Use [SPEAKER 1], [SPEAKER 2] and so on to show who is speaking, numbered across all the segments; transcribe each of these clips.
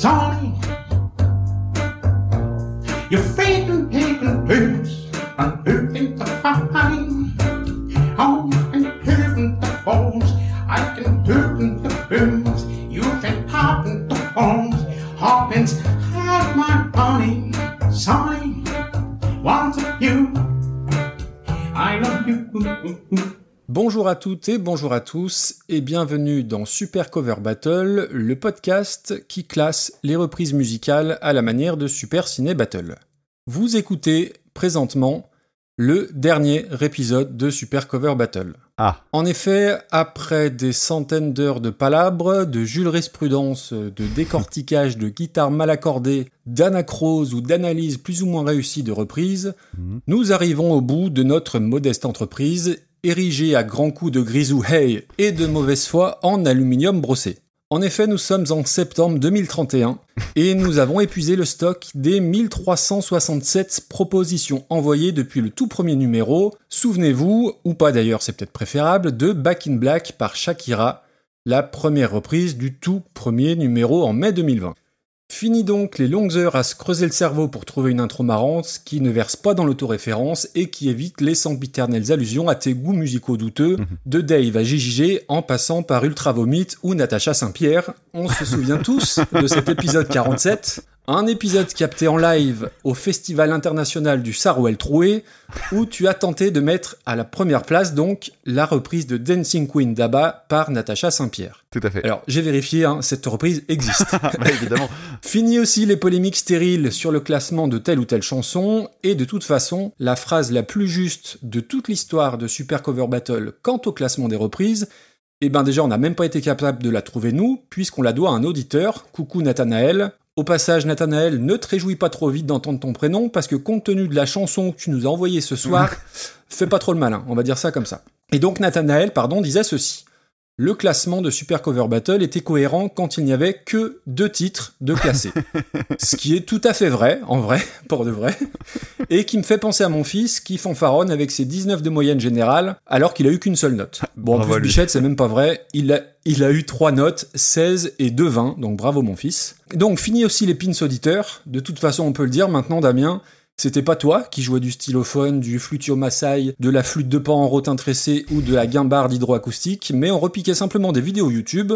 [SPEAKER 1] Sonny, you're faith in taking boots and who thinks the
[SPEAKER 2] fun? À toutes et bonjour à tous et bienvenue dans Super Cover Battle, le podcast qui classe les reprises musicales à la manière de Super Ciné Battle. Vous écoutez présentement le dernier épisode de Super Cover Battle.
[SPEAKER 3] Ah.
[SPEAKER 2] En effet, après des centaines d'heures de palabres, de jurisprudence, de décortiquage de guitares mal accordées, d'anacrose ou d'analyse plus ou moins réussie de reprises,
[SPEAKER 3] Mhm.
[SPEAKER 2] nous arrivons au bout de notre modeste entreprise, érigée à grands coups de grisou hay et de mauvaise foi en aluminium brossé. En effet, nous sommes en septembre 2031 et nous avons épuisé le stock des 1367 propositions envoyées depuis le tout premier numéro. Souvenez-vous, ou pas d'ailleurs, c'est peut-être préférable, de Back in Black par Shakira, la première reprise du tout premier numéro en mai 2020. Fini donc les longues heures à se creuser le cerveau pour trouver une intro marrante qui ne verse pas dans l'autoréférence et qui évite les sempiternelles allusions à tes goûts musicaux douteux, de Dave à JJG en passant par Ultra Vomit ou Natacha Saint-Pierre. On se souvient tous de cet épisode 47, un épisode capté en live au Festival international du Sarouel Troué, où tu as tenté de mettre à la première place donc la reprise de Dancing Queen d'Abba par Natacha Saint-Pierre.
[SPEAKER 3] Tout à fait.
[SPEAKER 2] Alors j'ai vérifié, hein, cette reprise existe.
[SPEAKER 3] Bah, évidemment.
[SPEAKER 2] Fini aussi les polémiques stériles sur le classement de telle ou telle chanson, et de toute façon, la phrase la plus juste de toute l'histoire de Super Cover Battle quant au classement des reprises, eh ben déjà on n'a même pas été capable de la trouver nous, puisqu'on la doit à un auditeur, coucou Nathanaël. Au passage, Nathanaël, ne te réjouis pas trop vite d'entendre ton prénom, parce que compte tenu de la chanson que tu nous as envoyée ce soir, fais pas trop le malin, on va dire ça comme ça. Et donc Nathanaël, pardon, disait ceci. Le classement de Super Cover Battle était cohérent quand il n'y avait que deux titres de classés. Ce qui est tout à fait vrai, en vrai, pour de vrai, et qui me fait penser à mon fils qui fanfaronne avec ses 19 de moyenne générale alors qu'il a eu qu'une seule note. Bon, en
[SPEAKER 3] Bravo
[SPEAKER 2] plus. Bichette, c'est même pas vrai, il a, il a eu trois notes, 16 et 2 20, donc bravo mon fils. Donc, fini aussi les pins auditeurs. De toute façon, on peut le dire maintenant, Damien, c'était pas toi qui jouais du stylophone, du flutio maasai, de la flûte de pan en rotin tressé ou de la guimbarde hydroacoustique, mais on repiquait simplement des vidéos YouTube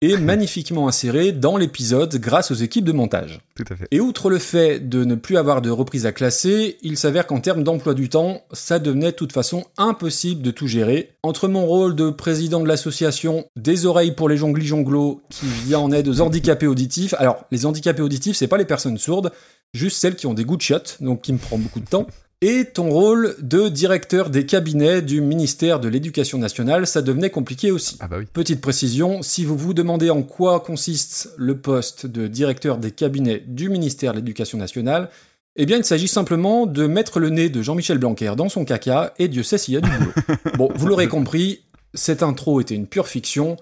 [SPEAKER 2] et magnifiquement insérées dans l'épisode grâce aux équipes de montage.
[SPEAKER 3] Tout à fait.
[SPEAKER 2] Et outre le fait de ne plus avoir de reprise à classer, il s'avère qu'en termes d'emploi du temps, ça devenait de toute façon impossible de tout gérer. Entre mon rôle de président de l'association Des oreilles pour les jonglis jonglots qui vient en aide aux handicapés auditifs, alors les handicapés auditifs, c'est pas les personnes sourdes, juste celles qui ont des goûts de chiottes, donc qui me prend beaucoup de temps. Et ton rôle de directeur des cabinets du ministère de l'Éducation nationale, ça devenait compliqué aussi.
[SPEAKER 3] Ah bah oui.
[SPEAKER 2] Petite précision, si vous vous demandez en quoi consiste le poste de directeur des cabinets du ministère de l'Éducation nationale, eh bien il s'agit simplement de mettre le nez de Jean-Michel Blanquer dans son caca et Dieu sait s'il y a du boulot. bon, vous l'aurez compris, cette intro était une pure fiction.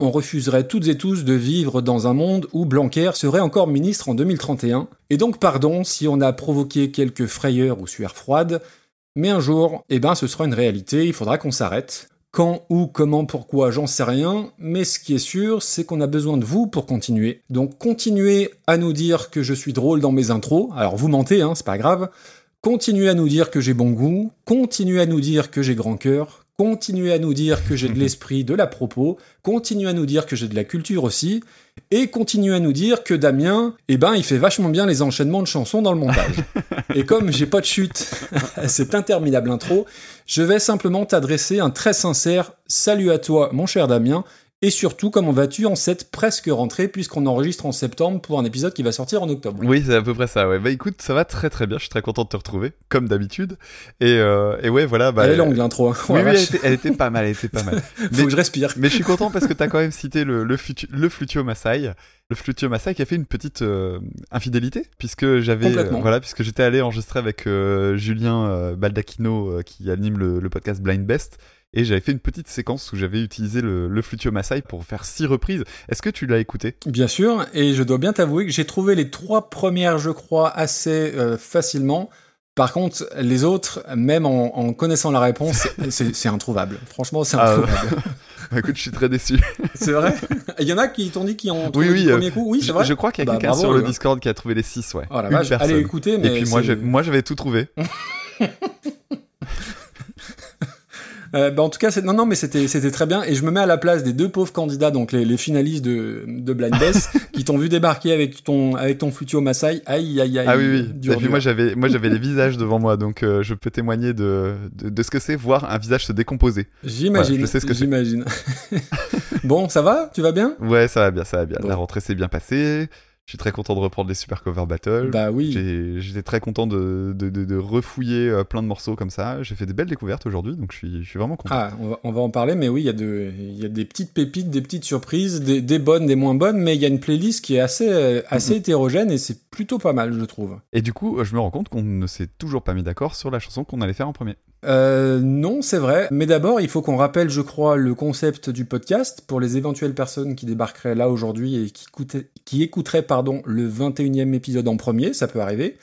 [SPEAKER 2] On refuserait toutes et tous de vivre dans un monde où Blanquer serait encore ministre en 2031. Et donc pardon si on a provoqué quelques frayeurs ou sueurs froides, mais un jour, eh ben ce sera une réalité, il faudra qu'on s'arrête. Quand, où, comment, pourquoi, j'en sais rien, mais ce qui est sûr, c'est qu'on a besoin de vous pour continuer. Donc continuez à nous dire que je suis drôle dans mes intros, alors vous mentez, hein, c'est pas grave. Continuez à nous dire que j'ai bon goût, continuez à nous dire que j'ai grand cœur, continuez à nous dire que j'ai de l'esprit, de la propos, continuez à nous dire que j'ai de la culture aussi, et continuez à nous dire que Damien, eh ben, il fait vachement bien les enchaînements de chansons dans le montage. et comme j'ai pas de chute à cette interminable intro, je vais simplement t'adresser un très sincère salut à toi, mon cher Damien, et surtout, comment vas-tu en cette presque rentrée, puisqu'on enregistre en septembre pour un épisode qui va sortir en octobre?
[SPEAKER 3] Oui, c'est à peu près ça, ouais. Bah écoute, ça va très très bien, je suis très content de te retrouver, comme d'habitude. Et, euh, et ouais, voilà. Bah,
[SPEAKER 2] Elle est longue l'intro. hein. Oh
[SPEAKER 3] Oui, oui, elle était, elle était pas mal, elle était pas mal.
[SPEAKER 2] Faut
[SPEAKER 3] mais-
[SPEAKER 2] que je respire.
[SPEAKER 3] Mais je suis content parce que t'as quand même cité le, le, futu- le Flutio Maasai. Le Flutio Maasai qui a fait une petite euh, infidélité, puisque j'avais. Voilà, puisque j'étais allé enregistrer avec euh, Julien Baldacchino qui anime le, le podcast Blind Best. Et j'avais fait une petite séquence où j'avais utilisé le, le Flutio Maasai pour faire six reprises. Est-ce que tu l'as écouté?
[SPEAKER 2] Bien sûr, et je dois bien t'avouer que j'ai trouvé les trois premières, je crois, assez euh, facilement. Par contre, les autres, même en, en connaissant la réponse, c'est- introuvable. Franchement, c'est
[SPEAKER 3] Ah,
[SPEAKER 2] introuvable.
[SPEAKER 3] Bah, écoute, je suis très déçu.
[SPEAKER 2] C'est vrai? Il y en a qui t'ont dit qu'ils ont
[SPEAKER 3] Oui,
[SPEAKER 2] trouvé
[SPEAKER 3] oui,
[SPEAKER 2] du
[SPEAKER 3] euh,
[SPEAKER 2] premier coup Oui, c'est vrai
[SPEAKER 3] Je crois qu'il y a
[SPEAKER 2] Bah,
[SPEAKER 3] quelqu'un sur le
[SPEAKER 2] le gars.
[SPEAKER 3] Discord qui a trouvé les 6, ouais.
[SPEAKER 2] Oh la
[SPEAKER 3] Une
[SPEAKER 2] vache, allez écouter, mais
[SPEAKER 3] Et puis moi, moi, j'avais tout trouvé.
[SPEAKER 2] Euh, bah, en tout cas, c'est- non, non, mais c'était, c'était très bien. Et je me mets à la place des deux pauvres candidats, donc les, les finalistes de, de Blind Best, qui t'ont vu débarquer avec ton, avec ton Flutio Masai. Aïe, aïe, aïe.
[SPEAKER 3] Ah oui, oui.
[SPEAKER 2] dur,
[SPEAKER 3] Et puis
[SPEAKER 2] dur.
[SPEAKER 3] moi, j'avais, moi, j'avais les visages devant moi, donc euh, je peux témoigner de, de, de ce que c'est voir un visage se décomposer.
[SPEAKER 2] J'imagine.
[SPEAKER 3] Voilà, je sais ce que.
[SPEAKER 2] J'imagine. bon, ça va? Tu vas bien?
[SPEAKER 3] Ouais, ça va bien, ça va bien.
[SPEAKER 2] Bon.
[SPEAKER 3] La rentrée s'est bien passée. Je suis très content de reprendre les Super Cover Battle.
[SPEAKER 2] Bah oui.
[SPEAKER 3] J'étais très content de, de, de, de refouiller euh, plein de morceaux comme ça. J'ai fait des belles découvertes aujourd'hui, donc je suis, je suis vraiment content.
[SPEAKER 2] Ah, on va, on va en parler, mais oui, il y, y a des petites pépites, des petites surprises, des, des bonnes, des moins bonnes, mais il y a une playlist qui est assez, euh, assez hétérogène et c'est plutôt pas mal, je trouve.
[SPEAKER 3] Et du coup, je me rends compte qu'on ne s'est toujours pas mis d'accord sur la chanson qu'on allait faire en premier.
[SPEAKER 2] Euh, non, c'est vrai. Mais d'abord, il faut qu'on rappelle, je crois, le concept du podcast pour les éventuelles personnes qui débarqueraient là aujourd'hui et qui, écouteraient pardon, le 21e épisode en premier, ça peut arriver.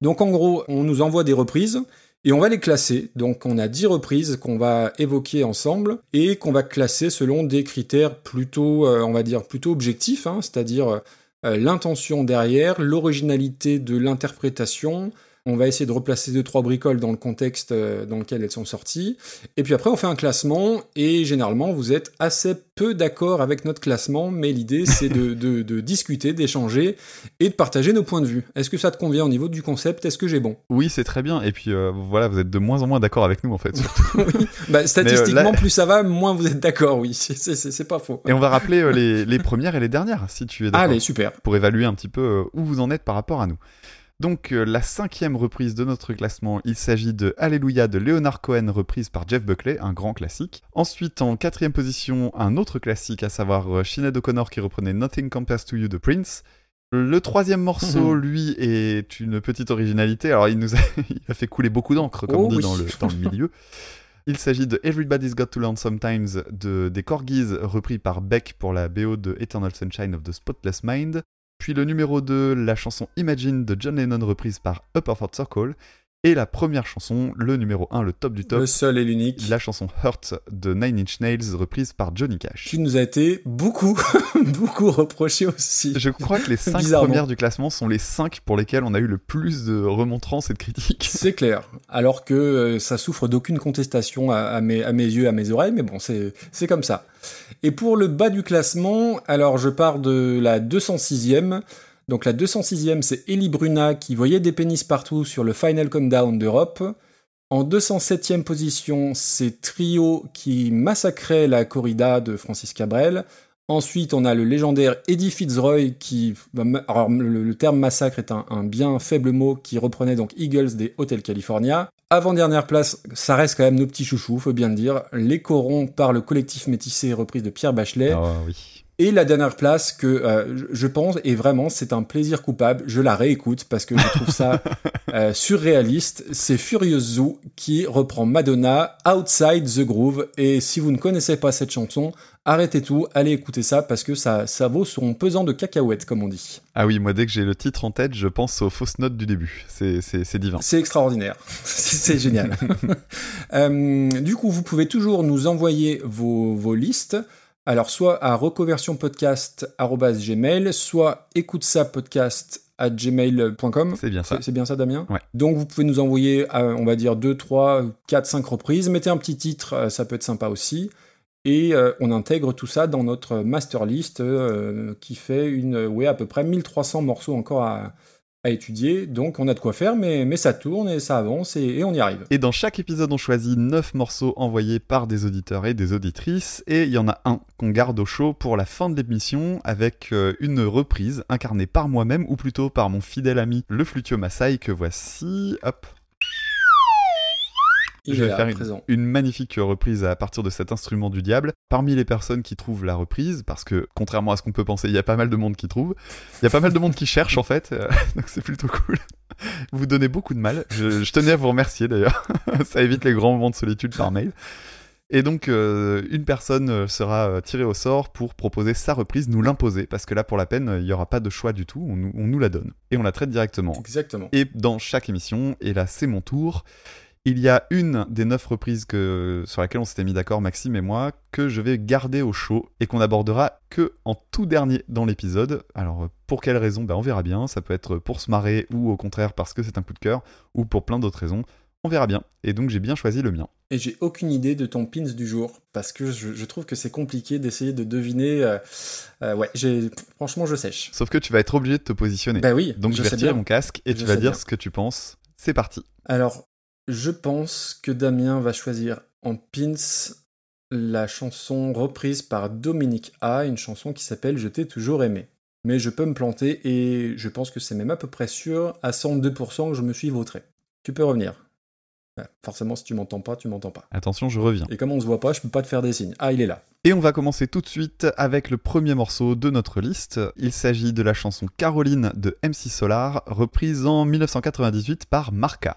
[SPEAKER 2] Donc en gros, on nous envoie des reprises et on va les classer. Donc on a 10 reprises qu'on va évoquer ensemble et qu'on va classer selon des critères plutôt, euh, on va dire, plutôt objectifs, hein, c'est-à-dire euh, l'intention derrière, l'originalité de l'interprétation, on va essayer de replacer deux trois bricoles dans le contexte euh, dans lequel elles sont sorties. Et puis après, on fait un classement. Et généralement, vous êtes assez peu d'accord avec notre classement, mais l'idée c'est de, de- de discuter, d'échanger et de partager nos points de vue. Est-ce que ça te convient au niveau du concept? Est-ce que j'ai bon?
[SPEAKER 3] Oui, c'est très bien. Et puis euh, voilà, vous êtes de moins en moins d'accord avec nous en fait.
[SPEAKER 2] Oui. Bah, statistiquement,
[SPEAKER 3] là-
[SPEAKER 2] plus ça va, moins vous êtes d'accord. Oui, c'est- pas faux.
[SPEAKER 3] Et on va rappeler euh, les, les premières et les dernières, si tu es d'accord.
[SPEAKER 2] Allez, super.
[SPEAKER 3] pour évaluer un petit peu euh, où vous en êtes par rapport à nous. Donc euh, la cinquième reprise de notre classement, il s'agit de Alléluia de Leonard Cohen, reprise par Jeff Buckley, un grand classique. Ensuite, en quatrième position, un autre classique, à savoir euh, Sinead O'Connor qui reprenait Nothing Compares to You de Prince. Le troisième morceau,
[SPEAKER 2] Mhm.
[SPEAKER 3] lui, est une petite originalité. Alors, il nous a, il a fait couler beaucoup d'encre, comme
[SPEAKER 2] Oh
[SPEAKER 3] on dit
[SPEAKER 2] oui.
[SPEAKER 3] dans, le, dans le milieu. Il s'agit de Everybody's Got to Learn Sometimes de, des Corgis, repris par Beck pour la BO de Eternal Sunshine of the Spotless Mind. Puis le numéro 2, la chanson Imagine de John Lennon, reprise par Upper Fort Circle. Et la première chanson, le numéro 1, le top du top,
[SPEAKER 2] Le seul et l'unique.
[SPEAKER 3] la chanson Hurt de Nine Inch Nails, reprise par Johnny Cash.
[SPEAKER 2] Qui nous a été beaucoup, beaucoup reproché aussi.
[SPEAKER 3] Je crois que les 5
[SPEAKER 2] Bizarrement.
[SPEAKER 3] premières du classement sont les 5 pour lesquelles on a eu le plus de remontrances et de critiques.
[SPEAKER 2] C'est clair. Alors que euh, ça souffre d'aucune contestation à, à mes, à mes yeux, à mes oreilles, mais bon, c'est c'est comme ça. Et pour le bas du classement, alors je pars de la 206e. Donc la 206e, c'est Ellie Bruna qui voyait des pénis partout sur le Final Countdown d'Europe. En 207e position, c'est Trio qui massacrait la corrida de Francis Cabrel. Ensuite, on a le légendaire Eddie Fitzroy qui. bah, Alors, le, terme massacre est un, un bien faible mot qui reprenait donc Eagles des Hotel California. Avant-dernière place, ça reste quand même nos petits chouchous, faut bien le dire. Les corons par le collectif métissé reprise de Pierre Bachelet.
[SPEAKER 3] Ah oui.
[SPEAKER 2] Et la dernière place que euh, je- pense, et vraiment c'est un plaisir coupable, je la réécoute parce que je trouve ça euh, surréaliste, c'est Furious Zoo qui reprend Madonna Outside the Groove. Et si vous ne connaissez pas cette chanson, arrêtez tout, allez écouter ça parce que ça, ça vaut son pesant de cacahuètes comme on dit.
[SPEAKER 3] Ah oui, moi dès que j'ai le titre en tête, je pense aux fausses notes du début. C'est- divin.
[SPEAKER 2] C'est extraordinaire, c'est c'est génial. Euh, du coup, vous pouvez toujours nous envoyer vos, vos listes. Alors, soit à reconversionpodcast.gmail, soit écoute ça podcast à gmail.com.
[SPEAKER 3] C'est bien ça.
[SPEAKER 2] C'est bien ça, Damien?
[SPEAKER 3] Ouais.
[SPEAKER 2] Donc, vous pouvez nous envoyer, euh, on va dire, 2, 3, 4, 5 reprises. Mettez un petit titre, euh, ça peut être sympa aussi. Et euh, on intègre tout ça dans notre master list qui fait une, ouais, à peu près 1300 morceaux encore à, à étudier. Donc on a de quoi faire, mais, ça tourne et ça avance et, on y arrive.
[SPEAKER 3] Et dans chaque épisode, on choisit 9 morceaux envoyés par des auditeurs et des auditrices, et il y en a un qu'on garde au chaud pour la fin de l'émission avec euh, une reprise incarnée par moi-même, ou plutôt par mon fidèle ami le flutio Masai que voici. Hop,
[SPEAKER 2] Il
[SPEAKER 3] je vais faire une, magnifique reprise à partir de cet instrument du diable. Parmi les personnes qui trouvent la reprise, parce que contrairement à ce qu'on peut penser, il y a pas mal de monde qui trouve, il y a pas mal de monde qui cherche en fait, euh, donc c'est plutôt cool. Vous donnez beaucoup de mal. Je, je tenais à vous remercier d'ailleurs. Ça évite les grands moments de solitude par mail. Et donc, euh, une personne euh, sera tirée au sort pour proposer sa reprise, nous l'imposer, parce que là, pour la peine, il n'y aura pas de choix du tout, on nous la donne. Et on la traite directement.
[SPEAKER 2] Exactement.
[SPEAKER 3] Et dans chaque émission, et là c'est mon tour, Il y a une des neuf reprises que, sur laquelle on s'était mis d'accord, Maxime et moi, que je vais garder au chaud et qu'on abordera que en tout dernier dans l'épisode. Alors, pour quelle raison? Ben, On verra bien. Ça peut être pour se marrer ou au contraire parce que c'est un coup de cœur ou pour plein d'autres raisons. On verra bien. Et donc, j'ai bien choisi le mien.
[SPEAKER 2] Et j'ai aucune idée de ton pins du jour parce que je, trouve que c'est compliqué d'essayer de deviner. Euh, euh, ouais, j'ai franchement, je sèche.
[SPEAKER 3] Sauf que tu vas être obligé de te positionner.
[SPEAKER 2] Bah oui.
[SPEAKER 3] Donc, je, vais retirer mon casque et tu vas dire ce que tu penses. C'est parti.
[SPEAKER 2] Alors, je pense que Damien va choisir en pins la chanson reprise par Dominique A, une chanson qui s'appelle Je t'ai toujours aimé. Mais je peux me planter et je pense que c'est même à peu près sûr, à 102% que je me suis vautré. Tu peux revenir. forcément, si tu m'entends pas, tu m'entends pas.
[SPEAKER 3] Attention, je reviens.
[SPEAKER 2] Et comme on se voit pas, je peux pas te faire des signes. Ah, il est là.
[SPEAKER 3] Et on va commencer tout de suite avec le premier morceau de notre liste. Il s'agit de la chanson Caroline de MC Solar, reprise en 1998 par Marca.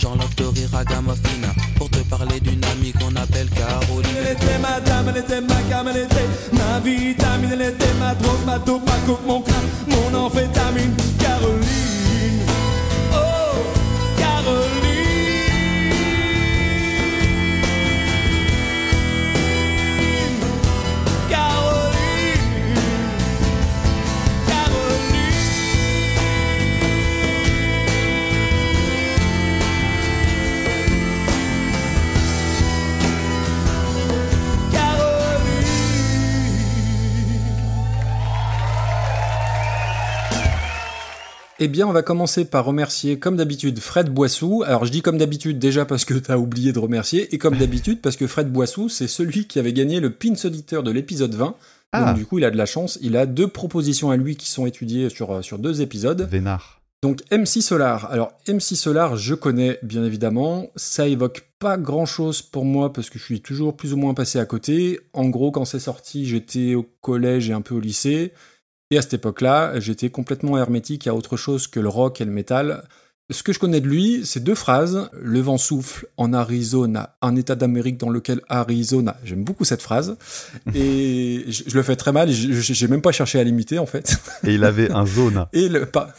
[SPEAKER 4] J'enlève de rire à Gamofina pour te parler d'une amie qu'on appelle Caroline.
[SPEAKER 5] Elle était ma dame, elle était ma gamme, elle était ma vitamine, elle était ma drogue, ma dope, ma coupe, mon crâne, mon amphétamine, Caroline.
[SPEAKER 2] Eh bien, on va commencer par remercier, comme d'habitude, Fred Boissou. Alors, je dis comme d'habitude déjà parce que t'as oublié de remercier, et comme d'habitude parce que Fred Boissou, c'est celui qui avait gagné le Pins Auditeur de l'épisode 20.
[SPEAKER 3] Ah.
[SPEAKER 2] Donc, du coup, il a de la chance. Il a deux propositions à lui qui sont étudiées sur, euh, sur deux épisodes.
[SPEAKER 3] Vénard.
[SPEAKER 2] Donc, MC Solar. Alors, MC Solar, je connais, bien évidemment. Ça évoque pas grand chose pour moi parce que je suis toujours plus ou moins passé à côté. En gros, quand c'est sorti, j'étais au collège et un peu au lycée. Et à cette époque-là, j'étais complètement hermétique à autre chose que le rock et le métal. Ce que je connais de lui, c'est deux phrases. Le vent souffle en Arizona, un état d'Amérique dans lequel Arizona. J'aime beaucoup cette phrase. Et je, je le fais très mal j'ai même pas cherché à l'imiter en fait.
[SPEAKER 3] Et il avait un zone.
[SPEAKER 2] Et le pas.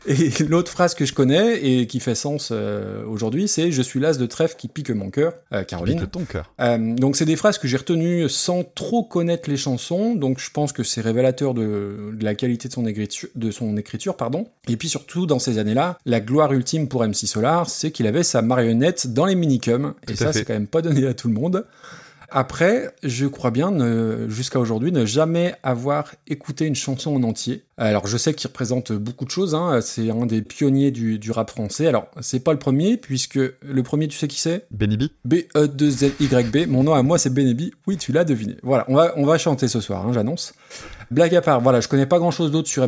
[SPEAKER 2] Et l'autre phrase que je connais et qui fait sens euh, aujourd'hui, c'est Je suis l'as de trèfle qui pique mon cœur, euh, Caroline.
[SPEAKER 3] Pique ton cœur.
[SPEAKER 2] Euh, donc c'est des phrases que j'ai retenues sans trop connaître les chansons, donc je pense que c'est révélateur de, de la qualité de son écriture, de son écriture, pardon. Et puis surtout dans ces années-là, la gloire ultime pour MC Solar, c'est qu'il avait sa marionnette dans les minicums, et ça c'est quand même pas donné à tout le monde. Après, je crois bien, jusqu'à aujourd'hui, ne jamais avoir écouté une chanson en entier. Alors, je sais qu'il représente beaucoup de choses, hein, c'est un des pionniers du, du rap français. Alors, c'est pas le premier, puisque le premier, tu sais qui c'est?
[SPEAKER 3] Benny B.
[SPEAKER 2] B-E-2-Z-Y-B. Mon nom à moi, c'est Benebi. Oui, tu l'as deviné. Voilà, on va, on va chanter ce soir, hein, j'annonce. Blague à part, voilà, je connais pas grand chose d'autre sur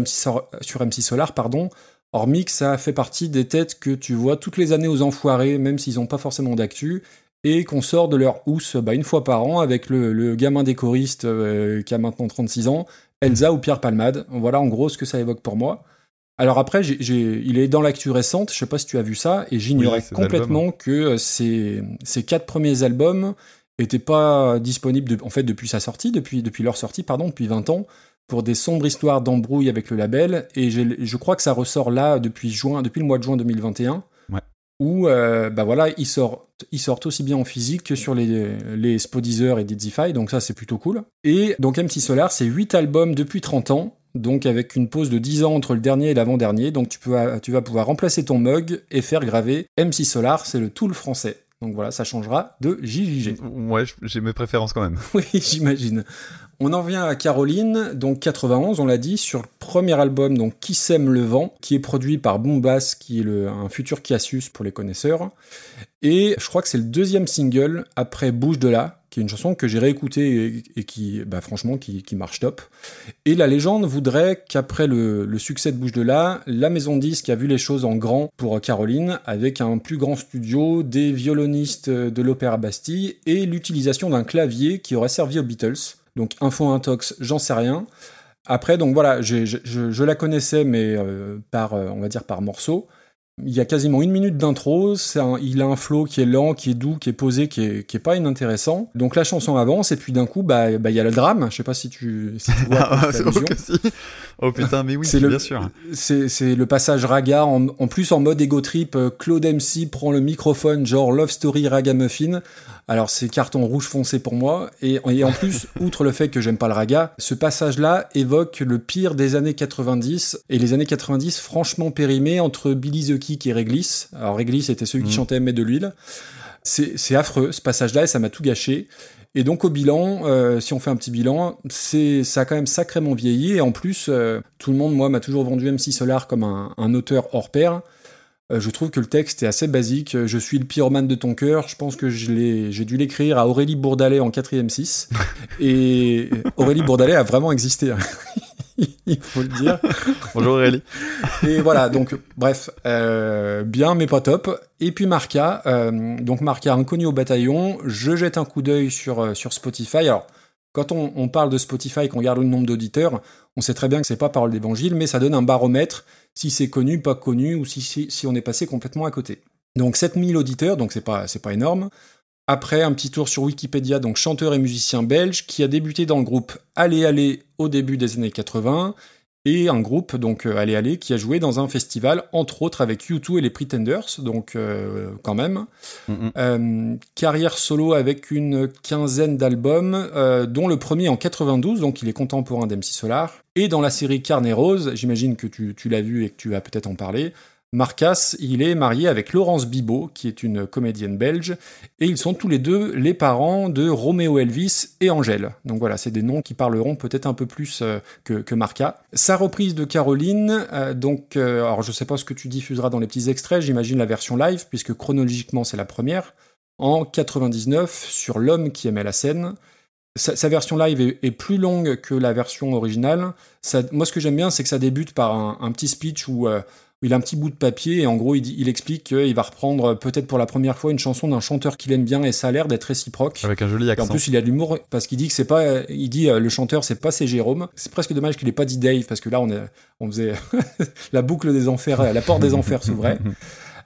[SPEAKER 2] sur MC Solar, pardon. Hormis que ça fait partie des têtes que tu vois toutes les années aux enfoirés, même s'ils ont pas forcément d'actu, et qu'on sort de leur housse bah, une fois par an avec le, le gamin des choristes euh, qui a maintenant 36 ans, Elsa ou Pierre Palmade. Voilà en gros ce que ça évoque pour moi. Alors après, il est dans l'actu récente, je sais pas si tu as vu ça, et j'ignorais
[SPEAKER 3] Oui,
[SPEAKER 2] complètement que euh, ces, ces quatre premiers albums étaient pas disponibles de- en fait depuis sa sortie, depuis, depuis leur sortie, pardon, depuis 20 ans, pour des sombres histoires d'embrouille avec le label, et je crois que ça ressort là depuis juin, depuis le mois de juin 2021,
[SPEAKER 3] Ouais.
[SPEAKER 2] Où euh, bah voilà, ils sortent, ils sortent aussi bien en physique que sur les, les Spodeezer et Dizify, donc ça c'est plutôt cool. Et donc MC Solar, c'est 8 albums depuis 30 ans, donc avec une pause de 10 ans entre le dernier et l'avant-dernier, donc tu, peux, tu vas pouvoir remplacer ton mug et faire graver MC Solar, c'est le tout le français. Donc voilà, ça changera de JJG.
[SPEAKER 3] Ouais, j'ai mes préférences quand même.
[SPEAKER 2] Oui, j'imagine. On en vient à Caroline, donc 91, on l'a dit, sur le premier album, donc Qui sème le vent, qui est produit par Bombas, qui est un futur Cassius pour les connaisseurs. Et je crois que c'est le deuxième single après Bouge de là, qui est une chanson que j'ai réécoutée et, qui, bah, franchement, qui, marche top. Et la légende voudrait qu'après le, succès de Bouge de là, la maison disque a vu les choses en grand pour Caroline, avec un plus grand studio, des violonistes de l'Opéra Bastille et l'utilisation d'un clavier qui aurait servi aux Beatles. Donc info intox, j'en sais rien. Après, donc voilà, je, je- je la connaissais, mais euh, par, euh, on va dire par morceaux. Il y a quasiment une minute d'intro, il a un flow qui est lent, qui est doux, qui est posé, qui est, qui est pas inintéressant. Donc la chanson avance, et puis d'un coup, bah, bah, il y a le drame. Je sais pas si tu, si tu vois
[SPEAKER 3] oh, que si. Oh putain, mais oui,
[SPEAKER 2] le-
[SPEAKER 3] bien sûr.
[SPEAKER 2] C'est le passage raga, en, en plus en mode ego trip, euh, Claude MC prend le microphone, genre Love Story Ragamuffin. Alors c'est carton rouge foncé pour moi. Et, et en plus, outre le fait que j'aime pas le raga, ce passage-là évoque le pire des années 90. Et les années 90 franchement périmées entre Billy the Kick et Réglisse. Alors Réglisse était celui qui
[SPEAKER 3] Mhm.
[SPEAKER 2] chantait Mais de l'huile. C'est c'est affreux ce passage-là et ça m'a tout gâché. Et donc au bilan, euh, si on fait un petit bilan, c'est ça a quand même sacrément vieilli. Et en plus, euh, tout le monde, moi, m'a toujours vendu MC Solar comme un, un auteur hors pair. Euh, je trouve que le texte est assez basique. Je suis le pyromane de ton cœur. Je pense que j'ai dû l'écrire à Aurélie Bourdalet en 4ème 6. Et Aurélie Bourdalet a vraiment existé. hein. Il faut le dire.
[SPEAKER 3] Bonjour Aurélie.
[SPEAKER 2] Et voilà, donc bref, euh, bien mais pas top. Et puis Marca, euh, donc Marca inconnu au bataillon, je jette un coup d'œil sur, euh, sur Spotify. Alors, quand on, on parle de Spotify, qu'on regarde le nombre d'auditeurs, on sait très bien que c'est pas parole d'évangile, mais ça donne un baromètre si c'est connu, pas connu, ou si, on est passé complètement à côté. Donc 7000 auditeurs, donc c'est pas, c'est pas énorme. Après, un petit tour sur Wikipédia, donc chanteur et musicien belge, qui a débuté dans le groupe Allez Allez au début des années 80, et un groupe, donc euh, Allez Allez, qui a joué dans un festival, entre autres avec U2 et les Pretenders, donc euh, quand même. Euh, carrière solo avec une quinzaine d'albums, euh, dont le premier en 92, donc il est contemporain d'MC Solar. Et dans la série Carnet Rose, j'imagine que tu, tu l'as vu et que tu vas peut-être en parler, Marcas, il est marié avec Laurence Bibot, qui est une comédienne belge, et ils sont tous les deux les parents de Roméo Elvis et Angèle. Donc voilà, c'est des noms qui parleront peut-être un peu plus euh, que, que Marca. Sa reprise de Caroline, euh, donc, euh, alors je sais pas ce que tu diffuseras dans les petits extraits, j'imagine la version live, puisque chronologiquement c'est la première, en 99 sur L'homme qui aimait la scène. Sa, version live est, plus longue que la version originale. Moi, ce que j'aime bien, c'est que ça débute par un, petit speech où, où il a un petit bout de papier et en gros, il, dit- il explique qu'il va reprendre peut-être pour la première fois une chanson d'un chanteur qu'il aime bien et ça a l'air d'être réciproque.
[SPEAKER 3] Avec un joli
[SPEAKER 2] Et en
[SPEAKER 3] accent.
[SPEAKER 2] plus, il a de l'humour parce qu'il dit que c'est pas, il dit euh, le chanteur c'est pas c'est Jérôme. C'est presque dommage qu'il ait pas dit Dave parce que là on est, on faisait la boucle des enfers, la porte des enfers s'ouvrait.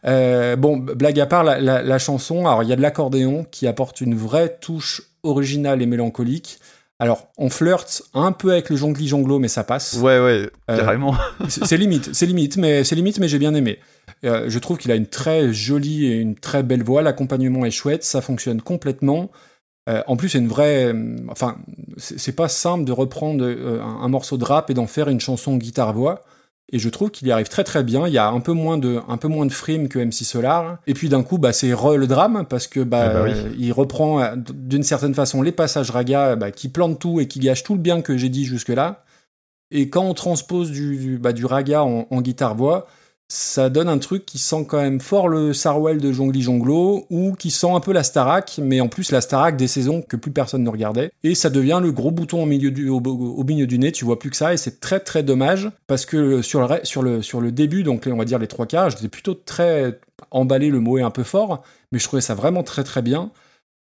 [SPEAKER 2] Euh, bon, blague à part, la, la- la chanson, alors il y a de l'accordéon qui apporte une vraie touche originale et mélancolique. Alors, on flirte un peu avec le jongli jonglo, mais ça passe.
[SPEAKER 3] Ouais, ouais,
[SPEAKER 2] Euh,
[SPEAKER 3] carrément.
[SPEAKER 2] C'est c'est limite, c'est limite, mais c'est limite, mais j'ai bien aimé. Euh, je trouve qu'il a une très jolie et une très belle voix. L'accompagnement est chouette, ça fonctionne complètement. Euh, en plus, c'est une vraie. Enfin, c'est pas simple de reprendre un, un morceau de rap et d'en faire une chanson guitare-voix. Et je trouve qu'il y arrive très très bien. Il y a un peu moins de, un peu moins de frime que MC Solar. Et puis d'un coup, bah, c'est re le drame parce que bah,
[SPEAKER 3] Ah bah oui.
[SPEAKER 2] il reprend euh, d'une certaine façon les passages raga bah, qui plantent tout et qui gâchent tout le bien que j'ai dit jusque-là. Et quand on transpose du, du, bah, du raga en, en guitare-voix, ça donne un truc qui sent quand même fort le Sarwell de Jongli Jonglo, ou qui sent un peu la Starac, mais en plus la Starac des saisons que plus personne ne regardait. Et ça devient le gros bouton au milieu du, au, milieu du nez, tu vois plus que ça, et c'est très très dommage, parce que sur le, sur le, sur le début, donc on va dire les trois quarts, j'étais plutôt très emballé, le mot est un peu fort, mais je trouvais ça vraiment très très bien.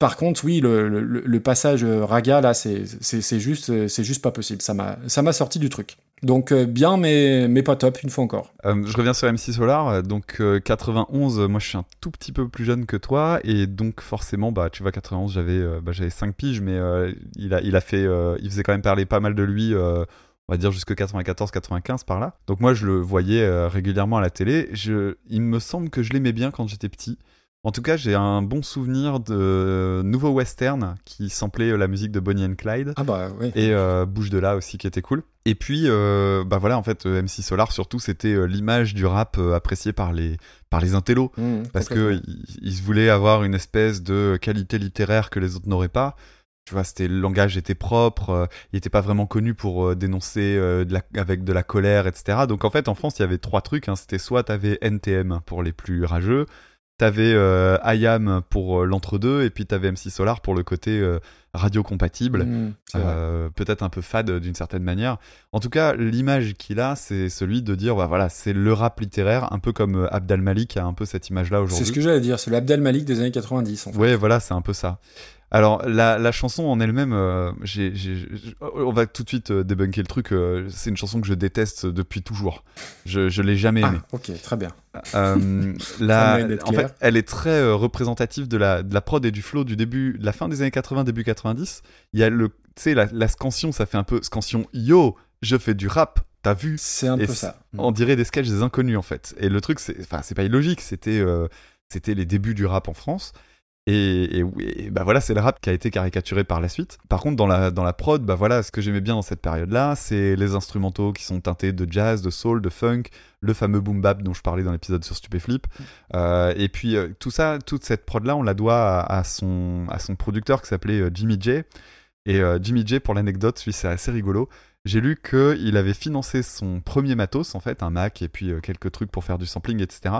[SPEAKER 2] Par contre, oui, le, passage euh, raga, là, c'est juste, euh, c'est juste pas possible. Ça m'a sorti du truc. Donc, euh, bien, mais, mais pas top, une fois encore.
[SPEAKER 3] Je reviens sur MC Solar, donc euh, 91, euh, moi je suis un tout petit peu plus jeune que toi, et donc forcément, bah tu vois, 91, j'avais bah, j'avais 5 piges, mais il, a, il a fait, il faisait quand même parler pas mal de lui, on va dire jusque 94-95 par là. Donc moi je le voyais régulièrement à la télé, je, il me semble que je l'aimais bien quand j'étais petit. En tout cas, j'ai un bon souvenir de Nouveau Western qui samplait euh, la musique de Bonnie and Clyde
[SPEAKER 2] Ah bah oui.
[SPEAKER 3] et euh, Bouge de là aussi qui était cool. Et puis euh, bah voilà en fait euh, MC Solar surtout c'était l'image du rap euh, apprécié par les par les intellos
[SPEAKER 2] Mmh,
[SPEAKER 3] parce
[SPEAKER 2] complètement.
[SPEAKER 3] que il, il se voulait avoir une espèce de qualité littéraire que les autres n'auraient pas. Tu vois, c'était le langage était propre, euh, il était pas vraiment connu pour euh, dénoncer euh, de la, avec de la colère, etc. Donc en fait, en France, il y avait trois trucs. Hein. C'était soit t'avais NTM pour les plus rageux, T'avais euh, IAM pour euh, l'entre-deux, et puis t'avais MC Solar pour le côté euh, radio compatible.
[SPEAKER 2] Mm, c'est vrai.
[SPEAKER 3] Euh, peut-être un peu fade euh, d'une certaine manière. En tout cas, l'image qu'il a, c'est celui de dire, bah, voilà, c'est le rap littéraire, un peu comme Abdal Malik a un peu cette image-là
[SPEAKER 2] C'est
[SPEAKER 3] aujourd'hui.
[SPEAKER 2] ce que j'allais dire, c'est l'Abdel Malik des années 90. En fait.
[SPEAKER 3] Ouais, voilà, c'est un peu ça. Alors, la, la chanson en elle-même, euh, j'ai- j'ai- j'ai- on va tout de suite euh, débunker le truc. euh, c'est une chanson que je déteste depuis toujours. Je, je l'ai jamais aimée.
[SPEAKER 2] Ah, ok, très bien.
[SPEAKER 3] La- en fait, elle est très représentative de la, de la prod et du flow du début, de la fin des années 80, début 90. Il y a le, tu sais, la, la scansion, ça fait un peu scansion. Yo, je fais du rap. T'as vu?
[SPEAKER 2] C'est un
[SPEAKER 3] Et
[SPEAKER 2] peu ça.
[SPEAKER 3] On dirait des sketchs des inconnus en fait. Et le truc, c'est, enfin, c'est pas illogique. C'était, c'était les débuts du rap en France. Et, et bah voilà, c'est le rap qui a été caricaturé par la suite. Par contre, dans la, dans la prod, bah voilà, ce que j'aimais bien dans cette période-là, c'est les instrumentaux qui sont teintés de jazz, de soul, de funk, le fameux boom bap dont je parlais dans l'épisode sur Stupéflip. Euh, et puis euh, tout ça, toute cette prod-là, on la doit à, à son, à son producteur qui s'appelait euh, Jimmy J. Et euh, Jimmy J, pour l'anecdote, lui, c'est assez rigolo. J'ai lu qu'il avait financé son premier matos, en fait, un Mac et puis quelques trucs pour faire du sampling, etc.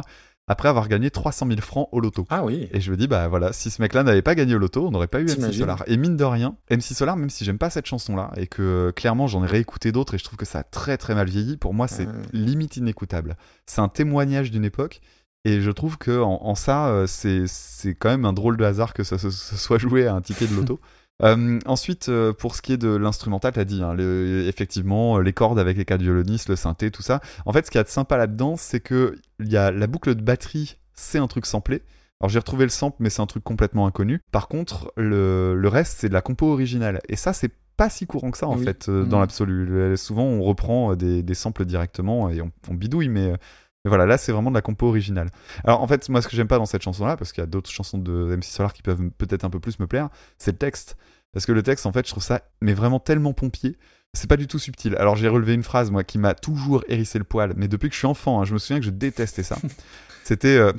[SPEAKER 3] Après avoir gagné 300 000 francs au loto.
[SPEAKER 2] Ah oui.
[SPEAKER 3] Et je me dis, bah voilà, si ce mec-là n'avait pas gagné au loto, on n'aurait pas eu MC Solar. Et mine de rien, MC Solar, même si j'aime pas cette chanson-là, et que euh, clairement j'en ai réécouté d'autres et je trouve que ça a très très mal vieilli, pour moi c'est limite inécoutable. C'est un témoignage d'une époque. Et je trouve que en, en ça, euh, c'est c'est quand même un drôle de hasard que ça se, se soit joué à un ticket de loto. Euh, ensuite, euh, pour ce qui est de l'instrumental, t'as dit, hein, le- effectivement, euh, les cordes avec les quatre violonistes, le synthé, tout ça. En fait, ce qu'il y a de sympa là-dedans, c'est que y a la boucle de batterie, c'est un truc samplé. Alors j'ai retrouvé le sample, mais c'est un truc complètement inconnu. Par contre, le, le reste, c'est de la compo originale. Et ça, c'est pas si courant que ça, en
[SPEAKER 2] Oui.
[SPEAKER 3] fait, euh, dans
[SPEAKER 2] Mhm.
[SPEAKER 3] l'absolu. Souvent, on reprend des, des samples directement et on, on bidouille, mais, mais voilà, là, c'est vraiment de la compo originale. Alors en fait, moi, ce que j'aime pas dans cette chanson-là, parce qu'il y a d'autres chansons de MC Solar qui peuvent peut-être un peu plus me plaire, c'est le texte. Parce que le texte, en fait, je trouve ça, mais vraiment tellement pompier. C'est pas du tout subtil. Alors j'ai relevé une phrase, moi, qui m'a toujours hérissé le poil, mais depuis que je suis enfant, hein, je me souviens que je détestais ça. C'était euh,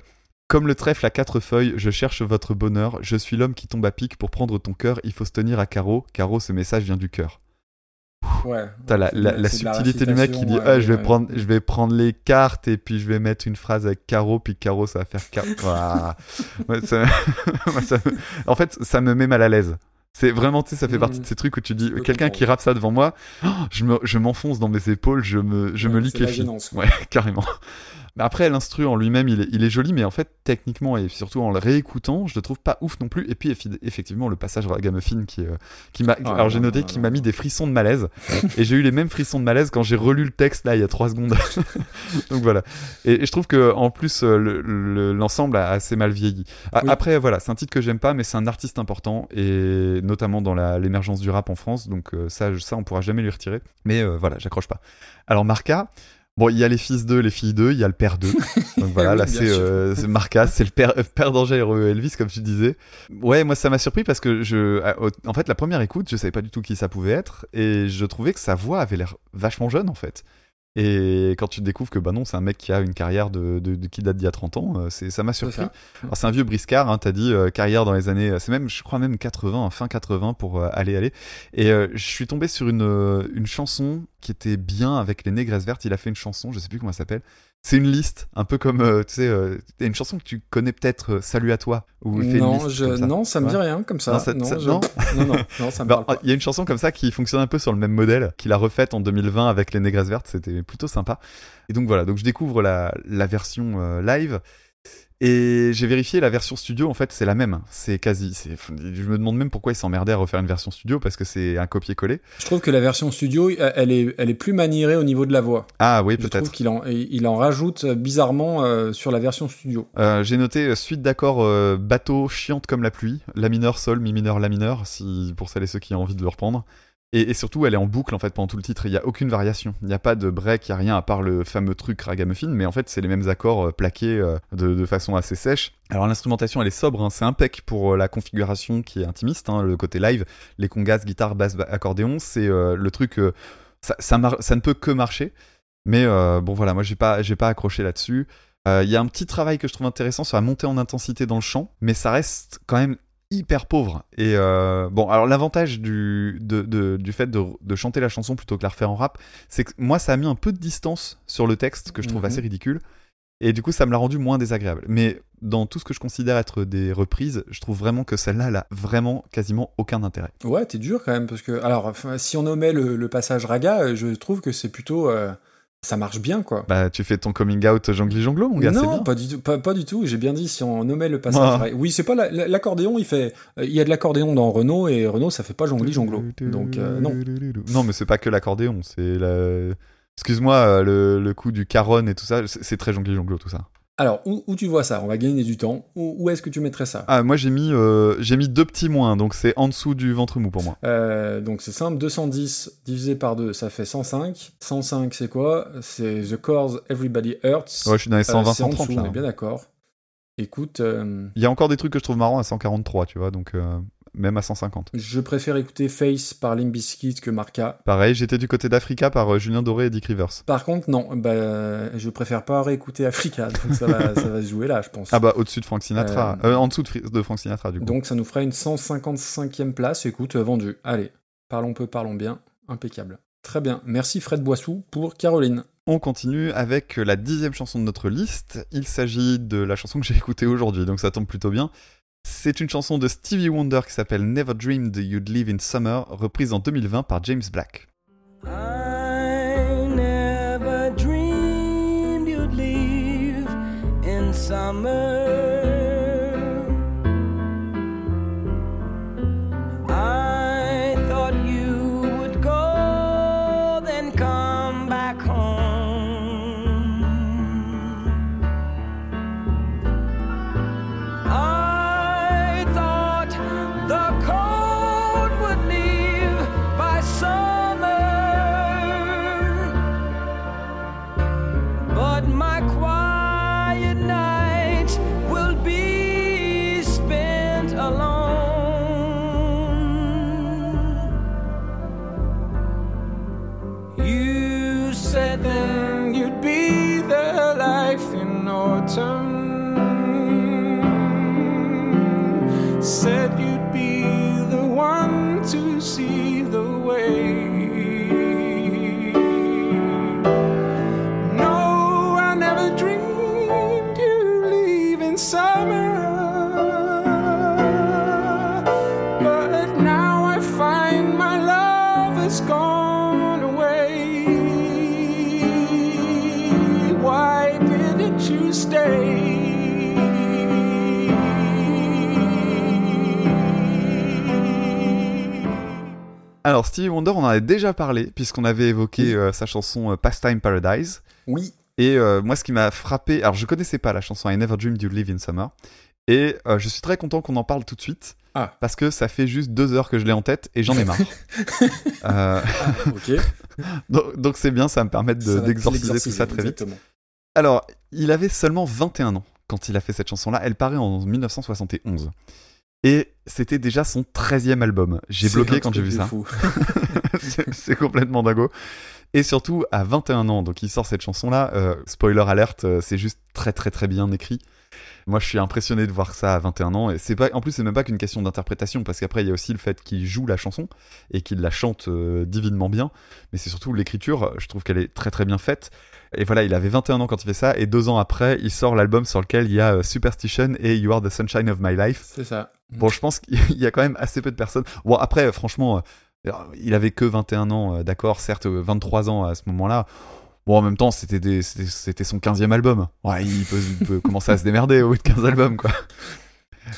[SPEAKER 3] comme le trèfle à quatre feuilles, je cherche votre bonheur, je suis l'homme qui tombe à pic pour prendre ton cœur, il faut se tenir à carreau, carreau, ce message vient du cœur.
[SPEAKER 2] Ouais.
[SPEAKER 3] T'as la, subtilité du mec qui dit ah, je, vais prendre, je vais prendre les cartes et puis je vais mettre une phrase avec carreau, puis carreau, ça va faire ça- ça me- En fait, ça me met mal à l'aise. C'est vraiment, tu sais, ça fait partie de ces trucs où tu dis, quelqu'un qui rappe ça devant moi, oh, je me- je m'enfonce dans mes épaules, je me, je me
[SPEAKER 2] Ouais,
[SPEAKER 3] liquéfie. Ouais, carrément. Mais après, l'instru en lui-même, il est, il est joli, mais en fait, techniquement et surtout en le réécoutant, je le trouve pas ouf non plus. Et puis, effectivement, le passage ragamuffin qui, euh, qui m'a.
[SPEAKER 2] Ah,
[SPEAKER 3] alors, j'ai noté
[SPEAKER 2] non,
[SPEAKER 3] qui
[SPEAKER 2] non,
[SPEAKER 3] m'a mis des frissons de malaise. et j'ai eu les mêmes frissons de malaise quand j'ai relu le texte là il y a trois secondes. Donc voilà. Et, et je trouve que en plus, euh, le- le- l'ensemble a assez mal vieilli. A-
[SPEAKER 2] Oui.
[SPEAKER 3] Après, voilà, c'est un titre que j'aime pas, mais c'est un artiste important et notamment dans l'émergence du rap en France. Donc euh, ça, ça, on pourra jamais lui retirer. Mais euh, voilà, j'accroche pas. Alors Marca. Bon, il y a les fils d'eux, les filles d'eux, il y a le père d'eux. Donc voilà,
[SPEAKER 2] Oui,
[SPEAKER 3] là c'est euh, c'est Marca, c'est le père, euh, père d'Angèle et Elvis, comme tu disais. Ouais, moi ça m'a surpris parce que je, ah, en fait, la première écoute, je savais pas du tout qui ça pouvait être et je trouvais que sa voix avait l'air vachement jeune en fait. Et quand tu découvres que bah non, c'est un mec qui a une carrière de, de- de- qui date d'il y a 30 ans, euh, c'est ça m'a surpris. Alors c'est un vieux briscard, hein, t'as dit euh, carrière dans les années, euh, c'est même, je crois même 80, fin 80 pour euh, aller aller. Et euh, je suis tombé sur une une chanson qui était bien avec les Négresses Vertes. Il a fait une chanson, je sais plus comment elle s'appelle. C'est une liste, un peu comme euh, tu sais, euh, une chanson que tu connais peut-être, euh, Salut à toi, une
[SPEAKER 2] Non, je...
[SPEAKER 3] ça.
[SPEAKER 2] non, ça me dit
[SPEAKER 3] Ouais.
[SPEAKER 2] rien comme ça.
[SPEAKER 3] Non, ça- ça-
[SPEAKER 2] je-
[SPEAKER 3] non
[SPEAKER 2] non, non, non, ça me
[SPEAKER 3] Bah,
[SPEAKER 2] parle pas.
[SPEAKER 3] Il y a une chanson comme ça qui fonctionne un peu sur le même modèle, qu'il a refaite en 2020 avec les Négresses Vertes, c'était plutôt sympa. Et donc voilà, donc je découvre la, la version live. Et j'ai vérifié la version studio, en fait, c'est la même. C'est quasi. c'est- Je me demande même pourquoi ils s'emmerdaient à refaire une version studio parce que c'est un copier-coller.
[SPEAKER 2] Je trouve que la version studio, elle est, elle est plus maniérée au niveau de la voix.
[SPEAKER 3] Ah oui,
[SPEAKER 2] Je trouve
[SPEAKER 3] peut-être.
[SPEAKER 2] qu'il en, il en rajoute bizarrement euh, sur la version studio.
[SPEAKER 3] Euh, j'ai noté euh, suite d'accords euh, bateau chiante comme la pluie, la mineur, sol, mi mineur, la mineur, si pour celles et ceux qui ont envie de le reprendre. Et, surtout, elle est en boucle en fait pendant tout le titre. Il n'y a aucune variation. Il n'y a pas de break, il n'y a rien à part le fameux truc ragamuffin. Mais en fait, c'est les mêmes accords euh, plaqués euh, de, façon assez sèche. Alors l'instrumentation, elle est sobre. hein. C'est impec pour euh, la configuration qui est intimiste. hein, le côté live, les congas, guitare, basse, ba- accordéon, c'est le truc. ça, ne peut que marcher. Mais bon, voilà, moi j'ai pas, j'ai pas accroché là-dessus. Il y a un petit travail que je trouve intéressant sur la montée en intensité dans le chant, mais ça reste quand même hyper pauvre. Et euh, bon, alors l'avantage du, de, de- du fait de, de chanter la chanson plutôt que la refaire en rap, c'est que moi ça a mis un peu de distance sur le texte que je trouve
[SPEAKER 2] Mhm.
[SPEAKER 3] assez ridicule. Et du coup, ça me l'a rendu moins désagréable. Mais dans tout ce que je considère être des reprises, je trouve vraiment que celle-là, elle a vraiment quasiment aucun intérêt.
[SPEAKER 2] Ouais, t'es dur quand même, parce que. Alors, si on omet le, le passage raga, je trouve que c'est plutôt. euh, ça marche bien, quoi.
[SPEAKER 3] Bah, tu fais ton coming out jongli jonglo, mon gars,
[SPEAKER 2] non,
[SPEAKER 3] bien.
[SPEAKER 2] pas du tout, pas, pas du tout. J'ai bien dit si on omet le passage.
[SPEAKER 3] Ah.
[SPEAKER 2] Oui, c'est pas la- la- l'accordéon. Il fait, euh, il y a de l'accordéon dans Renault et Renault ça fait pas jongli jonglo. Donc euh, non.
[SPEAKER 3] Non, mais c'est pas que l'accordéon, c'est la. Excuse-moi, euh, le, le coup du caron et tout ça, c'est c'est très jongli jonglo tout ça.
[SPEAKER 2] Alors où, où tu vois ça? On va gagner du temps. Où, où est-ce que tu mettrais ça?
[SPEAKER 3] Ah, moi j'ai mis, euh, j'ai mis deux petits moins, donc c'est en dessous du ventre mou pour moi.
[SPEAKER 2] Euh, donc c'est simple, 210 divisé par 2, ça fait 105. 105 c'est quoi? C'est The Cause Everybody Hurts.
[SPEAKER 3] Ouais, je suis dans les
[SPEAKER 2] Euh,
[SPEAKER 3] 120,
[SPEAKER 2] c'est en
[SPEAKER 3] 130
[SPEAKER 2] dessous,
[SPEAKER 3] là.
[SPEAKER 2] on est bien d'accord. Écoute, euh,
[SPEAKER 3] Il y a encore des trucs que je trouve marrants à 143, tu vois, donc euh, même à 150.
[SPEAKER 2] je préfère écouter Face par Limp Bizkit que Marca.
[SPEAKER 3] Pareil, j'étais du côté d'Africa par euh, Julien Doré et Dick Rivers.
[SPEAKER 2] Par contre, non, bah, je préfère pas réécouter Africa, donc ça va, ça va se jouer là, je pense.
[SPEAKER 3] Ah bah au-dessus de Frank Sinatra,
[SPEAKER 2] Euh,
[SPEAKER 3] Euh, en dessous de, Frank Sinatra du coup.
[SPEAKER 2] Donc ça nous fera une 155e place. Écoute, vendu. Allez, parlons peu, parlons bien. Impeccable. Très bien. Merci Fred Boissou pour Caroline.
[SPEAKER 3] On continue avec la dixième chanson de notre liste. Il s'agit de la chanson que j'ai écoutée aujourd'hui, donc ça tombe plutôt bien. C'est une chanson de Stevie Wonder qui s'appelle Never Dreamed You'd Live in Summer, reprise en 2020 par James Black.
[SPEAKER 5] Said you'd
[SPEAKER 3] Alors Stevie Wonder, on en avait déjà parlé, puisqu'on avait évoqué euh, sa chanson euh, Pastime Paradise.
[SPEAKER 2] Oui.
[SPEAKER 3] Et euh, moi, ce qui m'a frappé, alors je connaissais pas la chanson I Never Dreamed You'd Live in Summer, et euh, je suis très content qu'on en parle tout de suite,
[SPEAKER 2] Ah.
[SPEAKER 3] parce que ça fait juste deux heures que je l'ai en tête et j'en ai marre. Euh,
[SPEAKER 2] Ok.
[SPEAKER 3] donc c'est bien, ça va me permet de- d'exorciser tout ça très vite. Alors, il avait seulement 21 ans quand il a fait cette chanson-là, elle paraît en 1971. Et c'était déjà son 13e album. J'ai bloqué quand j'ai vu ça. c'est complètement dingo. Et surtout, à 21 ans, donc il sort cette chanson-là, euh, spoiler alerte, euh, c'est juste très très très bien écrit. Moi, je suis impressionné de voir ça à 21 ans. Et c'est pas, en plus, c'est même pas qu'une question d'interprétation, parce qu'après, il y a aussi le fait qu'il joue la chanson et qu'il la chante euh, divinement bien. Mais c'est surtout l'écriture, je trouve qu'elle est très très bien faite. Et voilà, il avait 21 ans quand il fait ça, et deux ans après, il sort l'album sur lequel il y a euh, Superstition et You Are the Sunshine of My Life.
[SPEAKER 2] C'est ça.
[SPEAKER 3] Bon, je pense qu'il y a quand même assez peu de personnes. Bon, après, franchement, euh, il avait que 21 ans, euh, d'accord, certes, euh, 23 ans à ce moment-là. Bon, en même temps, c'était son 15e album. Ouais, il peut, il peut commencer à se démerder au bout de 15 albums, quoi.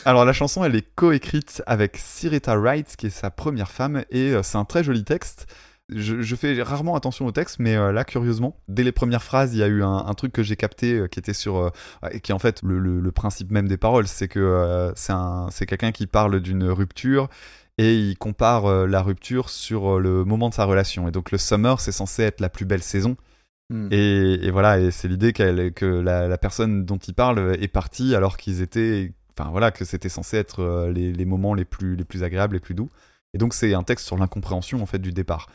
[SPEAKER 3] Alors, la chanson, elle est coécrite avec Sirita Wright, qui est sa première femme, et c'est un très joli texte. Je, je fais rarement attention au texte, mais euh, là, curieusement, dès les premières phrases, il y a eu un, un truc que j'ai capté euh, qui était sur. euh, et qui est en fait le, le- le principe même des paroles, c'est que euh, c'est un- c'est quelqu'un qui parle d'une rupture et il compare la rupture sur le moment de sa relation. Et donc, le summer, c'est censé être la plus belle saison.
[SPEAKER 2] Hmm.
[SPEAKER 3] Et, et voilà, et c'est l'idée que la, la personne dont il parle est partie alors qu'ils étaient, enfin voilà, que c'était censé être les, les moments les plus, les plus agréables, les plus doux. Et donc c'est un texte sur l'incompréhension en fait du départ.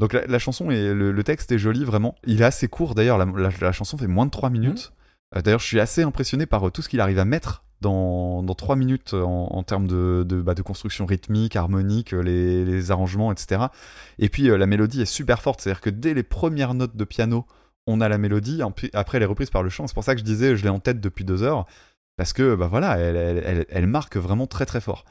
[SPEAKER 3] Donc la, la chanson et le, le texte est joli vraiment. Il est assez court d'ailleurs. La, la- la chanson fait moins de 3 minutes. Euh, d'ailleurs, je suis assez impressionné par euh, tout ce qu'il arrive à mettre dans, dans 3 minutes en, en termes de, de, bah, de construction rythmique, harmonique, euh, les, les arrangements, etc. Et puis euh, la mélodie est super forte, c'est-à-dire que dès les premières notes de piano, on a la mélodie, après elle est reprise par le chant. C'est pour ça que je disais, je l'ai en tête depuis deux heures, parce que bah voilà, elle, elle, elle- elle marque vraiment très très fort.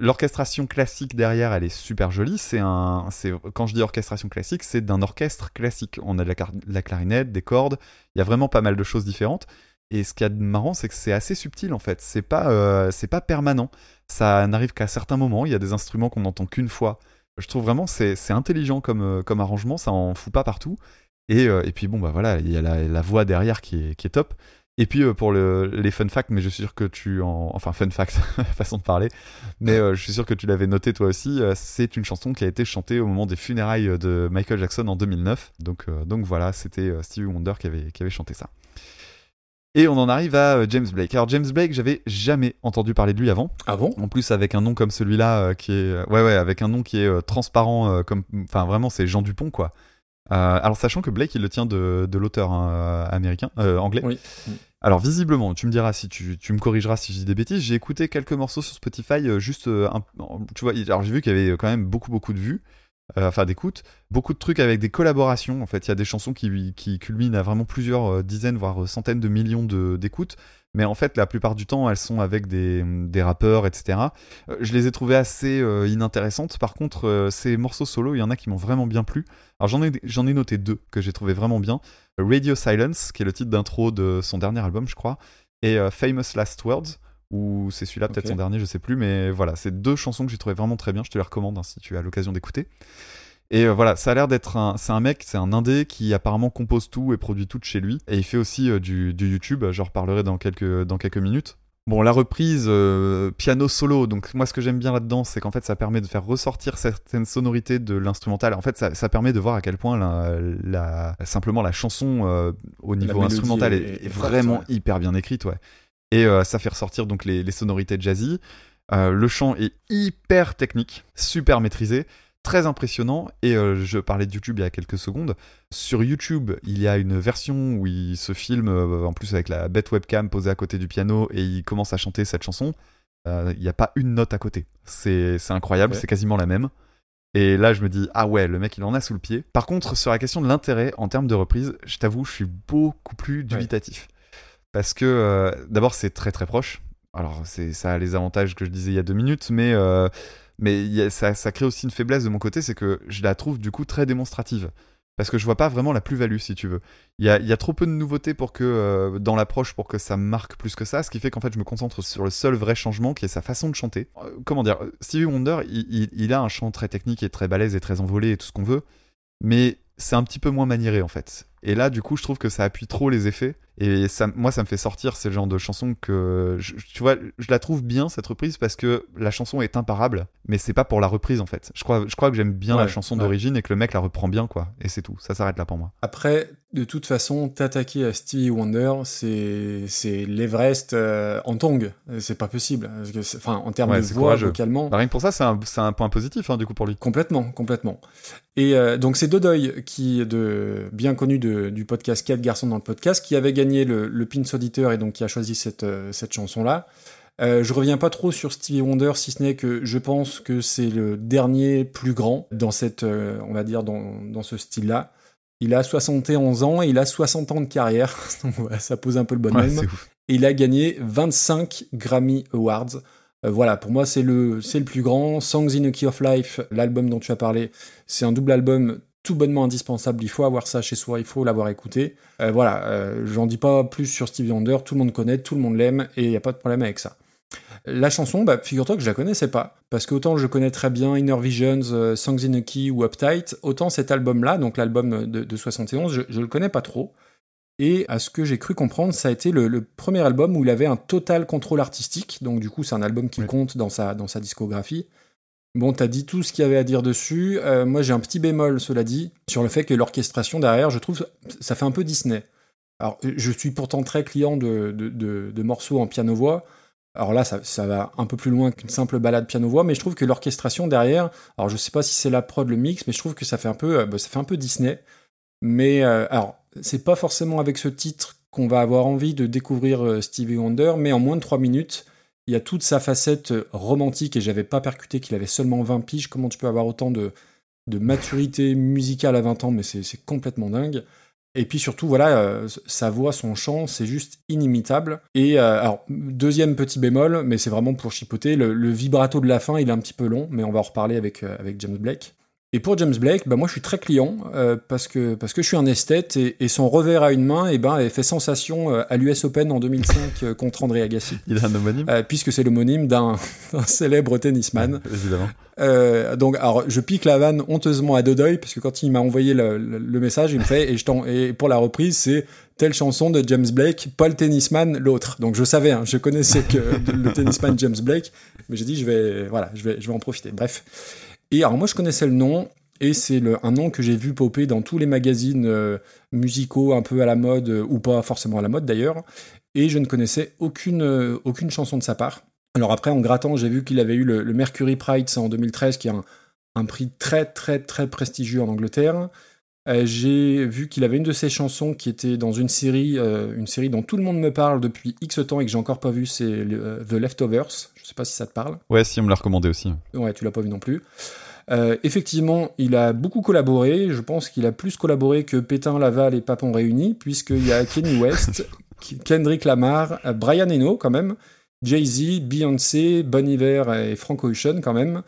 [SPEAKER 3] L'orchestration classique derrière, elle est super jolie. C'est un, c'est quand je dis orchestration classique, c'est d'un orchestre classique. On a de la, clarinette, des cordes. Il y a vraiment pas mal de choses différentes. Et ce a de marrant, c'est que c'est assez subtil en fait. C'est pas, euh, c'est pas permanent. Ça n'arrive qu'à certains moments. Il y a des instruments qu'on n'entend qu'une fois. Je trouve vraiment c'est c'est intelligent comme, euh, comme arrangement. Ça en fout pas partout. Et, euh, et puis bon bah voilà, il y a la, la voix derrière qui est, qui est top. Et puis euh, pour le, les fun facts, mais je suis sûr que tu en... Enfin fun facts, façon de parler. Mais euh, je suis sûr que tu l'avais noté toi aussi. euh, c'est une chanson qui a été chantée au moment des funérailles de Michael Jackson en 2009. Donc, donc voilà, c'était Stevie Wonder qui avait, qui avait chanté ça. Et on en arrive à James Blake. Alors James Blake, j'avais jamais entendu parler de lui avant.
[SPEAKER 2] Ah bon?
[SPEAKER 3] En plus avec un nom comme celui-là qui est, ouais ouais, avec un nom qui est transparent, comme, enfin vraiment c'est Jean Dupont quoi. Euh, alors sachant que Blake il le tient de, de l'auteur hein, américain, euh, anglais.
[SPEAKER 2] Oui.
[SPEAKER 3] Alors visiblement, tu me diras si tu, tu me corrigeras si je dis des bêtises. J'ai écouté quelques morceaux sur Spotify, euh, juste, euh, un- tu vois. Alors j'ai vu qu'il y avait quand même beaucoup beaucoup de vues, euh, enfin d'écoutes, beaucoup de trucs avec des collaborations. En fait, il y a des chansons qui, culminent à vraiment plusieurs euh, dizaines voire centaines de millions de- d'écoutes. Mais en fait, la plupart du temps, elles sont avec des, des rappeurs, etc. Euh, Je les ai trouvées assez euh, inintéressantes. Par contre, euh, ces morceaux solo, il y en a qui m'ont vraiment bien plu. Alors j'en ai, j'en ai noté deux que j'ai trouvé vraiment bien. Radio Silence, qui est le titre d'intro de son dernier album, je crois, et euh, Famous Last Words, ou c'est celui-là, peut-être son dernier, je sais plus, mais voilà, c'est deux chansons que j'ai trouvé vraiment très bien. Je te les recommande hein, si tu as l'occasion d'écouter. Et euh, voilà, ça a l'air d'être un. C'est un mec, c'est un indé qui apparemment compose tout et produit tout de chez lui. Et il fait aussi euh, du, du YouTube, j'en reparlerai dans quelques, dans quelques minutes. Bon, la reprise euh, piano solo, donc moi ce que j'aime bien là-dedans, c'est qu'en fait ça permet de faire ressortir certaines sonorités de l'instrumental. En fait, ça, ça permet de voir à quel point la, la- simplement la chanson euh, au niveau instrumental
[SPEAKER 2] est-
[SPEAKER 3] est,
[SPEAKER 2] est
[SPEAKER 3] est
[SPEAKER 2] forte,
[SPEAKER 3] vraiment
[SPEAKER 2] ouais.
[SPEAKER 3] hyper bien écrite, ouais. Et euh, ça fait ressortir donc les, les sonorités jazzy. Le chant est hyper technique, super maîtrisé, très impressionnant. Et euh, je parlais de YouTube il y a quelques secondes. Sur YouTube, il y a une version où il se filme, euh, en plus avec la bête webcam posée à côté du piano, et il commence à chanter cette chanson. Euh, Il n'y a pas une note à côté. C'est incroyable,
[SPEAKER 2] Ouais.
[SPEAKER 3] c'est quasiment la même. Et là, je me dis, ah ouais, le mec, il en a sous le pied. Par contre, sur la question de l'intérêt en termes de reprise, je t'avoue, je suis beaucoup plus dubitatif. Parce que, d'abord, c'est très très proche. Alors, c'est ça a les avantages que je disais il y a deux minutes, mais, mais ça, crée aussi une faiblesse de mon côté, c'est que je la trouve du coup très démonstrative. Parce que je vois pas vraiment la plus-value, si tu veux. Il y a, y a trop peu de nouveautés pour que, euh, dans l'approche pour que ça marque plus que ça, ce qui fait qu'en fait, je me concentre sur le seul vrai changement qui est sa façon de chanter. Euh, comment dire Stevie Wonder, il a un chant très technique et très balèze et très envolé et tout ce qu'on veut, mais c'est un petit peu moins maniéré en fait. Et là, du coup, je trouve que ça appuie trop les effets. Et ça, moi, ça me fait sortir. C'est le genre de chanson que, je- tu vois, je la trouve bien cette reprise parce que la chanson est imparable, mais c'est pas pour la reprise en fait. Je crois, je crois que j'aime bien la chanson
[SPEAKER 2] ouais.
[SPEAKER 3] d'origine et que le mec la reprend bien, quoi. Et c'est tout. Ça s'arrête là pour moi.
[SPEAKER 2] Après, de toute façon, t'attaquer à Stevie Wonder, c'est c'est l'Everest euh, en tongue. C'est pas possible. Enfin, en termes
[SPEAKER 3] Ouais,
[SPEAKER 2] de voix,
[SPEAKER 3] courageux.
[SPEAKER 2] vocalement.
[SPEAKER 3] Bah, rien que pour ça, c'est un, c'est un point positif, hein, du coup, pour lui.
[SPEAKER 2] Complètement, complètement. Et euh, donc c'est Dodoy, qui est de, bien connu de- du podcast 4 garçons dans le podcast, qui avait gagné le, le Pins Auditeur et donc qui a choisi cette, euh, cette chanson-là. Euh, je reviens pas trop sur Stevie Wonder, si ce n'est que je pense que c'est le dernier plus grand dans cette, euh, on va dire, dans, dans ce style-là. Il a 71 ans et il a 60 ans de carrière, donc voilà, ça pose un peu le bonhomme
[SPEAKER 3] Ouais,
[SPEAKER 2] et il a gagné 25 Grammy Awards. Euh, voilà, pour moi, c'est le, c'est le plus grand. Songs in a Key of Life, l'album dont tu as parlé, c'est un double album tout bonnement indispensable. Il faut avoir ça chez soi, il faut l'avoir écouté. Euh, voilà, euh, j'en dis pas plus sur Stevie Wonder, tout le monde connaît, tout le monde l'aime, et il n'y a pas de problème avec ça. La chanson, bah, figure-toi que je la connaissais pas. Parce que autant je connais très bien Inner Visions, euh, Songs in a Key ou Uptight, autant cet album-là, donc l'album de, de 71, je, je le connais pas trop. Et à ce que j'ai cru comprendre, ça a été le, le premier album où il avait un total contrôle artistique. Donc du coup, c'est un album qui
[SPEAKER 3] Oui.
[SPEAKER 2] compte dans sa, dans sa discographie. Bon, t'as dit tout ce qu'il y avait à dire dessus. Euh, moi, j'ai un petit bémol, cela dit, sur le fait que l'orchestration derrière, je trouve, ça fait un peu Disney. Alors, je suis pourtant très client de, morceaux en piano-voix. Alors là, ça, va un peu plus loin qu'une simple balade piano-voix, mais je trouve que l'orchestration derrière, alors je sais pas si c'est la prod, le mix, mais je trouve que ça fait un peu, euh, bah, Disney. Mais euh, alors, c'est pas forcément avec ce titre qu'on va avoir envie de découvrir Stevie Wonder, mais en moins de 3 minutes, il y a toute sa facette euh, romantique, et j'avais pas percuté qu'il avait seulement 20 piges. Comment tu peux avoir autant de, maturité musicale à 20 ans, mais c'est complètement dingue. Et puis surtout, voilà, euh, sa voix, son chant, c'est juste inimitable. Et euh, alors, deuxième petit bémol, mais c'est vraiment pour chipoter, le, vibrato de la fin, il est un petit peu long, mais on va en reparler avec, avec James Blake. Et pour James Blake, bah moi je suis très client euh, parce que parce que je suis un esthète et, et son revers à une main, et ben, elle fait sensation euh, à l'US Open en 2005 euh, contre André Agassi,
[SPEAKER 3] Il a un homonyme?
[SPEAKER 2] Euh, puisque c'est l'homonyme d'un d'un célèbre tennisman.
[SPEAKER 3] Évidemment.
[SPEAKER 2] Euh, donc, alors, je pique la vanne honteusement à Dodoy, parce que quand il m'a envoyé le, le- le message, il me fait, et, je et pour la reprise, c'est telle chanson de James Blake, pas le tennisman, l'autre. Donc, je savais, hein, je connaissais que le tennisman James Blake, mais j'ai dit, je vais, voilà, je vais, je vais en profiter. Bref. Et alors, moi, je connaissais le nom, et c'est un nom que j'ai vu popper dans tous les magazines euh, musicaux un peu à la mode, euh, ou pas forcément à la mode d'ailleurs, et je ne connaissais aucune, euh, aucune chanson de sa part. Alors après, en grattant, j'ai vu qu'il avait eu le, Mercury Pride en 2013, qui est un prix très très très prestigieux en Angleterre. Euh, j'ai vu qu'il avait une de ses chansons qui était dans une série, euh, une série dont tout le monde me parle depuis X temps et que j'ai encore pas vu, c'est euh, The Leftovers. Je sais pas si ça te parle.
[SPEAKER 3] Ouais, si, on me l'a recommandé aussi.
[SPEAKER 2] Ouais, tu l'as pas vu non plus. Effectivement, il a beaucoup collaboré. Je pense qu'il a plus collaboré que Pétain, Laval et Papon réunis, puisqu'il y a Kenny West, Kendrick Lamar, Brian Eno quand même, Jay-Z, Beyoncé, Bon Iver et Frank Ocean quand même.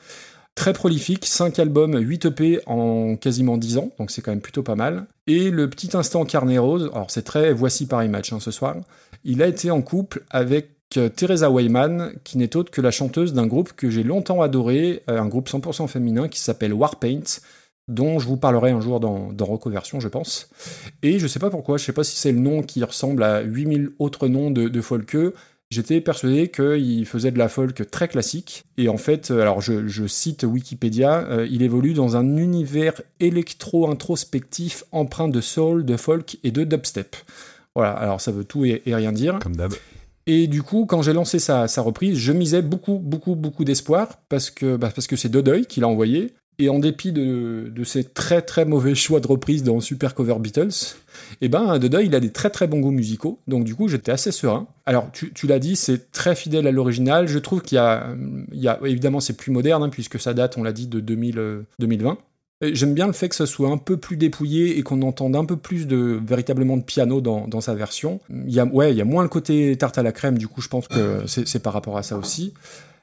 [SPEAKER 2] Très prolifique, 5 albums, 8 EP en quasiment 10 ans, donc c'est quand même plutôt pas mal. Et le petit instant carnet rose, alors c'est très voici Paris Match hein, ce soir, il a été en couple avec euh, Teresa Wayman, qui n'est autre que la chanteuse d'un groupe que j'ai longtemps adoré, euh, un groupe 100% féminin qui s'appelle Warpaint, dont je vous parlerai un jour dans, dans Reconversion, je pense. Et je sais pas pourquoi, je sais pas si c'est le nom qui ressemble à 8000 autres noms de, de folkeux, J'étais persuadé qu'il faisait de la folk très classique. Et en fait, euh, alors je, je cite Wikipédia, euh, il évolue dans un univers électro-introspectif empreint de soul, de folk et de dubstep. Voilà, alors ça veut tout et, et rien dire.
[SPEAKER 3] Comme d'hab.
[SPEAKER 2] Et du coup, quand j'ai lancé sa, sa reprise, je misais beaucoup, beaucoup, beaucoup d'espoir parce que bah, parce que c'est Dodoy qui l'a envoyé. Et en dépit de, de ses très très mauvais choix de reprise dans Super Cover Beatles, eh ben Dodoy il a des très très bons goûts musicaux. Donc du coup, j'étais assez serein. Alors tu, l'as dit, c'est très fidèle à l'original. Je trouve qu'il y a, il y a évidemment c'est plus moderne hein, puisque ça date, on l'a dit, de 2000, euh, 2020. Et J'aime bien le fait que ce soit un peu plus dépouillé et qu'on entende un peu plus de véritablement de piano dans, sa version. Il y a, ouais, il y a moins le côté tarte à la crème, du coup je pense que c'est c'est par rapport à ça aussi.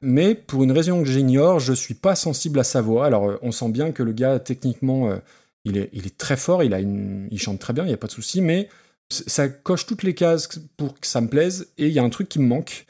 [SPEAKER 2] Mais pour une raison que j'ignore, je suis pas sensible à sa voix. Alors euh, on sent bien que le gars techniquement, euh, il, est, très fort, il, chante très bien, il n'y a pas de souci, mais ça coche toutes les cases pour que ça me plaise et il y a un truc qui me manque.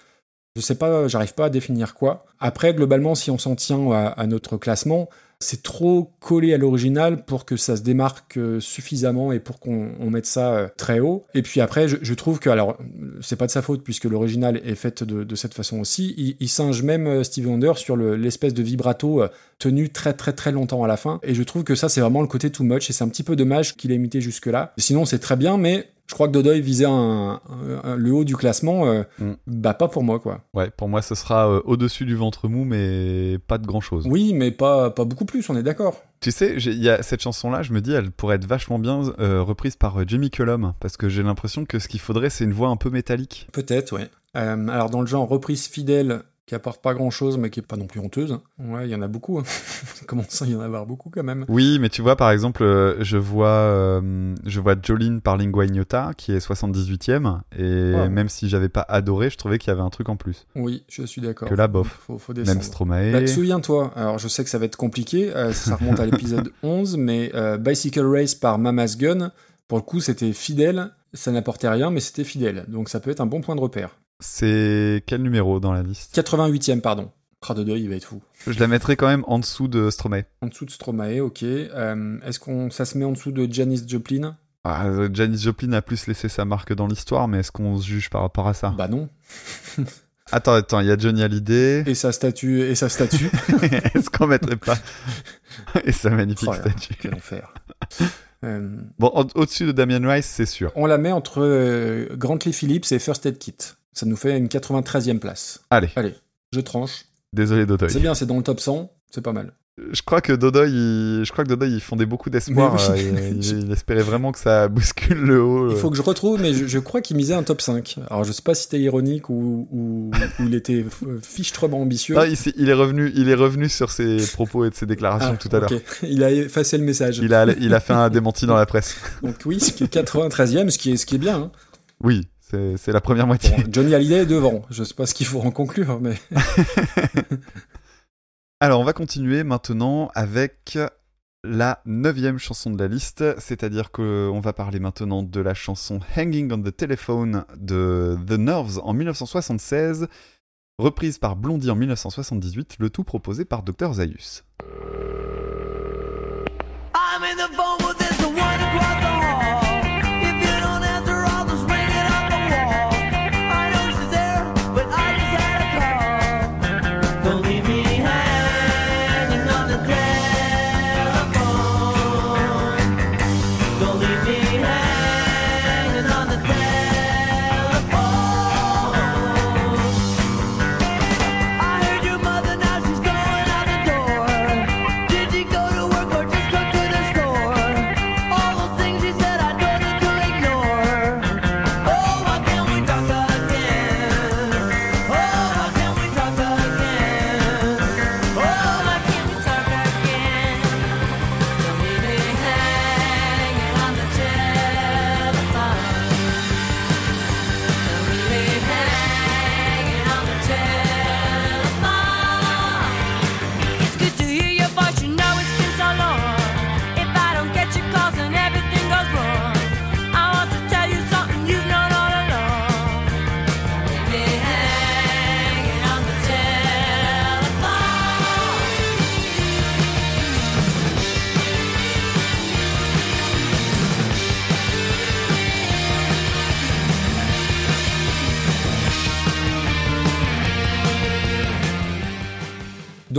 [SPEAKER 2] Je sais pas, j'arrive pas à définir quoi. Après, globalement, si on s'en tient à notre classement, c'est trop collé à l'original pour que ça se démarque euh, suffisamment et pour qu'on on mette ça euh, très haut. Et puis après, je, trouve que, alors, c'est pas de sa faute puisque l'original est fait de, cette façon aussi. Il, singe même euh, Stevie Wonder sur le- l'espèce de vibrato tenu très très très longtemps à la fin. Et je trouve que ça, c'est vraiment le côté too much et c'est un petit peu dommage qu'il ait imité jusque-là. Sinon, c'est très bien, mais je crois que Dodoy visait un, un- un- le haut du classement. euh,
[SPEAKER 3] Mm.
[SPEAKER 2] Bah, pas pour moi, quoi.
[SPEAKER 3] Ouais, pour moi, ce sera euh, au-dessus du ventre mou, mais pas de grand-chose.
[SPEAKER 2] Oui, mais pas, pas beaucoup plus, on est d'accord.
[SPEAKER 3] Tu sais, il y a cette chanson-là, je me dis, elle pourrait être vachement bien euh, reprise par Jamie Cullum, parce que j'ai l'impression que ce qu'il faudrait, c'est une voix un peu métallique.
[SPEAKER 2] Peut-être, ouais. Alors, dans le genre reprise fidèle, qui apporte pas grand-chose, mais qui est pas non plus honteuse. Ouais, il y en a beaucoup. hein. Ça commence à y en avoir beaucoup, quand même.
[SPEAKER 3] Oui, mais tu vois, par exemple, euh, je vois, euh, je vois Jolene par Lingua Ignota, qui est 78ème, et
[SPEAKER 2] Ouais.
[SPEAKER 3] même si j'avais pas adoré, je trouvais qu'il y avait un truc en plus.
[SPEAKER 2] Oui, je suis d'accord.
[SPEAKER 3] Que là, bof.
[SPEAKER 2] Faut, faut
[SPEAKER 3] Même. Stromae.
[SPEAKER 2] Bah, Souviens-toi, alors je sais que ça va être compliqué, euh, ça remonte à l'épisode 11, mais euh, Bicycle Race par Mama's Gun, pour le coup c'était fidèle, ça n'apportait rien, mais c'était fidèle, donc ça peut être un bon point de repère.
[SPEAKER 3] C'est quel numéro dans la liste
[SPEAKER 2] 88ème, pardon. Cras de deuil, il va être fou.
[SPEAKER 3] Je la mettrais quand même en dessous de Stromae.
[SPEAKER 2] En dessous de Stromae, ok. Euh, Est-ce qu'on ça se met en dessous de Janis Joplin?
[SPEAKER 3] Ah, Janis Joplin a plus laissé sa marque dans l'histoire, mais est-ce qu'on se juge par rapport à ça?
[SPEAKER 2] Bah non.
[SPEAKER 3] Attends, attends, il y a Johnny Hallyday.
[SPEAKER 2] Et sa statue, et sa statue.
[SPEAKER 3] est-ce qu'on mettrait pas Et sa magnifique
[SPEAKER 2] Oh là,
[SPEAKER 3] statue.
[SPEAKER 2] Quel enfer. Euh,
[SPEAKER 3] Bon, au-dessus de Damien Rice, c'est sûr.
[SPEAKER 2] on la met entre euh, Grantley Phillips et First Aid Kit. Ça nous fait une 93e place.
[SPEAKER 3] Allez,
[SPEAKER 2] Allez, je tranche.
[SPEAKER 3] désolé d'Auteuil.
[SPEAKER 2] C'est bien, c'est dans le top 100. C'est pas mal.
[SPEAKER 3] Je crois que Dodoy, il... je crois que Dodoy, il fondait beaucoup d'espoir.
[SPEAKER 2] Oui.
[SPEAKER 3] euh, il, il espérait vraiment que ça bouscule le haut.
[SPEAKER 2] Il
[SPEAKER 3] euh.
[SPEAKER 2] faut que je retrouve, mais je, je crois qu'il misait un top 5. Alors je sais pas si c'était ironique ou, ou, ou il était f- fichtrement ambitieux.
[SPEAKER 3] Ah, il, est revenu, il est revenu sur ses propos et de ses déclarations
[SPEAKER 2] Ah,
[SPEAKER 3] tout à l'heure.
[SPEAKER 2] Il a effacé le message.
[SPEAKER 3] Il a, il a fait un démenti dans la presse.
[SPEAKER 2] Donc oui, ce qui est 93e, ce qui est, ce qui est bien. hein.
[SPEAKER 3] Oui, c'est la première moitié.
[SPEAKER 2] Bon, Johnny Hallyday est devant. Je sais pas ce qu'il faut en conclure, mais
[SPEAKER 3] Alors, on va continuer maintenant avec la neuvième chanson de la liste, c'est-à-dire qu'on va parler maintenant de la chanson Hanging on the Telephone de The Nerves en 1976, reprise par Blondie en 1978, le tout proposé par Dr Zayus.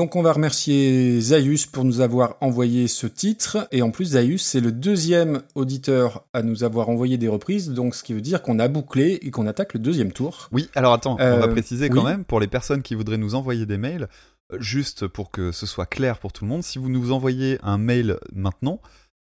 [SPEAKER 2] Donc on va remercier Zaius pour nous avoir envoyé ce titre. Et en plus, Zaius, c'est le deuxième auditeur à nous avoir envoyé des reprises. Donc ce qui veut dire qu'on a bouclé et qu'on attaque le deuxième tour.
[SPEAKER 3] Oui, alors attends, on
[SPEAKER 2] Euh,
[SPEAKER 3] va préciser quand même, pour les personnes qui voudraient nous envoyer des mails, euh, juste pour que ce soit clair pour tout le monde, si vous nous envoyez un mail maintenant,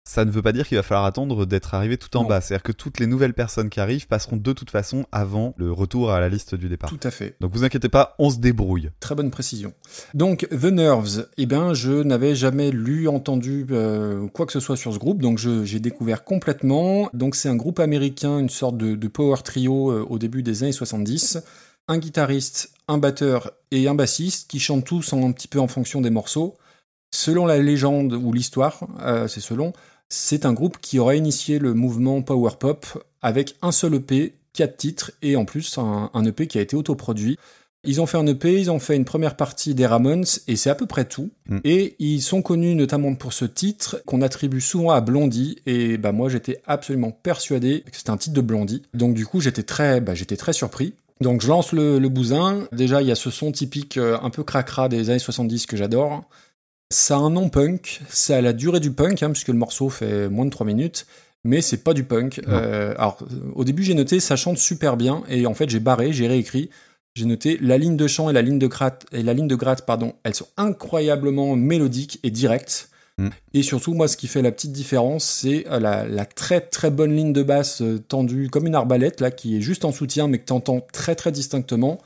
[SPEAKER 3] ça ne veut pas dire qu'il va falloir attendre d'être arrivé tout en
[SPEAKER 2] Non.
[SPEAKER 3] bas. C'est-à-dire que toutes les nouvelles personnes qui arrivent passeront de toute façon avant le retour à la liste du départ.
[SPEAKER 2] Tout à fait.
[SPEAKER 3] Donc vous inquiétez pas, on se débrouille.
[SPEAKER 2] Très bonne précision. Donc, The Nerves, eh ben, je n'avais jamais lu, entendu euh, quoi que ce soit sur ce groupe, donc j'ai découvert complètement. Donc, c'est un groupe américain, une sorte de, de power trio euh, au début des années 70. Un guitariste, un batteur et un bassiste qui chantent tous en, un petit peu en fonction des morceaux. Selon la légende ou l'histoire, euh, c'est selon, c'est un groupe qui aurait initié le mouvement power pop avec un seul EP, quatre titres et en plus un, un EP qui a été autoproduit. Ils ont fait un EP, ils ont fait une première partie des Ramones, et c'est à peu près tout.
[SPEAKER 3] Mm.
[SPEAKER 2] Et ils sont connus notamment pour ce titre qu'on attribue souvent à Blondie, et bah moi j'étais absolument persuadé que c'était un titre de Blondie. Donc du coup j'étais très, bah, j'étais très surpris. Donc je lance le, le bousin. Déjà il y a ce son typique euh, un peu cracra des années 70 que j'adore. Ça a un nom punk, ça a la durée du punk, hein, puisque le morceau fait moins de 3 minutes, mais c'est pas du punk. Euh, alors, au début, j'ai noté ça chante super bien, et en fait, j'ai barré, j'ai réécrit. J'ai noté la ligne de chant et la ligne de gratte, et la ligne de gratte, pardon, elles sont incroyablement mélodiques et directes.
[SPEAKER 3] Mm.
[SPEAKER 2] Et surtout, moi, ce qui fait la petite différence, c'est euh, la, la très très bonne ligne de basse euh, tendue comme une arbalète, là, qui est juste en soutien, mais que tu entends très très distinctement.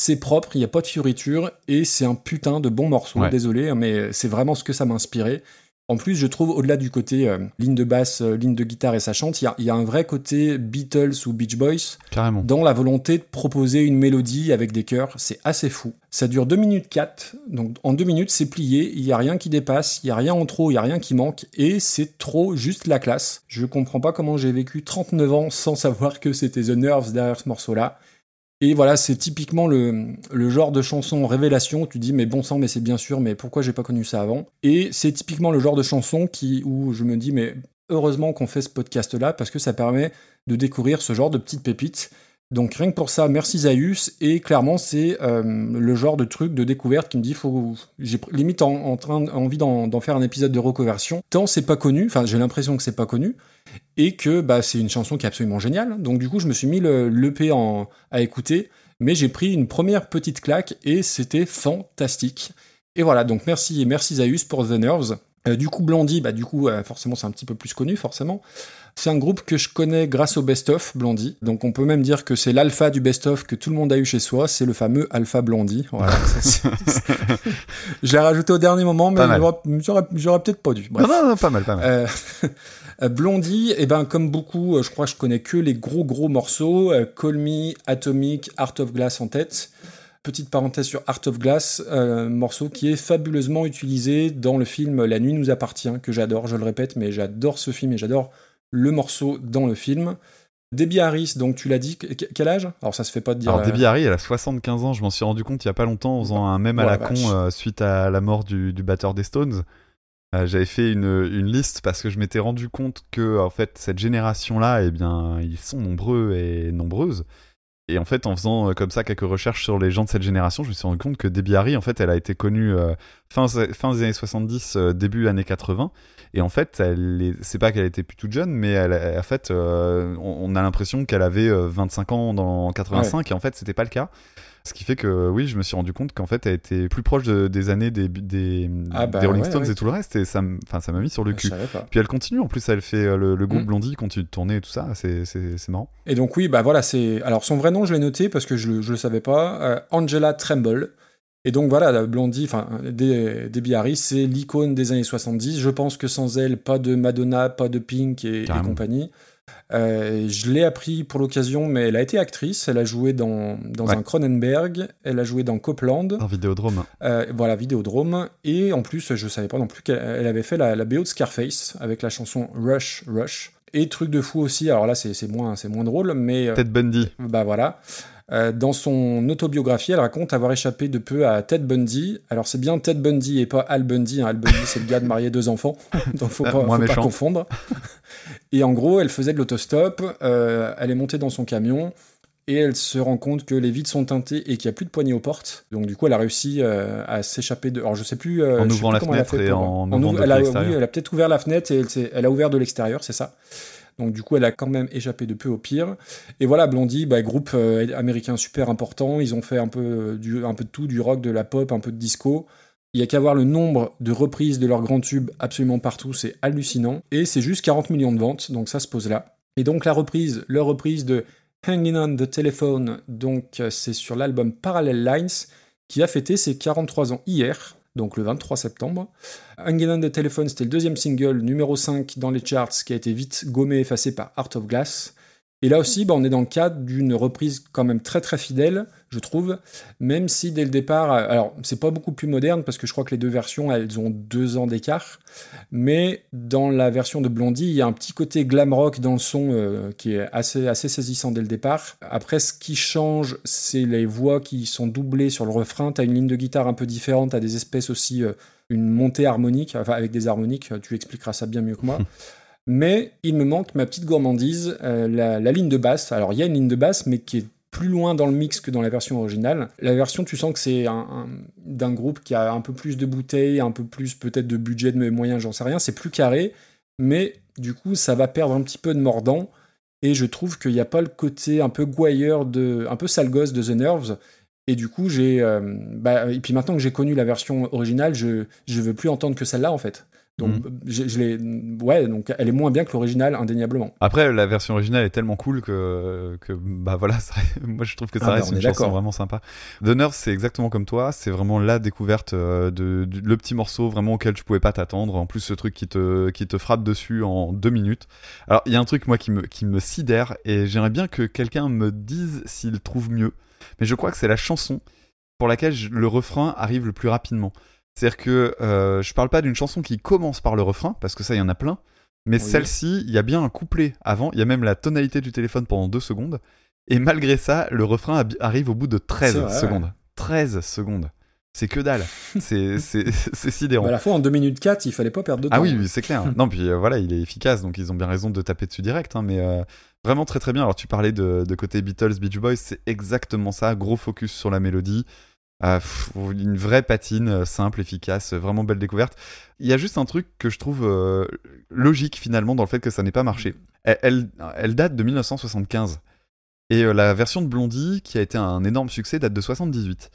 [SPEAKER 2] C'est propre, il n'y a pas de fioriture, et c'est un putain de bon morceau.
[SPEAKER 3] Ouais.
[SPEAKER 2] Désolé, hein, mais c'est vraiment ce que ça m'a inspiré. En plus, je trouve, au-delà du côté euh, ligne de basse, euh, ligne de guitare et ça chante, il y a, il y a un vrai côté Beatles ou Beach Boys
[SPEAKER 3] Carrément.
[SPEAKER 2] dans la volonté de proposer une mélodie avec des chœurs. C'est assez fou. Ça dure 2 minutes 4, donc en 2 minutes, c'est plié, il n'y a rien qui dépasse, il n'y a rien en trop, il n'y a rien qui manque, et c'est trop juste la classe. Je comprends pas comment j'ai vécu 39 ans sans savoir que c'était The Nerves derrière ce morceau-là. Et voilà, c'est typiquement le, genre de chanson révélation tu dis mais bon sang, mais c'est bien sûr, mais pourquoi j'ai pas connu ça avant? Et c'est typiquement le genre de chanson qui, où je me dis mais heureusement qu'on fait ce podcast-là parce que ça permet de découvrir ce genre de petites pépites. Donc rien que pour ça, merci Zaius. Et clairement, c'est euh, le genre de truc de découverte qui me dit, faut, j'ai limite en, train, envie d'en, faire un épisode de reconversion. Tant c'est pas connu, enfin j'ai l'impression que c'est pas connu, et que bah, c'est une chanson qui est absolument géniale. Donc du coup, je me suis mis le, l'EP à écouter, mais j'ai pris une première petite claque et c'était fantastique. Et voilà, donc merci, merci Zaius pour The Nerves. Euh, du coup, Blondie, bah, du coup, euh, forcément, c'est un petit peu plus connu, forcément. C'est un groupe que je connais grâce au best-of Blondie. Donc, on peut même dire que c'est l'alpha du best-of que tout le monde a eu chez soi. C'est le fameux Alpha Blondie. Voilà. ça, je l'ai rajouté au dernier moment, mais j'aurais- peut-être pas dû. Bref.
[SPEAKER 3] Non, pas mal, pas mal.
[SPEAKER 2] Euh, euh, Blondie, eh ben, comme beaucoup, euh, je crois que je connais que les gros gros morceaux. Call Me, Atomic, Art of Glass en tête. Petite parenthèse sur Art of Glass, euh, morceau qui est fabuleusement utilisé dans le film La nuit nous appartient, que j'adore, je le répète, mais j'adore ce film et j'adore le morceau dans le film. Debbie Harris, donc tu l'as dit, que- quel âge? Alors ça se fait pas de dire.
[SPEAKER 3] Alors,
[SPEAKER 2] euh,
[SPEAKER 3] Debbie Harry, elle a 75 ans, je m'en suis rendu compte il y a pas longtemps en faisant un mème à la con euh, suite à la mort du, du batteur des Stones. Euh, J'avais fait une, une liste parce que je m'étais rendu compte que, en fait, cette génération-là, eh bien, ils sont nombreux et nombreuses. Et en fait, en faisant euh, comme ça quelques recherches sur les gens de cette génération, je me suis rendu compte que Debbie Harry, en fait, elle a été connue euh, fin, fin des années 70, euh, début années 80. Et en fait, c'est pas qu'elle était plus toute jeune, mais elle, en fait, euh, on, on a l'impression qu'elle avait euh, 25 ans dans 85, et en fait, c'était pas le cas. Ce qui fait que, oui, je me suis rendu compte qu'en fait, elle était plus proche de- des années des, des,
[SPEAKER 2] Ah bah
[SPEAKER 3] des Rolling
[SPEAKER 2] ouais,
[SPEAKER 3] Stones
[SPEAKER 2] ouais.
[SPEAKER 3] et tout le reste, et ça m'a mis sur le
[SPEAKER 2] je
[SPEAKER 3] cul. Puis elle continue, en plus, elle fait euh, le, le groupe
[SPEAKER 2] Mm.
[SPEAKER 3] Blondie, continue de tourner et tout ça, c'est marrant.
[SPEAKER 2] Et donc oui, bah voilà, c'est alors son vrai nom, je l'ai noté parce que je le, je le savais pas, euh, Angela Tremble. Et donc voilà, la Blondie, enfin Debbie Harris, c'est l'icône des années 70. Je pense que sans elle, pas de Madonna, pas de Pink et, compagnie. Euh, je l'ai appris pour l'occasion, mais elle a été actrice. Elle a joué dans, dans
[SPEAKER 3] Ouais.
[SPEAKER 2] un Cronenberg, elle a joué dans Copland,
[SPEAKER 3] Un Vidéodrome.
[SPEAKER 2] euh, voilà, Vidéodrome. Et en plus, je savais pas non plus qu'elle elle avait fait la, la BO de Scarface avec la chanson Rush, Rush. Et truc de fou aussi, alors là c'est moins, moins drôle, mais... euh,
[SPEAKER 3] Ted Bundy.
[SPEAKER 2] bah voilà. Euh, dans son autobiographie, elle raconte avoir échappé de peu à Ted Bundy. Alors c'est bien Ted Bundy et pas Al Bundy. hein. Al Bundy, c'est le gars de marier deux enfants. Donc faut
[SPEAKER 3] Ah,
[SPEAKER 2] pas, faut pas confondre. Et en gros, elle faisait de l'autostop. euh, elle est montée dans son camion et elle se rend compte que les vitres sont teintées et qu'il n'y a plus de poignée aux portes. Donc du coup, elle a réussi euh, à s'échapper de. Alors je sais plus. euh,
[SPEAKER 3] En ouvrant la fenêtre et
[SPEAKER 2] pour-
[SPEAKER 3] en
[SPEAKER 2] en
[SPEAKER 3] ouvrant
[SPEAKER 2] ouv-
[SPEAKER 3] depuis
[SPEAKER 2] elle a. Oui, elle a peut-être ouvert la fenêtre et elle a ouvert de l'extérieur, c'est ça. Donc du coup, elle a quand même échappé de peu au pire. Et voilà, Blondie, bah, groupe euh, américain super important. Ils ont fait un peu, euh, un peu de tout, du rock, de la pop, un peu de disco. Il y a qu'à voir le nombre de reprises de leurs grands tubes absolument partout, c'est hallucinant. Et c'est juste 40 millions de ventes, donc ça se pose là. Et donc la reprise, leur reprise de Hanging on the Telephone, donc euh, c'est sur l'album Parallel Lines, qui a fêté ses 43 ans hier, donc le 23 septembre. Hanging on the Telephone, c'était le deuxième single, numéro 5 dans les charts, qui a été vite gommé, effacé par Art of Glass. Et là aussi, bah, on est dans le cadre d'une reprise quand même très très fidèle, je trouve, même si dès le départ, euh, alors c'est pas beaucoup plus moderne parce que je crois que les deux versions, elles ont deux ans d'écart, mais dans la version de Blondie, il y a un petit côté glam rock dans le son euh, qui est assez, assez saisissant dès le départ. Après, ce qui change, c'est les voix qui sont doublées sur le refrain. T'as une ligne de guitare un peu différente, t'as des espèces aussi, euh, une montée harmonique, enfin avec des harmoniques, tu expliqueras ça bien mieux que moi. Mais il me manque ma petite gourmandise, euh, la, ligne de basse. Alors il y a une ligne de basse, mais qui est plus loin dans le mix que dans la version originale. La version, tu sens que c'est un, un- d'un groupe qui a un peu plus de bouteilles, un peu plus peut-être de budget, de moyens, j'en sais rien. C'est plus carré, mais du coup, ça va perdre un petit peu de mordant. Et je trouve qu'il n'y a pas le côté un peu gouailleur, de, un peu sale de The Nerves. Et du coup, j'ai. euh, bah, et puis maintenant que j'ai connu la version originale, je je veux plus entendre que celle-là en fait. Donc, je, je l'ai. Ouais, donc elle est moins bien que l'original, indéniablement.
[SPEAKER 3] Après, la version originale est tellement cool que, que bah voilà, ça- moi je trouve que ça
[SPEAKER 2] Ah bah,
[SPEAKER 3] reste une chanson vraiment sympa. The Nerve, c'est exactement comme toi, c'est vraiment la découverte euh, de, le petit morceau vraiment auquel tu pouvais pas t'attendre. En plus, ce truc qui te, qui te frappe dessus en deux minutes. Alors, il y a un truc moi qui me, qui me sidère et j'aimerais bien que quelqu'un me dise s'il trouve mieux. Mais je crois que c'est la chanson pour laquelle le refrain arrive le plus rapidement. C'est-à-dire que euh, je parle pas d'une chanson qui commence par le refrain, parce que ça, il y en a plein. Mais
[SPEAKER 2] Oui.
[SPEAKER 3] celle-ci, il y a bien un couplet avant, il y a même la tonalité du téléphone pendant deux secondes. Et malgré ça, le refrain arrive au bout de 13
[SPEAKER 2] C'est vrai,
[SPEAKER 3] secondes. 13 secondes. C'est que dalle. C'est sidérant.
[SPEAKER 2] Bah, à la fois, en 2 minutes 4, il fallait pas perdre de temps.
[SPEAKER 3] Ah oui, oui, c'est clair. non, puis euh, voilà, il est efficace, donc ils ont bien raison de taper dessus direct. hein, mais euh, vraiment très très bien. Alors tu parlais de, de côté Beatles, Beach Boys, c'est exactement ça. Gros focus sur la mélodie. Euh, pff, une vraie patine, euh, simple, efficace, euh, vraiment belle découverte. Il y a juste un truc que je trouve euh, logique finalement dans le fait que ça n'ait pas marché. Elle, elle, elle date de 1975. Et euh, la version de Blondie, qui a été un énorme succès, date de 78.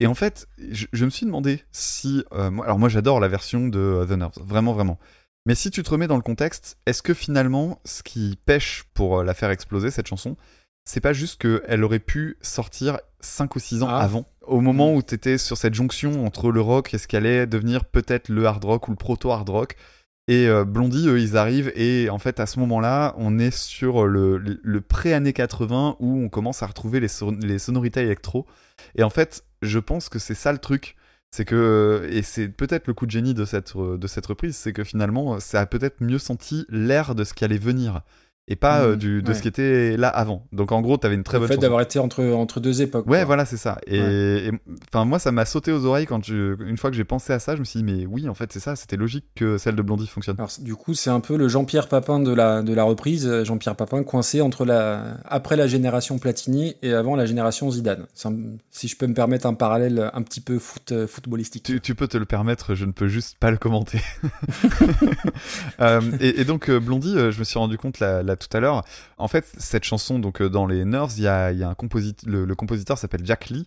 [SPEAKER 3] Et en fait, je, je me suis demandé si. moi, alors, moi, j'adore la version de The Nerves, vraiment, vraiment. Mais si tu te remets dans le contexte, est-ce que finalement, ce qui pêche pour la faire exploser, cette chanson, c'est pas juste qu'elle aurait pu sortir 5 ou 6 ans
[SPEAKER 2] Ah.
[SPEAKER 3] avant, au moment où tu étais sur cette jonction entre le rock et ce qu'allait devenir peut-être le hard rock ou le proto-hard rock et euh, Blondie, eux, ils arrivent et en fait, à ce moment-là, on est sur le, le, le pré-année 80 où on commence à retrouver les, son- les sonorités électro. Et en fait, je pense que c'est ça le truc. C'est que, et c'est peut-être le coup de génie de cette, de cette reprise, c'est que finalement, ça a peut-être mieux senti l'air de ce qui allait venir. Et pas euh,
[SPEAKER 2] Mhm,
[SPEAKER 3] du, de
[SPEAKER 2] ouais.
[SPEAKER 3] ce qui était là avant. Donc en gros, t'avais une très
[SPEAKER 2] le
[SPEAKER 3] bonne
[SPEAKER 2] fait
[SPEAKER 3] chanson.
[SPEAKER 2] d'avoir été entre, entre deux époques.
[SPEAKER 3] Ouais,
[SPEAKER 2] quoi.
[SPEAKER 3] voilà, c'est ça. Et, enfin, moi, ça m'a sauté aux oreilles quand je, une fois que j'ai pensé à ça, je me suis dit, mais oui, en fait, c'est ça, c'était logique que celle de Blondie fonctionne.
[SPEAKER 2] Alors, du coup, c'est un peu le Jean-Pierre Papin de la, de la reprise. euh, Jean-Pierre Papin coincé entre la, après la génération Platini et avant la génération Zidane. Un- si je peux me permettre un parallèle un petit peu foot, euh, footballistique.
[SPEAKER 3] Tu, tu peux te le permettre, je ne peux juste pas le commenter. Euh, et, et donc Blondie, je me suis rendu compte là tout à l'heure. En fait, cette chanson, donc euh, dans les Nerves, il y a, il y a un compositeur, le, le compositeur s'appelle Jack Lee.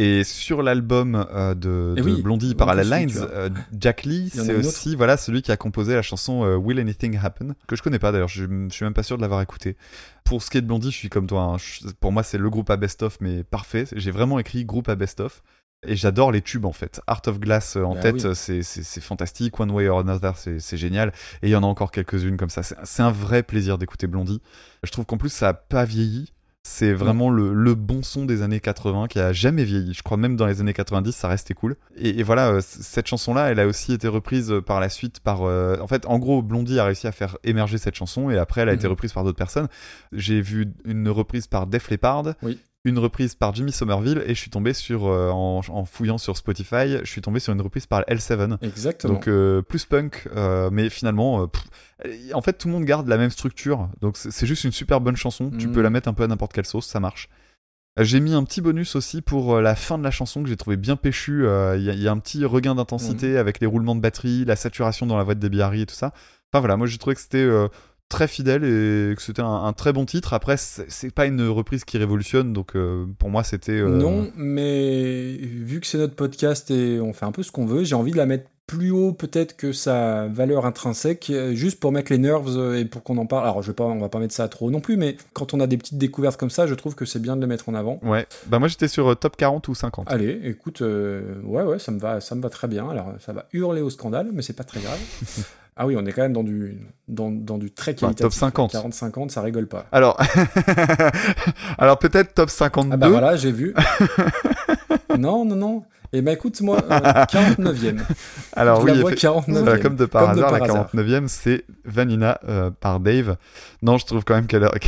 [SPEAKER 3] Et sur l'album euh, de,
[SPEAKER 2] Eh
[SPEAKER 3] de
[SPEAKER 2] oui,
[SPEAKER 3] Blondie Parallel Lines, euh, Jack Lee, c'est aussi voilà celui qui a composé la chanson euh, Will Anything Happen, que je connais pas d'ailleurs. Je, je suis même pas sûr de l'avoir écouté. Pour ce qui est de Blondie, je suis comme toi. hein. Je- pour moi, c'est le groupe à best-of, mais parfait. J'ai vraiment écrit groupe à best-of. Et j'adore les tubes en fait. Art of Glass euh, en
[SPEAKER 2] Bah
[SPEAKER 3] tête,
[SPEAKER 2] oui.
[SPEAKER 3] euh, c'est- fantastique. One Way or Another, c'est génial. Et il y en a encore quelques-unes comme ça. C'est un vrai plaisir d'écouter Blondie. Je trouve qu'en plus, ça a pas vieilli. C'est vraiment le, le bon son des années 80 qui a jamais vieilli. Je crois même dans les années 90, ça restait cool. Et, et voilà, euh, cette chanson-là, elle a aussi été reprise par la suite par. euh, en fait, en gros, Blondie a réussi à faire émerger cette chanson et après, elle a été
[SPEAKER 2] Mhm.
[SPEAKER 3] reprise par d'autres personnes. J'ai vu une reprise par Def Leppard.
[SPEAKER 2] Oui.
[SPEAKER 3] Une reprise par Jimmy Somerville et je suis tombé sur, euh, en, en fouillant sur Spotify, je suis tombé sur une reprise par L7.
[SPEAKER 2] Exactement.
[SPEAKER 3] Donc euh, plus punk, euh, mais finalement, pff, en fait tout le monde garde la même structure. Donc c'est juste une super bonne chanson. Tu
[SPEAKER 2] Mhm.
[SPEAKER 3] peux la mettre un peu à n'importe quelle sauce, ça marche. J'ai mis un petit bonus aussi pour la fin de la chanson que j'ai trouvé bien péchu. Il y, a- il y a un petit regain d'intensité
[SPEAKER 2] Mhm.
[SPEAKER 3] avec les roulements de batterie, la saturation dans la voix de Debbie Harry et tout ça. Enfin voilà, moi j'ai trouvé que c'était très fidèle et que c'était un, un très bon titre. Après, c'est pas une reprise qui révolutionne, donc euh, pour moi c'était. euh,
[SPEAKER 2] Non, mais vu que c'est notre podcast et on fait un peu ce qu'on veut, j'ai envie de la mettre plus haut peut-être que sa valeur intrinsèque, juste pour mettre les nerves et pour qu'on en parle. Alors, je vais pas, on va pas mettre ça trop non plus, mais quand on a des petites découvertes comme ça, je trouve que c'est bien de les mettre en avant.
[SPEAKER 3] Ouais, bah moi j'étais sur euh, top 40 ou 50.
[SPEAKER 2] Allez, écoute, euh, ouais, ouais, ça me va, ça me va très bien. Alors, ça va hurler au scandale, mais c'est pas très grave. ah oui, on est quand même dans du, dans, dans du très qualitatif.
[SPEAKER 3] top 50.
[SPEAKER 2] 40-50, ça rigole pas.
[SPEAKER 3] Alors, alors peut-être top 52.
[SPEAKER 2] Ah bah voilà, j'ai vu. non, non, non. Et bah écoute, moi, euh, 49e.
[SPEAKER 3] Alors
[SPEAKER 2] je
[SPEAKER 3] oui,
[SPEAKER 2] vois
[SPEAKER 3] effe-
[SPEAKER 2] 49e.
[SPEAKER 3] voilà, comme de par
[SPEAKER 2] Comme de
[SPEAKER 3] hasard,
[SPEAKER 2] par
[SPEAKER 3] la
[SPEAKER 2] hasard.
[SPEAKER 3] 49e, c'est Vanina euh, par Dave. Non, je trouve quand même qu'elle a-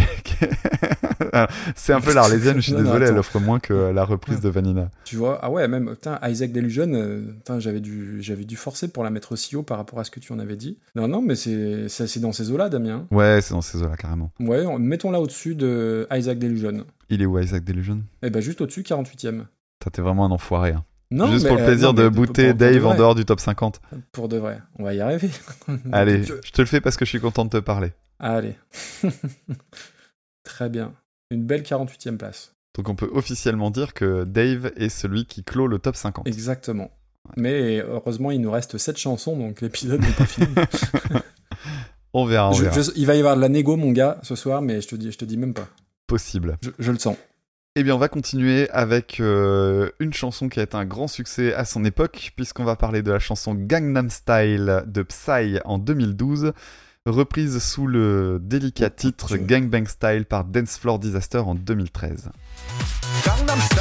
[SPEAKER 3] c'est un peu l'arlésienne, je suis
[SPEAKER 2] Non, non,
[SPEAKER 3] désolé, elle offre moins que la reprise de Vanina.
[SPEAKER 2] Tu vois, ah ouais, même, putain, Isaac Delusion, euh, j'avais dû, j'avais dû forcer pour la mettre aussi haut par rapport à ce que tu en avais dit. Non, non, mais c'est, c'est dans ces eaux-là, Damien.
[SPEAKER 3] Ouais, c'est dans ces eaux-là, carrément.
[SPEAKER 2] Ouais, on- mettons-la au-dessus de Isaac Delusion.
[SPEAKER 3] Il est où Isaac Delusion?
[SPEAKER 2] Et bah juste au-dessus, 48e.
[SPEAKER 3] Putain, T'es vraiment un enfoiré. hein.
[SPEAKER 2] Non,
[SPEAKER 3] Juste
[SPEAKER 2] mais,
[SPEAKER 3] pour le
[SPEAKER 2] euh,
[SPEAKER 3] plaisir
[SPEAKER 2] non,
[SPEAKER 3] de
[SPEAKER 2] de
[SPEAKER 3] Dave en dehors du top 50.
[SPEAKER 2] Pour de vrai, on va y arriver.
[SPEAKER 3] Allez,
[SPEAKER 2] Je-
[SPEAKER 3] je te le fais parce que je suis content de te parler.
[SPEAKER 2] Allez. Très bien. Une belle 48e place.
[SPEAKER 3] Donc on peut officiellement dire que Dave est celui qui clôt le top 50.
[SPEAKER 2] Exactement. Mais heureusement, il nous reste 7 chansons, donc l'épisode n'est pas fini.
[SPEAKER 3] On verra, on
[SPEAKER 2] Je-
[SPEAKER 3] verra.
[SPEAKER 2] je- il va y avoir de la négo, mon gars, ce soir, mais je te dis, je te dis même pas.
[SPEAKER 3] Possible.
[SPEAKER 2] Je, je le sens.
[SPEAKER 3] Eh bien, on va continuer avec euh, une chanson qui a été un grand succès à son époque, puisqu'on va parler de la chanson Gangnam Style de Psy en 2012, reprise sous le délicat titre
[SPEAKER 2] Dieu.
[SPEAKER 3] Gangbang Style par Dance Floor Disaster en 2013.
[SPEAKER 6] Gangnam Style.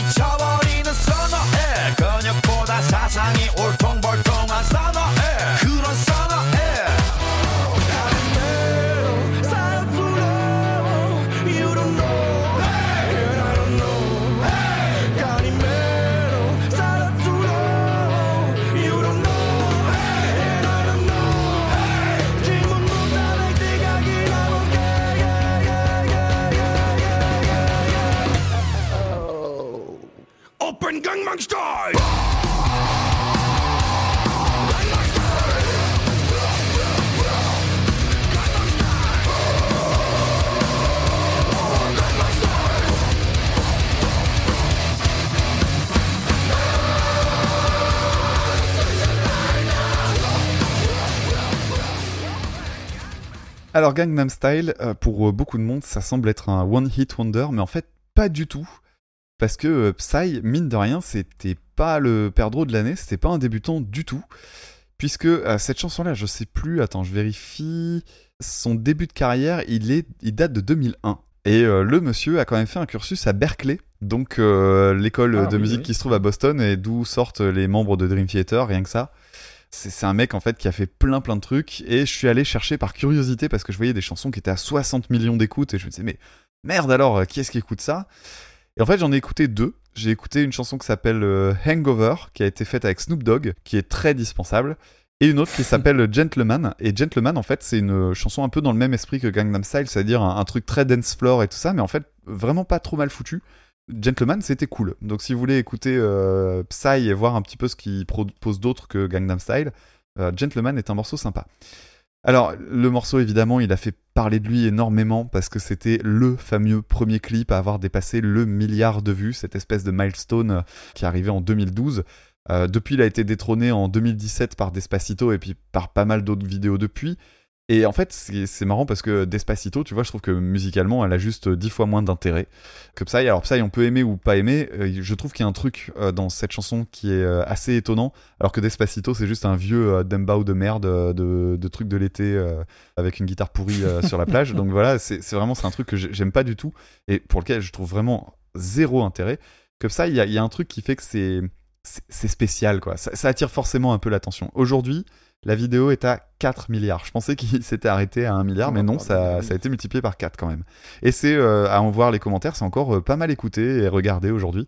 [SPEAKER 3] Alors Gangnam Style, euh, pour euh, beaucoup de monde, ça semble être un one hit wonder, mais en fait pas du tout. Parce que euh, Psy, mine de rien, c'était pas le perdreau de l'année, c'était pas un débutant du tout. Puisque euh, cette chanson-là, je sais plus, attends, je vérifie. Son début de carrière, il, est, il date de 2001. Et euh, le monsieur a quand même fait un cursus à Berkeley, donc euh, l'école
[SPEAKER 2] Ah,
[SPEAKER 3] de
[SPEAKER 2] oui,
[SPEAKER 3] musique
[SPEAKER 2] oui.
[SPEAKER 3] qui se trouve à Boston et d'où sortent les membres de Dream Theater, rien que ça. C'est un mec en fait qui a fait plein plein de trucs et je suis allé chercher par curiosité parce que je voyais des chansons qui étaient à 60 millions d'écoutes et je me disais mais merde alors qui est-ce qui écoute ça? Et en fait j'en ai écouté deux. J'ai écouté une chanson qui s'appelle euh, Hangover qui a été faite avec Snoop Dogg qui est très dispensable et une autre qui s'appelle Gentleman et Gentleman en fait c'est une chanson un peu dans le même esprit que Gangnam Style c'est-à-dire un, un truc très dance floor et tout ça mais en fait vraiment pas trop mal foutu. Gentleman, c'était cool. Donc, si vous voulez écouter euh, Psy et voir un petit peu ce qu'il propose d'autre que Gangnam Style, euh, Gentleman est un morceau sympa. Alors, le morceau, évidemment, il a fait parler de lui énormément parce que c'était le fameux premier clip à avoir dépassé le milliard de vues, cette espèce de milestone euh, qui arrivé en 2012. Euh, depuis, il a été détrôné en 2017 par Despacito et puis par pas mal d'autres vidéos depuis. Et en fait, c'est marrant parce que Despacito, tu vois, je trouve que musicalement, elle a juste dix fois moins d'intérêt que Psy. Alors Psy, on peut aimer ou pas aimer. euh, je trouve qu'il y a un truc euh, dans cette chanson qui est euh, assez étonnant, alors que Despacito, c'est juste un vieux dembao de merde de, de trucs de l'été avec une guitare pourrie sur la plage. Donc voilà, c'est vraiment c'est un truc que j'ai- j'aime pas du tout et pour lequel je trouve vraiment zéro intérêt. Que Psy, il y a, il y a un truc qui fait que c'est spécial, quoi. Ça, ça attire forcément un peu l'attention. Aujourd'hui, la vidéo est à 4 milliards. Je pensais qu'il s'était arrêté à 1 milliard, mais non, ça, a été multiplié par 4 quand même. Et c'est, euh, à en voir les commentaires, c'est encore euh, pas mal écouté et regardé aujourd'hui.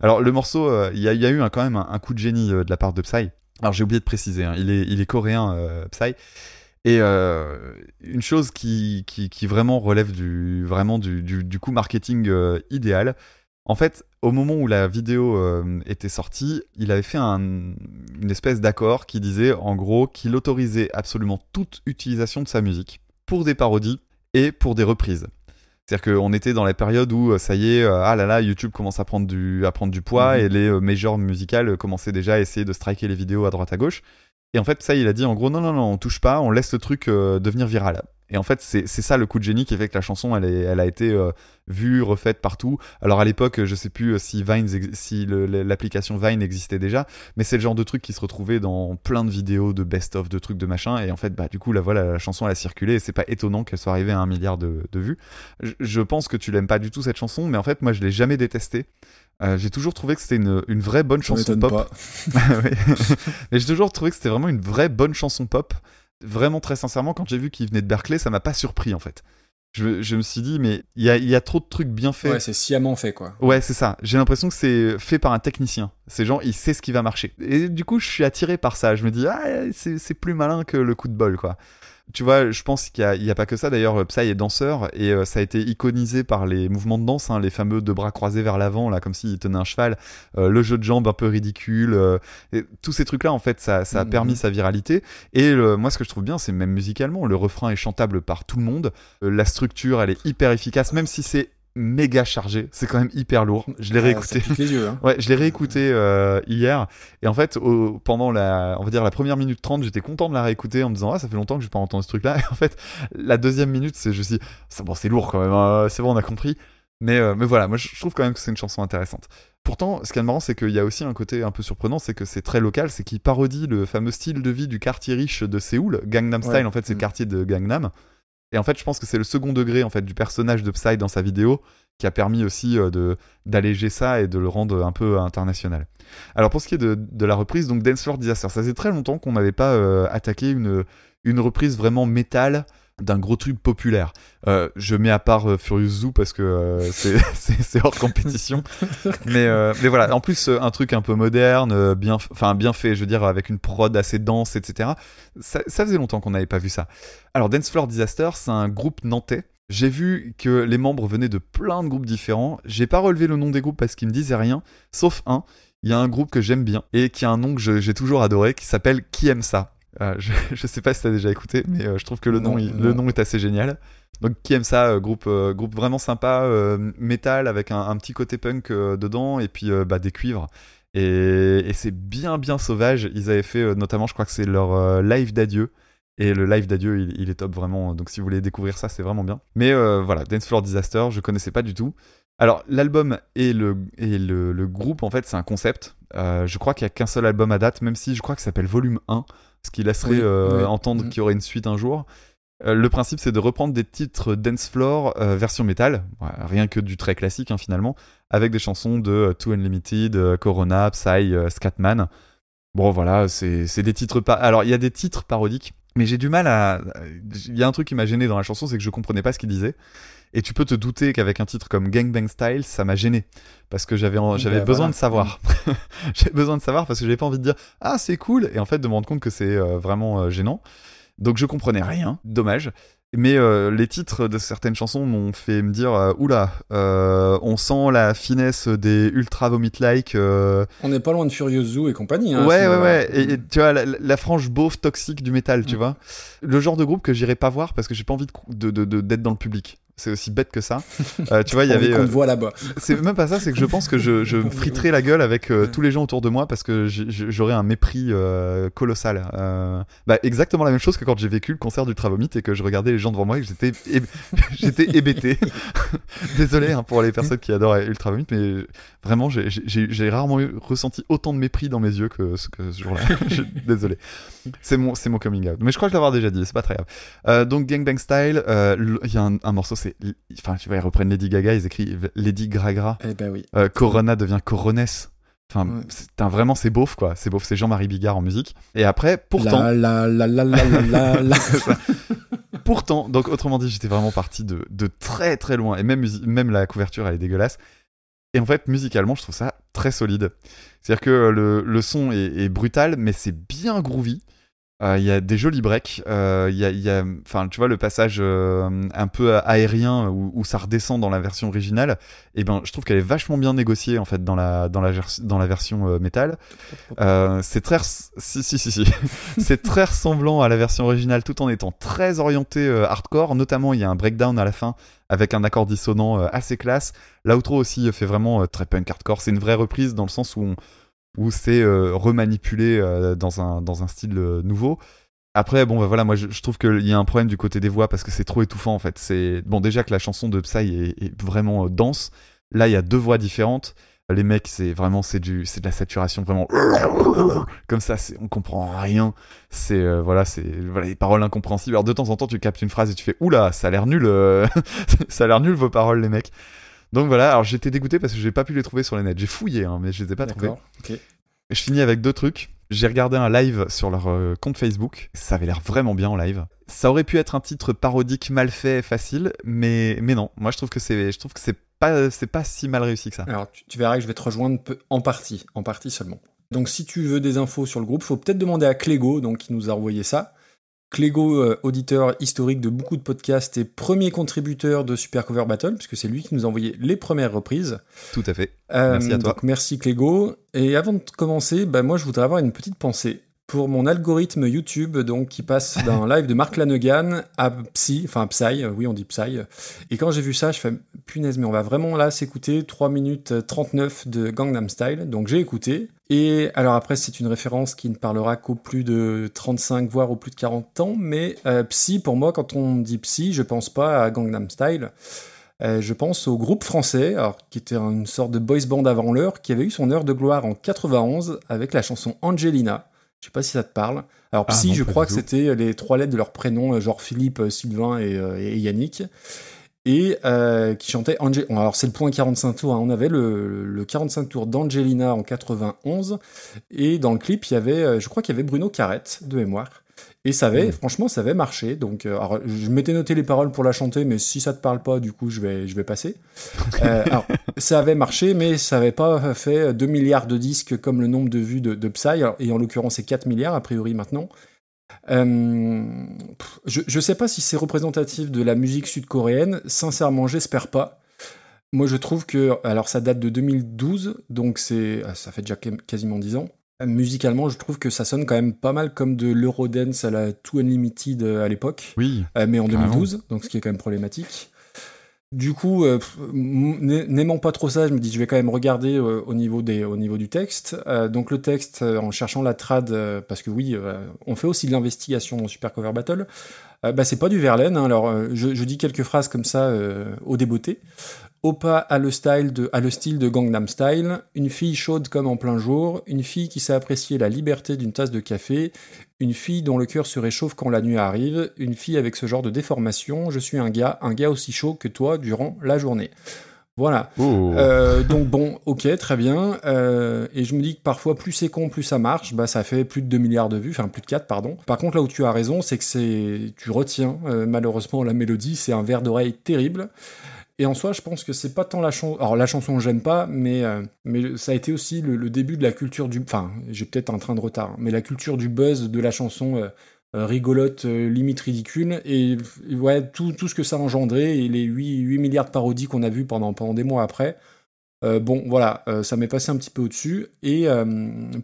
[SPEAKER 3] Alors, le morceau, euh, il y, a, il y a eu un- quand même un, un coup de génie de la part de Psy. Alors, j'ai oublié de préciser, hein, il, est, il est coréen, Psy. Et euh, une chose qui, qui, qui vraiment relève du, vraiment du, du, du coup marketing euh, idéal, en fait, au moment où la vidéo euh, était sortie, il avait fait un- une espèce d'accord qui disait en gros qu'il autorisait absolument toute utilisation de sa musique pour des parodies et pour des reprises. C'est-à-dire qu'on était dans la période où euh, ça y est, euh, ah là là, YouTube commence à prendre du, à prendre du poids
[SPEAKER 2] Mhm.
[SPEAKER 3] et les euh, majors musicales commençaient déjà à essayer de striker les vidéos à droite à gauche. Et en fait, ça, il a dit en gros, non, non, non, on touche pas, on laisse le truc euh, devenir viral. Et en fait, c'est ça le coup de génie qui fait que la chanson, elle, a été euh, vue, refaite partout. Alors à l'époque, je sais plus euh, si Vine, si l'application Vine existait déjà, mais c'est le genre de truc qui se retrouvait dans plein de vidéos de best-of, de trucs de machin. Et en fait, bah du coup, là voilà, la chanson a circulé et c'est pas étonnant qu'elle soit arrivée à un milliard de, de vues. Je, je pense que tu l'aimes pas du tout cette chanson, mais en fait, moi je l'ai jamais détestée. Euh, j'ai toujours trouvé que c'était une, une vraie bonne chanson pop. Mais j'ai toujours trouvé que c'était vraiment une vraie bonne chanson pop. Vraiment très sincèrement, quand j'ai vu qu'il venait de Berkeley, ça m'a pas surpris en fait. Je, je me suis dit, mais il y a, y a trop de trucs bien faits.
[SPEAKER 2] Ouais, c'est sciemment fait, quoi.
[SPEAKER 3] Ouais, c'est ça. J'ai l'impression que c'est fait par un technicien. C'est genre, il sait ce qui va marcher. Et du coup, je suis attiré par ça. Je me dis, ah, c'est c'est plus malin que le coup de bol, quoi. Tu vois, je pense qu'il n'y a, a pas que ça. D'ailleurs, Psy est danseur et euh, ça a été iconisé par les mouvements de danse, hein, les fameux deux bras croisés vers l'avant, là, comme s'il tenait un cheval, euh, le jeu de jambes un peu ridicule. euh, et tous ces trucs-là, en fait, ça, ça a
[SPEAKER 2] Mhm.
[SPEAKER 3] permis sa viralité. Et le- moi, ce que je trouve bien, c'est même musicalement, le refrain est chantable par tout le monde. Euh, la structure, elle est hyper efficace, même si c'est méga chargé. C'est quand même hyper lourd. Je l'ai
[SPEAKER 2] Ah,
[SPEAKER 3] réécouté.
[SPEAKER 2] Les yeux, hein.
[SPEAKER 3] Ouais, je l'ai réécouté euh, hier et en fait au- pendant la on va dire la première minute 30, j'étais content de la réécouter en me disant ah ça fait longtemps que j'ai pas entendu ce truc là et en fait la deuxième minute c'est je me suis dit, c'est bon c'est lourd quand même hein, c'est bon on a compris mais euh, mais voilà, moi je je trouve quand même que c'est une chanson intéressante. Pourtant, ce qui est marrant, c'est qu'il y a aussi un côté un peu surprenant, c'est que c'est très local, c'est qu'il parodie le fameux style de vie du quartier riche de Séoul, Gangnam Style,
[SPEAKER 2] Ouais.
[SPEAKER 3] en fait, c'est le
[SPEAKER 2] Mm.
[SPEAKER 3] quartier de Gangnam. Et en fait, je pense que c'est le second degré en fait du personnage de Psy dans sa vidéo qui a permis aussi euh, d'alléger ça et de le rendre un peu international. Alors pour ce qui est de, la reprise, donc Dance Floor Disaster, ça faisait très longtemps qu'on n'avait pas euh, attaqué une reprise vraiment métal d'un gros truc populaire. Euh, je mets à part euh, Furious Zoo parce que euh, c'est- hors compétition. mais, mais voilà, en plus, un truc un peu moderne, bien, enfin bien fait, je veux dire, avec une prod assez dense, etc. Ça, ça faisait longtemps qu'on n'avait pas vu ça. Alors, Dance Floor Disaster, c'est un groupe nantais J'ai vu que les membres venaient de plein de groupes différents. J'ai pas relevé le nom des groupes parce qu'ils me disaient rien, sauf un. Il y a un groupe que j'aime bien et qui a un nom que j'ai toujours adoré qui s'appelle Qui aime ça Euh, je, je sais pas si t'as déjà écouté, mais euh, je trouve que le nom, il- le nom est assez génial. Donc Qui aime ça euh, groupe, groupe vraiment sympa, métal avec un, un petit côté punk dedans et puis bah, des cuivres. Et, et c'est bien bien sauvage. Ils avaient fait notamment, je crois que c'est leur live d'adieu. Et le live d'adieu, il, il est top vraiment. Donc si vous voulez découvrir ça, c'est vraiment bien. Mais voilà, Dance Floor Disaster, je connaissais pas du tout. Alors l'album et le, et le, le groupe, en fait, c'est un concept. Je crois qu'il y a qu'un seul album à date, même si je crois que ça s'appelle Volume 1, ce qui laisserait
[SPEAKER 2] Oui,
[SPEAKER 3] euh,
[SPEAKER 2] oui.
[SPEAKER 3] entendre
[SPEAKER 2] Mhm.
[SPEAKER 3] qu'il y aurait une suite un jour. Euh, le principe, c'est de reprendre des titres Dance Floor euh, version métal, rien que du très classique hein, finalement, avec des chansons de Too Unlimited, Corona, Psy, Scatman. Bon voilà, c'est des titres pas. Alors il y a des titres parodiques, mais j'ai du mal à. Il y a un truc qui m'a gêné dans la chanson, c'est que je comprenais pas ce qu'il disait. Et tu peux te douter qu'avec un titre comme Gangbang Style, ça m'a gêné parce que j'avais j'avais
[SPEAKER 2] Bah,
[SPEAKER 3] besoin
[SPEAKER 2] voilà.
[SPEAKER 3] de savoir. j'avais besoin de savoir parce que j'avais pas envie de dire ah c'est cool et en fait de me rendre compte que c'est euh, vraiment euh, gênant. Donc je comprenais rien, dommage. Mais euh, les titres de certaines chansons m'ont fait me dire euh, oula, euh, on sent la finesse des ultra vomit like.
[SPEAKER 2] On n'est pas loin de Furious Zoo et compagnie. hein,
[SPEAKER 3] ouais, ouais, ouais. Et, et tu vois, la, la frange beauf toxique du métal, tu
[SPEAKER 2] Mm.
[SPEAKER 3] vois. Le genre de groupe que j'irai pas voir parce que j'ai pas envie d'être de, de, de- d'être dans le public. C'est aussi bête que ça. Euh, tu vois, il y
[SPEAKER 2] On
[SPEAKER 3] avait.
[SPEAKER 2] qu'on
[SPEAKER 3] euh,
[SPEAKER 2] voit là-bas.
[SPEAKER 3] c'est même pas ça, c'est que je pense que je, je me friterais la gueule avec euh, tous les gens autour de moi parce que j'aurais un mépris euh, colossal. Euh, bah, exactement la même chose que quand j'ai vécu le concert Vomit et que je regardais les gens devant moi et que j'étais j'étais hébété. Désolé hein, pour les personnes qui adorent Ultra Vomit, mais vraiment, j'ai- rarement eu- ressenti autant de mépris dans mes yeux que ce, que ce jour-là. Désolé. C'est mon, c'est mon coming out. Mais je crois que je l'avais déjà dit, c'est pas très grave. Euh, donc Gangbang Style, euh, il y a un, un morceau, c'est. Enfin, tu vois, ils reprennent Lady Gaga, ils écrivent Lady Gragra.
[SPEAKER 2] Eh ben oui.
[SPEAKER 3] Euh, Corona devient Coroness. Enfin,
[SPEAKER 2] Ouais.
[SPEAKER 3] c'est un- vraiment, c'est beauf, quoi. C'est beauf, c'est Jean-Marie Bigard en musique. Et après, pourtant,
[SPEAKER 2] La la la la la
[SPEAKER 3] pourtant, donc autrement dit, j'étais vraiment parti de, de très très loin. Et même, même la couverture, elle est dégueulasse. Et en fait, musicalement, je trouve ça très solide. C'est-à-dire que le, le son est, est brutal, mais c'est bien groovy. Euh, Il y a des jolis breaks. euh, Il y a, y a- tu vois, le passage euh, un peu aérien où, ça redescend dans la version originale. Et ben, je trouve qu'elle est vachement bien négociée en fait dans la dans la, version métal. C'est très si si si c'est très ressemblant à la version originale tout en étant très orienté hardcore notamment il y a un breakdown à la fin avec un accord dissonant assez classe l'outro aussi fait vraiment très punk hardcore c'est une vraie reprise dans le sens où on- où c'est euh, remanipulé euh, dans un dans un style euh, nouveau après, bon, bah voilà, moi je, trouve qu'il y a un problème du côté des voix parce que c'est trop étouffant en fait. C'est bon, déjà que la chanson de Psy est, vraiment dense. Là, il y a deux voix différentes. Les mecs, c'est vraiment c'est du c'est de la saturation vraiment comme ça. On comprend rien. C'est voilà, c'est voilà les paroles incompréhensibles. Alors de temps en temps, tu captes une phrase et tu fais oula, ça a l'air nul. ça a l'air nul vos paroles, les mecs. Donc voilà, alors j'étais dégoûté parce que j'ai pas pu les trouver sur les nets. J'ai fouillé, hein, mais je les ai pas trouvés.
[SPEAKER 2] D'accord. Ok.
[SPEAKER 3] Je finis avec deux trucs. J'ai regardé un live sur leur euh, compte Facebook. Ça avait l'air vraiment bien en live. Ça aurait pu être un titre parodique mal fait, facile, mais mais non. Moi, je trouve que c'est je trouve que c'est pas c'est pas si mal réussi que ça.
[SPEAKER 2] Alors, tu, tu verras que je vais te rejoindre peu- en partie, en partie seulement. Donc, si tu veux des infos sur le groupe, faut peut-être demander à Clégo, donc qui nous a envoyé ça. Clégo, euh, auditeur historique de beaucoup de podcasts et premier contributeur de Super Cover Battle, puisque c'est lui qui nous a envoyé les premières reprises.
[SPEAKER 3] Tout à fait.
[SPEAKER 2] Euh,
[SPEAKER 3] Merci à toi.
[SPEAKER 2] Donc merci Clégo. Et avant de commencer, bah, moi je voudrais avoir une petite pensée pour mon algorithme YouTube, donc qui passe d'un live de Mark Lanegan à Psy, enfin Psy, oui on dit Psy. Et quand j'ai vu ça, je fais punaise, mais on va vraiment là s'écouter 3 minutes 39 de Gangnam Style. Donc j'ai écouté. Et alors après, c'est une référence qui ne parlera qu'au plus de 35, voire au plus de 40 ans. Mais euh, Psy, pour moi, quand on dit Psy, je pense pas à Gangnam Style. Euh, je pense au groupe français, alors, qui était une sorte de boys band avant l'heure, qui avait eu son heure de gloire en 91 avec la chanson Angelina. Je sais pas si ça te parle. Alors
[SPEAKER 3] Ah
[SPEAKER 2] Psy,
[SPEAKER 3] non,
[SPEAKER 2] je crois que c'était les trois lettres de leur prénom, euh, genre Philippe, euh, Sylvain et, euh, et Yannick. Et euh, qui chantait Angel... alors c'est le point 45 tours, hein. on avait le, le 45 tours d'Angelina en 91, et dans le clip, il y avait, euh, je crois qu'il y avait Bruno Carrette, de mémoire. Et ça avait,
[SPEAKER 3] Mm.
[SPEAKER 2] franchement, ça avait marché. Donc, euh, alors, je m'étais noté les paroles pour la chanter, mais si ça te parle pas, du coup, je vais, je vais passer. Euh, alors, ça avait marché, mais ça avait pas fait 2 milliards de disques comme le nombre de vues de, de Psy. Alors, et en l'occurrence, c'est 4 milliards, a priori, maintenant. Euh, je, je sais pas si c'est représentatif de la musique sud-coréenne. Sincèrement, j'espère pas. Moi, je trouve que, alors ça date de 2012, donc c'est, ah, ça fait déjà quasiment 10 ans. Musicalement, je trouve que ça sonne quand même pas mal comme de l'Eurodance à la Too Unlimited euh, à l'époque.
[SPEAKER 3] Oui.
[SPEAKER 2] Euh, mais en
[SPEAKER 3] Carrément.
[SPEAKER 2] 2012, donc ce qui est quand même problématique. Du coup, euh, n'aimant pas trop ça, je me dis je vais quand même regarder euh, au, niveau des, au niveau du texte. Euh, donc le texte, en cherchant la trad, parce que oui, on fait aussi de l'investigation dans Super Cover Battle, bah, c'est pas du Verlaine. hein. alors je, je dis quelques phrases comme ça au débeauté. Opa a le, style de, a le style de Gangnam Style, une fille chaude comme en plein jour, une fille qui sait apprécier la liberté d'une tasse de café, une fille dont le cœur se réchauffe quand la nuit arrive, une fille avec ce genre de déformation, je suis un gars, un gars aussi chaud que toi durant la journée. Voilà. Euh, donc bon, ok, très bien. Euh, et je me dis que parfois, plus c'est con, plus ça marche. Bah, ça fait plus de 2 milliards de vues, enfin plus de 4, pardon. Par contre, là où tu as raison, c'est que c'est, tu retiens euh, malheureusement la mélodie, c'est un verre d'oreille terrible. Et en soi, je pense que c'est pas tant la chanson. Alors la chanson, j'aime pas, mais euh, mais ça a été aussi le, début de la culture du. Enfin, j'ai peut-être un train de retard, mais la culture du buzz de la chanson. euh, euh, rigolote, limite ridicule, et ouais, tout, tout ce que ça a engendré, et les 8, 8 milliards de parodies qu'on a vues pendant, pendant des mois après, bon, voilà, ça m'est passé un petit peu au-dessus, et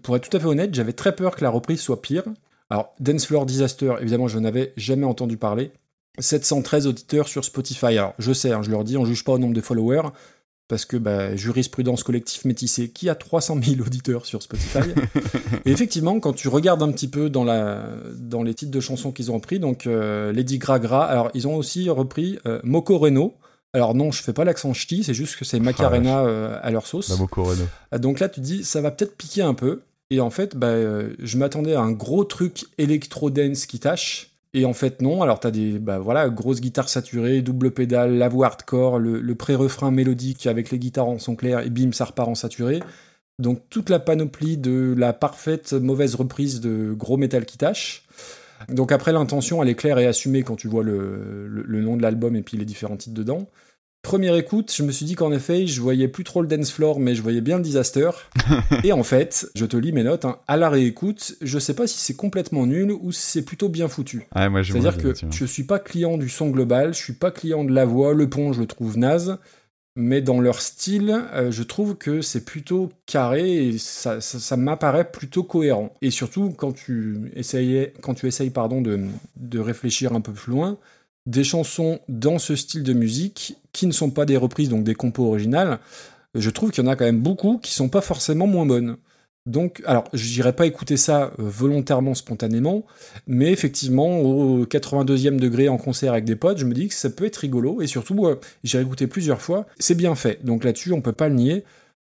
[SPEAKER 2] pour être tout à fait honnête, j'avais très peur que la reprise soit pire. Alors, Dance Floor Disaster, évidemment, je n'avais jamais entendu parler. 713 auditeurs sur Spotify. Alors, je sais, hein, je leur dis, on juge pas au nombre de followers, parce que bah, jurisprudence collectif métissé, qui a 300 000 auditeurs sur Spotify? Et effectivement, quand tu regardes un petit peu dans, la, dans les titres de chansons qu'ils ont repris, donc euh, Lady Gragra, alors ils ont aussi repris euh, Moko Reno. Alors non, je fais pas l'accent ch'ti, c'est juste que c'est Macarena euh, à leur sauce.
[SPEAKER 3] La Moko Renault.
[SPEAKER 2] Ah, Donc là, tu te dis, ça va peut-être piquer un peu. Et en fait, bah, euh, je m'attendais à un gros truc électro-dance qui tâche. Et en fait, non. Alors, t'as des, bah voilà, grosses guitares saturées, double pédale, la voix hardcore, le, pré-refrain mélodique avec les guitares en son clair, et bim, ça repart en saturé. Donc, toute la panoplie de la parfaite mauvaise reprise de gros métal qui tâche. Donc, après, l'intention, elle est claire et assumée quand tu vois le- le nom de l'album et puis les différents titres dedans. Première écoute, je me suis dit qu'en effet, je voyais plus trop le dance floor, mais je voyais bien le disaster. et en fait, je te lis mes notes, hein, à la réécoute, je sais pas si c'est complètement nul ou si c'est plutôt bien foutu.
[SPEAKER 3] J'ai
[SPEAKER 2] C'est-à-dire que je suis pas client du son global, je suis pas client de la voix, le pont, je le trouve naze, mais dans leur style, euh, je trouve que c'est plutôt carré et ça, ça, ça m'apparaît plutôt cohérent. Et surtout, quand tu essayais, quand tu essayes pardon, de, de réfléchir un peu plus loin, des chansons dans ce style de musique qui ne sont pas des reprises, donc des compos originales, je trouve qu'il y en a quand même beaucoup qui sont pas forcément moins bonnes. Donc, alors, je n'irai pas écouter ça euh, volontairement, spontanément, mais effectivement, au 82e degré en concert avec des potes, je me dis que ça peut être rigolo, et surtout, euh, j'ai écouté plusieurs fois, c'est bien fait, donc là-dessus, on peut pas le nier.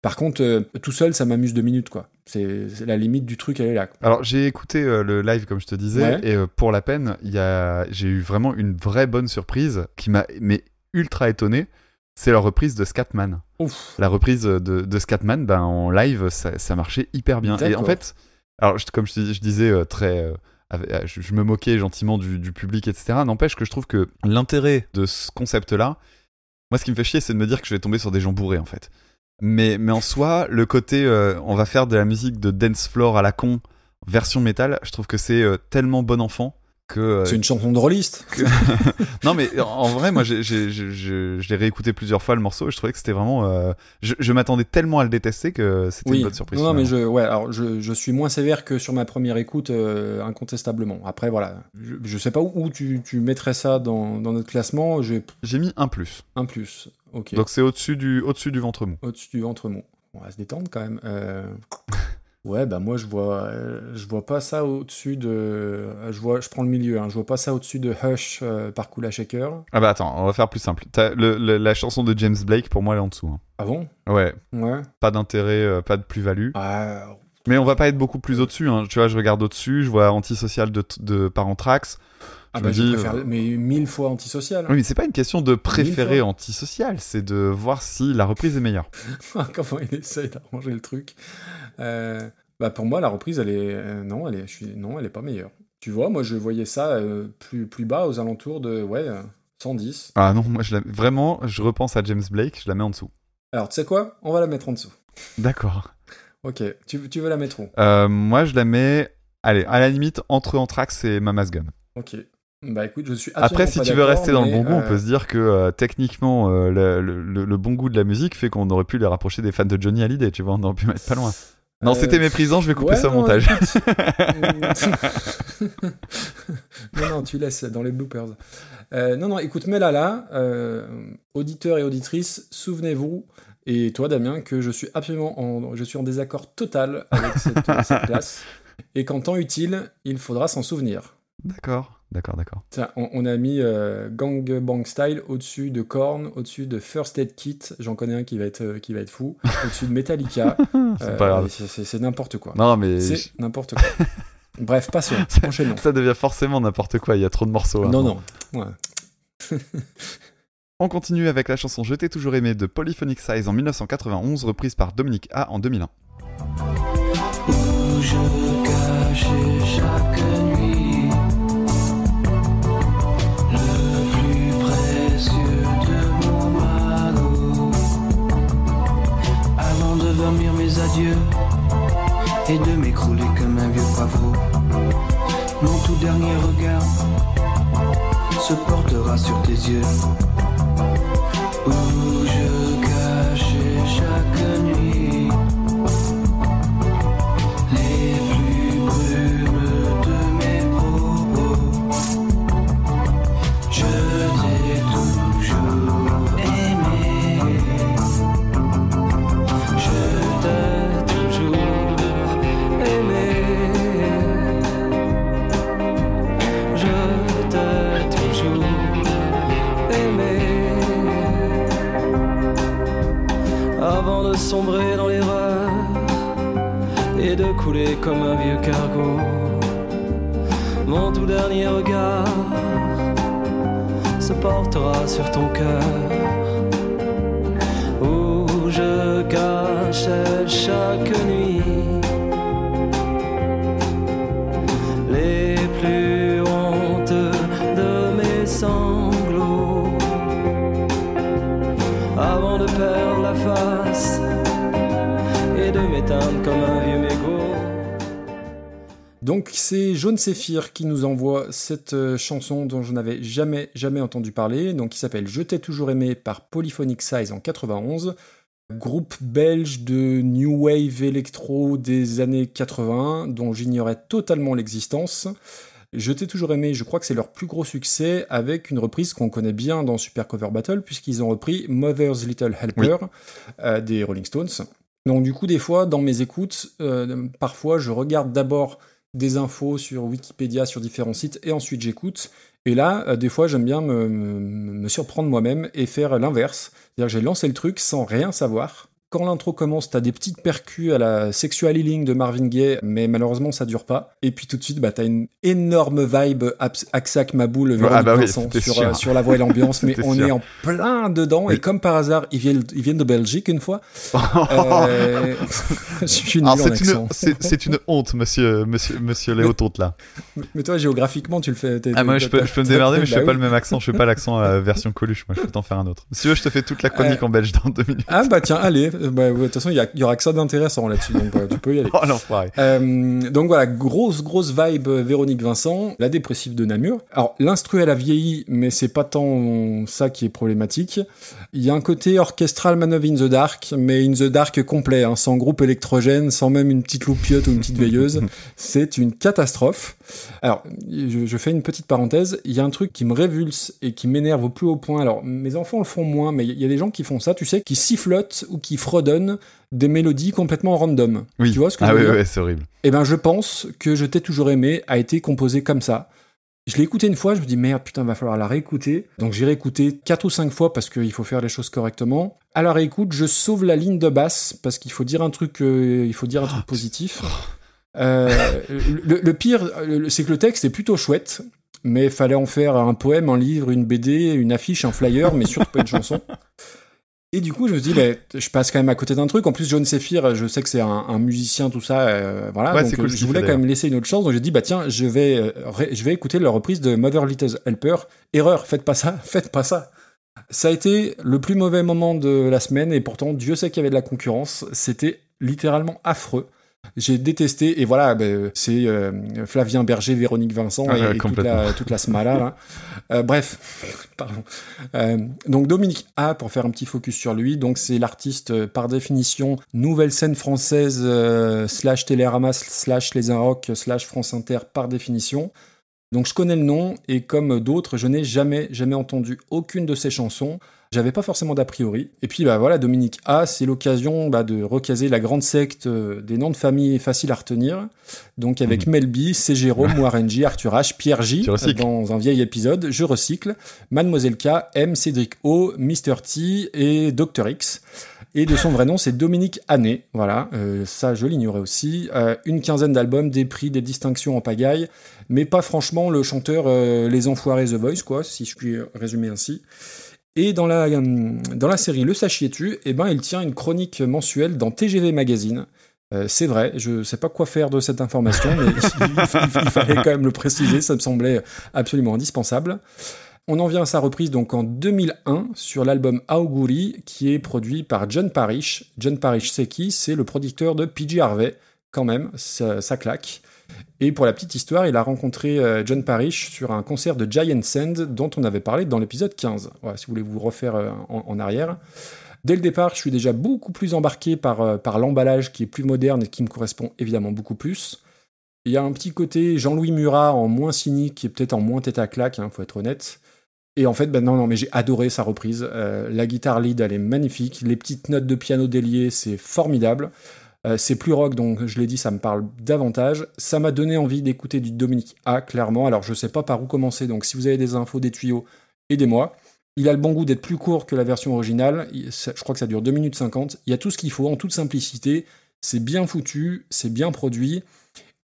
[SPEAKER 2] Par contre, euh, tout seul, ça m'amuse deux minutes, quoi. C'est la limite du truc, elle est là. quoi.
[SPEAKER 3] Alors j'ai écouté euh, le live comme je te disais
[SPEAKER 2] Ouais.
[SPEAKER 3] et euh, pour la peine, a j'ai eu vraiment une vraie bonne surprise qui m'a mais ultra étonné. C'est leur reprise de Scatman.
[SPEAKER 2] Ouf.
[SPEAKER 3] La reprise de, de Scatman, ben en live, ça, ça marchait hyper bien. Et en fait, alors je- comme je, disais très, je me moquais gentiment du, du public, etc. N'empêche que je trouve que l'intérêt de ce concept-là, moi, ce qui me fait chier, c'est de me dire que je vais tomber sur des gens bourrés, en fait. Mais, mais en soi, le côté, euh, on va faire de la musique de dance floor à la con, version métal, je trouve que c'est euh, tellement bon enfant
[SPEAKER 2] C'est une chanson de rôliste.
[SPEAKER 3] non, mais en- vrai, moi, j'ai- j'ai- je l'ai réécouté plusieurs fois le morceau et je trouvais que c'était vraiment. euh, je je m'attendais tellement à le détester que c'était
[SPEAKER 2] Oui,
[SPEAKER 3] une bonne surprise.
[SPEAKER 2] non, non, mais je, ouais, alors je, je suis moins sévère que sur ma première écoute, euh, incontestablement. Après, voilà, je, je sais pas où, où tu, tu mettrais ça dans, dans notre classement, j'ai
[SPEAKER 3] J'ai mis un plus.
[SPEAKER 2] un plus. Ok.
[SPEAKER 3] Donc c'est au-dessus du, au-dessus du ventre mou.
[SPEAKER 2] Au-dessus du ventre mou. On va se détendre quand même. Euh, Ouais, bah moi je vois, euh, je vois pas ça au-dessus de. euh, Je vois, je prends le milieu. Hein, je vois pas ça au-dessus de Hush euh, par Kula Shaker.
[SPEAKER 3] Ah bah attends, on va faire plus simple. T'as le- le- la chanson de James Blake, pour moi, elle est en dessous. hein.
[SPEAKER 2] Ah bon?
[SPEAKER 3] Ouais,
[SPEAKER 2] Ouais.
[SPEAKER 3] pas d'intérêt, euh, pas de plus-value.
[SPEAKER 2] Ah,
[SPEAKER 3] Mais on va pas être beaucoup plus au-dessus. hein. Tu vois, je regarde au-dessus, je vois Antisocial de, de par Anthrax.
[SPEAKER 2] Ah bah je
[SPEAKER 3] dis,
[SPEAKER 2] préfère,
[SPEAKER 3] euh,
[SPEAKER 2] mais mille fois antisocial.
[SPEAKER 3] Oui, mais c'est pas une question de préférer. Antisocial, c'est de voir si la reprise est meilleure.
[SPEAKER 2] Comment il essaye d'arranger le truc. Euh, bah pour moi, la reprise, elle est. euh, non, elle est, je suis, non, elle est pas meilleure. Tu vois, moi, je voyais ça euh, plus, plus bas, aux alentours de ouais, euh, 110.
[SPEAKER 3] Ah non, moi, je la... vraiment, je repense à James Blake, je la mets en dessous.
[SPEAKER 2] Alors, tu sais quoi? On va la mettre en dessous.
[SPEAKER 3] D'accord.
[SPEAKER 2] Ok, tu, tu veux la mettre où?
[SPEAKER 3] Moi, je la mets Allez, à la limite, entre Anthrax et Mama's Gun.
[SPEAKER 2] Ok. Bah écoute, je suis
[SPEAKER 3] Après, si tu veux rester dans le bon goût, on
[SPEAKER 2] euh,
[SPEAKER 3] peut se dire que euh, techniquement, euh, le, le- le bon goût de la musique fait qu'on aurait pu les rapprocher des fans de Johnny Hallyday, tu vois, on aurait pu mettre pas loin. Non, c'était méprisant, je vais couper
[SPEAKER 2] ouais,
[SPEAKER 3] ça au montage.
[SPEAKER 2] non, non, tu laisses dans les bloopers. Non, non, écoute, mais là, là, auditeurs et auditrices, souvenez-vous, et toi, Damien, que je suis absolument en, je suis en désaccord total avec cette, cette place, et qu'en temps utile, il faudra s'en souvenir.
[SPEAKER 3] D'accord, d'accord, d'accord.
[SPEAKER 2] Tiens, on, on a mis euh, Gang Bang Style au-dessus de Korn, au-dessus de First Aid Kit, j'en connais un qui va être, euh, qui va être fou, au-dessus de Metallica.
[SPEAKER 3] C'est
[SPEAKER 2] Euh,
[SPEAKER 3] pas
[SPEAKER 2] c'est- n'importe quoi.
[SPEAKER 3] Non, mais
[SPEAKER 2] C'est n'importe quoi. Bref, passons.
[SPEAKER 3] Ça-
[SPEAKER 2] Enchaînons.
[SPEAKER 3] ça devient forcément n'importe quoi, il y a trop de morceaux. hein.
[SPEAKER 2] Non, non. Ouais.
[SPEAKER 3] On continue avec la chanson Je t'ai toujours aimé de Polyphonic Size en 1991, reprise par Dominique A en 2001.
[SPEAKER 4] Où je et de m'écrouler comme un vieux pavot. Mon tout dernier regard se portera sur tes yeux.
[SPEAKER 2] Jaune Séphir qui nous envoie cette euh, chanson dont je n'avais jamais jamais entendu parler, donc qui s'appelle Je t'ai toujours aimé par Polyphonic Size en 91, groupe belge de new wave électro des années 80 dont j'ignorais totalement l'existence. Je t'ai toujours aimé, je crois que c'est leur plus gros succès avec une reprise qu'on connaît bien dans Super Cover Battle puisqu'ils ont repris Mother's Little Helper euh, des Rolling Stones. Donc du coup des fois dans mes écoutes, euh, parfois je regarde d'abord des infos sur Wikipédia, sur différents sites, et ensuite j'écoute. Et là, euh, des fois, j'aime bien me, surprendre moi-même et faire l'inverse. C'est-à-dire j'ai lancé le truc sans rien savoir. Quand l'intro commence, t'as des petites percus à la Sexual Healing de Marvin Gaye, mais malheureusement ça dure pas. Et puis tout de suite, bah, t'as une énorme vibe Abs- Aksak Maboul
[SPEAKER 3] Ah
[SPEAKER 2] Véronique
[SPEAKER 3] bah oui,
[SPEAKER 2] Vincent
[SPEAKER 3] c'était
[SPEAKER 2] sur, euh, la voix et l'ambiance, mais on
[SPEAKER 3] sûr.
[SPEAKER 2] est en plein dedans.
[SPEAKER 3] Oui.
[SPEAKER 2] Et comme par hasard, ils viennent, ils viennent de Belgique une fois. Euh, je suis nul
[SPEAKER 3] Alors
[SPEAKER 2] en
[SPEAKER 3] c'est une, honte, monsieur, monsieur, monsieur Léo Tonte là.
[SPEAKER 2] Mais toi, géographiquement, tu le fais.
[SPEAKER 3] Ah moi je peux,
[SPEAKER 2] t'es-
[SPEAKER 3] je peux me démerder, mais je
[SPEAKER 2] bah
[SPEAKER 3] fais pas
[SPEAKER 2] oui.
[SPEAKER 3] le même accent, je fais pas l'accent la version Coluche, moi je peux t'en faire un autre. Si tu veux, je te fais toute la chronique
[SPEAKER 2] Euh,
[SPEAKER 3] en belge dans deux minutes.
[SPEAKER 2] Ah bah tiens, allez. Euh, bah, De toute façon, il y, aura que ça d'intéressant là-dessus, donc bah, tu peux y aller.
[SPEAKER 3] Oh l'enfoiré.
[SPEAKER 2] Euh, donc voilà, grosse grosse vibe euh, Véronique Vincent, la dépressive de Namur. Alors l'instru elle a vieilli, mais c'est pas tant ça qui est problématique. Il y a un côté orchestral Man of in the Dark, mais in the Dark complet, hein, sans groupe électrogène, sans même une petite loupiote ou une petite veilleuse. C'est une catastrophe. Alors je, je fais une petite parenthèse. Il y a un truc qui me révulse et qui m'énerve au plus haut point. Alors mes enfants le font moins, mais il y a des gens qui font ça, tu sais, qui sifflotent ou qui fredonnent des mélodies complètement random.
[SPEAKER 3] Oui.
[SPEAKER 2] Tu vois ce que
[SPEAKER 3] ah
[SPEAKER 2] je veux
[SPEAKER 3] oui, c'est horrible.
[SPEAKER 2] eh ben, je pense que Je t'ai toujours aimé a été composé comme ça. Je l'ai écouté une fois, je me dis merde, putain, va falloir la réécouter. Donc j'ai réécouté quatre ou cinq fois parce qu'il faut faire les choses correctement. À la réécoute, je sauve la ligne de basse parce qu'il faut dire un truc, euh, il faut dire un truc positif. Euh, le, le pire, c'est que le texte est plutôt chouette, mais fallait en faire un poème, un livre, une BD, une affiche, un flyer, mais surtout pas une chanson. Et du coup, je me dis, bah, je passe quand même à côté d'un truc. En plus, John Sephir, je sais que c'est un, un musicien, tout ça. euh, voilà.
[SPEAKER 3] Ouais,
[SPEAKER 2] donc,
[SPEAKER 3] cool
[SPEAKER 2] euh, je voulais quand même laisser une autre chance. Donc, j'ai dit, bah tiens, je vais, euh, je vais écouter la reprise de Mother Little Helper. Erreur, faites pas ça, faites pas ça. Ça a été le plus mauvais moment de la semaine et pourtant, Dieu sait qu'il y avait de la concurrence. C'était littéralement affreux. J'ai détesté, et voilà, ben, c'est euh, Flavien Berger, Véronique Vincent
[SPEAKER 3] Ah
[SPEAKER 2] et, toute, la, toute la smala, là. Euh, bref, pardon. Euh, donc Dominique A, pour faire un petit focus sur lui, donc c'est l'artiste par définition nouvelle scène française slash Télérama slash Les Inrocks slash France Inter par définition. Donc je connais le nom et comme d'autres, je n'ai jamais jamais entendu aucune de ses chansons. J'avais pas forcément d'a priori. Et puis bah voilà, Dominique A, c'est l'occasion bah, de recaser la grande secte euh, des noms de famille faciles à retenir. Donc avec Melby, C. Jérôme, Warren J, Arthur H, Pierre J,
[SPEAKER 3] recycles.
[SPEAKER 2] dans un vieil épisode, je recycle, Mademoiselle K, M, Cédric O, Mr. T et Dr. X. Et de son vrai nom, c'est Dominique Hanné. Voilà, euh, ça je l'ignorais aussi. Euh, une quinzaine d'albums, des prix, des distinctions en pagaille, mais pas franchement le chanteur euh, Les Enfoirés The Voice, quoi, si je puis résumer ainsi. Et dans la, euh, dans la série Le Sachiez-tu, eh ben, il tient une chronique mensuelle dans TGV Magazine. Euh, c'est vrai, je sais pas quoi faire de cette information, mais il, il- il fallait quand même le préciser, ça me semblait absolument indispensable. On en vient à sa reprise donc en 2001 sur l'album Auguri qui est produit par John Parrish. John Parrish c'est qui? C'est le producteur de PG Harvey, quand même, ça, ça claque. Et pour la petite histoire, il a rencontré euh, John Parrish sur un concert de Giant Sand dont on avait parlé dans l'épisode 15. Voilà, si vous voulez vous refaire euh, en, arrière. Dès le départ, je suis déjà beaucoup plus embarqué par, euh, par l'emballage qui est plus moderne et qui me correspond évidemment beaucoup plus. Il y a un petit côté Jean-Louis Murat en moins cynique et peut-être en moins tête à claque, hein, faut être honnête. Et en fait, ben non, non, mais j'ai adoré sa reprise. La guitare lead, elle est magnifique. Les petites notes de piano déliées, c'est formidable. Euh, c'est plus rock, donc je l'ai dit, ça me parle davantage. Ça m'a donné envie d'écouter du Dominique A, clairement. Alors, je sais pas par où commencer, donc si vous avez des infos, des tuyaux, aidez-moi. Il a le bon goût d'être plus court que la version originale. Je crois que ça dure 2 minutes 50. Il y a tout ce qu'il faut en toute simplicité. C'est bien foutu, c'est bien produit.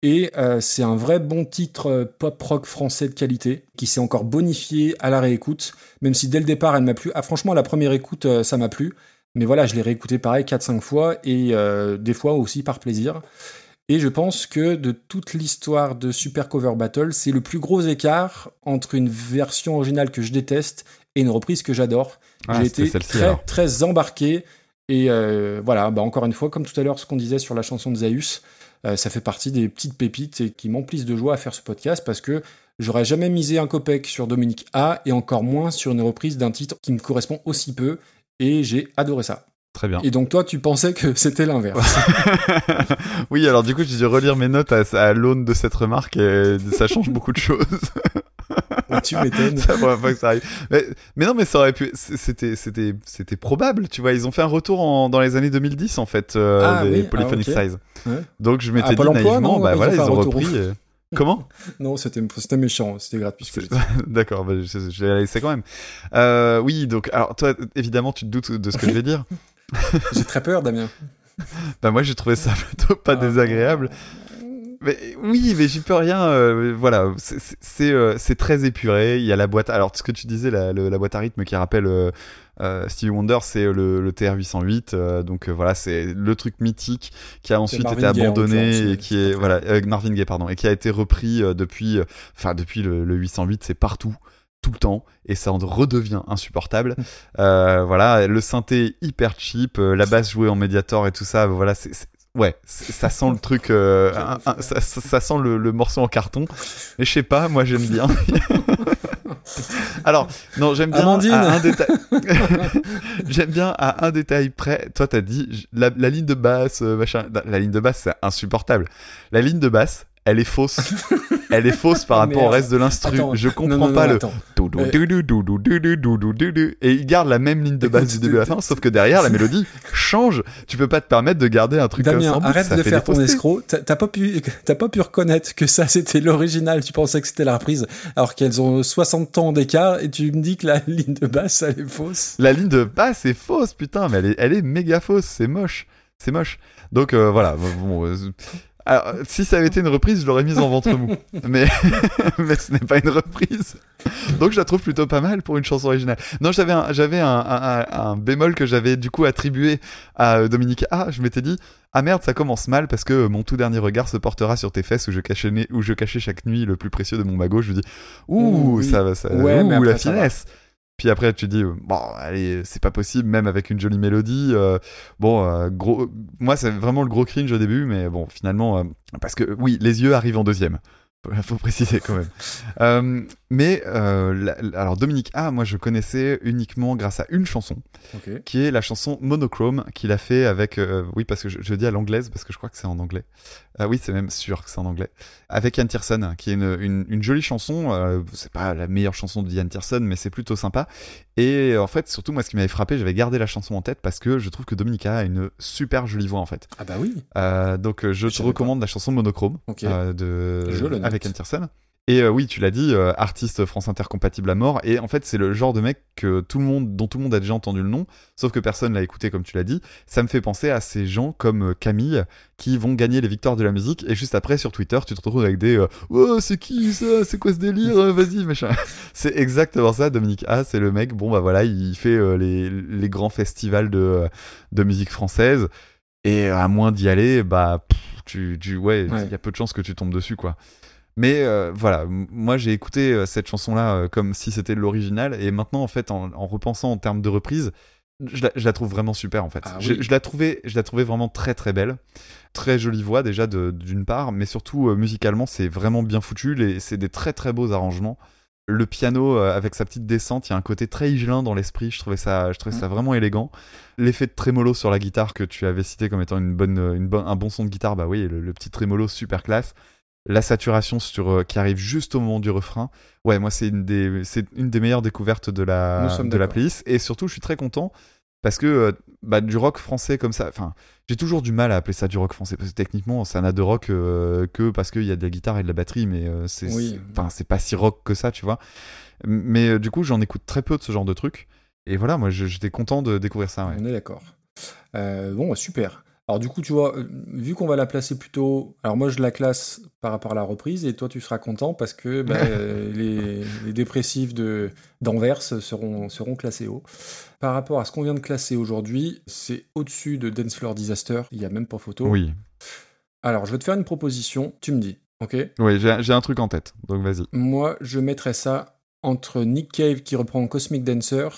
[SPEAKER 2] Et euh, c'est un vrai bon titre euh, pop-rock français de qualité qui s'est encore bonifié à la réécoute, même si dès le départ elle m'a plu. Ah, franchement, la première écoute, ça m'a plu. Mais voilà, je l'ai réécouté pareil 4-5 fois et euh, des fois aussi par plaisir. Et je pense que de toute l'histoire de Super Cover Battle, c'est le plus gros écart entre une version originale que je déteste et une reprise que j'adore.
[SPEAKER 3] Ah,
[SPEAKER 2] J'ai été très,
[SPEAKER 3] alors.
[SPEAKER 2] très embarqué. Et euh, voilà, bah encore une fois, comme tout à l'heure, ce qu'on disait sur la chanson de Zaius, euh, ça fait partie des petites pépites et qui m'emplissent de joie à faire ce podcast parce que j'aurais jamais misé un copec sur Dominique A et encore moins sur une reprise d'un titre qui me correspond aussi peu. Et j'ai adoré ça.
[SPEAKER 3] Très bien.
[SPEAKER 2] Et donc toi, tu pensais que c'était l'inverse.
[SPEAKER 3] oui, alors du coup, j'ai dû relire mes notes à, à l'aune de cette remarque et ça change beaucoup de choses.
[SPEAKER 2] tu m'étonnes.
[SPEAKER 3] Que ça arrive. Mais, mais non, mais ça aurait pu. C'était, c'était, c'était probable. Tu vois, ils ont fait un retour en- dans les années 2010 en fait, euh,
[SPEAKER 2] Ah,
[SPEAKER 3] les
[SPEAKER 2] oui,
[SPEAKER 3] Polyphonic
[SPEAKER 2] ah.
[SPEAKER 3] Size.
[SPEAKER 2] Ouais.
[SPEAKER 3] Donc je m'étais
[SPEAKER 2] Ah,
[SPEAKER 3] dit naïvement,
[SPEAKER 2] non
[SPEAKER 3] bah
[SPEAKER 2] Ils
[SPEAKER 3] voilà, ils ont repris. Comment
[SPEAKER 2] Non, c'était méchant, c'était gratuit.
[SPEAKER 3] D'accord, bah, je, je vais la laisser quand même. Euh, oui, donc, alors toi, évidemment, tu te doutes de ce que je vais dire.
[SPEAKER 2] J'ai très peur, Damien.
[SPEAKER 3] Bah moi, j'ai trouvé ça plutôt pas
[SPEAKER 2] Ah.
[SPEAKER 3] désagréable. Mais oui, mais j'y peux rien. euh, voilà, c'est- euh, très épuré. Il y a la boîte. Alors, ce que tu disais, la, la boîte à rythme qui rappelle euh, euh, Stevie Wonder, c'est le, le TR-808. euh, donc euh, voilà, c'est le truc mythique qui a ensuite été abandonné et qui est voilà Marvin Gaye pardon et qui a été repris euh, depuis, enfin depuis le, le 808, c'est partout tout le temps et ça en redevient insupportable. Euh, voilà, le synthé hyper cheap, euh, la basse jouée en médiator et tout ça, voilà, c'est- ouais, ça sent le truc, euh, un- un- ça, sent le, le morceau en carton. Mais je sais pas, moi j'aime bien. Alors, non, j'aime bien
[SPEAKER 2] Amandine.
[SPEAKER 3] à un détail. j'aime bien à un détail près. Toi, t'as dit la ligne de basse, euh, machin. La ligne de basse, c'est insupportable. La ligne de basse, elle est fausse. Elle est fausse par rapport au reste de l'instru. Je comprends
[SPEAKER 2] non, non,
[SPEAKER 3] pas le. Et il garde la même ligne de base du début à la fin, sauf que derrière, la mélodie change. Tu peux pas te permettre de garder un truc comme ça.
[SPEAKER 2] arrête
[SPEAKER 3] ça
[SPEAKER 2] de faire ton escroc. T'as pas pu, pas pu reconnaître que ça c'était l'original. Tu pensais que c'était la reprise, alors qu'elles ont 60 ans d'écart et tu me dis que la ligne de basse elle est fausse.
[SPEAKER 3] La ligne de basse est fausse, putain, mais elle est, elle est méga fausse, c'est moche. C'est moche. Donc euh, voilà, bon, euh, alors, si ça avait été une reprise, je l'aurais mise en ventre mou. mais, mais ce n'est pas une reprise. Donc je la trouve plutôt pas mal pour une chanson originale. Non, j'avais un, j'avais un, un- un- un bémol que j'avais du coup attribué à euh, Dominique. Ah, je m'étais dit, ah merde, ça commence mal parce que mon tout dernier regard se portera sur tes fesses où je cachais, où je cachais chaque nuit le plus précieux de mon magot. Je me dis, ouh,
[SPEAKER 2] oui.
[SPEAKER 3] ça va, ça,
[SPEAKER 2] Ouais,
[SPEAKER 3] ouh, la
[SPEAKER 2] va.
[SPEAKER 3] Puis après, tu dis, bon, allez, c'est pas possible, même avec une jolie mélodie. euh, bon, euh, gros, moi, c'est vraiment le gros cringe au début, mais bon, finalement, euh, parce que oui, les yeux arrivent en deuxième. Faut préciser quand même. Mais la- alors Dominique A, moi je connaissais uniquement grâce à une chanson, qui est la chanson Monochrome qu'il a fait avec, oui parce que je, je dis à l'anglaise parce que je crois que c'est en anglais. Ah oui, c'est même sûr que c'est en anglais. Avec Ian Tiersen, qui est une, une- une jolie chanson. euh, c'est pas la meilleure chanson de Ian Tiersen, mais c'est plutôt sympa. Et en fait, surtout moi, ce qui m'avait frappé, j'avais gardé la chanson en tête parce que je trouve que Dominique A une super jolie voix en fait.
[SPEAKER 2] Ah bah oui.
[SPEAKER 3] Euh, donc euh, je
[SPEAKER 2] Je
[SPEAKER 3] te recommande la chanson Monochrome euh, de
[SPEAKER 2] Je le
[SPEAKER 3] avec Anne Tiersen. Et euh, oui, tu l'as dit, euh, artiste France Inter compatible à mort. Et en fait, c'est le genre de mec que tout le monde, dont tout le monde a déjà entendu le nom, sauf que personne l'a écouté comme tu l'as dit. Ça me fait penser à ces gens comme euh, Camille qui vont gagner les victoires de la musique. Et juste après, sur Twitter, tu te retrouves avec des euh, Oh, c'est qui ça? C'est quoi ce délire? Vas-y, machin. c'est exactement ça, Dominique A. C'est le mec, bon bah voilà, il fait les, les grands festivals de, de musique française. Et à moins d'y aller, bah, pff, tu, tu, ouais, il
[SPEAKER 2] Ouais.
[SPEAKER 3] y a peu de chances que tu tombes dessus, quoi. Mais euh, voilà, moi j'ai écouté euh, cette chanson-là euh, comme si c'était l'original, et maintenant en fait, en, en repensant en termes de reprise, je la, je la trouve vraiment super en fait.
[SPEAKER 2] Ah
[SPEAKER 3] je,
[SPEAKER 2] oui.
[SPEAKER 3] je la trouvais, je la trouvais vraiment très très belle, très jolie voix déjà d'une part, mais surtout musicalement c'est vraiment bien foutu, c'est des très très beaux arrangements. Le piano avec sa petite descente, il y a un côté très higelin dans l'esprit. Je trouvais ça, je trouvais ça vraiment élégant. L'effet de trémolo sur la guitare que tu avais cité comme étant une bonne, une bonne, un bon son de guitare, bah oui, le, le petit trémolo super classe. La saturation sur euh, qui arrive juste au moment du refrain. Ouais, moi c'est une des, c'est une des meilleures découvertes de la, de la playlist. Et surtout, je suis très content parce que euh, bah, du rock français comme ça, enfin, j'ai toujours du mal à appeler ça du rock français parce que techniquement, ça n'a de rock euh, que parce qu'il y a de la guitare et de la batterie, mais euh, c'est,
[SPEAKER 2] Oui.
[SPEAKER 3] pas si rock que ça, tu vois. Mais euh, du coup, j'en écoute très peu de ce genre de trucs. Et voilà, moi, j'étais content de découvrir ça. ouais.
[SPEAKER 2] On est d'accord. Bon, bah, super. Alors du coup, tu vois, euh, vu qu'on va la placer plutôt... Alors moi, je la classe par rapport à la reprise, et toi, tu seras content parce que bah, euh, les, les dépressifs de d'Anvers seront, seront classés haut. Par rapport à ce qu'on vient de classer aujourd'hui, c'est au-dessus de Dance Floor Disaster, il n'y a même pas photo.
[SPEAKER 3] Oui,
[SPEAKER 2] Alors, je vais te faire une proposition, tu me dis, ok?
[SPEAKER 3] Oui j'ai un truc en tête, donc vas-y.
[SPEAKER 2] Moi, je mettrais ça entre Nick Cave qui reprend Cosmic Dancer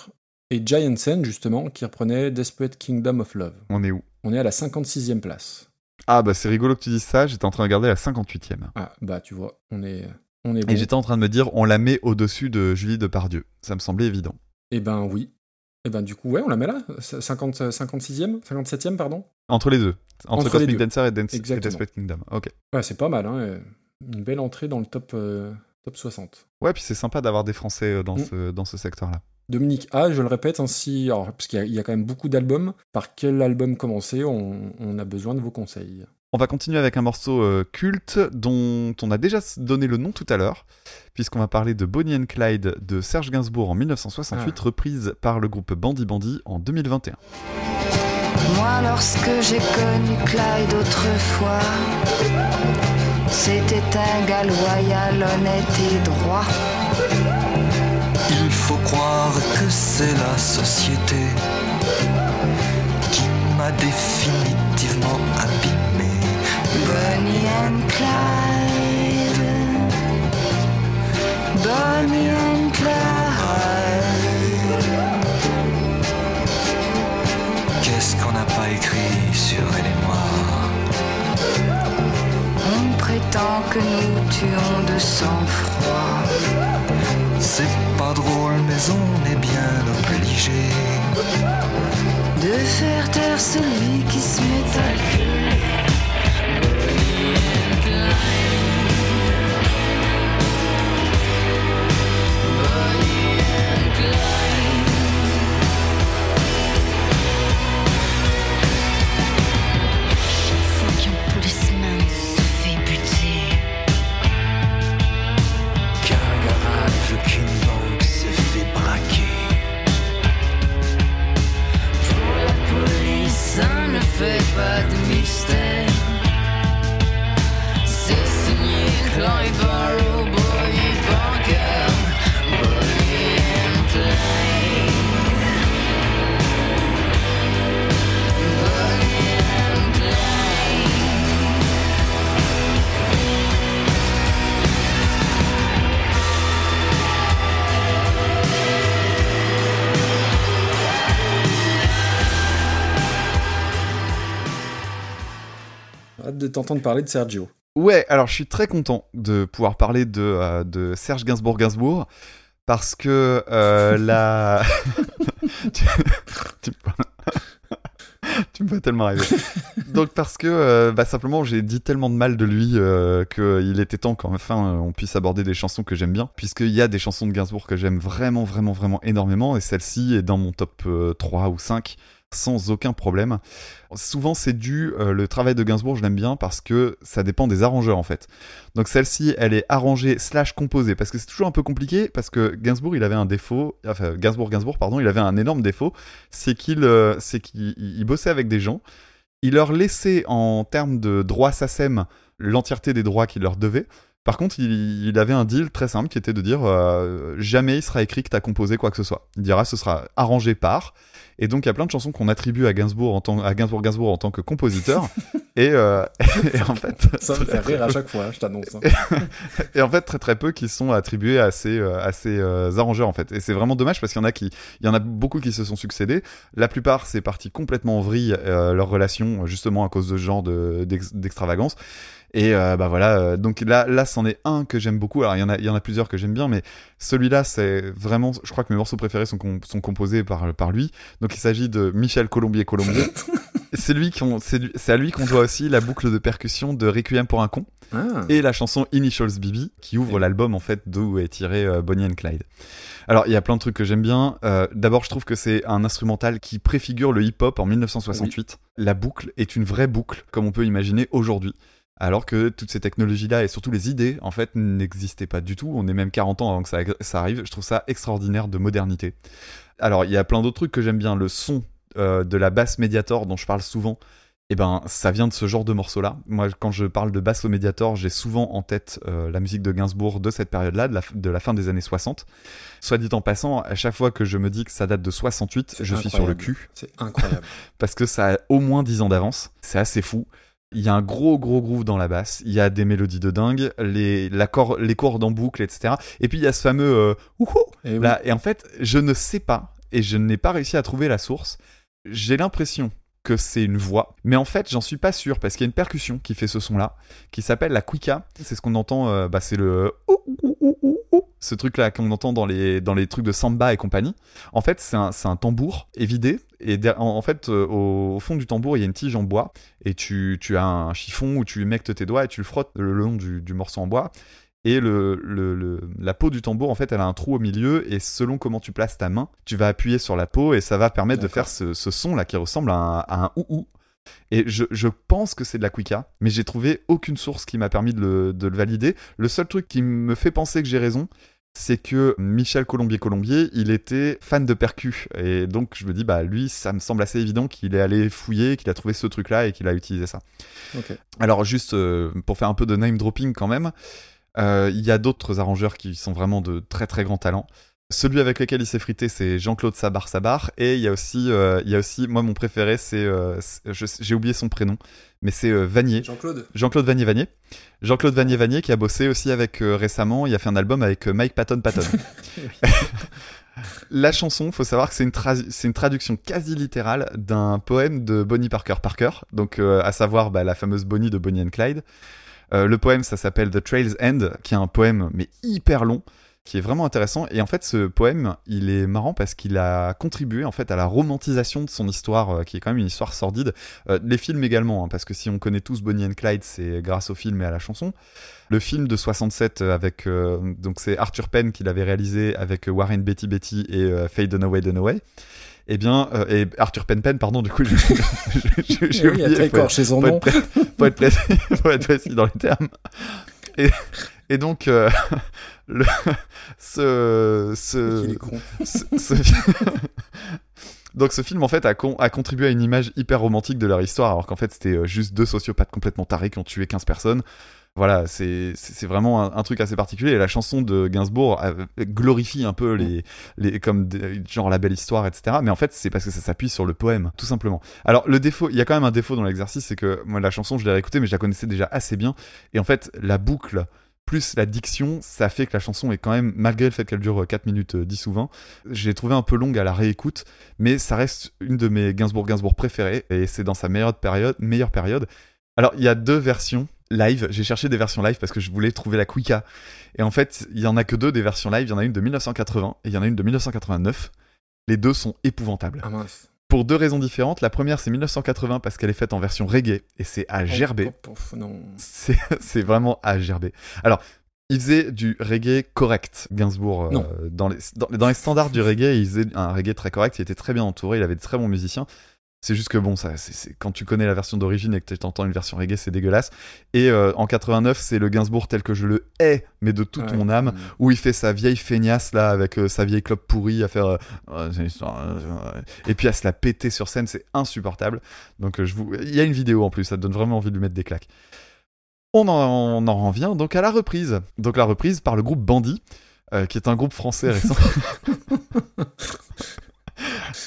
[SPEAKER 2] et Giant Sen, justement, qui reprenait Desperate Kingdom of Love.
[SPEAKER 3] On est où?
[SPEAKER 2] On est à la 56e place.
[SPEAKER 3] Ah, bah c'est rigolo que tu dises ça, j'étais en train de regarder la 58e.
[SPEAKER 2] Ah, bah tu vois, on est, on est bon.
[SPEAKER 3] Et j'étais en train de me dire, on la met au-dessus de Julie Depardieu. Ça me semblait évident.
[SPEAKER 2] Eh ben oui. Eh ben du coup, ouais, on la met là. 50, 56e 57e, pardon?
[SPEAKER 3] Entre les deux. Entre,
[SPEAKER 2] Entre les
[SPEAKER 3] Cosmic
[SPEAKER 2] deux.
[SPEAKER 3] Dancer et, Dance- et. Desperate Kingdom. Ok.
[SPEAKER 2] Ouais, c'est pas mal, hein. euh, Une belle entrée dans le top, euh, top 60.
[SPEAKER 3] Ouais, puis c'est sympa d'avoir des Français euh, dans
[SPEAKER 2] Mm.
[SPEAKER 3] ce, dans ce secteur-là.
[SPEAKER 2] Dominique A, je le répète, ainsi, alors, parce qu'il y, a- il y a quand même beaucoup d'albums. Par quel album commencer on, on a besoin de vos conseils.
[SPEAKER 3] On va continuer avec un morceau euh, culte dont on a déjà donné le nom tout à l'heure, puisqu'on va parler de Bonnie and Clyde de Serge Gainsbourg en 1968,
[SPEAKER 2] Ah.
[SPEAKER 3] reprise par le groupe Bandy Bandy en 2021.
[SPEAKER 7] Moi, lorsque j'ai connu Clyde autrefois, c'était un gars loyal, honnête et droit.
[SPEAKER 8] Il faut croire que c'est la société qui m'a définitivement abîmé.
[SPEAKER 7] Bonnie and Clyde. Bonnie and Clyde.
[SPEAKER 8] Qu'est-ce qu'on n'a pas écrit sur elle et moi
[SPEAKER 7] prétend que nous tuons de sang-froid.
[SPEAKER 8] C'est pas drôle, mais on est bien obligé.
[SPEAKER 7] De faire taire celui qui se met à gueuler.
[SPEAKER 9] Faut but the mistake
[SPEAKER 2] Hâte de t'entendre parler de Sergio.
[SPEAKER 3] Ouais, alors je suis très content de pouvoir parler de, euh, de Serge Gainsbourg Gainsbourg parce que euh, la. tu, tu me- tu me fais tellement rêver. Donc parce que euh, bah, simplement j'ai dit tellement de mal de lui euh, qu'il était temps qu'enfin on puisse aborder des chansons que j'aime bien, puisqu'il y a des chansons de Gainsbourg que j'aime vraiment vraiment vraiment énormément et celle-ci est dans mon top euh, 3 ou 5 sans aucun problème. Souvent c'est dû, euh, le travail de Gainsbourg je l'aime bien parce que ça dépend des arrangeurs en fait. Donc celle-ci elle est arrangée slash composée parce que c'est toujours un peu compliqué parce que Gainsbourg il avait un défaut, enfin Gainsbourg Gainsbourg pardon, il avait un énorme défaut, c'est qu'il euh, bossait avec des gens, il leur laissait en termes de droits SACEM l'entièreté des droits qu'il leur devait. Par contre, il, avait un deal très simple qui était de dire euh, jamais il sera écrit que tu as composé quoi que ce soit. Il dira ce sera arrangé par. Et donc il y a plein de chansons qu'on attribue à Gainsbourg en tant à Gainsbourg Gainsbourg en tant que compositeur. et, euh, et en fait,
[SPEAKER 2] Ça me fait rire à chaque fois, je t'annonce. hein.
[SPEAKER 3] et en fait très très peu qui sont attribués à ces, euh, à ces euh, arrangeurs en fait et c'est vraiment dommage parce qu'il y en a qui il y en a beaucoup qui se sont succédés la plupart c'est parti complètement en vrille euh, leur relation justement à cause de ce genre de d'ex- d'extravagance et euh, bah voilà euh, donc là là c'en est un que j'aime beaucoup alors il y en a il y en a plusieurs que j'aime bien mais celui-là c'est vraiment je crois que mes morceaux préférés sont com- sont composés par par lui donc il s'agit de Michel Colombier Colombier c'est lui qu'on c'est à lui qu'on doit aussi la boucle de percussion de Requiem pour un con
[SPEAKER 2] Ah.
[SPEAKER 3] et la chanson Initials BB qui ouvre l'album en fait d'où est tiré euh, Bonnie and Clyde. Alors il y a plein de trucs que j'aime bien. Euh, D'abord je trouve que c'est un instrumental qui préfigure le hip-hop en 1968. La boucle est une vraie boucle comme on peut imaginer aujourd'hui. Alors que toutes ces technologies-là et surtout les idées, en fait, n'existaient pas du tout. On est même 40 ans avant que ça, ça arrive. Je trouve ça extraordinaire de modernité. Alors, il y a plein d'autres trucs que j'aime bien. Le son euh, de la basse Mediator dont je parle souvent, eh ben, ça vient de ce genre de morceau-là. Moi, quand je parle de basse au Mediator, j'ai souvent en tête euh, la musique de Gainsbourg de cette période-là, de la, de la fin des années 60. Soit dit en passant, à chaque fois que je me dis que ça date de 68, je suis sur le cul
[SPEAKER 2] C'est incroyable.
[SPEAKER 3] parce que ça a au moins 10 ans d'avance. C'est assez fou. Il y a un gros gros groove dans la basse, il y a des mélodies de dingue, les, l'accord, les cordes en boucle, etc. Et puis il y a ce fameux euh,
[SPEAKER 2] Et oui.
[SPEAKER 3] là. Et en fait, je ne sais pas, et je n'ai pas réussi à trouver la source. J'ai l'impression que c'est une voix, mais en fait, j'en suis pas sûr parce qu'il y a une percussion qui fait ce son-là, qui s'appelle la cuica. C'est ce qu'on entend, euh, bah, c'est le ce truc-là qu'on entend dans les, dans les trucs de samba et compagnie. En fait, c'est un, un tambour évidé. Et en, fait, euh, au, fond du tambour, il y a une tige en bois. Et tu, tu as un chiffon où tu humectes tes doigts et tu le frottes le long du morceau en bois. Et le, le- le- la peau du tambour, en fait, elle a un trou au milieu. Et selon comment tu places ta main, tu vas appuyer sur la peau et ça va permettre de faire ce, ce son-là qui ressemble à un, à un ou-ou. Et je, je pense que c'est de la Quika, mais j'ai trouvé aucune source qui m'a permis de le, de le valider. Le seul truc qui me fait penser que j'ai raison, c'est que Michel Colombier-Colombier, il était fan de percu. Et donc, je me dis, bah, lui, ça me semble assez évident qu'il est allé fouiller, qu'il a trouvé ce truc-là et qu'il a utilisé ça. Alors, juste euh, pour faire un peu de name dropping quand même, il y a d'autres arrangeurs qui sont vraiment de très très grands talents. Celui avec lequel il s'est frité, c'est Jean-Claude Sabar Sabar. Et il y a aussi, euh, il y a aussi, moi, mon préféré, c'est, euh, j'ai oublié son prénom, mais c'est euh, Vanier.
[SPEAKER 2] Jean-Claude
[SPEAKER 3] Jean-Claude Vanier Vanier. Jean-Claude Vanier Vanier qui a bossé aussi avec euh, récemment, il a fait un album avec euh, Mike Patton Patton. La chanson, faut savoir que c'est une, tra- c'est une traduction quasi littérale d'un poème de Bonnie Parker Parker, donc euh, à savoir bah, la fameuse Bonnie de Bonnie and Clyde. Euh, le poème, ça s'appelle The Trail's End, qui est un poème mais hyper long, qui est vraiment intéressant. Et en fait, ce poème, il est marrant parce qu'il a contribué en fait à la romantisation de son histoire, euh, qui est quand même une histoire sordide. Euh, les films également, hein, parce que si on connaît tous Bonnie and Clyde, c'est grâce au film et à la chanson. Le film de 67 euh, avec donc c'est Arthur Penn qui l'avait réalisé avec Warren Beatty Betty et Faye Dunaway Dunaway. Eh bien, euh, et Arthur Penn, pardon, du coup, j'ai
[SPEAKER 2] oui,
[SPEAKER 3] oublié. faut-
[SPEAKER 2] son
[SPEAKER 3] faut
[SPEAKER 2] nom.
[SPEAKER 3] être faut être précis, faut être précis dans les termes. Et, et donc, euh, le, ce, ce, donc film en fait a, con- a contribué à une image hyper romantique de leur histoire, alors qu'en fait c'était euh, juste deux sociopathes complètement tarés qui ont tué 15 personnes. Voilà, c'est vraiment un, truc assez particulier. Et la chanson de Gainsbourg euh, glorifie un peu les, les comme genre la belle histoire, etc. Mais en fait, c'est parce que ça s'appuie sur le poème, tout simplement. Alors le défaut, il y a quand même un défaut dans l'exercice, c'est que moi la chanson je l'ai réécoutée, mais je la connaissais déjà assez bien. Et en fait, la boucle plus la diction, ça fait que la chanson est quand même, malgré le fait qu'elle dure 4 minutes euh, 10 ou 20, j'ai trouvé un peu longue à la réécoute, mais ça reste une de mes Gainsbourg Gainsbourg préférées, et c'est dans sa meilleure période, meilleure période. Alors, il y a deux versions live. J'ai cherché des versions live parce que je voulais trouver la Quicka. Et en fait, il y en a que deux des versions live. Il y en a une de 1980 et il y en a une de 1989. Les deux sont épouvantables.
[SPEAKER 2] Ah mince.
[SPEAKER 3] Pour deux raisons différentes. La première, c'est 1980 parce qu'elle est faite en version reggae et c'est à gerber. C'est vraiment à gerber. Alors, il faisait du reggae correct, Gainsbourg. euh, dans, les, dans, dans les standards du reggae, il faisait un reggae très correct. Il était très bien entouré. Il avait de très bons musiciens. C'est juste que bon, ça, c'est quand tu connais la version d'origine et que tu entends une version reggae, c'est dégueulasse. Et euh, en 89, c'est le Gainsbourg tel que je le hais, mais de toute
[SPEAKER 2] Ouais.
[SPEAKER 3] mon âme,
[SPEAKER 2] Mm.
[SPEAKER 3] où il fait sa vieille feignasse là avec euh, sa vieille clope pourrie à faire euh, Euh, et puis à se la péter sur scène c'est insupportable donc je vous il y a une vidéo en plus ça te donne vraiment envie de lui mettre des claques on en, on en revient donc à la reprise donc la reprise par le groupe Bandit qui est un groupe français récent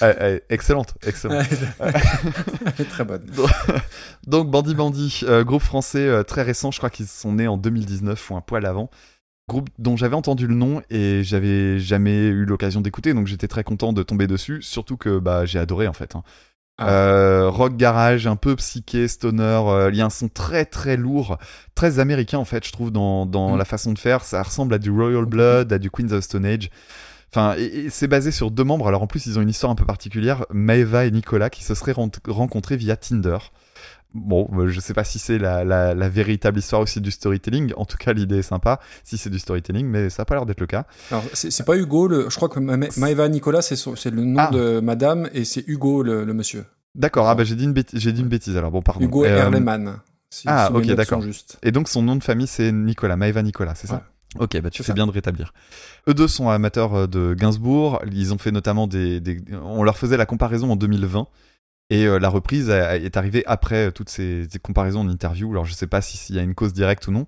[SPEAKER 3] Euh, excellente excellente
[SPEAKER 2] Elle est très bonne.
[SPEAKER 3] donc Bandit Bandit, euh, groupe français euh, très récent, je crois qu'ils sont nés en 2019 ou un poil avant. Groupe dont j'avais entendu le nom et j'avais jamais eu l'occasion d'écouter, donc j'étais très content de tomber dessus, surtout que bah, j'ai adoré en fait. hein.
[SPEAKER 2] Ah.
[SPEAKER 3] Euh, rock garage, un peu psyché, stoner, euh, il y a un son très très lourd, très américain en fait, je trouve, dans, dans
[SPEAKER 2] Mm.
[SPEAKER 3] la façon de faire. Ça ressemble à du Royal Blood, à du Queens of Stone Age. Enfin, et, et c'est basé sur deux membres. Alors en plus, ils ont une histoire un peu particulière. Maeva et Nicolas qui se seraient rencontrés via Tinder. Bon, euh, je sais pas si c'est la, la- la véritable histoire aussi du storytelling. En tout cas, l'idée est sympa si c'est du storytelling, mais ça a pas l'air d'être le cas.
[SPEAKER 2] Alors, c'est pas Hugo, le, je crois que Ma- Maëva Nicolas, c'est le nom
[SPEAKER 3] Ah.
[SPEAKER 2] de madame, et c'est Hugo, le, le monsieur.
[SPEAKER 3] D'accord, ah bah j'ai dit, une j'ai dit une bêtise alors, bon, pardon.
[SPEAKER 2] Hugo
[SPEAKER 3] Euh,
[SPEAKER 2] Erleman. Si,
[SPEAKER 3] ah,
[SPEAKER 2] si
[SPEAKER 3] ok, d'accord. Et donc son nom de famille c'est Nicolas, Maeva Nicolas, c'est ça? Ok, bah tu
[SPEAKER 2] C'est
[SPEAKER 3] fais
[SPEAKER 2] ça.
[SPEAKER 3] bien de rétablir. Eux deux sont amateurs euh, de Gainsbourg. Ils ont fait notamment des, des- On leur faisait la comparaison en 2020. Et euh, la reprise a- est arrivée après euh, toutes ces, ces comparaisons en interview. Alors je sais pas si- s'il y a une cause directe ou non.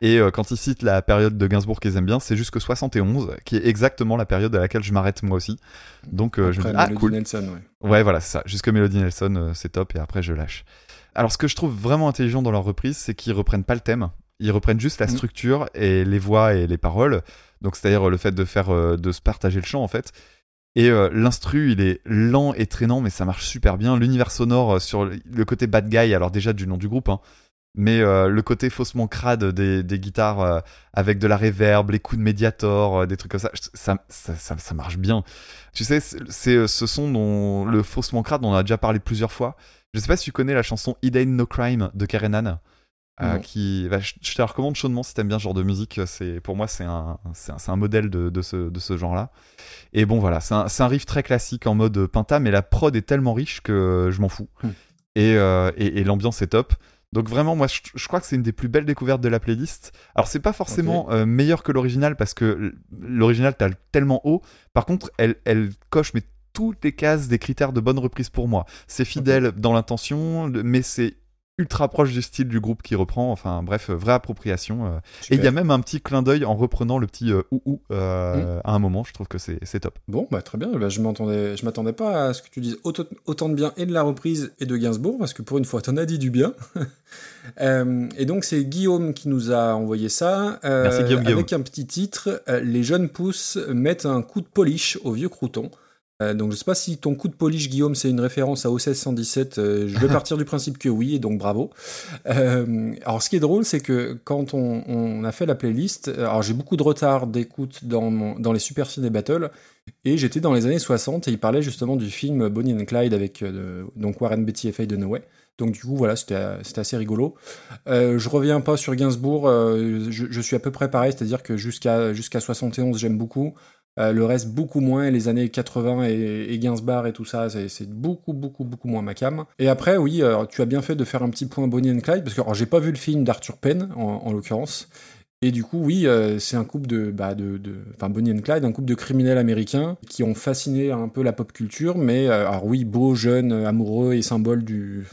[SPEAKER 3] Et euh, quand ils citent la période de Gainsbourg qu'ils aiment bien, c'est jusque 71, qui est exactement la période à laquelle je m'arrête moi aussi. Donc euh, je me dis, ah cool.
[SPEAKER 2] Nelson, ouais.
[SPEAKER 3] Ouais, voilà, c'est ça. Jusque Melody Nelson, c'est top, et après je lâche. Alors, ce que je trouve vraiment intelligent dans leur reprise, c'est qu'ils reprennent pas le thème. Ils reprennent juste la
[SPEAKER 2] Mm.
[SPEAKER 3] structure et les voix et les paroles. Donc, c'est-à-dire euh, le fait de faire, euh, de se partager le chant, en fait. Et euh, l'instru, il est lent et traînant, mais ça marche super bien. L'univers sonore euh, sur le- côté bad guy, alors déjà du nom du groupe, hein, mais euh, le côté faussement crade des, des guitares avec de la reverb, les coups de médiator, des trucs comme ça, ça, ça, ça, ça marche bien. Tu sais, c'est ce son dont le faussement crade, on en a déjà parlé plusieurs fois. Je sais pas si tu connais la chanson It Ain't No Crime de Karenan. Euh, qui, bah, je, je te la recommande chaudement si t'aimes bien ce genre de musique. C'est pour moi c'est un, modèle de, de ce, de ce genre-là. Et bon voilà, c'est un, riff très classique en mode pinta, mais la prod est tellement riche que je m'en fous.
[SPEAKER 2] Hmm.
[SPEAKER 3] Et, euh, et, et l'ambiance est top. Donc vraiment, moi, je, je crois que c'est une des plus belles découvertes de la playlist. Alors, c'est pas forcément euh, meilleur que l'original parce que l'original, t'as le tellement haut. Par contre, elle, elle coche mais toutes les cases des critères de bonne reprise pour moi. C'est fidèle dans l'intention, mais c'est ultra proche du style du groupe qui reprend. Enfin, bref, euh, vraie appropriation. euh. Et il y a même un petit clin d'œil en reprenant le petit euh, ou ou euh, à un moment. Je trouve que c'est top.
[SPEAKER 2] Bon, bah très bien. Bah, je m'attendais, je m'attendais pas à ce que tu dises autant, autant de bien et de la reprise et de Gainsbourg, parce que pour une fois, t'en as dit du bien. Euh, et donc c'est Guillaume qui nous a envoyé ça.
[SPEAKER 3] Merci, Guillaume, Guillaume.
[SPEAKER 2] Avec un petit titre, les jeunes pousses mettent un coup de polish au vieux crouton. Euh, donc je sais pas si ton coup de polish, Guillaume, c'est une référence à OCS 117. euh, je vais partir du principe que oui, et donc bravo. Euh, alors ce qui est drôle, c'est que quand on, on a fait la playlist, alors j'ai beaucoup de retard d'écoute dans, mon- dans les Super Ciné Battle, et j'étais dans les années 60 et il parlait justement du film Bonnie and Clyde avec donc Warren Beatty et Faye Dunaway. Donc du coup voilà, c'était assez rigolo. Je reviens pas sur Gainsbourg, je, je suis à peu près pareil, c'est-à-dire que jusqu'à jusqu'à 71 j'aime beaucoup. Euh, le reste beaucoup moins, les années 80 et, et et tout ça, c'est beaucoup beaucoup beaucoup moins ma cam. Et après oui, euh, tu as bien fait de faire un petit point Bonnie and Clyde parce que j'ai pas vu le film d'Arthur Penn en, en l'occurrence. Et du coup, oui, euh, c'est un couple de, bah, de, enfin Bonnie and Clyde, un couple de criminels américains qui ont fasciné un peu la pop culture, mais euh, alors oui, beau, jeune, euh, amoureux et symbole du,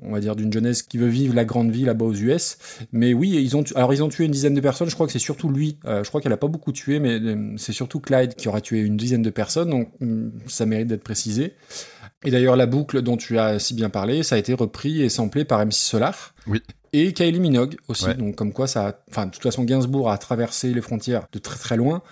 [SPEAKER 2] on va dire d'une jeunesse qui veut vivre la grande vie là-bas aux US. Mais oui, ils ont, alors ils ont tué une dizaine de personnes. Je crois que c'est surtout lui. je crois qu'elle a pas beaucoup tué, mais c'est surtout Clyde qui aura tué une dizaine de personnes. Donc hum, ça mérite d'être précisé. Et d'ailleurs, la boucle dont tu as si bien parlé, ça a été repris et samplé par MC Solar.
[SPEAKER 3] Oui.
[SPEAKER 2] Et Kylie Minogue aussi.
[SPEAKER 3] Ouais.
[SPEAKER 2] Donc, comme quoi, ça a- enfin, de toute façon, Gainsbourg a traversé les frontières de très très loin.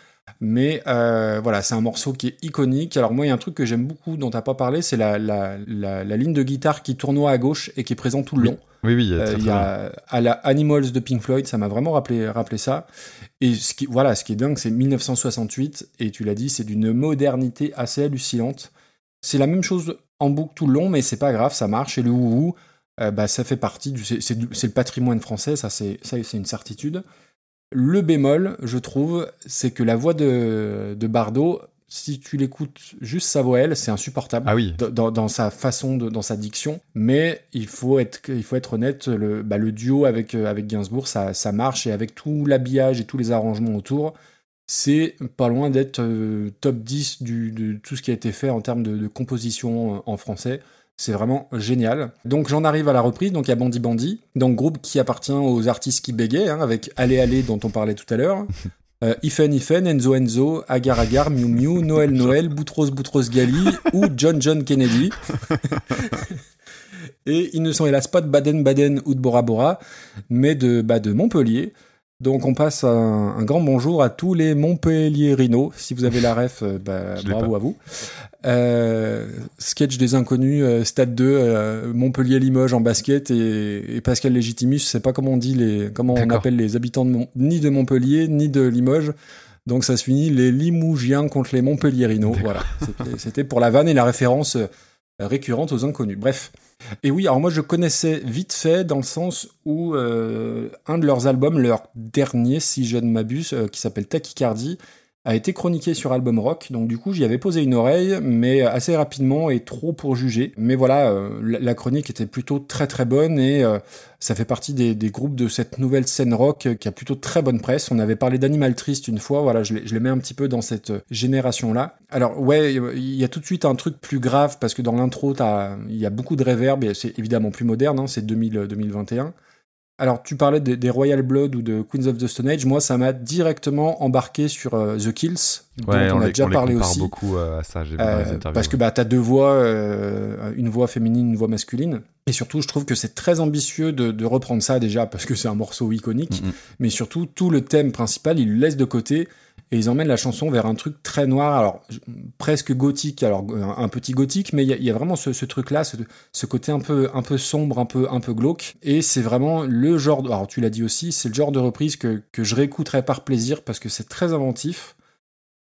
[SPEAKER 2] Mais euh, voilà, c'est un morceau qui est iconique. Alors moi, il y a un truc que j'aime beaucoup dont t'as pas parlé, c'est la, la, la, la ligne de guitare qui tournoie à gauche et qui est présente tout le
[SPEAKER 3] Oui.
[SPEAKER 2] long.
[SPEAKER 3] Oui, oui,
[SPEAKER 2] Euh,
[SPEAKER 3] très,
[SPEAKER 2] Il
[SPEAKER 3] très
[SPEAKER 2] y a à la Animals de Pink Floyd, ça m'a vraiment rappelé, rappelé ça. Et ce qui, voilà, ce qui est dingue, c'est 1968, et tu l'as dit, c'est d'une modernité assez hallucinante. C'est la même chose en boucle tout le long, mais c'est pas grave, ça marche. Et le wouhou, euh, bah, ça fait partie du, c'est, le patrimoine français, ça c'est, ça c'est une certitude. Le bémol, je trouve, c'est que la voix de, de Bardot, si tu l'écoutes juste sa voix elle, c'est insupportable
[SPEAKER 3] Ah oui.
[SPEAKER 2] dans- sa façon, de, dans sa diction. Mais il faut être, il faut être honnête, le, bah, le duo avec, euh, avec Gainsbourg, ça, ça marche et avec tout l'habillage et tous les arrangements autour, c'est pas loin d'être euh, top 10 du, de tout ce qui a été fait en termes de, de composition en français. C'est vraiment génial. Donc j'en arrive à la reprise, donc il y a Bandy Bandy, donc groupe qui appartient aux artistes qui bégaient, hein, avec Allez Allez dont on parlait tout à l'heure. Euh, Ifen Ifen, Enzo Enzo, Agar Agar, Miu Miu, Noël Noël, Boutros Boutros Ghali ou John John Kennedy. Et ils ne sont hélas pas de Baden-Baden ou de Bora Bora, mais de, bah, de Montpellier. Donc on passe un, un grand bonjour à tous les Montpellierinos. Si vous avez la ref, euh, bah, bravo à vous. Euh, sketch des inconnus, euh, Stade 2, euh, Montpellier-Limoges en basket et, et Pascal Légitimus, je sais pas comment on dit les, comment on appelle les habitants de ni de Montpellier ni de Limoges. Donc ça se finit les Limougiens contre les Montpellierinos. Voilà, C'était- pour la vanne et la référence récurrente aux inconnus. Bref. Et oui, alors moi je connaissais vite fait dans le sens où euh, un de leurs albums, leur dernier, si je ne m'abuse, euh, qui s'appelle Tachycardie, a été chroniqué sur Album Rock. Donc du coup, j'y avais posé une oreille, mais assez rapidement et trop pour juger. Mais voilà, euh, la, chronique était plutôt très très bonne et euh, ça fait partie des, groupes de cette nouvelle scène rock qui a plutôt très bonne presse. On avait parlé d'Animal Triste une fois, voilà, je les, mets un petit peu dans cette euh, génération-là. Alors ouais, il y a tout de suite un truc plus grave parce que dans l'intro, il y a beaucoup de reverb et c'est évidemment plus moderne, hein, c'est 2000, 2021. Alors, tu parlais des, des Royal Blood ou de Queens of the Stone Age. Moi, ça m'a directement embarqué sur euh, The Kills,
[SPEAKER 3] Ouais,
[SPEAKER 2] dont on, a
[SPEAKER 3] les-
[SPEAKER 2] déjà
[SPEAKER 3] les
[SPEAKER 2] parlé
[SPEAKER 3] compare
[SPEAKER 2] aussi.
[SPEAKER 3] beaucoup euh, à ça, j'ai les
[SPEAKER 2] Euh,
[SPEAKER 3] interviews.
[SPEAKER 2] parce que bah, tu as deux voix, euh, une voix féminine, une voix masculine. Et surtout, je trouve que c'est très ambitieux de, de reprendre ça déjà, parce que c'est un morceau iconique. Mais surtout, tout le thème principal, ils le laissent de côté. Et ils emmènent la chanson vers un truc très noir, alors presque gothique, alors un, un petit gothique, mais il y, a- il y a vraiment ce, ce truc-là, ce, ce côté un peu, un peu sombre, un peu, un peu glauque. Et c'est vraiment le genre, de, alors tu l'as dit aussi, c'est le genre de reprise que, que je réécouterai par plaisir parce que c'est très inventif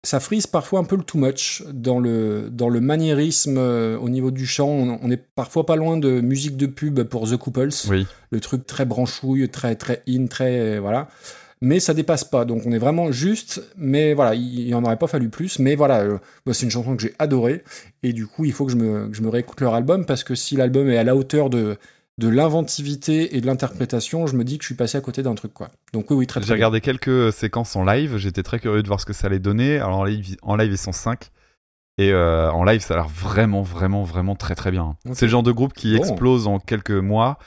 [SPEAKER 2] ça frise parfois un peu le too much dans le, dans le maniérisme euh, au niveau du chant. On, on est parfois pas loin de musique de pub pour The Couples.
[SPEAKER 3] Oui.
[SPEAKER 2] Le truc très branchouille, très, très in, très. euh, voilà. Mais ça dépasse pas. Donc on est vraiment juste. Mais voilà, il, il en aurait pas fallu plus. Mais voilà, euh, c'est une chanson que j'ai adorée. Et du coup, il faut que je me, que je me réécoute leur album parce que si l'album est à la hauteur de de l'inventivité et de l'interprétation, je me dis que je suis passé à côté d'un truc quoi. Donc oui oui très très
[SPEAKER 3] J'ai regardé quelques séquences en live, j'étais très curieux de voir ce que ça allait donner. Alors en live, en live ils sont 5. Et euh, en live, ça a l'air vraiment, vraiment, vraiment très, très bien. C'est le genre de groupe qui
[SPEAKER 2] Bon.
[SPEAKER 3] explose en quelques mois.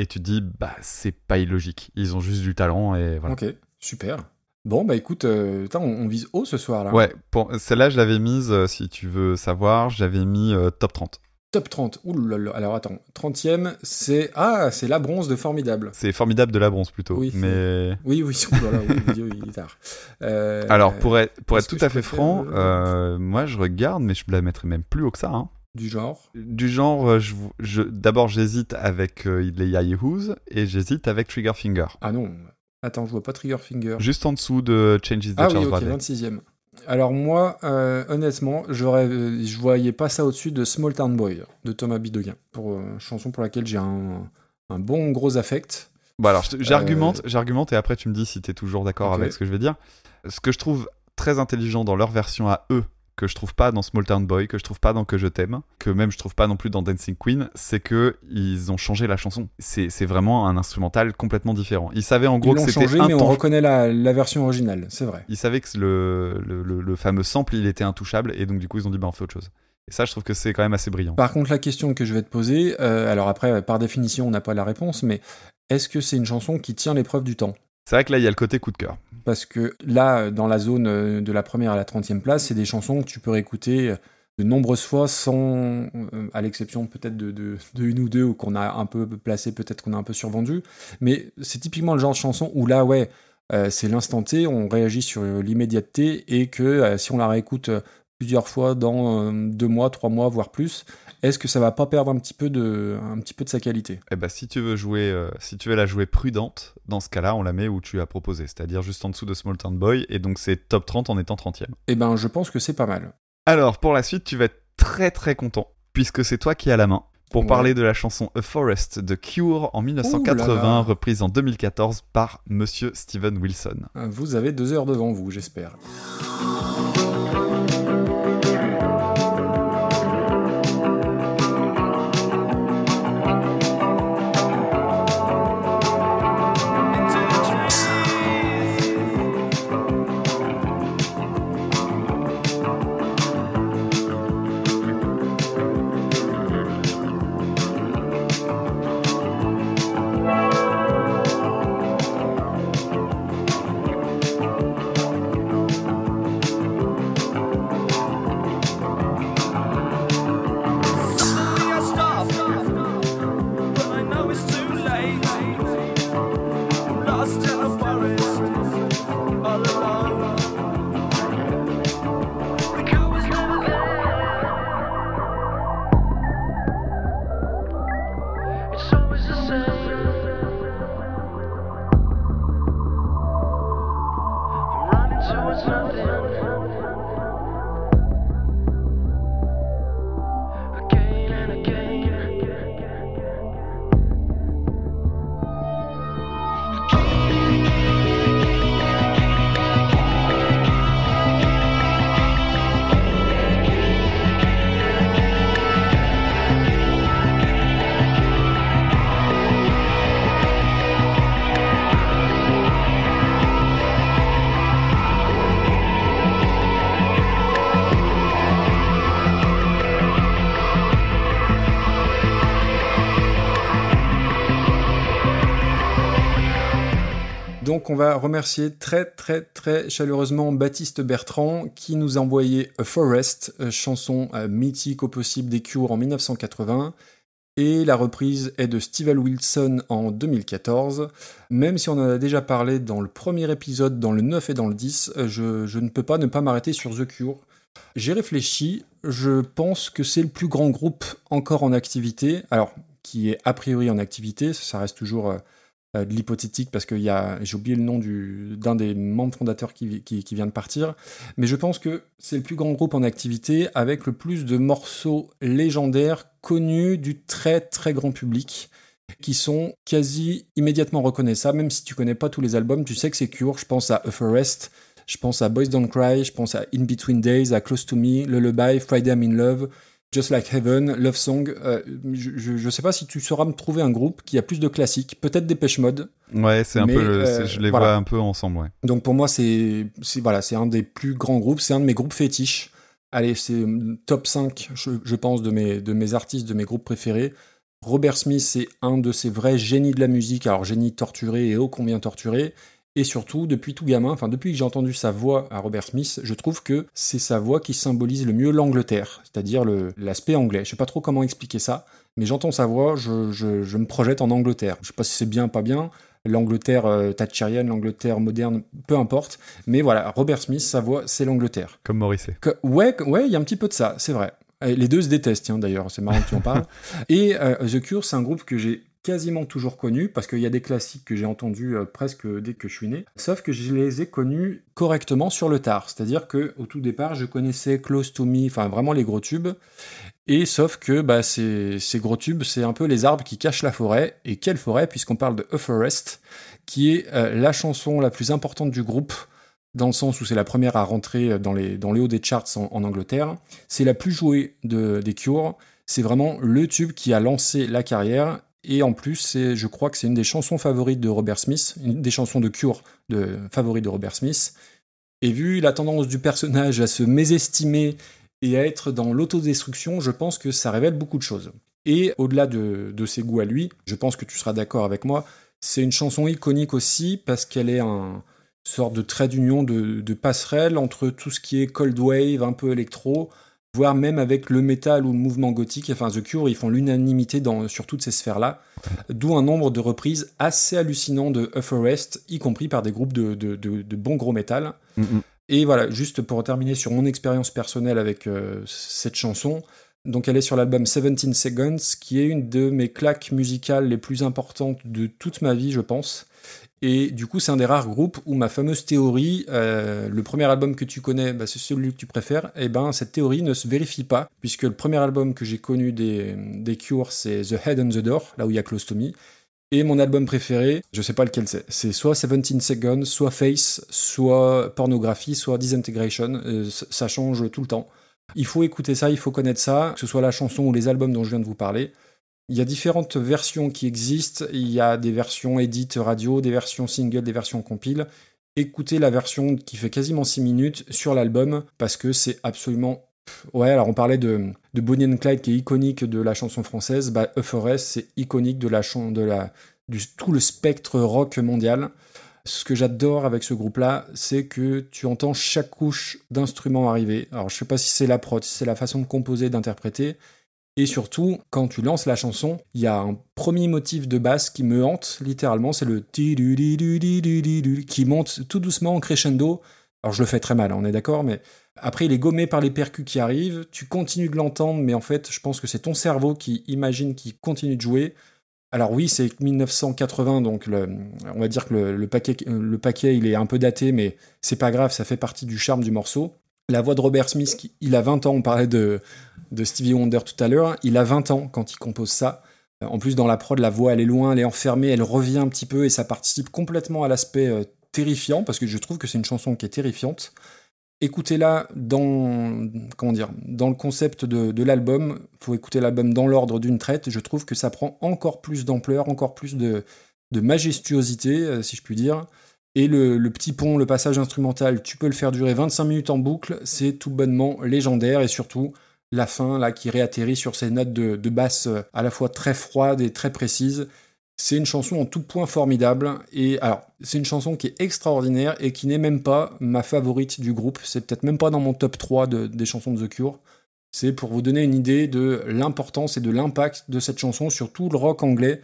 [SPEAKER 3] Et tu te dis, bah, c'est pas illogique. Ils ont juste du talent et voilà.
[SPEAKER 2] Ok, super. Bon, bah écoute, euh, on, on vise haut ce soir là.
[SPEAKER 3] Ouais, pour... celle-là, je l'avais mise, euh, si tu veux savoir, j'avais mis euh, top 30.
[SPEAKER 2] Top 30. Ouh. Alors attends, 30e, c'est. Ah, c'est la bronze de Formidable.
[SPEAKER 3] C'est formidable de la bronze plutôt.
[SPEAKER 2] Oui,
[SPEAKER 3] mais
[SPEAKER 2] Oui, là, oui, oui, il est tard. Euh,
[SPEAKER 3] alors pour être, pour être tout à fait franc,
[SPEAKER 2] euh,
[SPEAKER 3] moi je regarde, mais je la mettrais même plus haut que ça. hein.
[SPEAKER 2] Du genre.
[SPEAKER 3] Du genre, euh, je, je- d'abord j'hésite avec euh, les Yahoos et j'hésite avec Triggerfinger.
[SPEAKER 2] Ah non. Attends, je vois pas Triggerfinger.
[SPEAKER 3] Juste en dessous de Changes the
[SPEAKER 2] Ah oui,
[SPEAKER 3] Charles
[SPEAKER 2] ok,
[SPEAKER 3] Bradley.
[SPEAKER 2] 26e. Alors moi, euh, honnêtement, j'aurais, euh, je voyais pas ça au-dessus de Small Town Boy de Thomas Bidegain, pour euh, chanson pour laquelle j'ai un, un bon gros affect.
[SPEAKER 3] Bon alors, je te- j'argumente, j'argumente et après tu me dis si t'es toujours d'accord
[SPEAKER 2] Ok.
[SPEAKER 3] avec ce que je vais dire. Ce que je trouve très intelligent dans leur version à eux, que je trouve pas dans Small Town Boy, que je trouve pas dans Que je t'aime, que même je trouve pas non plus dans Dancing Queen, c'est que ils ont changé la chanson. C'est vraiment un instrumental complètement différent. Ils savaient en
[SPEAKER 2] Ils
[SPEAKER 3] gros que
[SPEAKER 2] l'ont
[SPEAKER 3] c'était
[SPEAKER 2] changé, mais on reconnaît la, la version originale, c'est vrai.
[SPEAKER 3] Ils savaient que le, le, le- le fameux sample, il était intouchable, et donc du coup, ils ont dit, bah, on fait autre chose. Et ça, je trouve que c'est quand même assez brillant.
[SPEAKER 2] Par contre, la question que je vais te poser, euh, alors après, par définition, on n'a pas la réponse, mais est-ce que c'est une chanson qui tient l'épreuve du temps?
[SPEAKER 3] C'est vrai que là, il y a le côté coup de cœur.
[SPEAKER 2] Parce que là, dans la zone euh, de la première à la 30e place, c'est des chansons que tu peux réécouter de nombreuses fois sans, euh, à l'exception peut-être de, une ou deux ou qu'on a un peu placé, peut-être qu'on a un peu survendu. Mais c'est typiquement le genre de chanson où là, ouais, euh, c'est l'instant T, on réagit sur l'immédiateté et que euh, si on la réécoute euh, plusieurs fois dans euh, deux mois, trois mois, voire plus, est-ce que ça va pas perdre un petit peu de, un petit peu de sa qualité?
[SPEAKER 3] Eh ben, si tu veux jouer, euh, si tu veux la jouer prudente, dans ce cas-là, on la met où tu as proposé, c'est-à-dire juste en dessous de Small Town Boy, et donc c'est top 30 en étant 30e.
[SPEAKER 2] Eh ben, je pense que c'est pas mal.
[SPEAKER 3] Alors, pour la suite, tu vas être très très content, puisque c'est toi qui as la main. Pour
[SPEAKER 2] Ouais.
[SPEAKER 3] parler de la chanson A Forest de Cure en 1980,
[SPEAKER 2] Ouh là là.
[SPEAKER 3] reprise en 2014 par Monsieur Steven Wilson.
[SPEAKER 2] Vous avez deux heures devant vous, j'espère. Donc on va remercier très très très chaleureusement Baptiste Bertrand qui nous a envoyé A Forest, euh, chanson euh, mythique au possible des Cure en 1980. Et la reprise est de Steven Wilson en 2014. Même si on en a déjà parlé dans le premier épisode, dans le 9 et dans le 10, euh, je, ne peux pas ne pas m'arrêter sur The Cure. J'ai réfléchi, je pense que c'est le plus grand groupe encore en activité, alors qui est a priori en activité, ça reste toujours de l'hypothétique parce que j'ai oublié le nom du, d'un des membres fondateurs qui vient de partir, mais je pense que c'est le plus grand groupe en activité avec le plus de morceaux légendaires connus du très très grand public qui sont quasi immédiatement reconnaissables, même si tu connais pas tous les albums, tu sais que c'est Cure, je pense à A Forest, je pense à Boys Don't Cry, je pense à In Between Days, à Close to Me, Lullaby, Friday I'm in Love, Just Like Heaven, Love Song. Euh, je, je sais pas si tu sauras me trouver un groupe qui a plus de classiques, peut-être Dépêche Mode.
[SPEAKER 3] Ouais, c'est un peu, le-
[SPEAKER 2] euh,
[SPEAKER 3] je les
[SPEAKER 2] voilà.
[SPEAKER 3] vois un peu ensemble, ouais.
[SPEAKER 2] Donc pour moi, c'est voilà, c'est un des plus grands groupes, c'est un de mes groupes fétiches. Allez, c'est hum, top 5, je, je pense, de mes, de mes artistes, de mes groupes préférés. Robert Smith, c'est un de ces vrais génies de la musique, alors génie torturé et ô combien torturé. Et surtout, depuis tout gamin, enfin depuis que j'ai entendu sa voix à Robert Smith, je trouve que c'est sa voix qui symbolise le mieux l'Angleterre, c'est-à-dire l'aspect anglais. Je sais pas trop comment expliquer ça, mais j'entends sa voix, je, je- je me projette en Angleterre. Je sais pas si c'est bien, pas bien, l'Angleterre euh, thatcherienne, l'Angleterre moderne, peu importe. Mais voilà, Robert Smith, sa voix, c'est l'Angleterre.
[SPEAKER 3] Comme Morrissey.
[SPEAKER 2] Que- ouais, il y a un petit peu de ça, c'est vrai. Les deux se détestent, tiens, d'ailleurs, c'est marrant que tu en parles. Et euh, The Cure, c'est un groupe que j'ai quasiment toujours connu, parce qu'il y a des classiques que j'ai entendus euh, presque dès que je suis né, sauf que je les ai connus correctement sur le tard. C'est-à-dire que au tout départ, je connaissais Close to Me, enfin vraiment les gros tubes, et sauf que bah, ces, gros tubes, c'est un peu les arbres qui cachent la forêt. Et quelle forêt, puisqu'on parle de A Forest, qui est euh, la chanson la plus importante du groupe, dans le sens où c'est la première à rentrer dans les, dans les hauts des charts en, Angleterre. C'est la plus jouée de, des Cure. C'est vraiment le tube qui a lancé la carrière. Et en plus, je crois que c'est une des chansons favorites de Robert Smith, une des chansons de Cure de, favorites de Robert Smith. Et vu la tendance du personnage à se mésestimer et à être dans l'autodestruction, je pense que ça révèle beaucoup de choses. Et au-delà de, de ses goûts à lui, je pense que tu seras d'accord avec moi, c'est une chanson iconique aussi parce qu'elle est un sorte de trait d'union, de, de passerelle entre tout ce qui est cold wave, un peu électro, voire même avec le métal ou le mouvement gothique. Enfin, The Cure, ils font l'unanimité sur toutes ces sphères-là. D'où un nombre de reprises assez hallucinant de West, y compris par des groupes de, de, de- de bon gros métal.
[SPEAKER 3] Mm, mm.
[SPEAKER 2] Et voilà, juste pour terminer sur mon expérience personnelle avec euh, cette chanson. Donc elle est sur l'album 17 Seconds, qui est une de mes claques musicales les plus importantes de toute ma vie, je pense. Et du coup, c'est un des rares groupes où ma fameuse théorie, euh, le premier album que tu connais, bah, c'est celui que tu préfères, et ben cette théorie ne se vérifie pas, puisque le premier album que j'ai connu des, des Cure, c'est The Head on the Door, là où il y a Close to Me. Et mon album préféré, je sais pas lequel c'est, c'est soit 17 Seconds, soit Face, soit Pornography, soit Disintegration, Euh, ça change tout le temps. Il faut écouter ça, il faut connaître ça, que ce soit la chanson ou les albums dont je viens de vous parler. Il y a différentes versions qui existent. Il y a des versions edit radio, des versions single, des versions compile. Écoutez la version qui fait quasiment 6 minutes sur l'album parce que c'est absolument. Ouais, alors on parlait de, de Bonnie and Clyde qui est iconique de la chanson française. Bah, Euphoris, c'est iconique de la, de la, du tout le spectre rock mondial. Ce que j'adore avec ce groupe-là, c'est que tu entends chaque couche d'instruments arriver. Alors, je sais pas si c'est la prod, si c'est la façon de composer, d'interpréter. Et surtout, quand tu lances la chanson, il y a un premier motif de basse qui me hante, littéralement, c'est le qui monte tout doucement en crescendo. Alors je le fais très mal, hein, on est d'accord, mais après il est gommé par les percus qui arrivent, tu continues de l'entendre, mais en fait je pense que c'est ton cerveau qui imagine qu'il continue de jouer. Alors oui, c'est 1980, donc on va dire que le, le paquet, le paquet il est un peu daté, mais c'est pas grave, ça fait partie du charme du morceau. La voix de Robert Smith, il a 20 ans, on parlait de, de Stevie Wonder tout à l'heure, il a 20 ans quand il compose ça. Euh, En plus, dans la prod, la voix, elle est loin, elle est enfermée, elle revient un petit peu et ça participe complètement à l'aspect euh, terrifiant, parce que je trouve que c'est une chanson qui est terrifiante. Écoutez-la dans, comment dire, dans le concept de, de l'album. faut écouter l'album dans l'ordre d'une traite. Je trouve que ça prend encore plus d'ampleur, encore plus de, de majestuosité, euh, si je puis dire. Et le, petit pont, le passage instrumental, tu peux le faire durer 25 minutes en boucle, c'est tout bonnement légendaire et surtout la fin là qui réatterrit sur ces notes de, basse euh, à la fois très froides et très précises. C'est une chanson en tout point formidable et alors c'est une chanson qui est extraordinaire et qui n'est même pas ma favorite du groupe. C'est peut-être même pas dans mon top 3 de- des chansons de The Cure. C'est pour vous donner une idée de l'importance et de l'impact de cette chanson sur tout le rock anglais.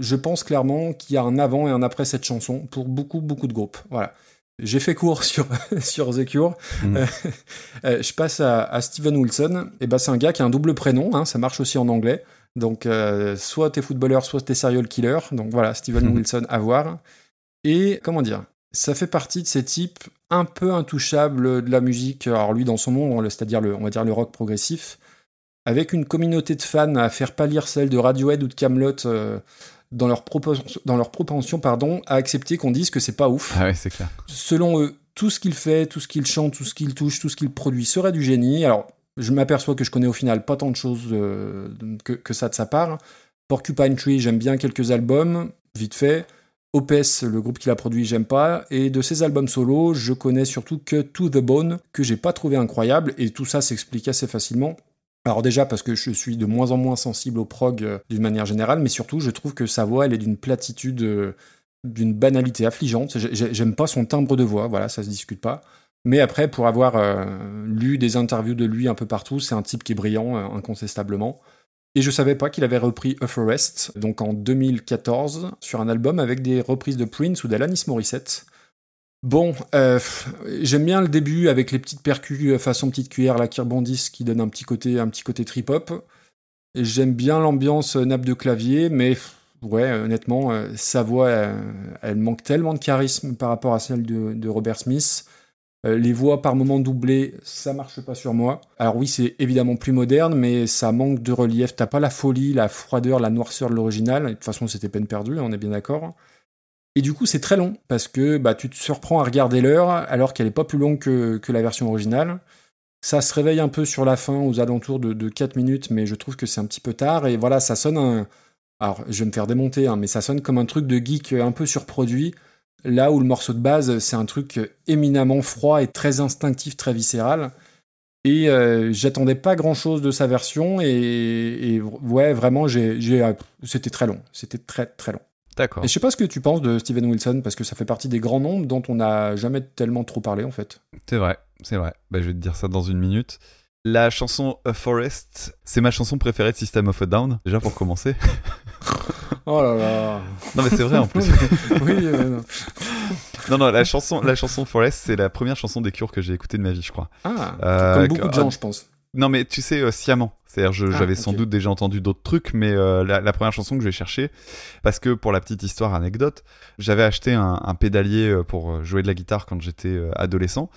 [SPEAKER 2] Je pense clairement qu'il y a un avant et un après cette chanson pour beaucoup, beaucoup de groupes. Voilà. J'ai fait court sur, sur The Cure.
[SPEAKER 3] Mhm.
[SPEAKER 2] Euh, euh, je passe à, à Steven Wilson. Et ben, c'est un gars qui a un double prénom. hein, ça marche aussi en anglais. Donc, euh, soit t'es footballeur, soit t'es serial killer. Donc voilà, Steven
[SPEAKER 3] Mhm.
[SPEAKER 2] Wilson à voir. Et comment dire Ça fait partie de ces types un peu intouchables de la musique. Alors lui, dans son monde, c'est-à-dire le, on va dire le rock progressif, avec une communauté de fans à faire pâlir celle de Radiohead ou de Camelot euh, dans leur propension, dans leur propension pardon, à accepter qu'on dise que c'est pas ouf.
[SPEAKER 3] Ah ouais, c'est clair.
[SPEAKER 2] Selon eux, tout ce qu'il fait, tout ce qu'il chante, tout ce qu'il touche, tout ce qu'il produit serait du génie. Alors, je m'aperçois que je connais au final pas tant de choses euh, que, que ça de sa part. Porcupine Tree, j'aime bien quelques albums, vite fait. Opes, le groupe qu'il a produit, j'aime pas. Et de ses albums solo, je connais surtout que To The Bone, que j'ai pas trouvé incroyable. Et tout ça s'explique assez facilement. Alors déjà parce que je suis de moins en moins sensible au prog euh, d'une manière générale, mais surtout je trouve que sa voix elle est d'une platitude, euh, d'une banalité affligeante. J'ai- j'ai- J'aime pas son timbre de voix, voilà, ça se discute pas. Mais après, pour avoir euh, lu des interviews de lui un peu partout, c'est un type qui est brillant, incontestablement. Et je savais pas qu'il avait repris A Forest, donc en 2014, sur un album avec des reprises de Prince ou d'Alanis Morissette. Bon, euh, j'aime bien le début avec les petites percus euh, façon petite cuillère là qui rebondissent, qui donnent un petit côté, un petit côté trip hop. J'aime bien l'ambiance euh, nappe de clavier, mais ouais, honnêtement, sa voix, elle manque tellement de charisme par rapport à celle de, de Robert Smith. Les voix par moments doublées, ça marche pas sur moi. Alors oui, c'est évidemment plus moderne, mais ça manque de relief. T'as pas la folie, la froideur, la noirceur de l'original. De toute façon, c'était peine perdue, on est bien d'accord. Et du coup, c'est très long, parce que bah, tu te surprends à regarder l'heure, alors qu'elle est pas plus longue que, la version originale. Ça se réveille un peu sur la fin, aux alentours de, de 4 minutes, mais je trouve que c'est un petit peu tard. Et voilà, ça sonne un... Alors, je vais me faire démonter, hein, mais ça sonne comme un truc de geek un peu surproduit. Là où le morceau de base, c'est un truc éminemment froid et très instinctif, très viscéral. Et euh, j'attendais pas grand chose de sa version. Et, et ouais, vraiment, j'ai, j'ai, euh, c'était très long. C'était très, très long.
[SPEAKER 3] D'accord.
[SPEAKER 2] Et je sais pas ce que tu penses de Steven Wilson, parce que ça fait partie des grands noms dont on n'a jamais tellement trop parlé, en fait.
[SPEAKER 3] C'est vrai, c'est vrai. Bah, je vais te dire ça dans une minute. La chanson A Forest, c'est ma chanson préférée de System of a Down, déjà pour commencer.
[SPEAKER 2] Oh là là.
[SPEAKER 3] Non mais c'est vrai en plus.
[SPEAKER 2] oui, mais non.
[SPEAKER 3] non non, la chanson, la chanson Forest, c'est la première chanson des Cures que j'ai écoutée de ma vie, je crois.
[SPEAKER 2] Ah,
[SPEAKER 3] Euh,
[SPEAKER 2] comme beaucoup de gens, je pense.
[SPEAKER 3] Non mais tu sais, euh, sciemment. C'est-à-dire, je-
[SPEAKER 2] Ah,
[SPEAKER 3] j'avais sans doute déjà entendu d'autres trucs, mais euh, la, la première chanson que j'ai cherchée, parce que pour la petite histoire anecdote, j'avais acheté un, un pédalier euh, pour jouer de la guitare quand j'étais adolescent.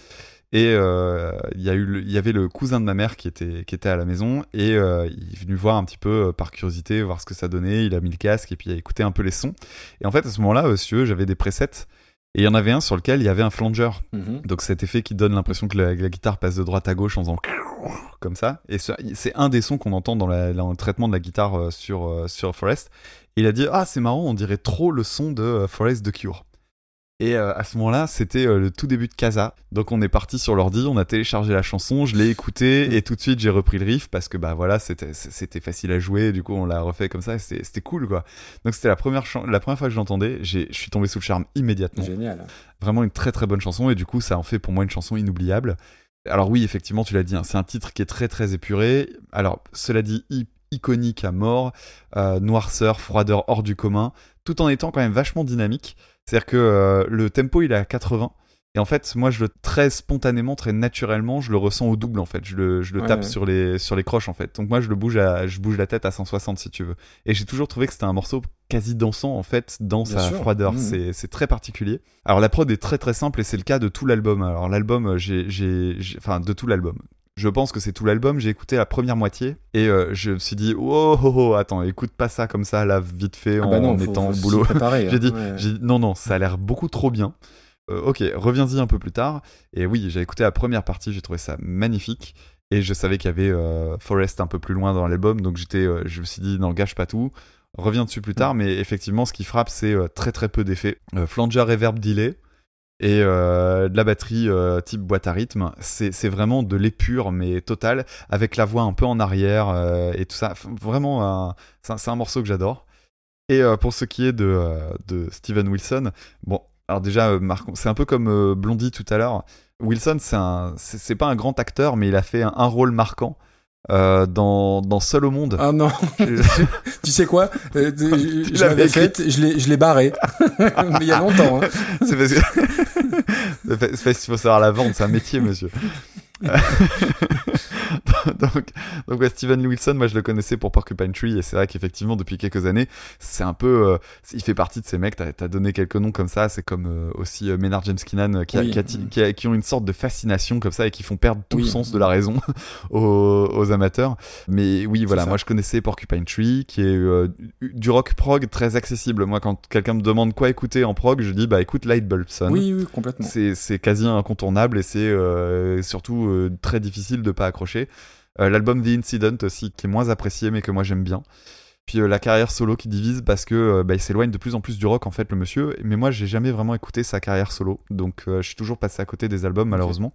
[SPEAKER 3] Et euh, il y, avait le cousin de ma mère qui était, qui était à la maison et euh, il est venu voir un petit peu euh, par curiosité, voir ce que ça donnait. Il a mis le casque et puis il a écouté un peu les sons. Et en fait, à ce moment-là, si tu veux, j'avais des presets et il y en avait un sur lequel il y avait un flanger.
[SPEAKER 2] Mhm.
[SPEAKER 3] Donc cet effet qui donne l'impression que la, la guitare passe de droite à gauche en faisant comme ça. Et ce- c'est un des sons qu'on entend dans, la- dans le traitement de la guitare euh, sur, euh, sur Forest. Il a dit Ah, c'est marrant, on dirait trop le son de euh, Forest de Cure. Et euh, à ce moment-là, c'était euh, le tout début de Casa. Donc on est parti sur l'ordi, on a téléchargé la chanson, je l'ai écoutée et tout de suite j'ai repris le riff parce que bah voilà, c'était c'était facile à jouer. Du coup, on l'a refait comme ça, c'était cool quoi. Donc c'était la première chan- la première fois que je l'entendais, j'ai- je suis tombé sous le charme immédiatement
[SPEAKER 2] Génial.
[SPEAKER 3] vraiment une très très bonne chanson et du coup ça en fait pour moi une chanson inoubliable. Alors oui effectivement tu l'as dit, hein, c'est un titre qui est très très épuré. Alors cela dit iconique à mort, euh, noirceur, froideur hors du commun, tout en étant quand même vachement dynamique. C'est-à-dire que euh, le tempo il est à 80 et en fait moi je le très spontanément, très naturellement, je le ressens au double en fait. Je le, je le
[SPEAKER 2] Ouais,
[SPEAKER 3] tape
[SPEAKER 2] ouais.
[SPEAKER 3] sur les sur les croches en fait. Donc moi je le bouge à, je bouge la tête à 160 si tu veux. Et j'ai toujours trouvé que c'était un morceau quasi dansant en fait dans
[SPEAKER 2] Bien
[SPEAKER 3] sa
[SPEAKER 2] sûr.
[SPEAKER 3] froideur.
[SPEAKER 2] Mhm.
[SPEAKER 3] C'est c'est très particulier. Alors la prod est très très simple et c'est le cas de tout l'album. Alors l'album, euh, j'ai- enfin de tout l'album. Je pense que c'est tout l'album. J'ai écouté la première moitié et euh, je me suis dit oh, oh, oh, attends écoute pas ça comme ça là vite fait
[SPEAKER 2] Ah
[SPEAKER 3] en
[SPEAKER 2] bah non, faut-
[SPEAKER 3] étant
[SPEAKER 2] faut
[SPEAKER 3] au boulot.
[SPEAKER 2] préparer,
[SPEAKER 3] j'ai
[SPEAKER 2] hein.
[SPEAKER 3] dit,
[SPEAKER 2] Ouais.
[SPEAKER 3] j'ai dit non non ça a l'air beaucoup trop bien. Euh, ok reviens-y un peu plus tard et oui j'ai écouté la première partie j'ai trouvé ça magnifique et je savais qu'il y avait euh, Forest un peu plus loin dans l'album donc j'étais je me suis dit non gâche pas tout reviens dessus plus tard mais effectivement ce qui frappe c'est très très peu d'effets flanger reverb delay et euh, de la batterie euh, type boîte à rythme c'est vraiment de l'épure mais total avec la voix un peu en arrière euh, et tout ça. Vraiment c'est un, morceau que j'adore. Et pour ce qui est de, Steven Wilson bon alors déjà c'est un peu comme Blondie tout à l'heure. Wilson c'est pas un grand acteur mais il a fait un rôle marquant euh, dans, dans Seul au monde.
[SPEAKER 2] Ah non, tu sais quoi Euh, Je, je
[SPEAKER 3] l'avais
[SPEAKER 2] faite, je l'ai barrée. Mais il y a longtemps. hein.
[SPEAKER 3] C'est parce que. c'est parce- c'est parce qu'il faut savoir la vente, c'est un métier, monsieur. donc, donc ouais, Steven Wilson, moi je le connaissais pour Porcupine Tree, et c'est vrai qu'effectivement, depuis quelques années, c'est un peu. euh, il fait partie de ces mecs, t'as as donné quelques noms comme ça, c'est comme euh, aussi euh, Maynard James Keenan, euh, qui, a-
[SPEAKER 2] Oui.
[SPEAKER 3] qui, a- qui a- qui ont une sorte de fascination comme ça et qui font perdre tout le sens de la raison aux, aux amateurs. Mais oui, voilà, moi je connaissais Porcupine Tree, qui est du rock prog très accessible. Moi, quand quelqu'un me demande quoi écouter en prog, je dis bah écoute Lightbulbson.
[SPEAKER 2] Oui, oui, complètement.
[SPEAKER 3] C'est quasi incontournable et c'est surtout très difficile de pas accrocher. Euh, L'album The Incident aussi, qui est moins apprécié mais que moi j'aime bien. Puis euh, la carrière solo qui divise parce que euh, bah, il s'éloigne de plus en plus du rock en fait le monsieur. Mais moi j'ai jamais vraiment écouté sa carrière solo, donc je suis toujours passé à côté des albums malheureusement.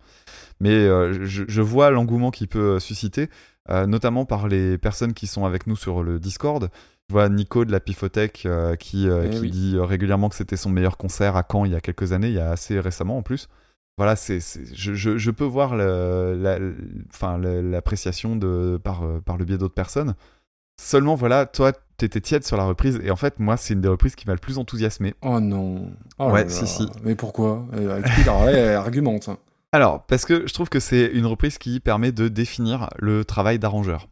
[SPEAKER 3] Mais je, je vois l'engouement qu'il peut susciter, euh, notamment par les personnes qui sont avec nous sur le Discord. Je vois Nico de la Pifothèque euh, qui, euh,
[SPEAKER 2] Eh
[SPEAKER 3] qui
[SPEAKER 2] oui.
[SPEAKER 3] dit régulièrement que c'était son meilleur concert à Caen il y a quelques années, il y a assez récemment en plus. Voilà, c'est, je, je, je peux voir la- l'appréciation de, par, euh, par le biais d'autres personnes. Seulement, voilà, toi, t'étais tiède sur la reprise, et en fait, moi, c'est une des reprises qui m'a le plus enthousiasmé.
[SPEAKER 2] Oh non. Oh
[SPEAKER 3] Ouais,
[SPEAKER 2] là.
[SPEAKER 3] si, si.
[SPEAKER 2] Mais pourquoi? Euh, alors, ouais, argumente.
[SPEAKER 3] Alors, parce que je trouve que c'est une reprise qui permet de définir le travail d'arrangeur.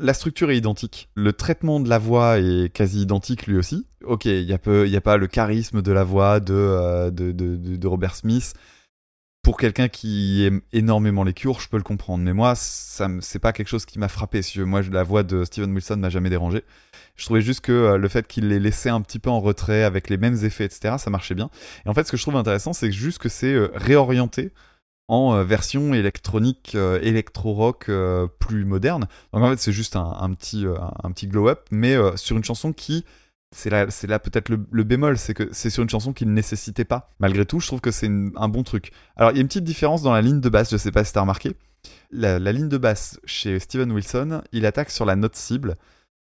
[SPEAKER 3] La structure est identique. Le traitement de la voix est quasi identique lui aussi. Ok, il n'y a, peu- il y a pas le charisme de la voix de, euh, de- de Robert Smith. Pour quelqu'un qui aime énormément les cures, je peux le comprendre. Mais moi, ça c'est pas quelque chose qui m'a frappé. Si. Moi, la voix de Steven Wilson m'a jamais dérangé. Je trouvais juste que euh, le fait qu'il l'ait laissé un petit peu en retrait avec les mêmes effets, etc., ça marchait bien. Et en fait, ce que je trouve intéressant, c'est juste que c'est euh, réorienté en euh, version électronique, électro-rock plus moderne. Donc en fait, c'est juste un, petit, un, petit glow-up, mais sur une chanson qui, c'est là, c'est là peut-être le, le bémol, c'est que c'est sur une chanson qui ne nécessitait pas. Malgré tout, je trouve que c'est une- un bon truc. Alors il y a une petite différence dans la ligne de basse, je sais pas si t'as remarqué. La, la ligne de basse chez Steven Wilson, il attaque sur la note cible.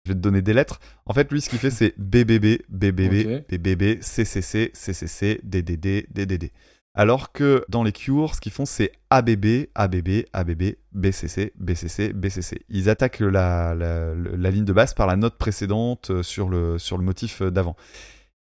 [SPEAKER 3] Je vais te donner des lettres. En fait, lui, ce qu'il fait, c'est BBB, BBB. BBB, CCC, CCC, DDD, DDD. Alors que dans les Cure, ce qu'ils font, c'est ABB, ABB, ABB, BCC, BCC, BCC. Ils attaquent la, ligne de basse par la note précédente euh, sur le, sur le motif euh, d'avant.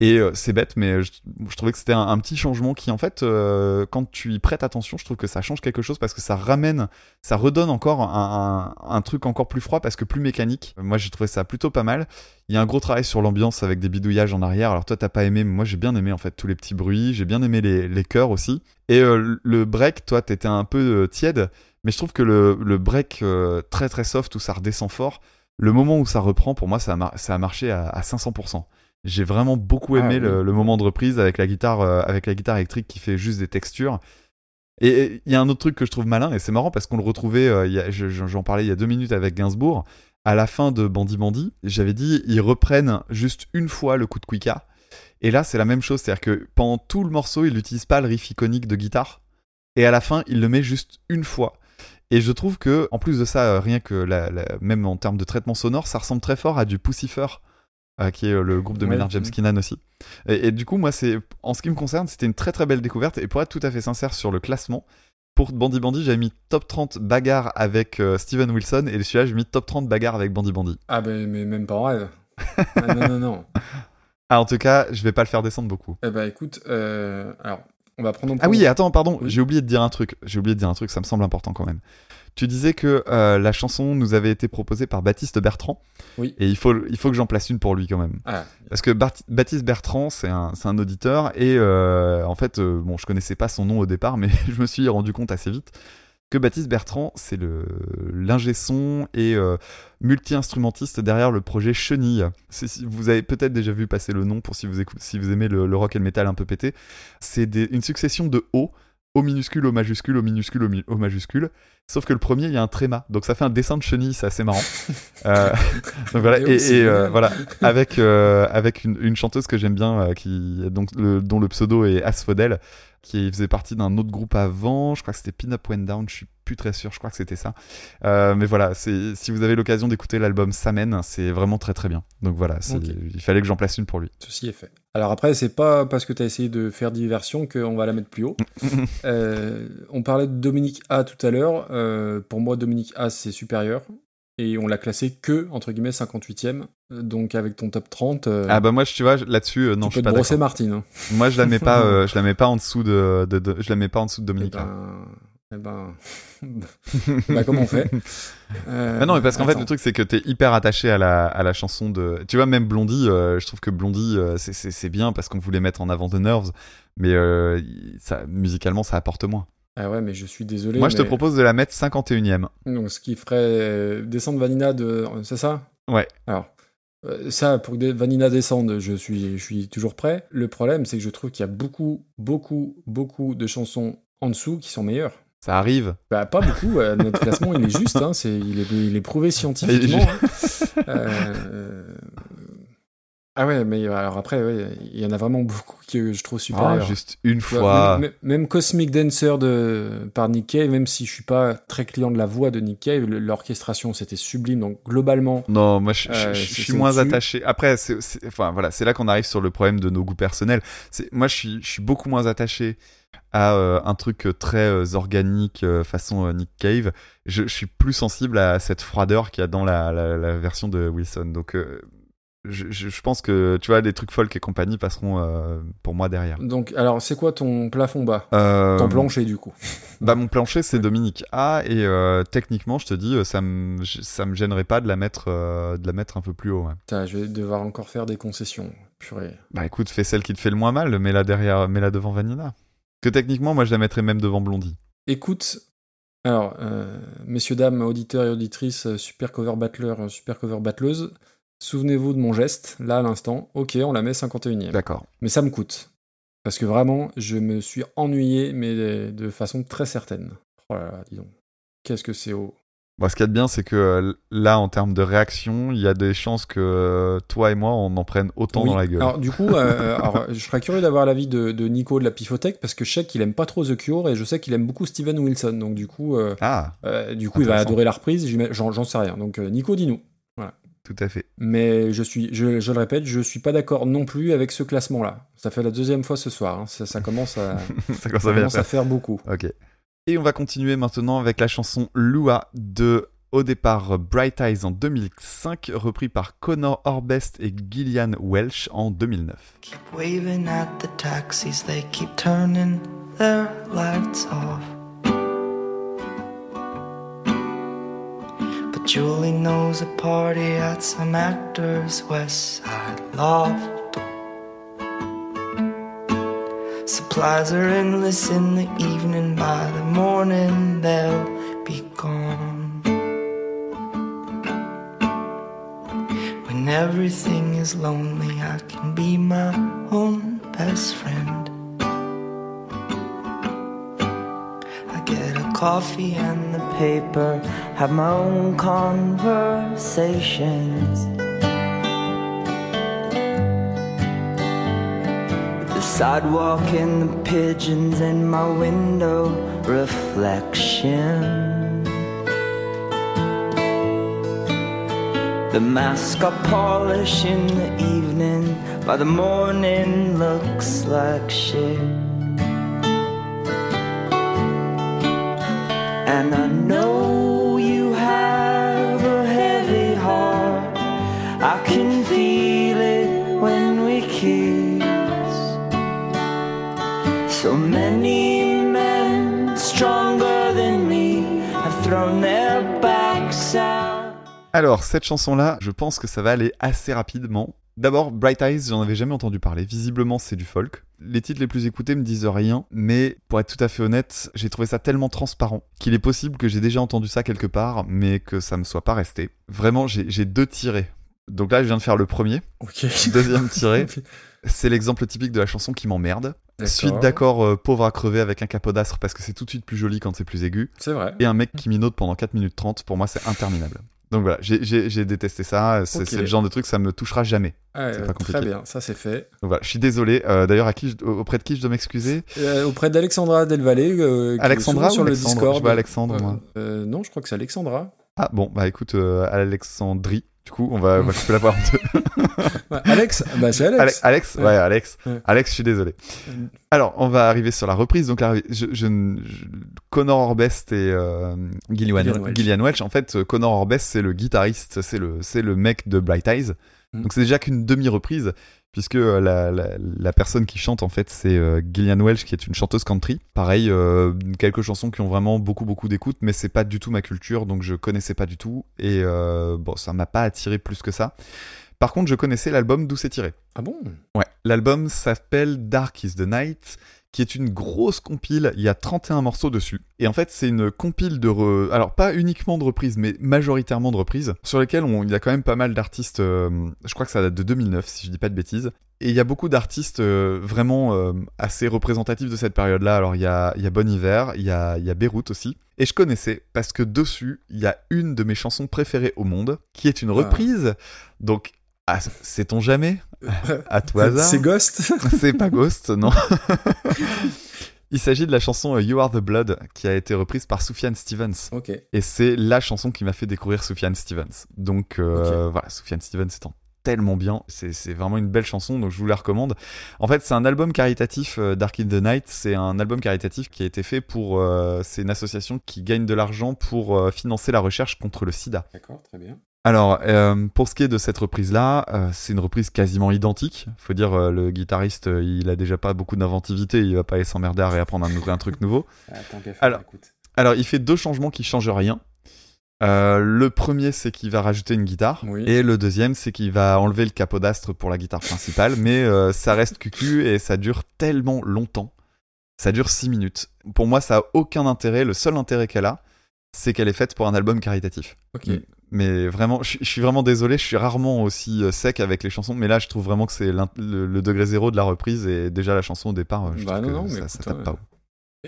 [SPEAKER 3] Et euh, c'est bête, mais je, je trouvais que c'était un, petit changement qui, en fait, euh, quand tu y prêtes attention, je trouve que ça change quelque chose parce que ça ramène, ça redonne encore un, truc encore plus froid parce que plus mécanique. Moi, j'ai trouvé ça plutôt pas mal. Il y a un gros travail sur l'ambiance avec des bidouillages en arrière. Alors toi, t'as pas aimé, mais moi, j'ai bien aimé en fait tous les petits bruits. J'ai bien aimé les, les chœurs aussi. Et euh, le break, toi, t'étais un peu euh, tiède, mais je trouve que le, le break euh, très très soft où ça redescend fort, le moment où ça reprend, pour moi, ça a, ça a marché à, à 500%. J'ai vraiment beaucoup aimé
[SPEAKER 2] Ah,
[SPEAKER 3] le,
[SPEAKER 2] oui.
[SPEAKER 3] le moment de reprise avec la guitare, euh, avec la guitare électrique qui fait juste des textures. Et il y a un autre truc que je trouve malin, et c'est marrant parce qu'on le retrouvait, euh, j'en parlais il y a deux minutes avec Gainsbourg, à la fin de Bandy Bandy, j'avais dit, ils reprennent juste une fois le coup de Quicka. Et là, c'est la même chose, c'est-à-dire que pendant tout le morceau, il n'utilise pas le riff iconique de guitare, et à la fin, il le met juste une fois. Et je trouve que, en plus de ça, euh, rien que la- la- même en termes de traitement sonore, ça ressemble très fort à du Pussifer, euh, qui est euh, le groupe de
[SPEAKER 2] Ouais.
[SPEAKER 3] Maynard James. Keenan aussi. Et, et du coup, moi, c'est en ce qui me concerne, c'était une très très belle découverte. Et pour être tout à fait sincère sur le classement, pour Bandy Bandy, j'avais mis top 30 bagarre avec euh, Steven Wilson, et celui-là, j'ai mis top 30 bagarre avec Bandy Bandy.
[SPEAKER 2] Ah ben mais même pas en rêve. Ah, non non non.
[SPEAKER 3] Ah, en tout cas, je vais pas le faire descendre beaucoup.
[SPEAKER 2] Eh ben écoute, euh, alors on va prendre. en
[SPEAKER 3] Ah oui, attends, pardon,
[SPEAKER 2] Oui.
[SPEAKER 3] j'ai oublié de dire un truc. J'ai oublié de dire un truc, ça me semble important quand même. Tu disais que euh, la chanson nous avait été proposée par Baptiste Bertrand.
[SPEAKER 2] Oui.
[SPEAKER 3] Et il faut, il faut que j'en place une pour lui quand même.
[SPEAKER 2] Ah,
[SPEAKER 3] Parce que Baptiste Bertrand, c'est un, un auditeur. Et euh, en fait, euh, bon, je connaissais pas son nom au départ, mais je me suis rendu compte assez vite que Baptiste Bertrand, c'est le l'ingé son et euh, multi-instrumentiste derrière le projet Chenille. Vous avez peut-être déjà vu passer le nom pour si vous, si vous aimez le, le rock et le métal un peu pété. C'est une succession de O, O minuscule, O majuscule, O minuscule, mi- O majuscule. Sauf que le premier, il y a un tréma. Donc ça fait un dessin de chenille, c'est assez marrant. Euh, donc voilà,
[SPEAKER 2] Et
[SPEAKER 3] euh, voilà, avec, euh, avec une, une chanteuse que j'aime bien, qui, donc, le, dont le pseudo est Asphodel, qui faisait partie d'un autre groupe avant, je crois que c'était Pin Up Went Down, je suis plus très sûr, je crois que c'était ça. Euh, mais voilà, c'est- si vous avez l'occasion d'écouter l'album Samen, c'est vraiment très très bien. Donc voilà, il fallait que j'en place une pour lui.
[SPEAKER 2] ceci est fait. Alors après, c'est pas parce que tu as essayé de faire diversion qu'on va la mettre plus haut. Euh, on parlait de Dominique A tout à l'heure. Euh, pour moi, Dominique A, c'est supérieur. Et on l'a classé que, entre guillemets, 58ème. Euh, Donc avec ton top 30, euh,
[SPEAKER 3] Ah bah moi, je- tu vois, là-dessus, non,
[SPEAKER 2] tu
[SPEAKER 3] je suis pas
[SPEAKER 2] brosser
[SPEAKER 3] d'accord.
[SPEAKER 2] Martine. hein.
[SPEAKER 3] Moi, je la mets pas, je la mets pas en dessous de, de- de- je la mets pas en dessous de
[SPEAKER 2] Eh
[SPEAKER 3] Dominique.
[SPEAKER 2] ben... Eh ben... bah comment on fait? Euh,
[SPEAKER 3] Ah non, mais parce qu'en fait, le truc, c'est que t'es hyper attaché à la, à la chanson de. Tu vois, même Blondie, euh, je trouve que Blondie, euh, c'est- bien parce qu'on voulait mettre en avant The Nerves, mais euh, ça, musicalement, ça apporte moins.
[SPEAKER 2] Ah ouais, mais je suis désolé.
[SPEAKER 3] Moi, je te propose de la mettre 51ème.
[SPEAKER 2] Donc, ce qui ferait euh, descendre Vanina de. C'est ça?
[SPEAKER 3] Ouais.
[SPEAKER 2] Alors, ça, pour que Vanina descende, je suis, je suis toujours prêt. Le problème, c'est que je trouve qu'il y a beaucoup, beaucoup, beaucoup de chansons en dessous qui sont meilleures.
[SPEAKER 3] Ça arrive.
[SPEAKER 2] Bah, pas beaucoup. euh, notre classement, il est juste. hein, c'est, il, est, il est prouvé scientifiquement. hein. Euh, Ah ouais, mais alors après, ouais, il y en a vraiment beaucoup que je trouve
[SPEAKER 3] Ah,
[SPEAKER 2] supérieurs.
[SPEAKER 3] juste une
[SPEAKER 2] Ouais,
[SPEAKER 3] fois.
[SPEAKER 2] Même, même Cosmic Dancer de, par Nick Cave, même si je suis pas très client de la voix de Nick Cave, l'orchestration c'était sublime. Donc globalement,
[SPEAKER 3] Non, moi je,
[SPEAKER 2] Euh,
[SPEAKER 3] je suis moins attaché. Après, c'est, enfin voilà, c'est là qu'on arrive sur le problème de nos goûts personnels. C'est, moi, je suis, je suis beaucoup moins attaché à euh, un truc euh, très euh, organique euh, façon euh, Nick Cave. Je, je suis plus sensible à cette froideur qu'il y a dans la, la, la version de Wilson. Donc, euh, je, pense que tu vois, les trucs folk et compagnie passeront euh, pour moi derrière.
[SPEAKER 2] donc alors c'est quoi ton plafond bas?
[SPEAKER 3] Euh,
[SPEAKER 2] Ton plancher du coup
[SPEAKER 3] Bah mon plancher c'est Dominique A et euh, techniquement je te dis euh, ça me ça me gênerait pas de la mettre euh, de la mettre un peu plus haut. ouais.
[SPEAKER 2] Putain, Je vais devoir encore faire des concessions. Purée.
[SPEAKER 3] Bah écoute, fais celle qui te fait le moins mal, mets-la derrière, mets-la devant Vanina. Que techniquement, moi, je la mettrais même devant Blondie.
[SPEAKER 2] Écoute, alors, euh, messieurs, dames, auditeurs et auditrices, euh, super cover battler, euh, super cover battleuse, souvenez-vous de mon geste, là à l'instant. Ok, on la met 51ème.
[SPEAKER 3] D'accord.
[SPEAKER 2] Mais ça me coûte. Parce que vraiment, je me suis ennuyé, mais de, façon très certaine. Oh là là, dis donc. Qu'est-ce que c'est haut.
[SPEAKER 3] Bon, ce qu'il y a de bien, c'est que euh, là, en termes de réaction, il y a des chances que euh, toi et moi, on en prenne autant
[SPEAKER 2] Oui.
[SPEAKER 3] dans la gueule.
[SPEAKER 2] Alors, du coup, euh, alors, je serais curieux d'avoir l'avis de, de Nico de la Pifothèque, parce que je sais qu'il aime pas trop The Cure, et je sais qu'il aime beaucoup Steven Wilson. Donc, du coup, euh,
[SPEAKER 3] Ah,
[SPEAKER 2] euh, du coup il va adorer la reprise, j'en sais rien. Donc, Nico, dis-nous. Voilà.
[SPEAKER 3] Tout à fait.
[SPEAKER 2] Mais je suis, je, je le répète, je suis pas d'accord non plus avec ce classement-là. Ça fait la deuxième fois ce soir. hein. Ça, ça commence à,
[SPEAKER 3] Ça commence à bien
[SPEAKER 2] commence à
[SPEAKER 3] faire.
[SPEAKER 2] faire beaucoup.
[SPEAKER 3] Ok. Et on va continuer maintenant avec la chanson Lua de au départ Bright Eyes en 2005, repris par Connor Orbest et Gillian Welch en 2009.
[SPEAKER 10] Waving at the taxis, they keep turning their lights off. Julie knows a party at some actor's West Side loft. Supplies are endless in the evening, by the morning they'll be gone. When everything is lonely, I can be my own best friend. Coffee and the paper, have my own conversations. With the sidewalk and the pigeons and my window reflection. The mask I polish in the evening, by the morning looks like shit. And I know you have a heavy heart. I can feel it when we kiss. So many men stronger than me have thrown their backs out.
[SPEAKER 3] Alors, cette chanson-là, je pense que ça va aller assez rapidement. D'abord, Bright Eyes, j'en avais jamais entendu parler. Visiblement, c'est du folk. Les titres les plus écoutés me disent rien, mais pour être tout à fait honnête, j'ai trouvé ça tellement transparent qu'il est possible que j'ai déjà entendu ça quelque part, mais que ça me soit pas resté. Vraiment, j'ai deux tirés. Donc là, je viens de faire le premier.
[SPEAKER 2] Ok.
[SPEAKER 3] Deuxième tiré, c'est l'exemple typique de la chanson qui m'emmerde. Suite d'accord, euh, pauvre à crever avec un capodastre parce que c'est tout de suite plus joli quand c'est plus aigu.
[SPEAKER 2] C'est vrai.
[SPEAKER 3] Et un mec qui minote pendant 4 minutes 30, pour moi, c'est interminable. Donc voilà, j'ai- détesté ça. C'est le genre de truc, ça me touchera jamais. Pas compliqué.
[SPEAKER 2] très bien, ça c'est fait.
[SPEAKER 3] Donc voilà, je suis désolé. Euh, D'ailleurs, auprès de qui je dois m'excuser?
[SPEAKER 2] Euh, auprès d'Alexandra Del Valle, euh,
[SPEAKER 3] Alexandra
[SPEAKER 2] sur
[SPEAKER 3] ou
[SPEAKER 2] le
[SPEAKER 3] Alexandre?
[SPEAKER 2] Discord.
[SPEAKER 3] Je vois Alexandre, moi.
[SPEAKER 2] Euh, non, je crois que c'est Alexandra.
[SPEAKER 3] Ah bon, bah écoute, Alexandrie. Du coup, on va, va couper la voix en deux.
[SPEAKER 2] Alex, bah c'est Alex.
[SPEAKER 3] Ale- Alex, ouais,
[SPEAKER 2] Ouais.
[SPEAKER 3] Alex.
[SPEAKER 2] Ouais.
[SPEAKER 3] Alex, je suis désolé. Alors, on va arriver sur la reprise. Donc, la, je, je, je- Connor Orbest et euh, Gillian,
[SPEAKER 2] Gillian Welch.
[SPEAKER 3] Gillian Welch. En fait, Connor Orbest, c'est le guitariste, c'est le, c'est le mec de Bright Eyes.
[SPEAKER 2] Mm.
[SPEAKER 3] Donc, c'est déjà qu'une demi-reprise, puisque euh, la, la, la personne qui chante, en fait, c'est euh, Gillian Welch, qui est une chanteuse country. Pareil, euh, quelques chansons qui ont vraiment beaucoup, beaucoup d'écoute, mais c'est pas du tout ma culture, donc je connaissais pas du tout. Et euh, bon, ça m'a pas attiré plus que ça. Par contre, je connaissais l'album d'où c'est tiré.
[SPEAKER 2] Ah bon?
[SPEAKER 3] Ouais, l'album s'appelle Dark is the Night, qui est une grosse compile, il y a 31 morceaux dessus. Et en fait, c'est une compile de... re- Alors, pas uniquement de reprises, mais majoritairement de reprises, sur lesquelles on... il y a quand même pas mal d'artistes, euh, je crois que ça date de 2009, si je dis pas de bêtises. Et il y a beaucoup d'artistes euh, vraiment euh, assez représentatifs de cette période-là. Alors, il y a, il y a Bon Hiver, il y a, il y a Beyrouth aussi. Et je connaissais, parce que dessus, il y a une de mes chansons préférées au monde, qui est une reprise. Donc, ah, sait-on jamais? À tout hasard.
[SPEAKER 2] C'est Ghost?
[SPEAKER 3] C'est pas Ghost, non. Il s'agit de la chanson euh, You Are the Blood qui a été reprise par Sufjan Stevens. Et c'est la chanson qui m'a fait découvrir Sufjan Stevens. Donc euh, voilà, Sufjan Stevens étant tellement bien, c'est c'est vraiment une belle chanson, donc je vous la recommande. En fait, c'est un album caritatif, euh, Dark in the Night, c'est un album caritatif qui a été fait pour... euh, c'est une association qui gagne de l'argent pour euh, financer la recherche contre le sida.
[SPEAKER 2] D'accord, très bien.
[SPEAKER 3] Alors, euh, pour ce qui est de cette reprise-là, euh, c'est une reprise quasiment identique. Faut dire, euh, le guitariste, il a déjà pas beaucoup d'inventivité, il va pas aller s'emmerder à réapprendre un, un truc nouveau.
[SPEAKER 2] Attends faire,
[SPEAKER 3] Alors,
[SPEAKER 2] écoute.
[SPEAKER 3] alors, il fait deux changements qui changent rien. Le premier, c'est qu'il va rajouter une guitare.
[SPEAKER 2] Oui.
[SPEAKER 3] Et le deuxième, c'est qu'il va enlever le capodastre pour la guitare principale. mais ça reste cucu et ça dure tellement longtemps. Ça dure 6 minutes. Pour moi, ça a aucun intérêt. Le seul intérêt qu'elle a, c'est qu'elle est faite pour un album caritatif.
[SPEAKER 2] Ok.
[SPEAKER 3] Mais vraiment, je, suis vraiment désolé, je suis rarement aussi euh, sec avec les chansons, mais là je trouve vraiment que c'est le, le degré zéro de la reprise et déjà la chanson au départ, euh, je
[SPEAKER 2] Bah
[SPEAKER 3] trouve
[SPEAKER 2] non,
[SPEAKER 3] que
[SPEAKER 2] non,
[SPEAKER 3] ça, tape
[SPEAKER 2] euh,
[SPEAKER 3] pas haut.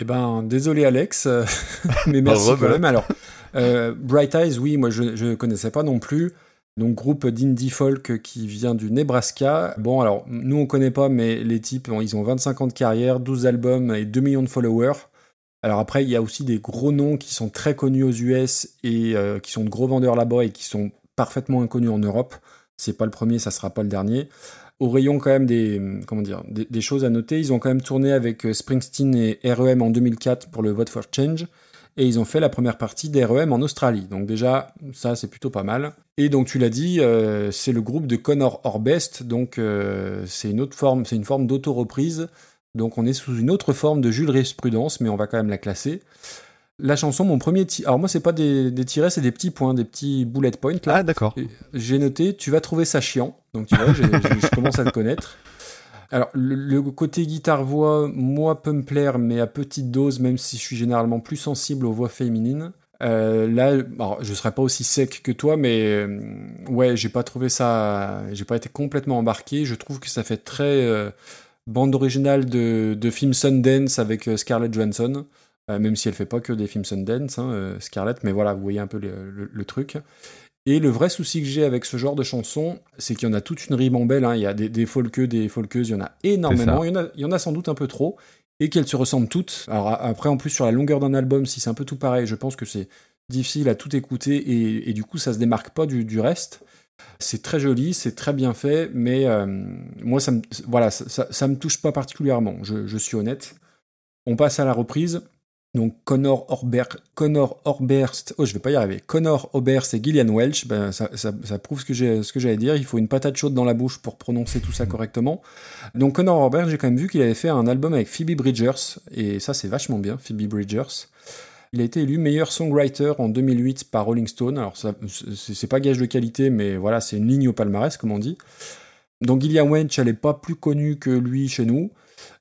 [SPEAKER 2] Eh ben, désolé Alex, euh, mais merci
[SPEAKER 3] Rebelote.
[SPEAKER 2] quand même. Alors, euh, Bright Eyes, oui, moi je ne connaissais pas non plus. Donc, groupe d'indie folk qui vient du Nebraska. Bon, alors, nous on connaît pas, mais les types, ils ont 25 ans de carrière, 12 albums et 2 millions de followers. Alors après, il y a aussi des gros noms qui sont très connus aux US et euh, qui sont de gros vendeurs là-bas et qui sont parfaitement inconnu en Europe. C'est pas le premier, ça sera pas le dernier. Au rayon quand même des comment dire des, choses à noter, ils ont quand même tourné avec euh, Springsteen et REM en 2004 pour le Vote for Change et ils ont fait la première partie d'REM en Australie. Donc déjà, ça c'est plutôt pas mal. Et donc tu l'as dit, euh, c'est le groupe de Connor Orbest, donc c'est une autre forme, c'est une forme d'auto-reprise. Donc on est sous une autre forme de jurisprudence, mais on va quand même la classer. La chanson, mon premier tiré, alors moi c'est pas des, des tirets, c'est des petits points, des petits bullet points là.
[SPEAKER 3] Ah d'accord.
[SPEAKER 2] J'ai noté, tu vas trouver ça chiant. Donc tu vois, je commence à le connaître. Alors, le, le côté guitare-voix, moi, peut me plaire, mais à petite dose, même si je suis généralement plus sensible aux voix féminines. Euh, là, alors, je serais pas aussi sec que toi, mais euh, ouais, j'ai pas trouvé ça. J'ai pas été complètement embarqué. Je trouve que ça fait très euh, bande originale de, de film Sundance avec euh, Scarlett Johansson, euh, même si elle fait pas que des films Sundance, hein, euh, Scarlett, mais voilà, vous voyez un peu le, le- le truc. Et le vrai souci que j'ai avec ce genre de chanson, c'est qu'il y en a toute une ribambelle. hein. Il y a des, des folkeux, des folkeuses, il y en a énormément. Il y en a, il y en a sans doute un peu trop. Et qu'elles se ressemblent toutes. Alors après, en plus, sur la longueur d'un album, si c'est un peu tout pareil, je pense que c'est difficile à tout écouter. Et, et du coup, ça se démarque pas du, du reste. C'est très joli, c'est très bien fait, mais euh, moi, ça me, voilà, ça, ça, ça me touche pas particulièrement. Je, je suis honnête. On passe à la reprise. Donc Connor, Orber, Connor Orberst, oh je vais pas y arriver, Connor Oberst et Gillian Welch, ben, ça, ça, ça prouve ce que j'ai- ce que j'allais dire, il faut une patate chaude dans la bouche pour prononcer tout ça correctement. Donc Connor Oberst, j'ai quand même vu qu'il avait fait un album avec Phoebe Bridgers, et ça c'est vachement bien, Phoebe Bridgers. Il a été élu meilleur songwriter en 2008 par Rolling Stone, alors c'est pas gage de qualité, mais voilà, c'est une ligne au palmarès, comme on dit. Donc Gillian Welch, elle n'est pas plus connue que lui chez nous.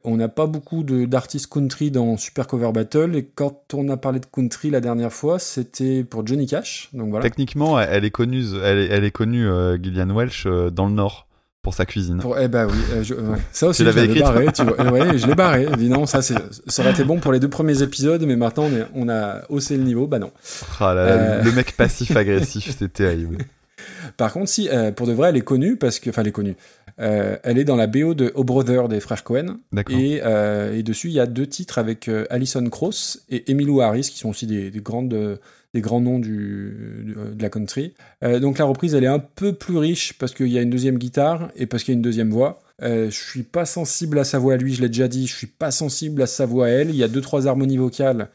[SPEAKER 2] On n'a pas beaucoup d'artistes country dans Super Cover Battle, et quand on a parlé de country la dernière fois, c'était pour Johnny Cash. Donc.
[SPEAKER 3] Techniquement, elle est connue, elle est, elle est connue euh, Gillian Welch euh, dans le Nord pour sa cuisine.
[SPEAKER 2] Pour- eh ben oui, euh, je- ça aussi
[SPEAKER 3] Tu
[SPEAKER 2] je
[SPEAKER 3] l'avais écrit,
[SPEAKER 2] barré, tu vois. Ouais, je l'ai barré. Dis non, ça, c'est- ça aurait été bon pour les deux premiers épisodes, mais maintenant on, est- on a haussé le niveau, bah non.
[SPEAKER 3] Ah là là,
[SPEAKER 2] Euh.
[SPEAKER 3] Le mec passif-agressif, c'est terrible.
[SPEAKER 2] Par contre, si, euh, pour de vrai, elle est connue parce que, enfin, elle est connue. Euh, elle est dans la BO de O Brother des frères Cohen. Et, euh, et dessus, il y a deux titres avec euh, Alison Krauss et Emmylou Harris, qui sont aussi des, des grandes, grands noms du, euh, de la country. Euh, donc la reprise, elle est un peu plus riche parce qu'il y a une deuxième guitare et parce qu'il y a une deuxième voix. Euh, je suis pas sensible à sa voix à lui, je l'ai déjà dit. Je suis pas sensible à sa voix à elle. Il y a deux trois harmonies vocales.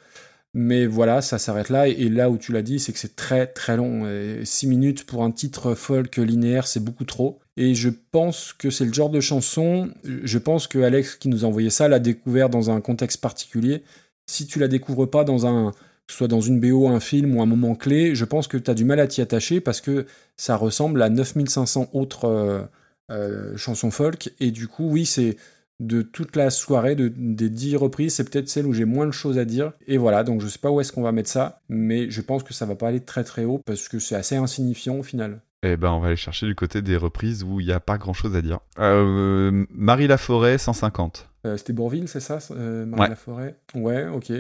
[SPEAKER 2] Mais voilà, ça s'arrête là. Et là où tu l'as dit, c'est que c'est très très long. 6 minutes pour un titre folk linéaire, c'est beaucoup trop. Et je pense que c'est le genre de chanson, je pense que Alex qui nous a envoyé ça l'a découvert dans un contexte particulier. Si tu la découvres pas dans un, que ce soit dans une BO, un film ou un moment clé, je pense que tu as du mal à t'y attacher parce que ça ressemble à 9500 autres euh, euh, chansons folk. Et du coup, oui, c'est de toute la soirée, de, des 10 reprises, c'est peut-être celle où j'ai moins de choses à dire. Et voilà, donc je sais pas où est-ce qu'on va mettre ça, mais je pense que ça va pas aller très très haut parce que c'est assez insignifiant au final.
[SPEAKER 3] Eh ben, on va aller chercher du côté des reprises où il n'y a pas grand-chose à dire. Euh, Marie Laforêt, 150.
[SPEAKER 2] Euh, C'était Bourville, c'est ça, euh, Marie
[SPEAKER 3] Ouais.
[SPEAKER 2] Laforêt? Ouais, ok.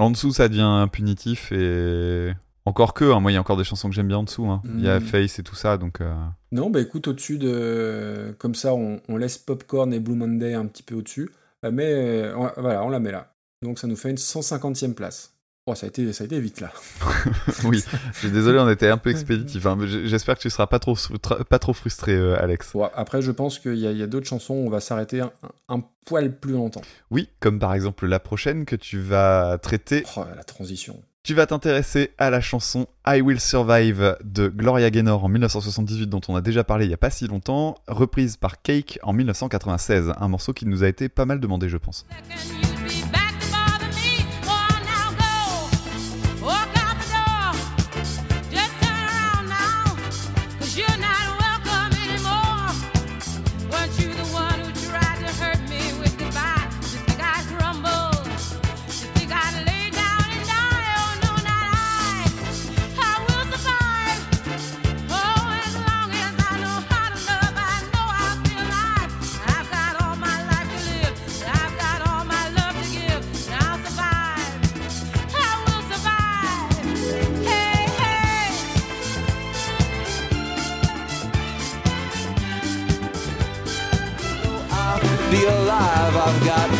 [SPEAKER 3] En dessous, ça devient punitif et... Encore que, hein, moi, il y a encore des chansons que j'aime bien en dessous. hein. Il y a
[SPEAKER 2] Mm.
[SPEAKER 3] Face et tout ça, donc... euh,
[SPEAKER 2] Non, bah écoute, au-dessus de. Comme ça, on, on laisse Popcorn et Blue Monday un petit peu au-dessus. Euh, Mais euh, voilà, on la met là. Donc ça nous fait une 150e place. Oh, ça a été, ça a été vite là.
[SPEAKER 3] oui, je suis désolé, on était un peu expéditif. hein, J'espère que tu seras pas trop, pas trop frustré, euh, Alex.
[SPEAKER 2] Bon, après, je pense qu'il y a, d'autres chansons où on va s'arrêter un, un poil plus longtemps.
[SPEAKER 3] Oui, comme par exemple la prochaine que tu vas traiter.
[SPEAKER 2] Oh, la transition.
[SPEAKER 3] Tu vas t'intéresser à la chanson I Will Survive de Gloria Gaynor en 1978 dont on a déjà parlé il y a pas si longtemps, reprise par Cake en 1996, un morceau qui nous a été pas mal demandé je pense.
[SPEAKER 11] Walk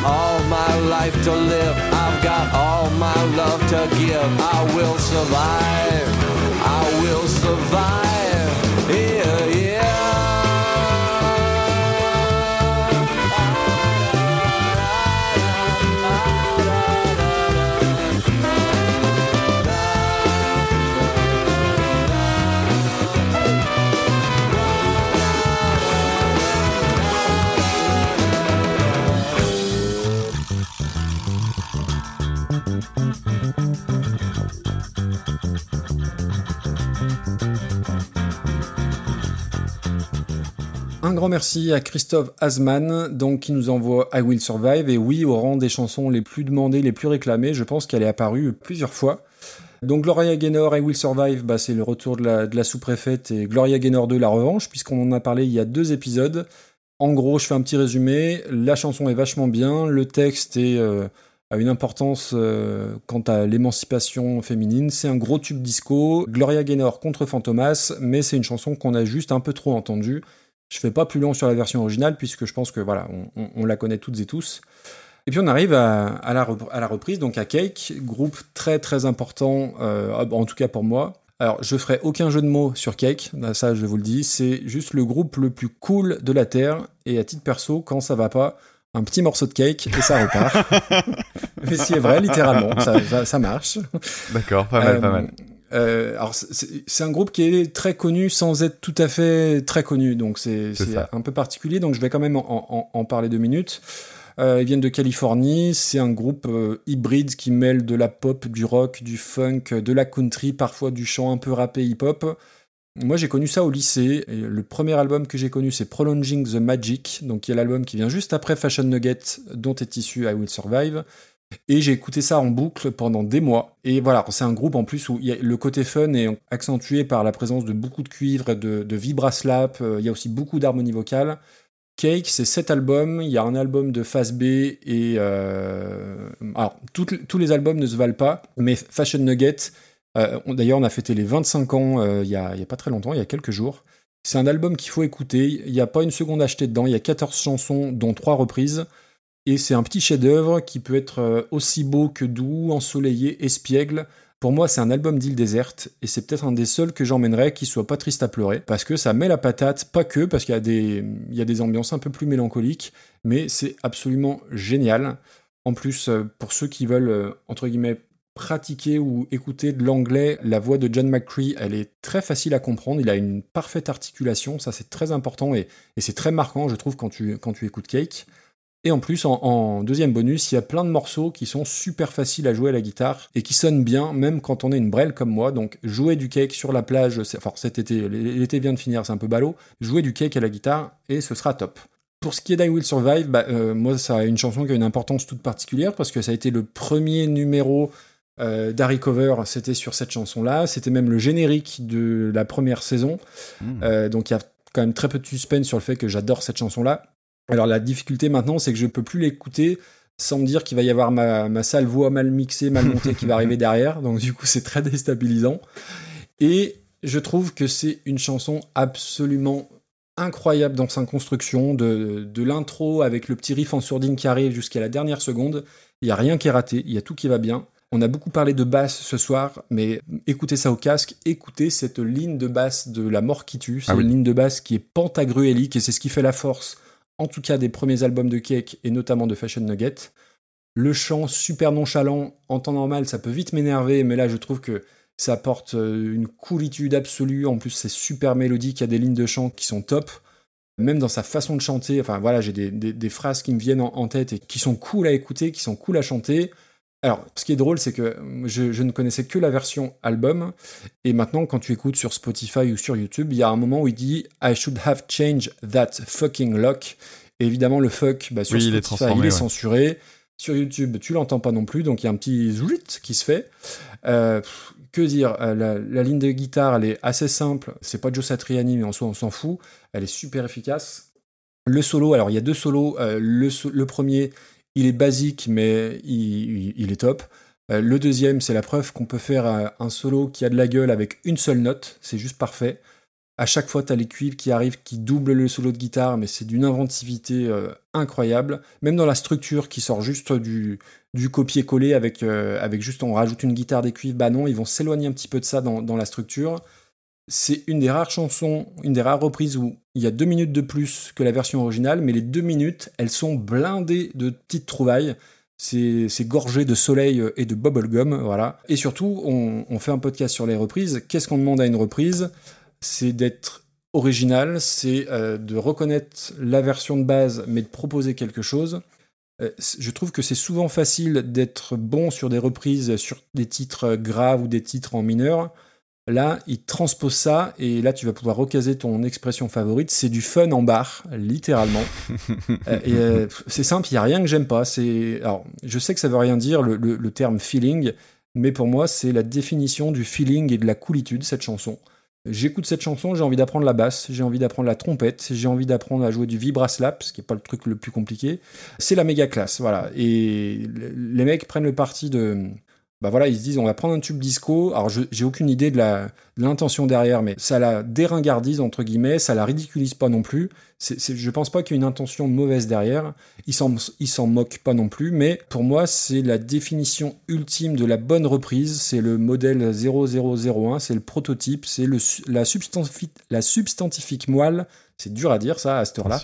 [SPEAKER 11] all my life to live. I've got all my love to give. I will survive.
[SPEAKER 2] Un grand merci à Christophe Asman, donc qui nous envoie I Will Survive. Et oui, au rang des chansons les plus demandées, les plus réclamées, je pense qu'elle est apparue plusieurs fois. Donc Gloria Gaynor, I Will Survive, bah, c'est le retour de la, sous-préfète et Gloria Gaynor 2, la revanche, puisqu'on en a parlé il y a deux épisodes. En gros, je fais un petit résumé. La chanson est vachement bien, le texte euh, a une importance euh, quant à l'émancipation féminine. C'est un gros tube disco. Gloria Gaynor contre Fantomas, mais c'est une chanson qu'on a juste un peu trop entendue. Je fais pas plus long sur la version originale puisque je pense que voilà, on, on- on la connaît toutes et tous. Et puis on arrive à, à la, rep- à la reprise, donc à Cake, groupe très très important, euh, en tout cas pour moi. Alors je ferai aucun jeu de mots sur Cake, ça je vous le dis, c'est juste le groupe le plus cool de la Terre, et à titre perso, quand ça va pas, un petit morceau de cake et ça repart. Mais c'est vrai, littéralement, ça, ça- ça marche.
[SPEAKER 3] D'accord, pas mal, pas mal.
[SPEAKER 2] Euh, alors c'est- un groupe qui est très connu sans être tout à fait très connu, donc c'est un peu particulier. Donc je vais quand même en, en- en parler deux minutes. Euh, ils viennent de Californie. C'est un groupe euh, hybride qui mêle de la pop, du rock, du funk, de la country, parfois du chant un peu rappé hip-hop. Moi, j'ai connu ça au lycée. Et le premier album que j'ai connu, c'est Prolonging the Magic, donc qui est l'album qui vient juste après Fashion Nugget, dont est issu I Will Survive. Et j'ai écouté ça en boucle pendant des mois. Et voilà, c'est un groupe en plus où le côté fun est accentué par la présence de beaucoup de cuivre, de, de vibra-slap. euh, Il y a aussi beaucoup d'harmonie vocale. Cake, c'est sept albums. Il y a un album de phase B et euh, alors tous les albums ne se valent pas, mais Fashion Nugget. euh, D'ailleurs, on a fêté les 25 ans il y, a, y a pas très longtemps, il y a quelques jours. C'est un album qu'il faut écouter. Il n'y a pas une seconde achetée dedans. Il y a 14 chansons, dont 3 reprises. Et c'est un petit chef-d'œuvre qui peut être euh, aussi beau que doux, ensoleillé, espiègle. Pour moi, c'est un album d'île déserte, et c'est peut-être un des seuls que j'emmènerais qui soit pas triste à pleurer, parce que ça met la patate, pas que, parce qu'il y, a des- y a des ambiances un peu plus mélancoliques, mais c'est absolument génial. En plus, euh, pour ceux qui veulent, euh, entre guillemets, pratiquer ou écouter de l'anglais, la voix de John McCree, elle est très facile à comprendre, il a une parfaite articulation, ça c'est très important, et, et c'est très marquant, je trouve, quand tu, quand tu écoutes Cake. Et en plus, en, en deuxième bonus, il y a plein de morceaux qui sont super faciles à jouer à la guitare et qui sonnent bien, même quand on est une brêle comme moi. Donc, jouer du cake sur la plage, enfin cet été, l'été vient de finir, c'est un peu ballot. Jouer du cake à la guitare et ce sera top. Pour ce qui est d'I Will Survive, bah, euh, moi, ça a une chanson qui a une importance toute particulière parce que ça a été le premier numéro euh, d'Harry Cover, c'était sur cette chanson-là. C'était même le générique de la première saison.
[SPEAKER 3] Mmh.
[SPEAKER 2] Euh, donc il y a quand même très peu de suspense sur le fait que j'adore cette chanson-là. Alors la difficulté maintenant, c'est que je peux plus l'écouter sans me dire qu'il va y avoir ma, ma sale voix mal mixée, mal montée qui va arriver derrière. Donc du coup, c'est très déstabilisant. Et je trouve que c'est une chanson absolument incroyable dans sa construction, de, de l'intro avec le petit riff en sourdine qui arrive jusqu'à la dernière seconde. Il n'y a rien qui est raté, il y a tout qui va bien. On a beaucoup parlé de basse ce soir, mais écoutez ça au casque, écoutez cette ligne de basse de La mort qui tue. C'est
[SPEAKER 3] Ah oui.
[SPEAKER 2] une ligne de basse qui est pentagruélique et c'est ce qui fait la force, en tout cas des premiers albums de Cake et notamment de Fashion Nugget. Le chant super nonchalant, en temps normal, ça peut vite m'énerver, mais là je trouve que ça apporte euh, une coolitude absolue. En plus, c'est super mélodique, il y a des lignes de chant qui sont top. Même dans sa façon de chanter, enfin voilà, j'ai des, phrases qui me viennent en, en tête et qui sont cool à écouter, qui sont cool à chanter. Alors, ce qui est drôle, c'est que je, je ne connaissais que la version album, et maintenant, quand tu écoutes sur Spotify ou sur YouTube, il y a un moment où il dit I should have changed that fucking lock. Et évidemment, le fuck, bah, sur
[SPEAKER 3] Oui, il est
[SPEAKER 2] Spotify, il est
[SPEAKER 3] ouais.
[SPEAKER 2] censuré. Sur YouTube, tu l'entends pas non plus, donc il y a un petit zouit qui se fait. Euh, que dire euh, la, la ligne de guitare, elle est assez simple. C'est pas Joe Satriani, mais en soi, on s'en fout. Elle est super efficace. Le solo, alors il y a deux solos. Euh, le, so- le premier, il est basique, mais il, est top. Euh, le deuxième, c'est la preuve qu'on peut faire euh, un solo qui a de la gueule avec une seule note. C'est juste parfait. À chaque fois, tu as les cuivres qui arrivent, qui doublent le solo de guitare, mais c'est d'une inventivité euh, incroyable. Même dans la structure qui sort juste du, copier-coller avec, avec juste on rajoute une guitare des cuivres, bah non, ils vont s'éloigner un petit peu de ça dans la structure. C'est une des rares chansons, une des rares reprises où il y a deux minutes de plus que la version originale, mais les deux minutes, elles sont blindées de petites trouvailles. C'est gorgé de soleil et de bubblegum, voilà. Et surtout, on, fait un podcast sur les reprises. Qu'est-ce qu'on demande à une reprise? C'est d'être original, c'est euh, de reconnaître la version de base, mais de proposer quelque chose. euh, je trouve que c'est souvent facile d'être bon sur des reprises, sur des titres graves ou des titres en mineur. Là, il transpose ça et là, tu vas pouvoir recaser ton expression favorite. C'est du fun en bar, littéralement. Euh, et, euh, c'est simple, il n'y a rien que j'aime pas. C'est, alors, je sais que ça veut rien dire le, le- le terme feeling, mais pour moi, c'est la définition du feeling et de la coolitude, cette chanson. J'écoute cette chanson, j'ai envie d'apprendre la basse, j'ai envie d'apprendre la trompette, j'ai envie d'apprendre à jouer du vibraslap, ce qui n'est pas le truc le plus compliqué. C'est la méga classe, voilà. Et le- les mecs prennent le parti de. Bah voilà, ils se disent on va prendre un tube disco. Alors j'ai aucune idée de l'intention derrière, mais ça la déringardise entre guillemets, ça la ridiculise pas non plus. C'est, c'est- je pense pas qu'il y ait une intention mauvaise derrière. Ils s'en, ils s'en moquent pas non plus, mais pour moi c'est la définition ultime de la bonne reprise. C'est le modèle 0001, c'est le prototype, c'est le, la, substantifi- la substantifique moelle. C'est dur à dire ça à cette heure-là.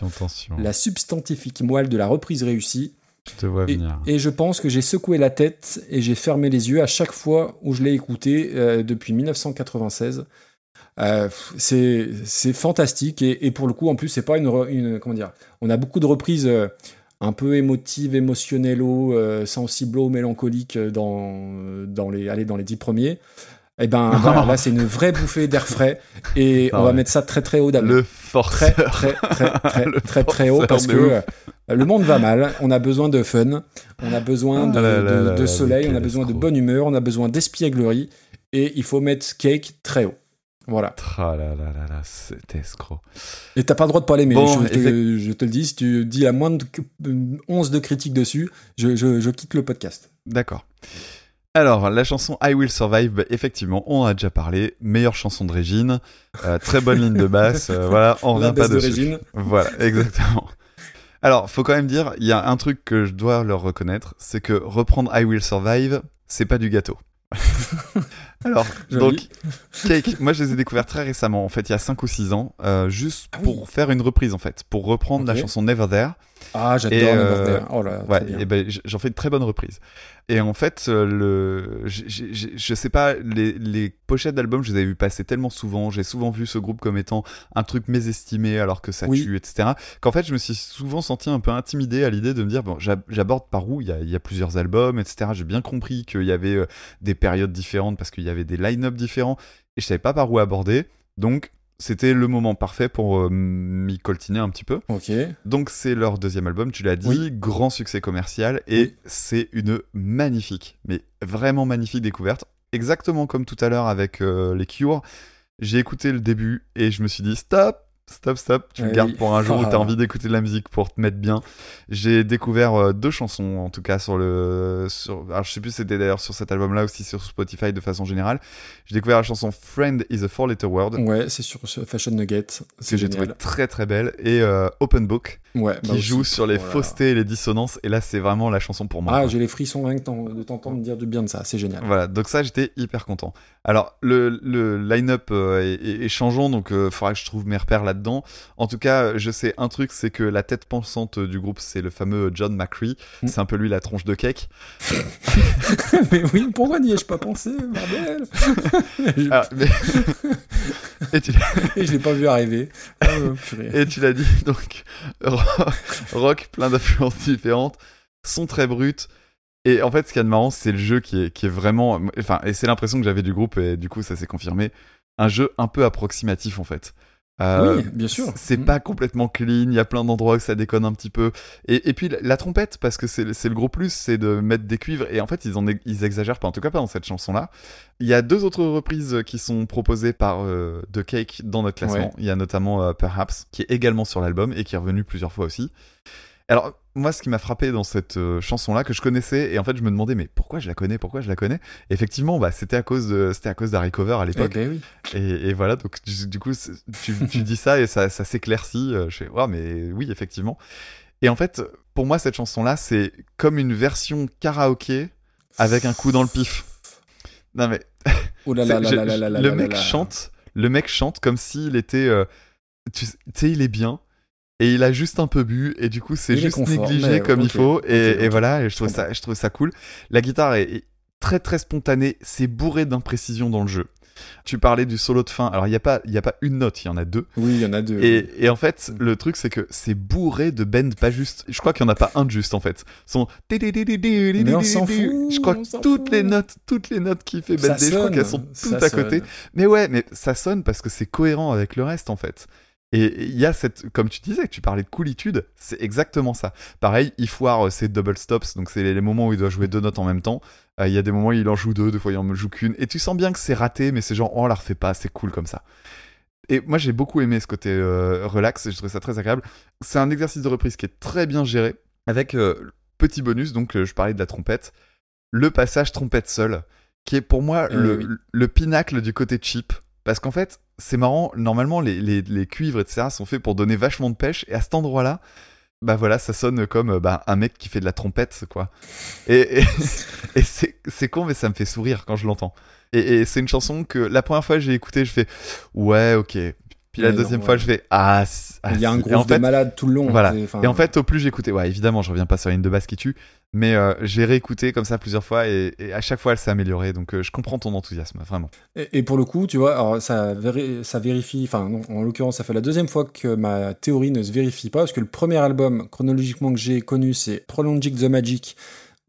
[SPEAKER 2] La substantifique moelle de la reprise réussie.
[SPEAKER 3] Je te vois
[SPEAKER 2] Et,
[SPEAKER 3] venir.
[SPEAKER 2] et je pense que j'ai secoué la tête et j'ai fermé les yeux à chaque fois où je l'ai écouté euh, depuis 1996. Euh, c'est fantastique et, et pour le coup en plus c'est pas une, comment dire on a beaucoup de reprises euh, un peu émotives émotionnello euh, sensiblo mélancoliques dans dans les allez dans les dix premiers et ben voilà, là c'est une vraie bouffée d'air frais et
[SPEAKER 3] Ah
[SPEAKER 2] on va
[SPEAKER 3] ouais.
[SPEAKER 2] mettre ça très très haut d'abord
[SPEAKER 3] Le
[SPEAKER 2] très
[SPEAKER 3] forceur.
[SPEAKER 2] très très très
[SPEAKER 3] Le
[SPEAKER 2] très très haut parce que
[SPEAKER 3] ouf.
[SPEAKER 2] euh, le monde va mal, on a besoin de fun, on a besoin de,
[SPEAKER 3] Ah là
[SPEAKER 2] de-
[SPEAKER 3] là
[SPEAKER 2] de
[SPEAKER 3] là,
[SPEAKER 2] soleil, on a besoin de bonne humeur, on a besoin d'espièglerie et il faut mettre cake très haut. Voilà.
[SPEAKER 3] Ah là là là escroc.
[SPEAKER 2] Et t'as pas le droit de pas l'aimer,
[SPEAKER 3] Bon,
[SPEAKER 2] je, te,
[SPEAKER 3] effect-
[SPEAKER 2] je te le dis, si tu dis la moindre que- once de critique dessus, je, je- je quitte le podcast.
[SPEAKER 3] D'accord. Alors, la chanson I Will Survive, bah, effectivement, on en a déjà parlé. Meilleure chanson de Régine. Euh, très bonne ligne de basse. euh, voilà, on revient pas
[SPEAKER 2] de
[SPEAKER 3] dessus.
[SPEAKER 2] Régine.
[SPEAKER 3] Voilà, exactement. Alors, faut quand même dire, il y a un truc que je dois leur reconnaître, c'est que reprendre I Will Survive, c'est pas du gâteau. Alors,
[SPEAKER 2] Joli.
[SPEAKER 3] donc, Cake, moi je les ai découverts très récemment, en fait, il y a 5 ou 6 ans, euh, juste
[SPEAKER 2] Ah oui.
[SPEAKER 3] pour faire une reprise, en fait, pour reprendre la chanson Never There.
[SPEAKER 2] Ah, j'adore
[SPEAKER 3] euh.
[SPEAKER 2] Oh
[SPEAKER 3] ouais, ben, j'en fais une très bonne reprise. Et en fait, euh, le, j- je sais pas, les, les pochettes d'albums, je les avais vu passer tellement souvent. J'ai souvent vu ce groupe comme étant un truc mésestimé alors que ça
[SPEAKER 2] Oui.
[SPEAKER 3] tue, etc. Qu'en fait, je me suis souvent senti un peu intimidé à l'idée de me dire bon, j'ab- j'aborde par où? Il y, a, il y a plusieurs albums, etc. J'ai bien compris qu'il y avait euh, des périodes différentes parce qu'il y avait des line-up différents et je savais pas par où aborder. Donc, c'était le moment parfait pour euh, m'y coltiner un petit peu.
[SPEAKER 2] Ok.
[SPEAKER 3] Donc c'est leur deuxième album, tu l'as dit,
[SPEAKER 2] Oui.
[SPEAKER 3] grand succès commercial et
[SPEAKER 2] Oui.
[SPEAKER 3] c'est une magnifique, mais vraiment magnifique découverte. Exactement comme tout à l'heure avec euh, les Cure, j'ai écouté le début et je me suis dit stop, stop, stop, tu le
[SPEAKER 2] Oui.
[SPEAKER 3] gardes pour un jour où
[SPEAKER 2] Ah.
[SPEAKER 3] t'as envie d'écouter de la musique pour te mettre bien. J'ai découvert euh, deux chansons en tout cas sur le, sur, alors je sais plus si c'était d'ailleurs sur cet album-là aussi sur Spotify de façon générale. J'ai découvert la chanson Friend is a Four Letter Word.
[SPEAKER 2] Ouais, c'est sur Fashion Nugget.
[SPEAKER 3] que j'ai trouvé très très belle et euh, Open Book
[SPEAKER 2] Ouais,
[SPEAKER 3] qui
[SPEAKER 2] bah aussi.
[SPEAKER 3] joue sur les
[SPEAKER 2] Voilà.
[SPEAKER 3] faussetés et les dissonances. Et là, c'est vraiment la chanson pour moi.
[SPEAKER 2] Ah, j'ai les frissons rien que de t'entendre dire du bien de ça. C'est génial.
[SPEAKER 3] Voilà, donc ça, j'étais hyper content. Alors, le, le line-up euh, est, est- est changeant, donc il faudra que je trouve mes repères là-dedans. En tout cas, je sais un truc, c'est que la tête pensante du groupe, c'est le fameux John McCree.
[SPEAKER 2] Mm.
[SPEAKER 3] C'est un peu lui la tronche de cake.
[SPEAKER 2] mais oui, pourquoi n'y ai-je pas pensé, bordel
[SPEAKER 3] Ah, mais- et tu
[SPEAKER 2] Et je l'ai pas vu arriver. Oh, purée.
[SPEAKER 3] Et tu l'as dit, donc, ro- rock, plein d'influences différentes, sont très brutes. Et en fait, ce a de marrant, c'est le jeu qui est, qui est vraiment. Enfin, et c'est l'impression que j'avais du groupe, et du coup, ça s'est confirmé. Un jeu un peu approximatif, en fait. Euh,
[SPEAKER 2] Oui, bien sûr.
[SPEAKER 3] C'est
[SPEAKER 2] Mm.
[SPEAKER 3] pas complètement clean, il y a plein d'endroits où ça déconne un petit peu. Et, et puis la, la trompette, parce que c'est c'est le gros plus, c'est de mettre des cuivres. Et en fait, ils, en, ils exagèrent pas, en tout cas pas dans cette chanson-là. Il y a deux autres reprises qui sont proposées par euh, The Cake dans notre classement.
[SPEAKER 2] Ouais.
[SPEAKER 3] Il y a notamment euh, Perhaps, qui est également sur l'album et qui est revenu plusieurs fois aussi. Alors, moi, ce qui m'a frappé dans cette euh, chanson-là, que je connaissais, et en fait, je me demandais, mais pourquoi je la connais, pourquoi je la connais Et Effectivement, bah, c'était à cause de, c'était à cause d'Harry Cover à
[SPEAKER 2] Eh
[SPEAKER 3] l'époque.
[SPEAKER 2] ben oui.
[SPEAKER 3] Et, et voilà, donc du, du coup, tu, tu dis ça et ça, ça s'éclaircit. euh, Je fais, ouais, mais oui, effectivement. Et en fait, pour moi, cette chanson-là, c'est comme une version karaoké avec un coup dans le pif. Non mais, le mec chante, le mec chante comme s'il était, euh, tu sais, il est bien. Et il a juste un peu bu, et du coup, c'est juste
[SPEAKER 2] confort,
[SPEAKER 3] négligé comme il faut. Et, voilà, et je trouve, ça, je trouve ça cool. La guitare est, est très très spontanée, c'est bourré d'imprécisions dans le jeu. Tu parlais du solo de fin. Alors, il n'y a, pas- il y a pas une note, il y en a deux.
[SPEAKER 2] Oui, il y en a deux.
[SPEAKER 3] Et, et en fait, le truc, c'est que c'est bourré de bends pas juste. Je crois qu'il n'y en a pas un de juste, en fait. Son.
[SPEAKER 2] Mais on s'en fout,
[SPEAKER 3] Je crois que toutes
[SPEAKER 2] fout.
[SPEAKER 3] les notes, toutes les notes qui fait
[SPEAKER 2] Ça
[SPEAKER 3] bender, je crois qu'elles sont
[SPEAKER 2] ça
[SPEAKER 3] toutes à côté.
[SPEAKER 2] sonne.
[SPEAKER 3] Mais ouais, mais ça sonne parce que c'est cohérent avec le reste, en fait. Et il y a cette, comme tu disais, que tu parlais de coolitude, c'est exactement ça. Pareil, il foire euh, ses double stops, donc c'est les, moments où il doit jouer deux notes en même temps. Euh, Il y a des moments où il en joue deux, des fois il en joue qu'une. Et tu sens bien que c'est raté, mais c'est genre, oh, on la refait pas, c'est cool comme ça. Et moi j'ai beaucoup aimé ce côté euh, relax, et je trouvais ça très agréable. C'est un exercice de reprise qui est très bien géré, avec euh, petit bonus, donc je parlais de la trompette, le passage trompette seule, qui est pour moi le,
[SPEAKER 2] oui.
[SPEAKER 3] le pinacle du côté cheap. Parce qu'en fait, c'est marrant, normalement, les, les, cuivres, etc., sont faits pour donner vachement de pêche, et à cet endroit-là, bah voilà, ça sonne comme euh, bah, un mec qui fait de la trompette, quoi. Et, et, et c'est c'est con, mais ça me fait sourire quand je l'entends. Et, et c'est une chanson que la première fois que j'ai écoutée, je fais ouais, ok. Puis la deuxième fois, je fais ah. ah,
[SPEAKER 2] Il y a un
[SPEAKER 3] en
[SPEAKER 2] de
[SPEAKER 3] fait,
[SPEAKER 2] malade tout le long.
[SPEAKER 3] Voilà. Et en fait, au plus j'écoutais, ouais, évidemment, je reviens pas sur une de basse qui tue, mais euh, j'ai réécouté comme ça plusieurs fois et, à chaque fois, elle s'est améliorée. Donc, euh, je comprends ton enthousiasme, vraiment.
[SPEAKER 2] Et, pour le coup, tu vois, alors ça, véri- ça vérifie, enfin, en l'occurrence, ça fait la deuxième fois que ma théorie ne se vérifie pas, parce que le premier album, chronologiquement, que j'ai connu, c'est Prolonging the Magic,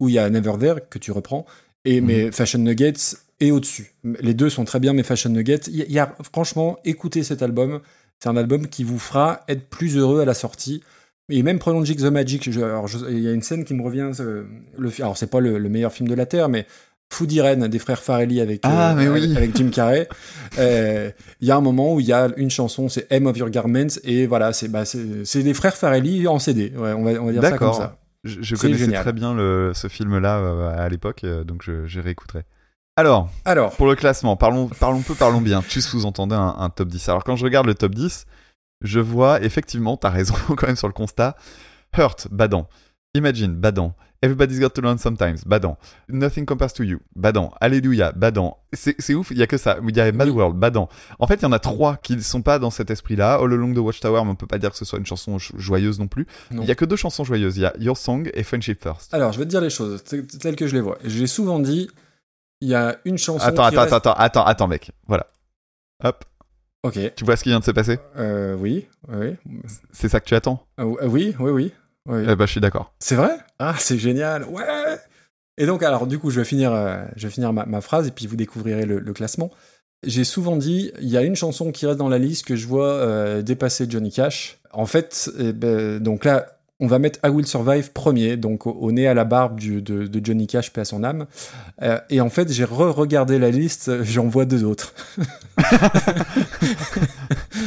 [SPEAKER 2] où il y a Never There, que tu reprends, et
[SPEAKER 3] Mhm.
[SPEAKER 2] mes Fashion Nuggets est au-dessus. Les deux sont très bien, mes Fashion Nuggets. Il y, a- franchement, écoutez cet album, c'est un album qui vous fera être plus heureux à la sortie. Et même Prolonging the Magic, je- alors je- il y a une scène qui me revient, euh, le, alors c'est pas le, le meilleur film de la Terre, mais Food Irene des frères Farelli avec, euh,
[SPEAKER 3] Ah, mais oui.
[SPEAKER 2] avec, avec Jim Carrey. Euh, Il y a un moment où il y a une chanson, c'est M of Your Garments, et voilà, c'est bah, les frères Farelli en CD. Ouais, on, va, on va dire ça comme
[SPEAKER 3] D'accord.
[SPEAKER 2] ça.
[SPEAKER 3] Je, je connaissais
[SPEAKER 2] génial.
[SPEAKER 3] très bien le, ce film-là euh, à l'époque, euh, donc je, je réécouterai. Alors,
[SPEAKER 2] Alors,
[SPEAKER 3] pour le classement, parlons, parlons peu, parlons bien. Tu sous-entendais un, un top 10. Alors, quand je regarde le top 10, je vois effectivement, t'as raison quand même sur le constat. Hurt, badant. Imagine, badant. Everybody's got to learn sometimes, badant. Nothing compares to you, badant. Alléluia, badant. C'est ouf, il y a que ça. Il y a Mad World, badant. En fait, il y en a trois qui ne sont pas dans cet esprit-là. All Along the Watchtower, mais on peut pas dire que ce soit une chanson jo- joyeuse non plus. Il y a que deux chansons joyeuses. Il y a Your Song et Friendship First.
[SPEAKER 2] alors, je vais te dire les choses telles que je les vois. J'ai souvent dit, il y a une chanson.
[SPEAKER 3] Attends, attends,
[SPEAKER 2] reste-
[SPEAKER 3] attends, attends, attends, mec. Voilà. Hop.
[SPEAKER 2] Ok.
[SPEAKER 3] Tu vois ce qui vient de se passer?
[SPEAKER 2] Euh, oui, oui.
[SPEAKER 3] C'est ça que tu attends?
[SPEAKER 2] Euh, oui, oui, oui. oui.
[SPEAKER 3] Eh ben, je suis d'accord.
[SPEAKER 2] C'est vrai? Ah, c'est génial. Ouais. Et donc, alors, du coup, je vais finir, euh, je vais finir ma, ma phrase et puis vous découvrirez le, le classement. J'ai souvent dit, il y a une chanson qui reste dans la liste que je vois dépasser Johnny Cash. En fait, eh ben, donc là, on va mettre I Will Survive premier, donc au, au nez à la barbe du- de, de Johnny Cash, paix à son âme. Euh, et en fait, j'ai re-regardé la liste, euh, j'en vois deux autres.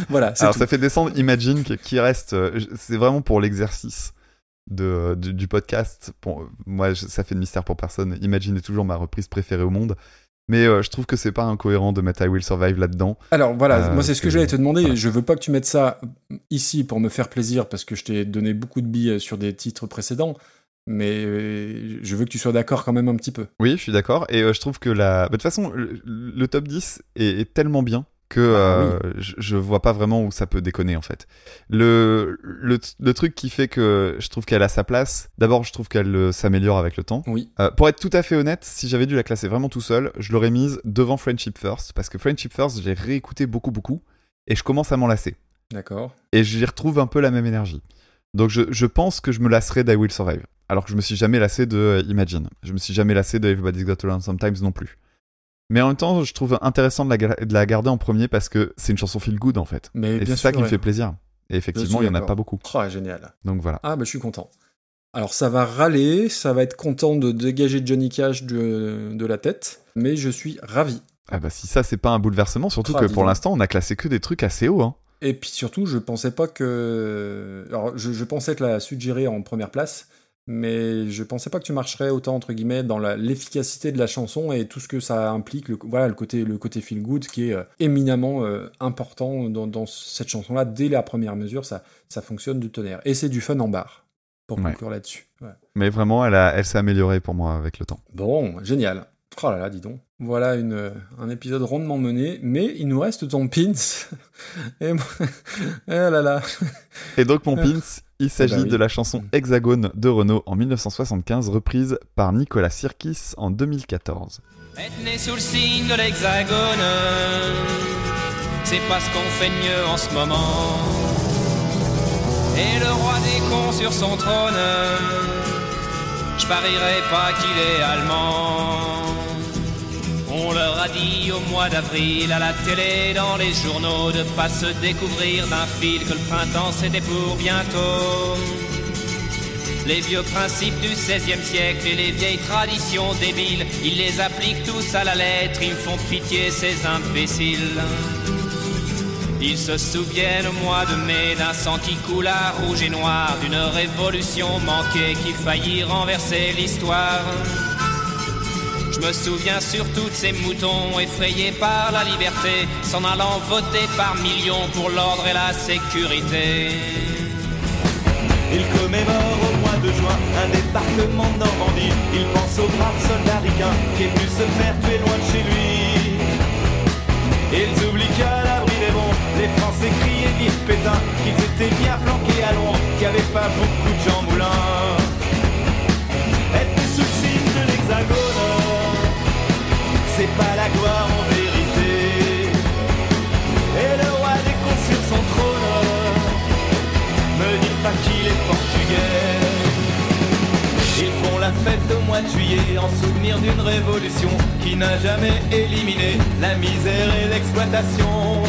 [SPEAKER 2] voilà,
[SPEAKER 3] Alors
[SPEAKER 2] tout.
[SPEAKER 3] ça fait descendre Imagine qui- reste. euh, C'est vraiment pour l'exercice de, du, du podcast. Pour, moi, je- ça fait de mystère pour personne. Imagine est toujours ma reprise préférée au monde. Mais euh, je trouve que c'est pas incohérent de mettre I Will Survive là-dedans.
[SPEAKER 2] Alors voilà,
[SPEAKER 3] Euh,
[SPEAKER 2] moi c'est ce que j'allais te demander.
[SPEAKER 3] voilà.
[SPEAKER 2] Je veux pas que tu mettes ça ici pour me faire plaisir parce que je t'ai donné beaucoup de billes sur des titres précédents, mais euh, je veux que tu sois d'accord quand même un petit peu.
[SPEAKER 3] Oui, je suis d'accord. Et euh, je trouve que la. bah, De toute façon, le, le top 10 est, est tellement bien que
[SPEAKER 2] Ah
[SPEAKER 3] euh, je, je vois pas vraiment où ça peut déconner en fait. Le, le, le truc qui fait que je trouve qu'elle a sa place, d'abord je trouve qu'elle euh, s'améliore avec le temps.
[SPEAKER 2] Oui.
[SPEAKER 3] Euh, pour être tout à fait honnête, si j'avais dû la classer vraiment tout seul, je l'aurais mise devant Friendship First, parce que Friendship First, j'ai réécouté beaucoup beaucoup, et je commence à m'en lasser.
[SPEAKER 2] D'accord.
[SPEAKER 3] Et j'y retrouve un peu la même énergie. Donc je, je pense que je me lasserai d'I Will Survive. Alors que je me suis jamais lassé de Imagine. Je me suis jamais lassé de Everybody's Got to Learn Sometimes non plus. Mais en même temps, je trouve intéressant de la, ga- de la garder en premier parce que c'est une chanson feel good en fait.
[SPEAKER 2] Mais
[SPEAKER 3] Et c'est ça qui me fait plaisir. Et effectivement, il y en a pas beaucoup.
[SPEAKER 2] Oh, génial.
[SPEAKER 3] Donc voilà.
[SPEAKER 2] Ah bah je suis content. Alors ça va râler, ça va être content de dégager Johnny Cash de, de la tête, mais je suis ravi.
[SPEAKER 3] Ah bah si ça c'est pas un bouleversement, surtout
[SPEAKER 2] Ah,
[SPEAKER 3] que pour l'instant on a classé que des trucs assez hauts. Hein.
[SPEAKER 2] Et puis surtout, je pensais pas que. Alors, je, je pensais te la suggérer en première place, mais je pensais pas que tu marcherais autant, entre guillemets, dans l'efficacité de la chanson et tout ce que ça implique, le, voilà, le côté, le côté feel good qui est euh, éminemment euh, important dans, dans cette chanson-là. Dès la première mesure, ça, ça fonctionne du tonnerre. Et c'est du fun en barre, pour
[SPEAKER 3] Ouais.
[SPEAKER 2] conclure là-dessus. Ouais.
[SPEAKER 3] Mais vraiment, elle, a- elle s'est améliorée pour moi avec le temps.
[SPEAKER 2] Bon, génial. Oh là là, dis donc. Voilà une, un épisode rondement mené, mais il nous reste ton pins. Et moi... eh là là.
[SPEAKER 3] Et donc mon pins, Il s'agit
[SPEAKER 2] bah oui.
[SPEAKER 3] de la chanson Hexagone de Renault en 1975, reprise par Nicolas Sirkis en 2014.
[SPEAKER 12] Être né sous le signe de l'hexagone, c'est pas ce qu'on fait de mieux en ce moment. Et le roi des cons sur son trône, je parierais pas qu'il est allemand. On leur a dit au mois d'avril à la télé, dans les journaux, de pas se découvrir d'un fil que le printemps c'était pour bientôt. Les vieux principes du XVIe siècle et les vieilles traditions débiles, ils les appliquent tous à la lettre, ils font pitié ces imbéciles. Ils se souviennent au mois de mai d'un sang qui coula rouge et noir, d'une révolution manquée qui faillit renverser l'histoire. Je me souviens surtout de ces moutons effrayés par la liberté, s'en allant voter par millions pour l'ordre et la sécurité.
[SPEAKER 5] Il commémore au mois de juin un débarquement de Normandie. Il pense au brave soldat ricain qui est venu se faire tuer loin de chez lui. Ils oublient qu'à l'abri des bombes, les Français criaient vive Pétain, qu'ils étaient bien planqués à loin, qu'il n'y avait pas beaucoup de Jean Moulin. C'est pas la gloire en vérité. Et le roi cons sur son trône, me dites pas qu'il est portugais. Ils font la fête au mois de juillet en souvenir d'une révolution qui n'a jamais éliminé la misère et l'exploitation.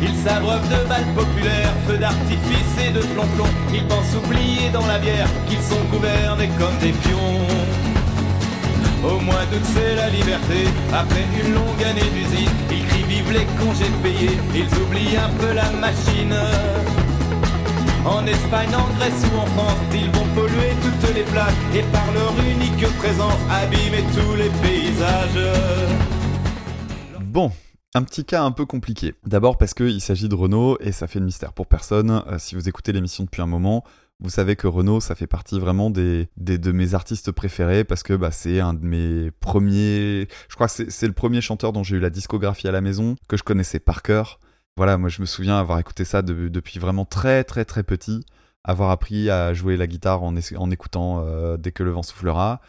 [SPEAKER 5] Ils s'abreuvent de balles populaires, feux d'artifice et de plomb-plomb. Ils pensent oublier dans la bière qu'ils sont gouvernés comme des pions. Au mois d'août c'est la liberté, après une longue année d'usine, ils crient vive les congés payés, ils oublient un peu la machine. En Espagne, en Grèce ou en France, ils vont polluer toutes les plages et par leur unique présence abîmer tous les paysages.
[SPEAKER 3] Bon, un petit cas un peu compliqué. D'abord parce qu'il s'agit de Renault et ça fait le mystère pour personne. Euh, si vous écoutez l'émission depuis un moment, vous savez que Renault, ça fait partie vraiment des, des- de mes artistes préférés parce que bah, c'est un de mes premiers. Je crois que c'est- le premier chanteur dont j'ai eu la discographie à la maison, que je connaissais par cœur. Voilà, moi je me souviens avoir écouté ça de- depuis vraiment très très très petit, avoir appris à jouer la guitare en, en écoutant euh, Dès que le vent soufflera.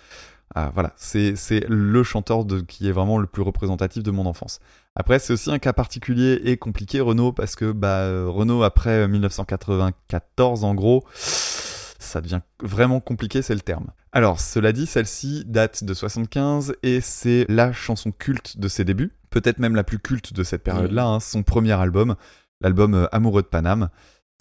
[SPEAKER 3] Ah, voilà, c'est le chanteur de, qui est vraiment le plus représentatif de mon enfance. Après, c'est aussi un cas particulier et compliqué, Renault, parce que bah, euh, Renault, après 1994, en gros, ça devient vraiment compliqué, c'est le terme. Alors, cela dit, celle-ci date de 75 et c'est la chanson culte de ses débuts, peut-être même la plus culte de cette période-là, hein, son premier album, l'album euh, Amoureux de Paname.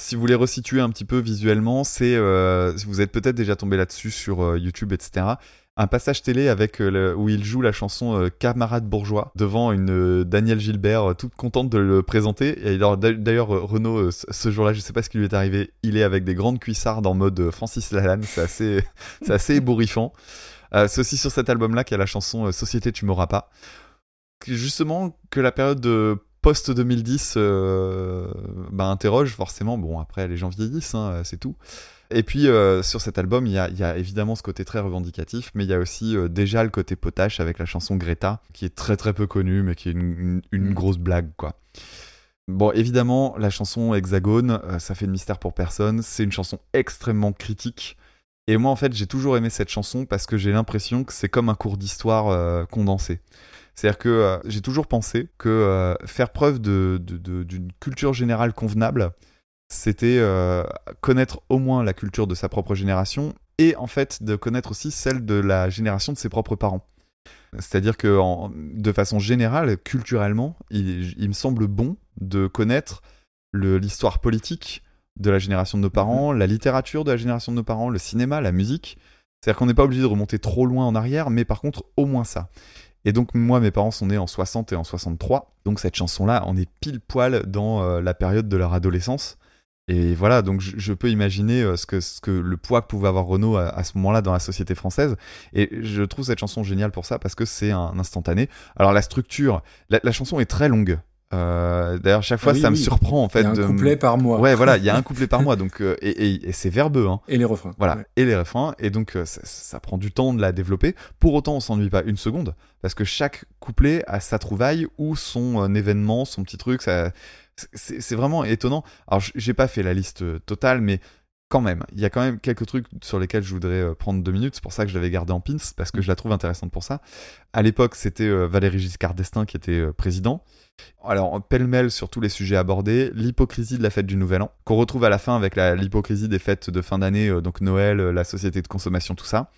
[SPEAKER 3] Si vous voulez resituer un petit peu visuellement, c'est, euh, vous êtes peut-être déjà tombé là-dessus sur euh, YouTube, etc un passage télé avec euh, le- où il joue la chanson euh, Camarade bourgeois devant une euh, Danielle Gilbert toute contente de le présenter. Et d'ailleurs, Renaud, ce- jour-là, je sais pas ce qui lui est arrivé, il est avec des grandes cuissardes en mode Francis Lalanne. C'est assez, c'est assez ébouriffant. Euh, c'est aussi sur cet album-là qu'il y a la chanson Société, tu m'auras pas. Justement, que la période de post 2010 euh, bah, interroge forcément. Bon, après, les gens vieillissent, hein, c'est tout. Et puis euh, sur cet album, il y, a, il y a évidemment ce côté très revendicatif, mais il y a aussi euh, déjà le côté potache avec la chanson Greta, qui est très très peu connue, mais qui est une, une- une grosse blague, quoi. Bon, évidemment, la chanson Hexagone, euh, ça fait de mystère pour personne. C'est une chanson extrêmement critique. Et moi, en fait, j'ai toujours aimé cette chanson parce que j'ai l'impression que c'est comme un cours d'histoire condensé. C'est-à-dire que euh, j'ai toujours pensé que euh, faire preuve de- de- de- d'une culture générale convenable, c'était euh, connaître au moins la culture de sa propre génération et en fait de connaître aussi celle de la génération de ses propres parents. C'est-à-dire que en- de façon générale, culturellement, il, il me semble bon de connaître l'histoire politique de la génération de nos parents, la littérature de la génération de nos parents, le cinéma, la musique. C'est-à-dire qu'on n'est pas obligé de remonter trop loin en arrière, mais par contre au moins ça. Et donc moi, mes parents sont nés en 60 et en 63, donc cette chanson-là, on est pile poil dans euh, la période de leur adolescence. Et voilà, donc je, je peux imaginer euh, ce que, ce que le poids que pouvait avoir Renault à, à ce moment-là dans la société française. Et je trouve cette chanson géniale pour ça parce que c'est un instantané. Alors la structure, la, la chanson est très longue. Euh, D'ailleurs, chaque fois,
[SPEAKER 2] oui,
[SPEAKER 3] ça me surprend en fait.
[SPEAKER 2] Il y a un
[SPEAKER 3] de-
[SPEAKER 2] couplet par mois.
[SPEAKER 3] Ouais, voilà, il y a un couplet par mois, donc euh, et, et- et c'est verbeux. Hein.
[SPEAKER 2] Et les refrains.
[SPEAKER 3] Voilà,
[SPEAKER 2] Ouais.
[SPEAKER 3] et les refrains. Et donc, euh, ça, ça prend du temps de la développer. Pour autant, on s'ennuie pas une seconde, parce que chaque couplet a sa trouvaille ou son euh, événement, son petit truc. Ça... C'est vraiment étonnant. Alors, j'ai pas fait la liste euh, totale, mais quand même, il y a quand même quelques trucs sur lesquels je voudrais euh, prendre deux minutes. C'est pour ça que je l'avais gardé en pins, parce que je la trouve intéressante pour ça. À l'époque, c'était euh, Valéry Giscard d'Estaing qui était président. Alors, pêle-mêle sur tous les sujets abordés, l'hypocrisie de la fête du Nouvel An, qu'on retrouve à la fin avec l'hypocrisie des fêtes de fin d'année, donc Noël, la société de consommation, tout ça.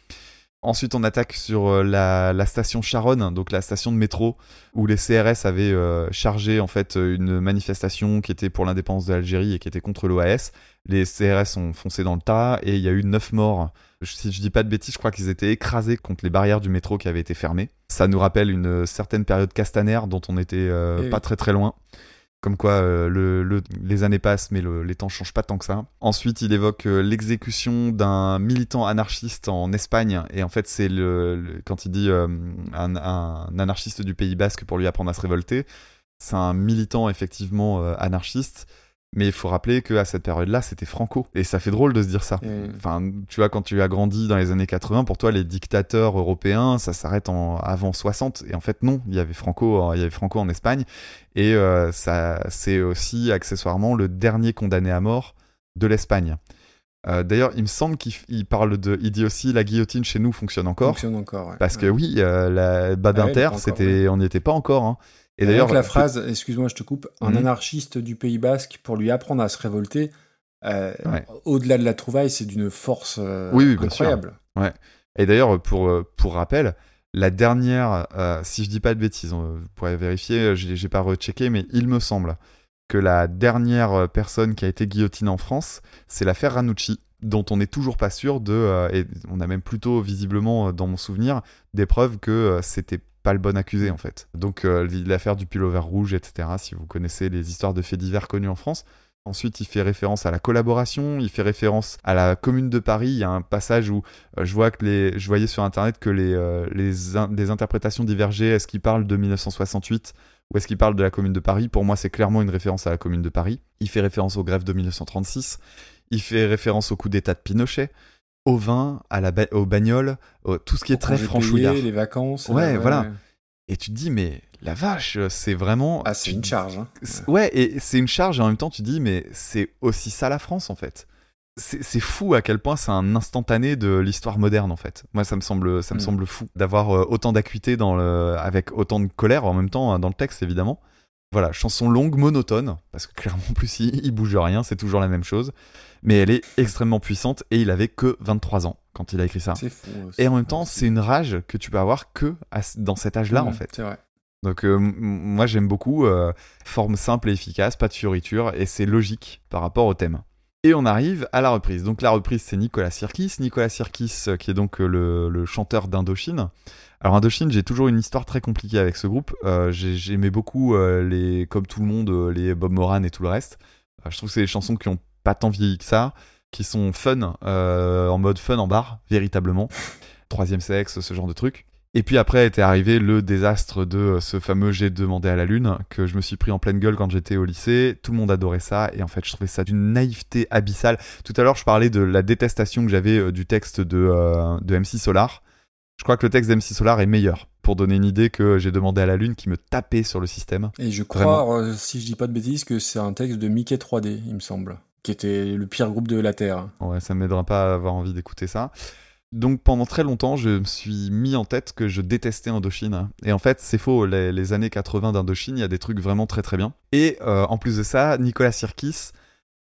[SPEAKER 3] Ensuite, on attaque sur euh, la, la station Charonne, donc la station de métro, où les CRS avaient euh, chargé en fait une manifestation qui était pour l'indépendance de l'Algérie et qui était contre l'OAS. Les CRS ont foncé dans le tas et il y a eu neuf morts. Si je dis pas de bêtises, je crois qu'ils étaient écrasés contre les barrières du métro qui avaient été fermées. Ça nous rappelle une euh, certaine période Castaner dont on était euh,
[SPEAKER 2] Eh
[SPEAKER 3] pas très très loin. Comme quoi, euh, le- le- les années passent, mais le- les temps changent pas tant que ça. Ensuite, il évoque euh, l'exécution d'un militant anarchiste en Espagne. Et en fait, c'est quand il dit euh, un, anarchiste du Pays Basque pour lui apprendre à se révolter, c'est un militant effectivement anarchiste. Mais il faut rappeler qu'à cette période-là, c'était Franco. Et ça fait drôle de se dire ça.
[SPEAKER 2] Et-
[SPEAKER 3] Enfin, tu vois, quand tu as grandi dans les années 80, pour toi, les dictateurs européens, ça s'arrête en avant 60. Et en fait, non, il y avait Franco, il y avait Franco en Espagne. Et euh, ça, c'est aussi accessoirement le dernier condamné à mort de l'Espagne. Euh, D'ailleurs, il me semble qu'il parle de, il dit aussi la guillotine chez nous fonctionne encore.
[SPEAKER 2] Fonctionne encore. ouais.
[SPEAKER 3] Parce que
[SPEAKER 2] Ouais.
[SPEAKER 3] oui, euh, la Badinter,
[SPEAKER 2] Ah ouais,
[SPEAKER 3] c'était, on n'y était pas encore. hein.
[SPEAKER 2] Et d'ailleurs, la phrase, excuse-moi, je te coupe, un
[SPEAKER 3] Mhm.
[SPEAKER 2] anarchiste du Pays Basque pour lui apprendre à se révolter, euh,
[SPEAKER 3] Ouais.
[SPEAKER 2] au-delà de la trouvaille, c'est d'une force euh,
[SPEAKER 3] Oui, oui, bien sûr.
[SPEAKER 2] incroyable.
[SPEAKER 3] Ouais. Et d'ailleurs, pour, euh, pour rappel, la dernière, euh, si je dis pas de bêtises, on- vous pourrez vérifier, euh, j'ai pas rechecké, mais il me semble que la dernière euh, personne qui a été guillotinée en France, c'est l'affaire Ranucci, dont on n'est toujours pas sûr de, euh, et on a même plutôt visiblement, dans mon souvenir, des preuves que euh, c'était pas le bon accusé en fait. Donc euh, l'affaire du pullover rouge, etc., si vous connaissez les histoires de faits divers connus en France. Ensuite, il fait référence à la collaboration, il fait référence à la Commune de Paris. Il y a un passage où euh, je vois que les, je voyais sur internet que les, euh, les, in- des interprétations divergeaient. Est-ce qu'il parle de 1968 ou est-ce qu'il parle de la Commune de Paris? Pour moi, c'est clairement une référence à la Commune de Paris. Il fait référence aux grèves de 1936. Il fait référence au coup d'État de Pinochet, au vin, à la ba- aux bagnoles, au- tout ce qui est
[SPEAKER 2] Au
[SPEAKER 3] très franchouillard.
[SPEAKER 2] les vacances.
[SPEAKER 3] Ouais,
[SPEAKER 2] euh,
[SPEAKER 3] voilà. Et tu te dis, mais la vache, c'est vraiment.
[SPEAKER 2] Ah, c'est une charge. hein.
[SPEAKER 3] Ouais, et c'est une charge, et en même temps, tu dis, mais c'est aussi ça la France, en fait. C'est fou à quel point c'est un instantané de l'histoire moderne, en fait. Moi, ça me semble, ça me
[SPEAKER 2] Mm.
[SPEAKER 3] semble fou d'avoir euh, autant d'acuité avec autant de colère en même temps dans le texte, évidemment. Voilà, chanson longue, monotone, parce que clairement, en plus, il, il bouge rien, c'est toujours la même chose. Mais elle est extrêmement puissante, et il avait que 23 ans quand il a écrit ça.
[SPEAKER 2] C'est fou. euh,
[SPEAKER 3] Et en même temps, c'est une rage que tu peux avoir que à dans cet âge-là,
[SPEAKER 2] Mm,
[SPEAKER 3] en fait.
[SPEAKER 2] C'est vrai.
[SPEAKER 3] Donc euh, moi j'aime beaucoup, euh, forme simple et efficace, pas de fioriture, et c'est logique par rapport au thème. Et on arrive à la reprise. Donc la reprise c'est Nicolas Sirkis. Nicolas Sirkis euh, qui est donc le, le chanteur d'Indochine. Alors Indochine, j'ai toujours une histoire très compliquée avec ce groupe. Euh, j'ai- J'aimais beaucoup les, comme tout le monde, les Bob Moran et tout le reste. Je trouve que c'est des chansons qui ont pas tant vieilli que ça, qui sont fun, euh, en mode fun en bar, véritablement. Troisième sexe, ce genre de truc. Et puis après était arrivé le désastre de euh, ce fameux J'ai demandé à la lune que je me suis pris en pleine gueule quand j'étais au lycée. Tout le monde adorait ça et en fait je trouvais ça d'une naïveté abyssale. Tout à l'heure je parlais de la détestation que j'avais euh, du texte de, euh, de MC Solar. Je crois que le texte d'MC Solar est meilleur pour donner une idée que j'ai demandé à la lune qui me tapait sur le système.
[SPEAKER 2] Et je crois, euh, si je dis pas de bêtises, que c'est un texte de Mickey 3D, il me semble, qui était le pire groupe de la Terre.
[SPEAKER 3] Ouais, ça m'aidera pas à avoir envie d'écouter ça. Donc pendant très longtemps, je me suis mis en tête que je détestais Indochine. Et en fait, c'est faux. Les, années 80 d'Indochine, il y a des trucs vraiment très très bien. Et euh, en plus de ça, Nicolas Sirkis,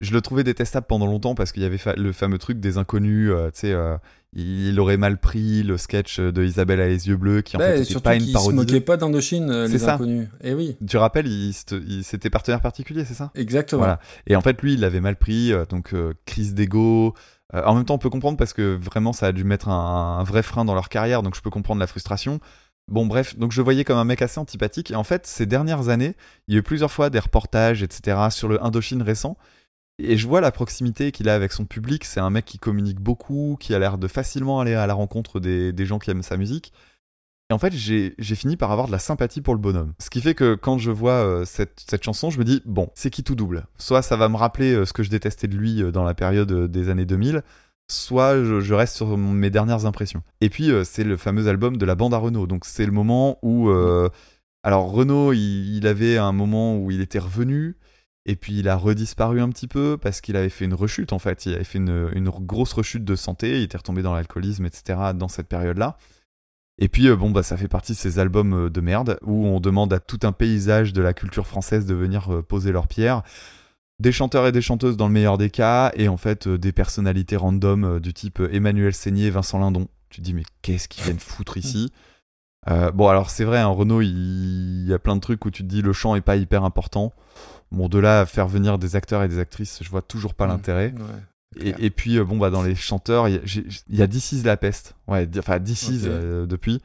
[SPEAKER 3] je le trouvais détestable pendant longtemps parce qu'il y avait fa- le fameux truc des inconnus. euh, tu sais, euh, il aurait mal pris le sketch de Isabelle à les yeux bleus, qui en fait
[SPEAKER 2] et
[SPEAKER 3] était
[SPEAKER 2] surtout
[SPEAKER 3] pas une
[SPEAKER 2] qu'ils se
[SPEAKER 3] parodie.
[SPEAKER 2] moquaient pas d'Indochine, euh, les
[SPEAKER 3] ça.
[SPEAKER 2] inconnus. Et oui,
[SPEAKER 3] Tu rappelles, il, c'était- il- c'était partenaire particulier, c'est ça?
[SPEAKER 2] Exactement.
[SPEAKER 3] voilà. Et en fait, lui, il l'avait mal pris, euh, donc crise d'ego. En même temps, on peut comprendre parce que vraiment, ça a dû mettre un, un vrai frein dans leur carrière, donc je peux comprendre la frustration. Bon, bref, donc je voyais comme un mec assez antipathique. Et en fait, ces dernières années, il y a eu plusieurs fois des reportages, etc., sur le Indochine récent. Et je vois la proximité qu'il a avec son public. C'est un mec qui communique beaucoup, qui a l'air de facilement aller à la rencontre des, gens qui aiment sa musique. Et en fait, j'ai fini par avoir de la sympathie pour le bonhomme. Ce qui fait que quand je vois euh, cette, chanson, je me dis, bon, c'est qui tout double? Soit ça va me rappeler euh, ce que je détestais de lui euh, dans la période des années 2000, soit je, reste sur mes dernières impressions. Et puis, c'est le fameux album de la bande à Renault. Donc, c'est le moment où. alors, Renault, il avait un moment où il était revenu. Et puis il a redisparu un petit peu parce qu'il avait fait une rechute en fait. Il avait fait une, une grosse rechute de santé. Il était retombé dans l'alcoolisme, etc. dans cette période-là. Et puis euh, bon bah ça fait partie de ces albums euh, de merde où on demande à tout un paysage de la culture française de venir euh, poser leur pierre. Des chanteurs et des chanteuses dans le meilleur des cas et en fait des personnalités random du type Emmanuel Seigné, Vincent Lindon. Tu te dis mais qu'est-ce qu'ils viennent foutre ici? Euh, Bon alors c'est vrai, un Renault il... il y a plein de trucs où tu te dis le chant est pas hyper important. Bon de là à faire venir des acteurs et des actrices, je vois toujours pas l'intérêt.
[SPEAKER 2] Ouais.
[SPEAKER 3] Et, et puis, euh, bon, bah, dans les chanteurs, il y a- This is la peste. Ouais, enfin, This is euh, depuis.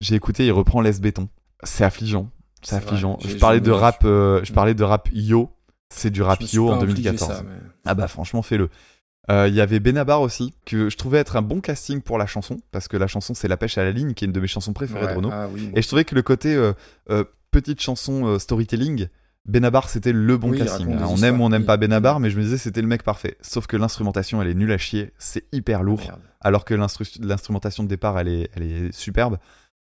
[SPEAKER 3] J'ai écouté, il reprend Les Béton. C'est affligeant. C'est affligeant.
[SPEAKER 2] vrai,
[SPEAKER 3] Je parlais de rap, euh, je parlais de rap yo. C'est du rap yo en
[SPEAKER 2] infligé
[SPEAKER 3] 2014.
[SPEAKER 2] ça, mais-
[SPEAKER 3] Ah bah, franchement, fais-le. Euh, Il y avait Benabar aussi, que je trouvais être un bon casting pour la chanson, parce que la chanson c'est La pêche à la ligne, qui est une de mes chansons préférées
[SPEAKER 2] Ouais,
[SPEAKER 3] de Renaud.
[SPEAKER 2] ah oui,
[SPEAKER 3] Et je trouvais que le côté euh, euh, petite chanson storytelling, Benabar c'était le bon
[SPEAKER 2] Oui,
[SPEAKER 3] casting.
[SPEAKER 2] des
[SPEAKER 3] on
[SPEAKER 2] histoires,
[SPEAKER 3] aime ou on n'aime
[SPEAKER 2] oui.
[SPEAKER 3] pas Benabar, mais je me disais c'était le mec parfait. Sauf que l'instrumentation elle est nulle à chier, c'est hyper lourd,
[SPEAKER 2] Merde.
[SPEAKER 3] alors que l'instru- l'instrumentation de départ elle est, elle est superbe.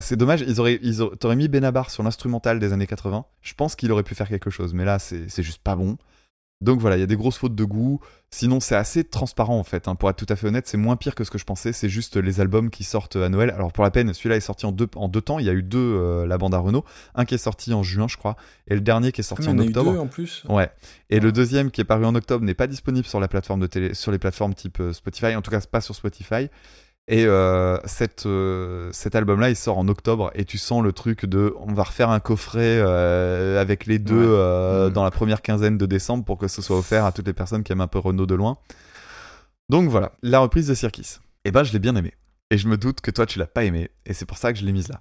[SPEAKER 3] C'est dommage, ils auraient, ils auraient- t'aurais mis Benabar sur l'instrumental des années 80. Je pense qu'il aurait pu faire quelque chose, mais là c'est c'est juste pas bon. Donc voilà, il y a des grosses fautes de goût. Sinon, c'est assez transparent en fait. hein. Pour être tout à fait honnête, c'est moins pire que ce que je pensais. C'est juste les albums qui sortent à Noël. Alors pour la peine, celui-là est sorti en deux, en deux temps. Il y a eu deux, euh, la bande à Renault. Un qui est sorti en juin, je crois, et le dernier qui est sorti
[SPEAKER 2] Ah,
[SPEAKER 3] en
[SPEAKER 2] on a eu
[SPEAKER 3] octobre.
[SPEAKER 2] deux en plus.
[SPEAKER 3] Ouais. Et le deuxième qui est paru en octobre n'est pas disponible sur la plateforme de télé, sur les plateformes type euh, Spotify. En tout cas, pas sur Spotify. Et euh, cette, euh, cet album-là, il sort en octobre et tu sens le truc de on va refaire un coffret euh, avec les deux
[SPEAKER 2] Ouais.
[SPEAKER 3] dans la première quinzaine de décembre pour que ce soit offert à toutes les personnes qui aiment un peu Renault de loin. Donc voilà, la reprise de Circus. Et ben je l'ai bien aimé. Et je me doute que toi tu l'as pas aimé et c'est pour ça que je l'ai mise là.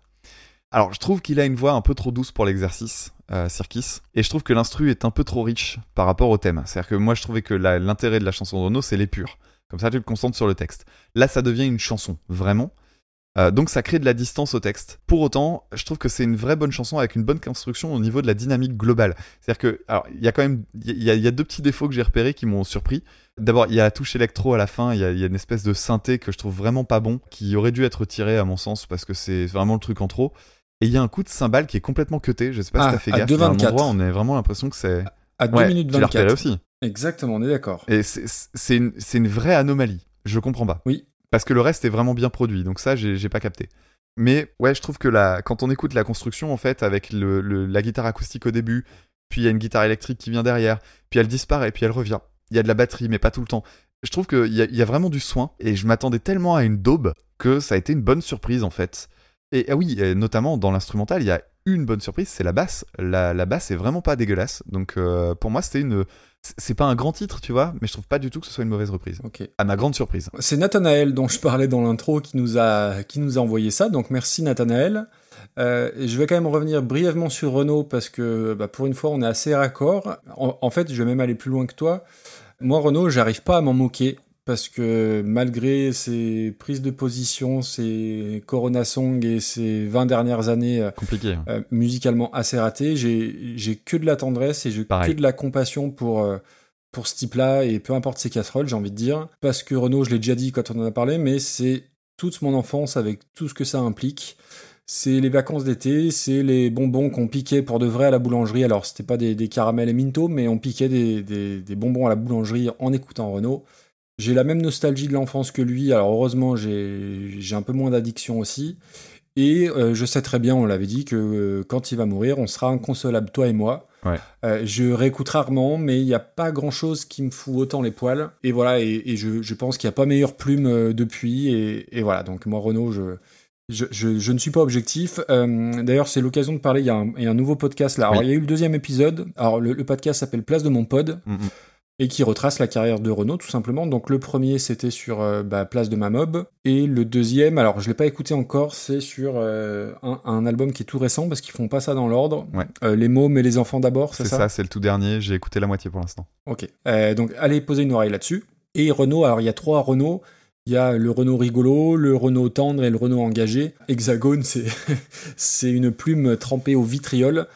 [SPEAKER 3] Alors je trouve qu'il a une voix un peu trop douce pour l'exercice, euh, Circus, et je trouve que l'instru est un peu trop riche par rapport au thème. C'est-à-dire que moi je trouvais que l'intérêt de la chanson de Renault c'est l'épure. Comme ça tu te concentres sur le texte. Là ça devient une chanson, vraiment. Euh, donc ça crée de la distance au texte. Pour autant, je trouve que c'est une vraie bonne chanson avec une bonne construction au niveau de la dynamique globale. C'est-à-dire que, alors, il y a quand même, il y, a- il y a deux petits défauts que j'ai repérés qui m'ont surpris. D'abord, il y a la touche électro à la fin, il y, a, il y a une espèce de synthé que je trouve vraiment pas bon, qui aurait dû être tiré à mon sens parce que c'est vraiment le truc en trop. Et il y a un coup de cymbale qui est complètement cuté. Je sais pas
[SPEAKER 2] Ah,
[SPEAKER 3] si t'as fait
[SPEAKER 2] à
[SPEAKER 3] gaffe. A un
[SPEAKER 2] 2,24.
[SPEAKER 3] endroit, on a vraiment l'impression que c'est
[SPEAKER 2] À 2
[SPEAKER 3] Ouais,
[SPEAKER 2] minutes
[SPEAKER 3] tu l'as repéré
[SPEAKER 2] 24.
[SPEAKER 3] aussi.
[SPEAKER 2] Exactement, on est d'accord.
[SPEAKER 3] Et c'est- une, vraie anomalie. Je comprends pas.
[SPEAKER 2] Oui.
[SPEAKER 3] Parce que le reste est vraiment bien produit. Donc ça, j'ai pas capté. Mais ouais, je trouve que la, quand on écoute la construction, en fait, avec le, le- la guitare acoustique au début, puis il y a une guitare électrique qui vient derrière, puis elle disparaît, puis elle revient. Il y a de la batterie, mais pas tout le temps. Je trouve qu'il y, y a vraiment du soin. Et je m'attendais tellement à une daube que ça a été une bonne surprise, en fait. Et ah oui, et notamment dans l'instrumental, il y a une bonne surprise, c'est la basse. La, la basse est vraiment pas dégueulasse. Donc euh, pour moi, c'était une. c'est- pas un grand titre, tu vois, mais je trouve pas du tout que ce soit une mauvaise reprise.
[SPEAKER 2] Ok.
[SPEAKER 3] À ma grande surprise.
[SPEAKER 2] C'est Nathanaël dont je parlais dans l'intro qui nous a qui nous a envoyé ça. Donc merci Nathanaël. Euh, je vais quand même revenir brièvement sur Renault parce que bah, pour une fois on est assez raccord. En, en fait, je vais même aller plus loin que toi. Moi Renault, j'arrive pas à m'en moquer parce que malgré ses prises de position, ses Corona Song et ses 20 dernières années euh,
[SPEAKER 3] Compliqué. hein.
[SPEAKER 2] euh, musicalement assez ratées, j'ai que de la tendresse et j'ai que de la compassion pour euh, pour ce type-là et peu importe ses casseroles, j'ai envie de dire. Parce que Renault, je l'ai déjà dit quand on en a parlé, mais c'est toute mon enfance avec tout ce que ça implique. C'est les vacances d'été, c'est les bonbons qu'on piquait pour de vrai à la boulangerie. Alors, c'était pas des, des caramels et minto, mais on piquait des, des- des bonbons à la boulangerie en écoutant Renault. J'ai la même nostalgie de l'enfance que lui. Alors, heureusement, j'ai un peu moins d'addiction aussi. Et euh, je sais très bien, on l'avait dit, que euh, quand il va mourir, on sera inconsolable, toi et moi.
[SPEAKER 3] Ouais.
[SPEAKER 2] Euh, je réécoute rarement, mais il n'y a pas grand chose qui me fout autant les poils. Et voilà, et, et je, je pense qu'il n'y a pas meilleure plume depuis. Et, et voilà, donc moi, Renault, je, je, je- je ne suis pas objectif. Euh, D'ailleurs, c'est l'occasion de parler. Il y, a un, il y a un nouveau podcast là. Alors,
[SPEAKER 3] Oui.
[SPEAKER 2] il y a eu le deuxième épisode. Alors, le, le podcast s'appelle Place de mon pod
[SPEAKER 3] Mm, mm.
[SPEAKER 2] Et qui retrace la carrière de Renault tout simplement. Donc le premier c'était sur euh, bah, Place de ma mob et le deuxième, alors je l'ai pas écouté encore, c'est sur euh, un, un album qui est tout récent parce qu'ils font pas ça dans l'ordre.
[SPEAKER 3] Ouais.
[SPEAKER 2] Euh, les mômes et les enfants d'abord, c'est
[SPEAKER 3] C'est
[SPEAKER 2] ça,
[SPEAKER 3] ça, c'est le tout dernier. J'ai écouté la moitié pour l'instant.
[SPEAKER 2] Ok. Donc allez poser une oreille là-dessus. Et Renault, alors il y a trois Renault. Il y a le Renault rigolo, le Renault tendre et le Renault engagé. Hexagone, c'est c'est une plume trempée au vitriol.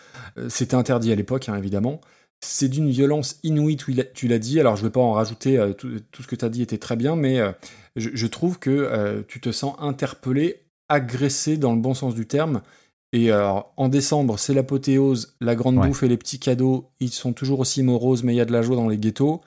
[SPEAKER 2] C'était interdit à l'époque, hein, évidemment. C'est d'une violence inouïe, tu l'as- dit. Alors, je ne vais pas en rajouter, euh, tout, tout ce que tu as dit était très bien, mais euh, je, je trouve que euh, tu te sens interpellé, agressé dans le bon sens du terme. Et alors, en décembre, c'est l'apothéose, la grande
[SPEAKER 3] Ouais.
[SPEAKER 2] bouffe et les petits cadeaux. Ils sont toujours aussi moroses, mais il y a de la joie dans les ghettos.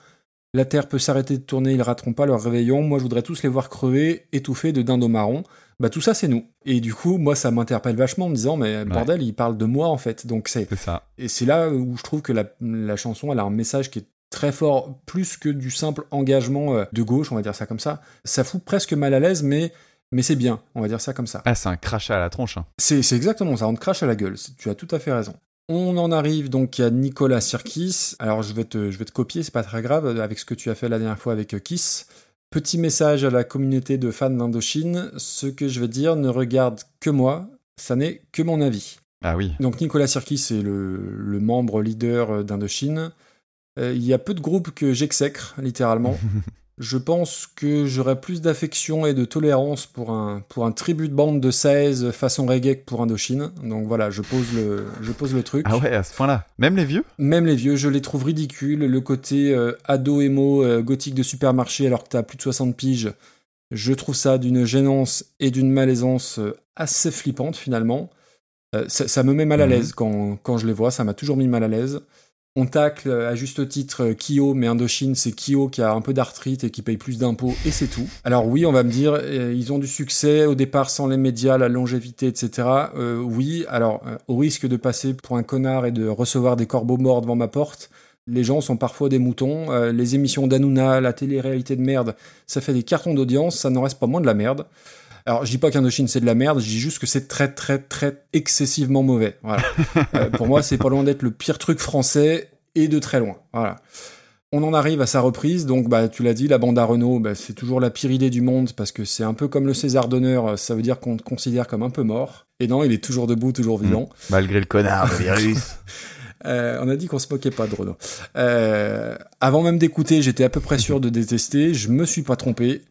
[SPEAKER 2] La Terre peut s'arrêter de tourner, ils rateront pas leur réveillon. Moi, je voudrais tous les voir crever, étouffés de dindos marrons. Bah, tout ça, c'est nous. Et du coup, moi, ça m'interpelle vachement en me disant, mais bordel, il parle de moi, en fait. Donc, c'est.
[SPEAKER 3] Ça.
[SPEAKER 2] Et c'est là où je trouve que la, la chanson, elle a un message qui est très fort, plus que du simple engagement euh, de gauche, on va dire ça comme ça. Ça fout presque mal à l'aise, mais, mais c'est bien, on va dire ça comme ça.
[SPEAKER 3] Ah, c'est un crachat à la tronche. hein.
[SPEAKER 2] C'est exactement ça, on te crache à la gueule, tu as tout à fait raison. On en arrive donc à Nicolas Sirkis. Alors je vais te, je vais te copier, c'est pas très grave, avec ce que tu as fait la dernière fois avec euh, Kiss. Petit message à la communauté de fans d'Indochine, ce que je vais dire ne regarde que moi, ça n'est que mon avis.
[SPEAKER 3] Ah oui.
[SPEAKER 2] Donc Nicolas Sirkis est le, le membre leader euh, d'Indochine. Euh, il y a peu de groupes que j'exècre, littéralement. Je pense que j'aurais plus d'affection et de tolérance pour un, pour un tribut de bande de 16 façon reggae que pour Indochine. Donc voilà, je pose le, je pose le truc.
[SPEAKER 3] Ah ouais, à ce point-là. Même les vieux?
[SPEAKER 2] Même les vieux, je les trouve ridicules. Le côté euh, ado émo euh, gothique de supermarché alors que t'as plus de 60 piges, je trouve ça d'une gênance et d'une malaisance euh, assez flippante finalement. Euh, ça, ça me met mal à
[SPEAKER 3] Mhm.
[SPEAKER 2] l'aise quand, quand je les vois, ça m'a toujours mis mal à l'aise. On tacle à juste titre Kyo, mais Indochine, c'est Kyo qui a un peu d'arthrite et qui paye plus d'impôts, et c'est tout. Alors oui, on va me dire, euh, ils ont du succès au départ sans les médias, la longévité, etc. Euh, oui, alors euh, au risque de passer pour un connard et de recevoir des corbeaux morts devant ma porte, les gens sont parfois des moutons. Euh, les émissions d'Anouna, la télé-réalité de merde, ça fait des cartons d'audience, ça n'en reste pas moins de la merde. Alors, je dis pas qu'Indochine c'est de la merde, je dis juste que c'est très, très, très excessivement mauvais. Voilà. Euh, pour moi, c'est pas loin d'être le pire truc français et de très loin. Voilà. On en arrive à sa reprise, donc bah, tu l'as dit, la bande à Renault, bah, c'est toujours la pire idée du monde parce que c'est un peu comme le César d'honneur, ça veut dire qu'on te considère comme un peu mort. Et non, il est toujours debout, toujours vivant.
[SPEAKER 3] Malgré le connard, le virus.
[SPEAKER 2] Euh, on a dit qu'on se moquait pas de Renault. Euh, avant même d'écouter, j'étais à peu près sûr de détester. Je me suis pas trompé.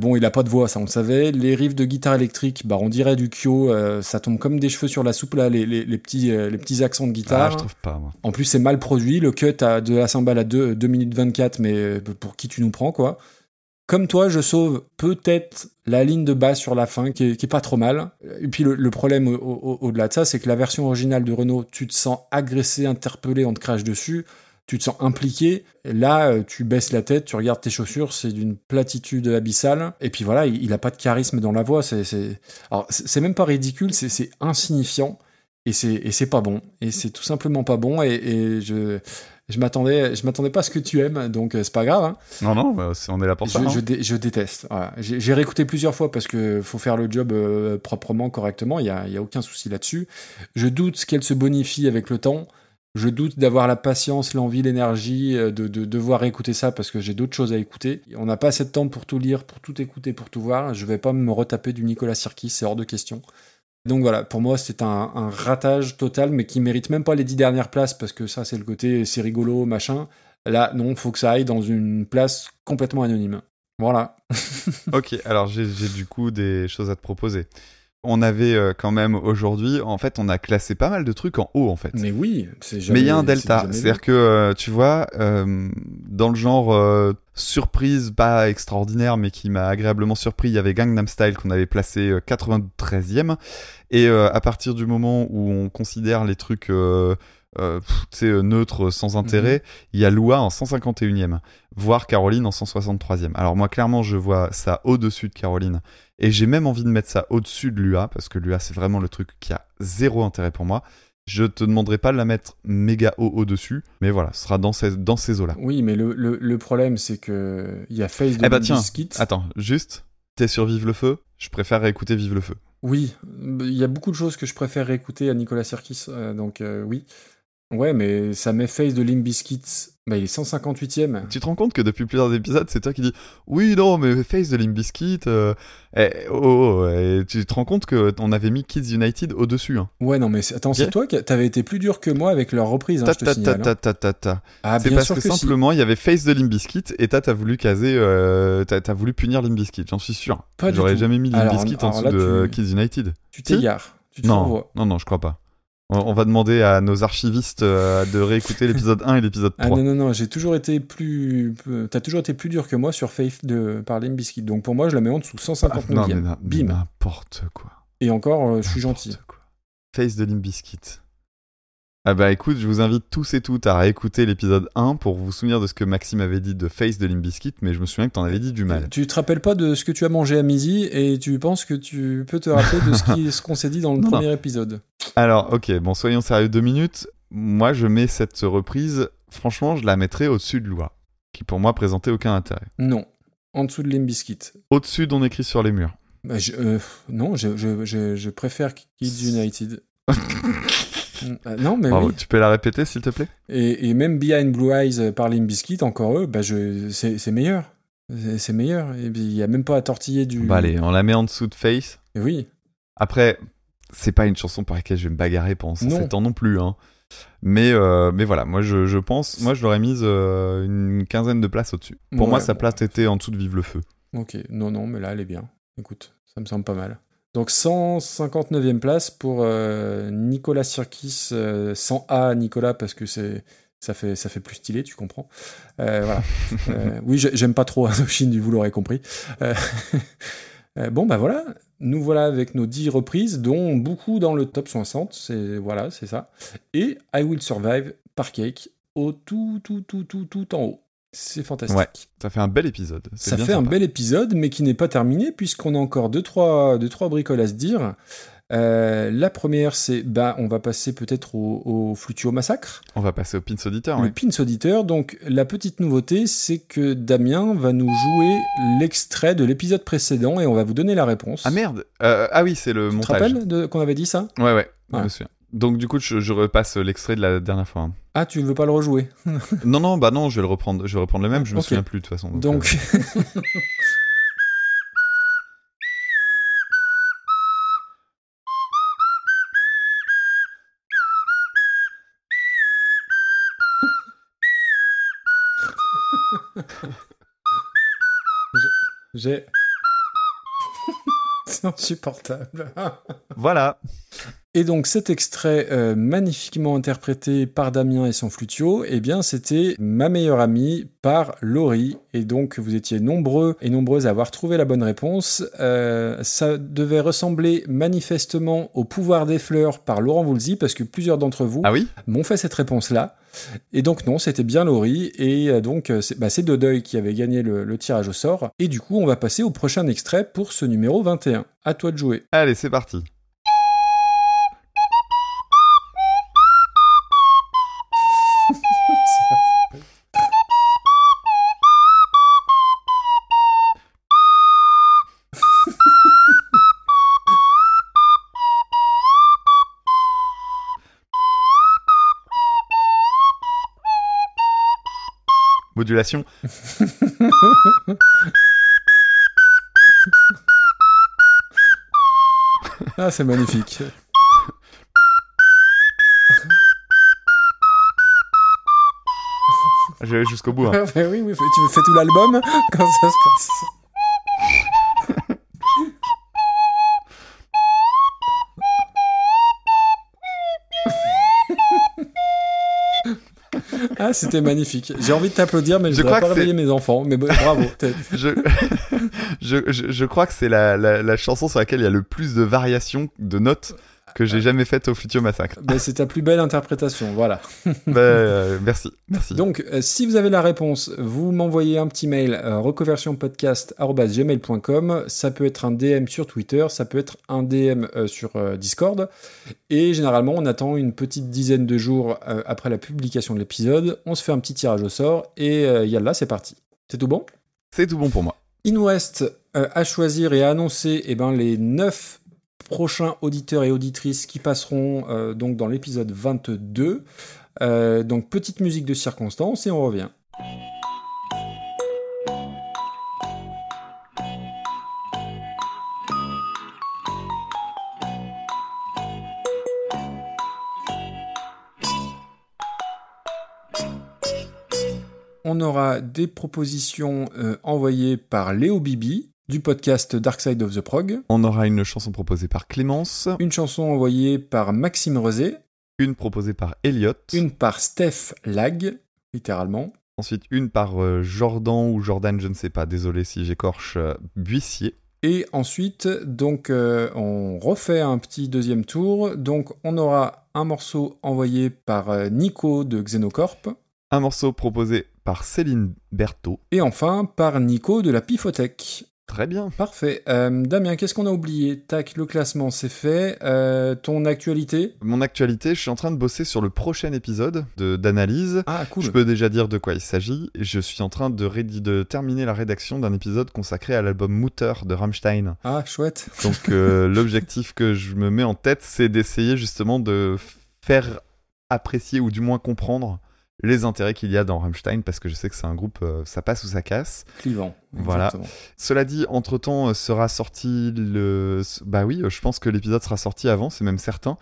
[SPEAKER 2] Bon, il a pas de voix, ça on le savait. Les riffs de guitare électrique, bah on dirait du Kyo, euh, ça tombe comme des cheveux sur la soupe là, les, les, les petits, euh, les petits accents de guitare.
[SPEAKER 3] Ah, je trouve pas, moi.
[SPEAKER 2] En plus, c'est mal produit. Le cut a de la cymbale à 2, 2 minutes 24, mais euh, pour qui tu nous prends, quoi. Comme toi, je sauve peut-être la ligne de basse sur la fin, qui est, qui est pas trop mal. Et puis le, le problème au- au- au-delà de ça, c'est que la version originale de Renault, tu te sens agressé, interpellé, on te crache dessus, tu te sens impliqué. Là, euh, tu baisses la tête, tu regardes tes chaussures, c'est d'une platitude abyssale. Et puis voilà, il, il a pas de charisme dans la voix. C'est, c'est... Alors, c'est c'est même pas ridicule, c'est, insignifiant. Et c'est, pas bon. Et c'est tout simplement pas bon. Et, et je, je m'attendais, je m'attendais pas à ce que tu aimes, donc euh, c'est pas grave. hein.
[SPEAKER 3] Non, non, bah, on est là pour
[SPEAKER 2] Je,
[SPEAKER 3] ça. hein.
[SPEAKER 2] je dé- je déteste. Voilà. J'ai réécouté plusieurs fois parce que faut faire le job euh, proprement, correctement. Il y a, y a aucun souci là-dessus. Je doute qu'elle se bonifie avec le temps. Je doute d'avoir la patience, l'envie, l'énergie euh, de, de devoir écouter ça parce que j'ai d'autres choses à écouter. On n'a pas assez de temps pour tout lire, pour tout écouter, pour tout voir. Je vais pas me retaper du Nicolas Sirkis, c'est hors de question. Donc voilà, pour moi c'est un, un ratage total, mais qui mérite même pas les dix dernières places parce que ça c'est le côté c'est rigolo machin. Là non, faut que ça aille dans une place complètement anonyme. Voilà.
[SPEAKER 3] ok, alors j'ai du coup des choses à te proposer. On avait euh, quand même aujourd'hui, en fait, on a classé pas mal de trucs en haut, en fait.
[SPEAKER 2] Mais oui, c'est jamais.
[SPEAKER 3] Mais il y a un delta, c'est-à-dire que euh, tu vois, euh, dans le genre euh, surprise, pas extraordinaire, mais qui m'a agréablement surpris, il y avait Gangnam Style qu'on avait placé euh, 93e, et euh, à partir du moment où on considère les trucs, euh, euh, neutres, sans intérêt, il y a Lua en 151e, voire Caroline en 163e. Alors moi, clairement, je vois ça au-dessus de Caroline, et j'ai même envie de mettre ça au-dessus de Lua, parce que Lua, c'est vraiment le truc qui a zéro intérêt pour moi. Je te demanderai pas de la mettre méga haut au-dessus, mais voilà, ce sera dans ces, dans ces eaux-là.
[SPEAKER 2] Oui, mais le, le, le problème c'est que il y a Face de
[SPEAKER 3] Eh bah tiens, attends, juste, t'es sur Vive le Feu, je préfère écouter Vive le Feu.
[SPEAKER 2] Oui, il y a beaucoup de choses que je préfère écouter à Nicolas Sirkis, euh, donc euh, oui. Ouais, mais ça met Face de Limp Bizkit, bah il est 158ème.
[SPEAKER 3] Tu te rends compte que depuis plusieurs épisodes, c'est toi qui dis Oui, non, mais Face de Limp Bizkit, euh, eh, oh, oh, et tu te rends compte qu'on avait mis Kids United au-dessus. Hein.
[SPEAKER 2] Ouais, non, mais c'est- attends, c'est toi qui t'avais été plus dur que moi avec leur reprise, hein,
[SPEAKER 3] Ta,
[SPEAKER 2] je te
[SPEAKER 3] ta,
[SPEAKER 2] signale.
[SPEAKER 3] ta,
[SPEAKER 2] hein.
[SPEAKER 3] ta, ta, ta.
[SPEAKER 2] Ah,
[SPEAKER 3] c'est
[SPEAKER 2] bien
[SPEAKER 3] parce que,
[SPEAKER 2] que si.
[SPEAKER 3] simplement, il y avait Face de Limp Bizkit et t'as voulu caser, euh, t'as voulu punir Limp Bizkit, j'en suis sûr. J'aurais jamais mis Bizkit en dessous de
[SPEAKER 2] tu-
[SPEAKER 3] Kids United.
[SPEAKER 2] Tu
[SPEAKER 3] Si
[SPEAKER 2] t'égares,
[SPEAKER 3] non,
[SPEAKER 2] renvoies.
[SPEAKER 3] non, non, je crois pas. On, va demander à nos archivistes euh, de réécouter l'épisode 1 et l'épisode 3.
[SPEAKER 2] Ah non, non, non, j'ai toujours été plus. euh, T'as toujours été plus dur que moi sur Faith de par Limp Bizkit. Donc pour moi, je la mets en dessous, 159
[SPEAKER 3] non, mais,
[SPEAKER 2] Bim.
[SPEAKER 3] n'importe quoi.
[SPEAKER 2] Et encore, euh, je suis gentil.
[SPEAKER 3] Face de Limbiskit. Ah bah écoute, je vous invite tous et toutes à réécouter l'épisode 1 pour vous souvenir de ce que Maxime avait dit de Face de Limbiskit, mais je me souviens que t'en avais dit du mal.
[SPEAKER 2] Tu te rappelles pas de ce que tu as mangé à midi et tu penses que tu peux te rappeler de ce qu'on s'est dit dans le
[SPEAKER 3] Non,
[SPEAKER 2] premier
[SPEAKER 3] non.
[SPEAKER 2] épisode?
[SPEAKER 3] Alors, ok, bon, soyons sérieux deux minutes. Moi, je mets cette reprise, franchement, je la mettrais au-dessus de Loi, qui pour moi présentait aucun intérêt.
[SPEAKER 2] Non. En dessous de Limbiskit.
[SPEAKER 3] Au-dessus d'On écrit sur les murs.
[SPEAKER 2] Bah, je- euh, non, je, je préfère Kids United. Euh, non, mais
[SPEAKER 3] Bravo,
[SPEAKER 2] oui.
[SPEAKER 3] Tu peux la répéter, s'il te plaît?
[SPEAKER 2] Et, et même Behind Blue Eyes euh, par Limbiskit, encore eux, bah c'est, meilleur. C'est, meilleur. Et il n'y a même pas à tortiller du.
[SPEAKER 3] Bah allez, on la met en dessous de Face.
[SPEAKER 2] Et oui.
[SPEAKER 3] Après, c'est pas une chanson par laquelle je vais me bagarrer pendant
[SPEAKER 2] Non.
[SPEAKER 3] 107 ans non plus. Hein. Mais, euh, mais voilà, moi je, je pense, moi je l'aurais mise euh, une quinzaine de places au-dessus. Pour
[SPEAKER 2] Ouais,
[SPEAKER 3] moi, sa place était en dessous de Vive le Feu.
[SPEAKER 2] Ok, non, non, mais là, elle est bien. Écoute, ça me semble pas mal. Donc 159e place pour euh, Nicolas Sirkis, euh, sans A Nicolas parce que c'est ça fait ça fait plus stylé, tu comprends. Euh, voilà. Euh, oui, j'ai- j'aime pas trop Indochine, vous l'aurez compris. Euh, bon bah voilà, nous voilà avec nos 10 reprises, dont beaucoup dans le top 60. C'est voilà, c'est ça. Et I Will Survive par Cake au tout tout tout tout tout en haut. C'est fantastique.
[SPEAKER 3] Ouais, ça fait un bel épisode.
[SPEAKER 2] Ça
[SPEAKER 3] bien
[SPEAKER 2] fait un bel épisode, mais qui n'est pas terminé, puisqu'on a encore deux trois, deux, trois bricoles à se dire. Euh, la première, c'est bah, on va passer peut-être au, au Flutio Massacre,
[SPEAKER 3] On va passer au Pins Auditeur.
[SPEAKER 2] le. Pins Auditeur. Donc, la petite nouveauté, c'est que Damien va nous jouer l'extrait de l'épisode précédent et on va vous donner la réponse.
[SPEAKER 3] Ah merde Euh, Ah oui, c'est le
[SPEAKER 2] Tu te
[SPEAKER 3] montage.
[SPEAKER 2] rappelles de- qu'on avait dit ça?
[SPEAKER 3] Ouais, ouais, je
[SPEAKER 2] Ouais.
[SPEAKER 3] me souviens. Donc du coup, je, je repasse l'extrait de la dernière fois. hein.
[SPEAKER 2] Ah, tu veux pas le rejouer
[SPEAKER 3] non, non, bah non, je vais le reprendre. Je vais reprendre le même. Je me souviens plus de toute façon. Donc,
[SPEAKER 2] Donc,
[SPEAKER 3] euh,
[SPEAKER 2] j'ai. c'est insupportable.
[SPEAKER 3] voilà.
[SPEAKER 2] Et donc cet extrait euh, magnifiquement interprété par Damien et son flutio, eh bien c'était Ma meilleure amie par Laurie. Et donc vous étiez nombreux et nombreuses à avoir trouvé la bonne réponse. Euh, ça devait ressembler manifestement au pouvoir des fleurs par Laurent Voulzy parce que plusieurs d'entre vous
[SPEAKER 3] Ah oui?
[SPEAKER 2] m'ont fait cette réponse-là. Et donc non, c'était bien Laurie. Et euh, donc c'est bah, Dodeuil qui avait gagné le, le tirage au sort. Et du coup on va passer au prochain extrait pour ce numéro 21. À toi de jouer.
[SPEAKER 3] Allez, c'est parti. Modulation.
[SPEAKER 2] Ah, c'est magnifique.
[SPEAKER 3] Je vais jusqu'au bout. hein.
[SPEAKER 2] Ouais, oui, oui, tu fais tout l'album Quand ça se passe Ah, c'était magnifique. J'ai envie de t'applaudir, mais je, ne pas réveiller mes enfants. Mais bravo.
[SPEAKER 3] je, je, je, je crois que c'est la, la, la chanson sur laquelle il y a le plus de variations de notes que j'ai jamais faites au Flutio Massacre.
[SPEAKER 2] Ben, c'est ta plus belle interprétation, voilà.
[SPEAKER 3] Bah, euh, merci, merci.
[SPEAKER 2] Donc, euh, si vous avez la réponse, vous m'envoyez un petit mail euh, reconversionpodcast@gmail.com. Ça peut être un DM sur Twitter, ça peut être un DM euh, sur Discord. Et généralement, on attend une petite dizaine de jours après la publication de l'épisode. On se fait un petit tirage au sort et yalla, c'est parti. C'est tout bon?
[SPEAKER 3] C'est tout bon pour moi.
[SPEAKER 2] Reste euh, à choisir et à annoncer eh ben, les 9 prochains auditeurs et auditrices qui passeront euh, donc dans l'épisode 22. Euh, donc petite musique de circonstance et on revient. On aura des propositions euh, envoyées par Léo Bibi du podcast Dark Side of the Prog,
[SPEAKER 3] On aura une chanson proposée par Clémence,
[SPEAKER 2] une chanson envoyée par Maxime Rezé,
[SPEAKER 3] une proposée par Elliot,
[SPEAKER 2] une par Steph Lag, littéralement,
[SPEAKER 3] ensuite une par euh, Jordan ou Jordan, je ne sais pas, désolé si j'écorche, euh, Buissier,
[SPEAKER 2] Et ensuite, donc, euh, on refait un petit deuxième tour. Donc, on aura un morceau envoyé par Nico de Xenocorp.
[SPEAKER 3] Un morceau proposé par Céline Berthaud.
[SPEAKER 2] Et enfin, par Nico de la Pifothèque.
[SPEAKER 3] Très bien.
[SPEAKER 2] Parfait. Euh, Damien, qu'est-ce qu'on a oublié? Tac, le classement, c'est fait. Euh, ton actualité?
[SPEAKER 3] Mon actualité, je suis en train de bosser sur le prochain épisode de- d'analyse.
[SPEAKER 2] Ah, cool.
[SPEAKER 3] Je peux déjà dire de quoi il s'agit. Je suis en train de terminer la rédaction d'un épisode consacré à l'album Mutter de Rammstein.
[SPEAKER 2] Ah, chouette.
[SPEAKER 3] Donc euh, l'objectif que je me mets en tête, c'est d'essayer justement de faire apprécier ou du moins comprendre les intérêts qu'il y a dans Rammstein parce que je sais que c'est un groupe, euh, ça passe ou ça casse.
[SPEAKER 2] Clivant.
[SPEAKER 3] Voilà.
[SPEAKER 2] exactement.
[SPEAKER 3] Cela dit, entre-temps euh, sera sorti le... Bah oui, euh, je pense que l'épisode sera sorti avant, c'est même certain.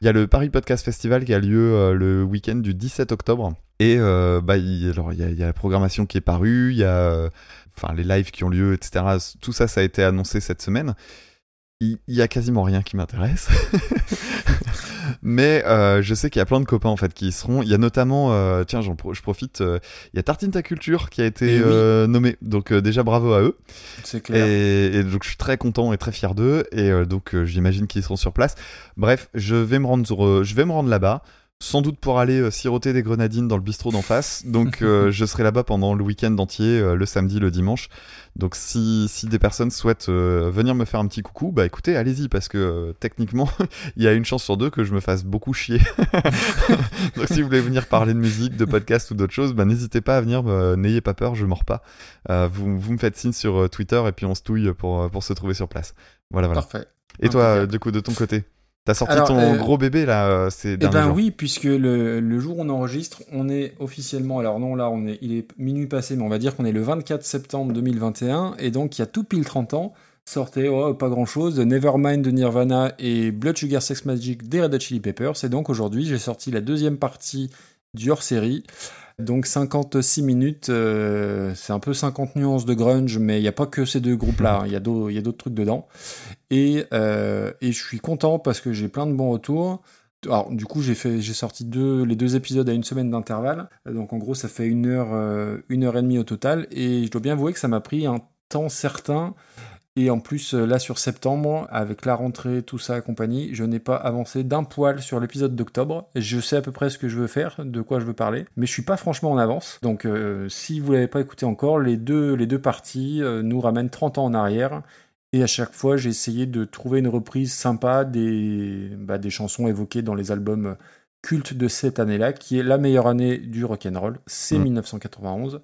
[SPEAKER 3] Il y a le Paris Podcast Festival qui a lieu le week-end du 17 octobre. Et bah, il, alors, il, y a, il y a la programmation qui est parue, il y a enfin, les lives qui ont lieu, etc. Tout ça, ça a été annoncé cette semaine. Il il y a quasiment rien qui m'intéresse. Mais euh, je sais qu'il y a plein de copains en fait qui y seront. Il y a notamment, euh, tiens, pro- je profite, euh, il y a Tartine ta culture qui a été
[SPEAKER 2] Eh oui.
[SPEAKER 3] euh, nommé. Donc euh, déjà bravo à eux.
[SPEAKER 2] C'est clair.
[SPEAKER 3] Et, et donc je suis très content et très fier d'eux. Et euh, donc j'imagine qu'ils seront sur place. Bref, je vais me rendre, je vais me rendre là-bas. Sans doute pour aller euh, siroter des grenadines dans le bistrot d'en face. Donc euh, je serai là-bas pendant le week-end entier, euh, le samedi, le dimanche. Donc si, si des personnes souhaitent venir me faire un petit coucou, bah écoutez, allez-y, parce que techniquement, il y a une chance sur deux que je me fasse beaucoup chier. Donc si vous voulez venir parler de musique, de podcast ou d'autres choses, bah n'hésitez pas à venir, n'ayez pas peur, je mords pas. Vous, vous me faites signe sur Twitter et puis on se touille pour, pour se trouver sur place. Voilà, voilà.
[SPEAKER 2] Parfait.
[SPEAKER 3] Et toi, du coup, de ton côté? T'as sorti
[SPEAKER 2] Alors,
[SPEAKER 3] ton
[SPEAKER 2] euh,
[SPEAKER 3] gros bébé là euh, ces
[SPEAKER 2] Eh ben
[SPEAKER 3] jours
[SPEAKER 2] oui, puisque le, le jour où on enregistre, on est officiellement, alors non là, on est, il est minuit passé, mais on va dire qu'on est le 24 septembre 2021, et donc il y a tout pile 30 ans, sortait oh, pas grand chose, Nevermind de Nirvana et Blood Sugar Sex Magic des Red Hot Chili Peppers, et donc aujourd'hui j'ai sorti la deuxième partie du hors-série, donc 56 minutes, euh, c'est un peu 50 nuances de grunge, mais il n'y a pas que ces deux groupes-là, hein, il y a d'autres trucs dedans. Et, euh, et je suis content parce que j'ai plein de bons retours. Alors, du coup, j'ai sorti les deux épisodes à une semaine d'intervalle. Donc, en gros, ça fait une heure, euh, une heure et demie au total. Et je dois bien avouer que ça m'a pris un temps certain. Et en plus, euh, là, sur septembre, avec la rentrée, tout ça compagnie, je n'ai pas avancé d'un poil sur l'épisode d'octobre. Je sais à peu près ce que je veux faire, de quoi je veux parler, mais je suis pas franchement en avance. Donc, si vous l'avez pas écouté encore, les deux, parties nous ramènent 30 ans en arrière. Et à chaque fois, j'ai essayé de trouver une reprise sympa des, bah, des chansons évoquées dans les albums cultes de cette année-là, qui est la meilleure année du rock'n'roll, c'est
[SPEAKER 3] Mm.
[SPEAKER 2] 1991.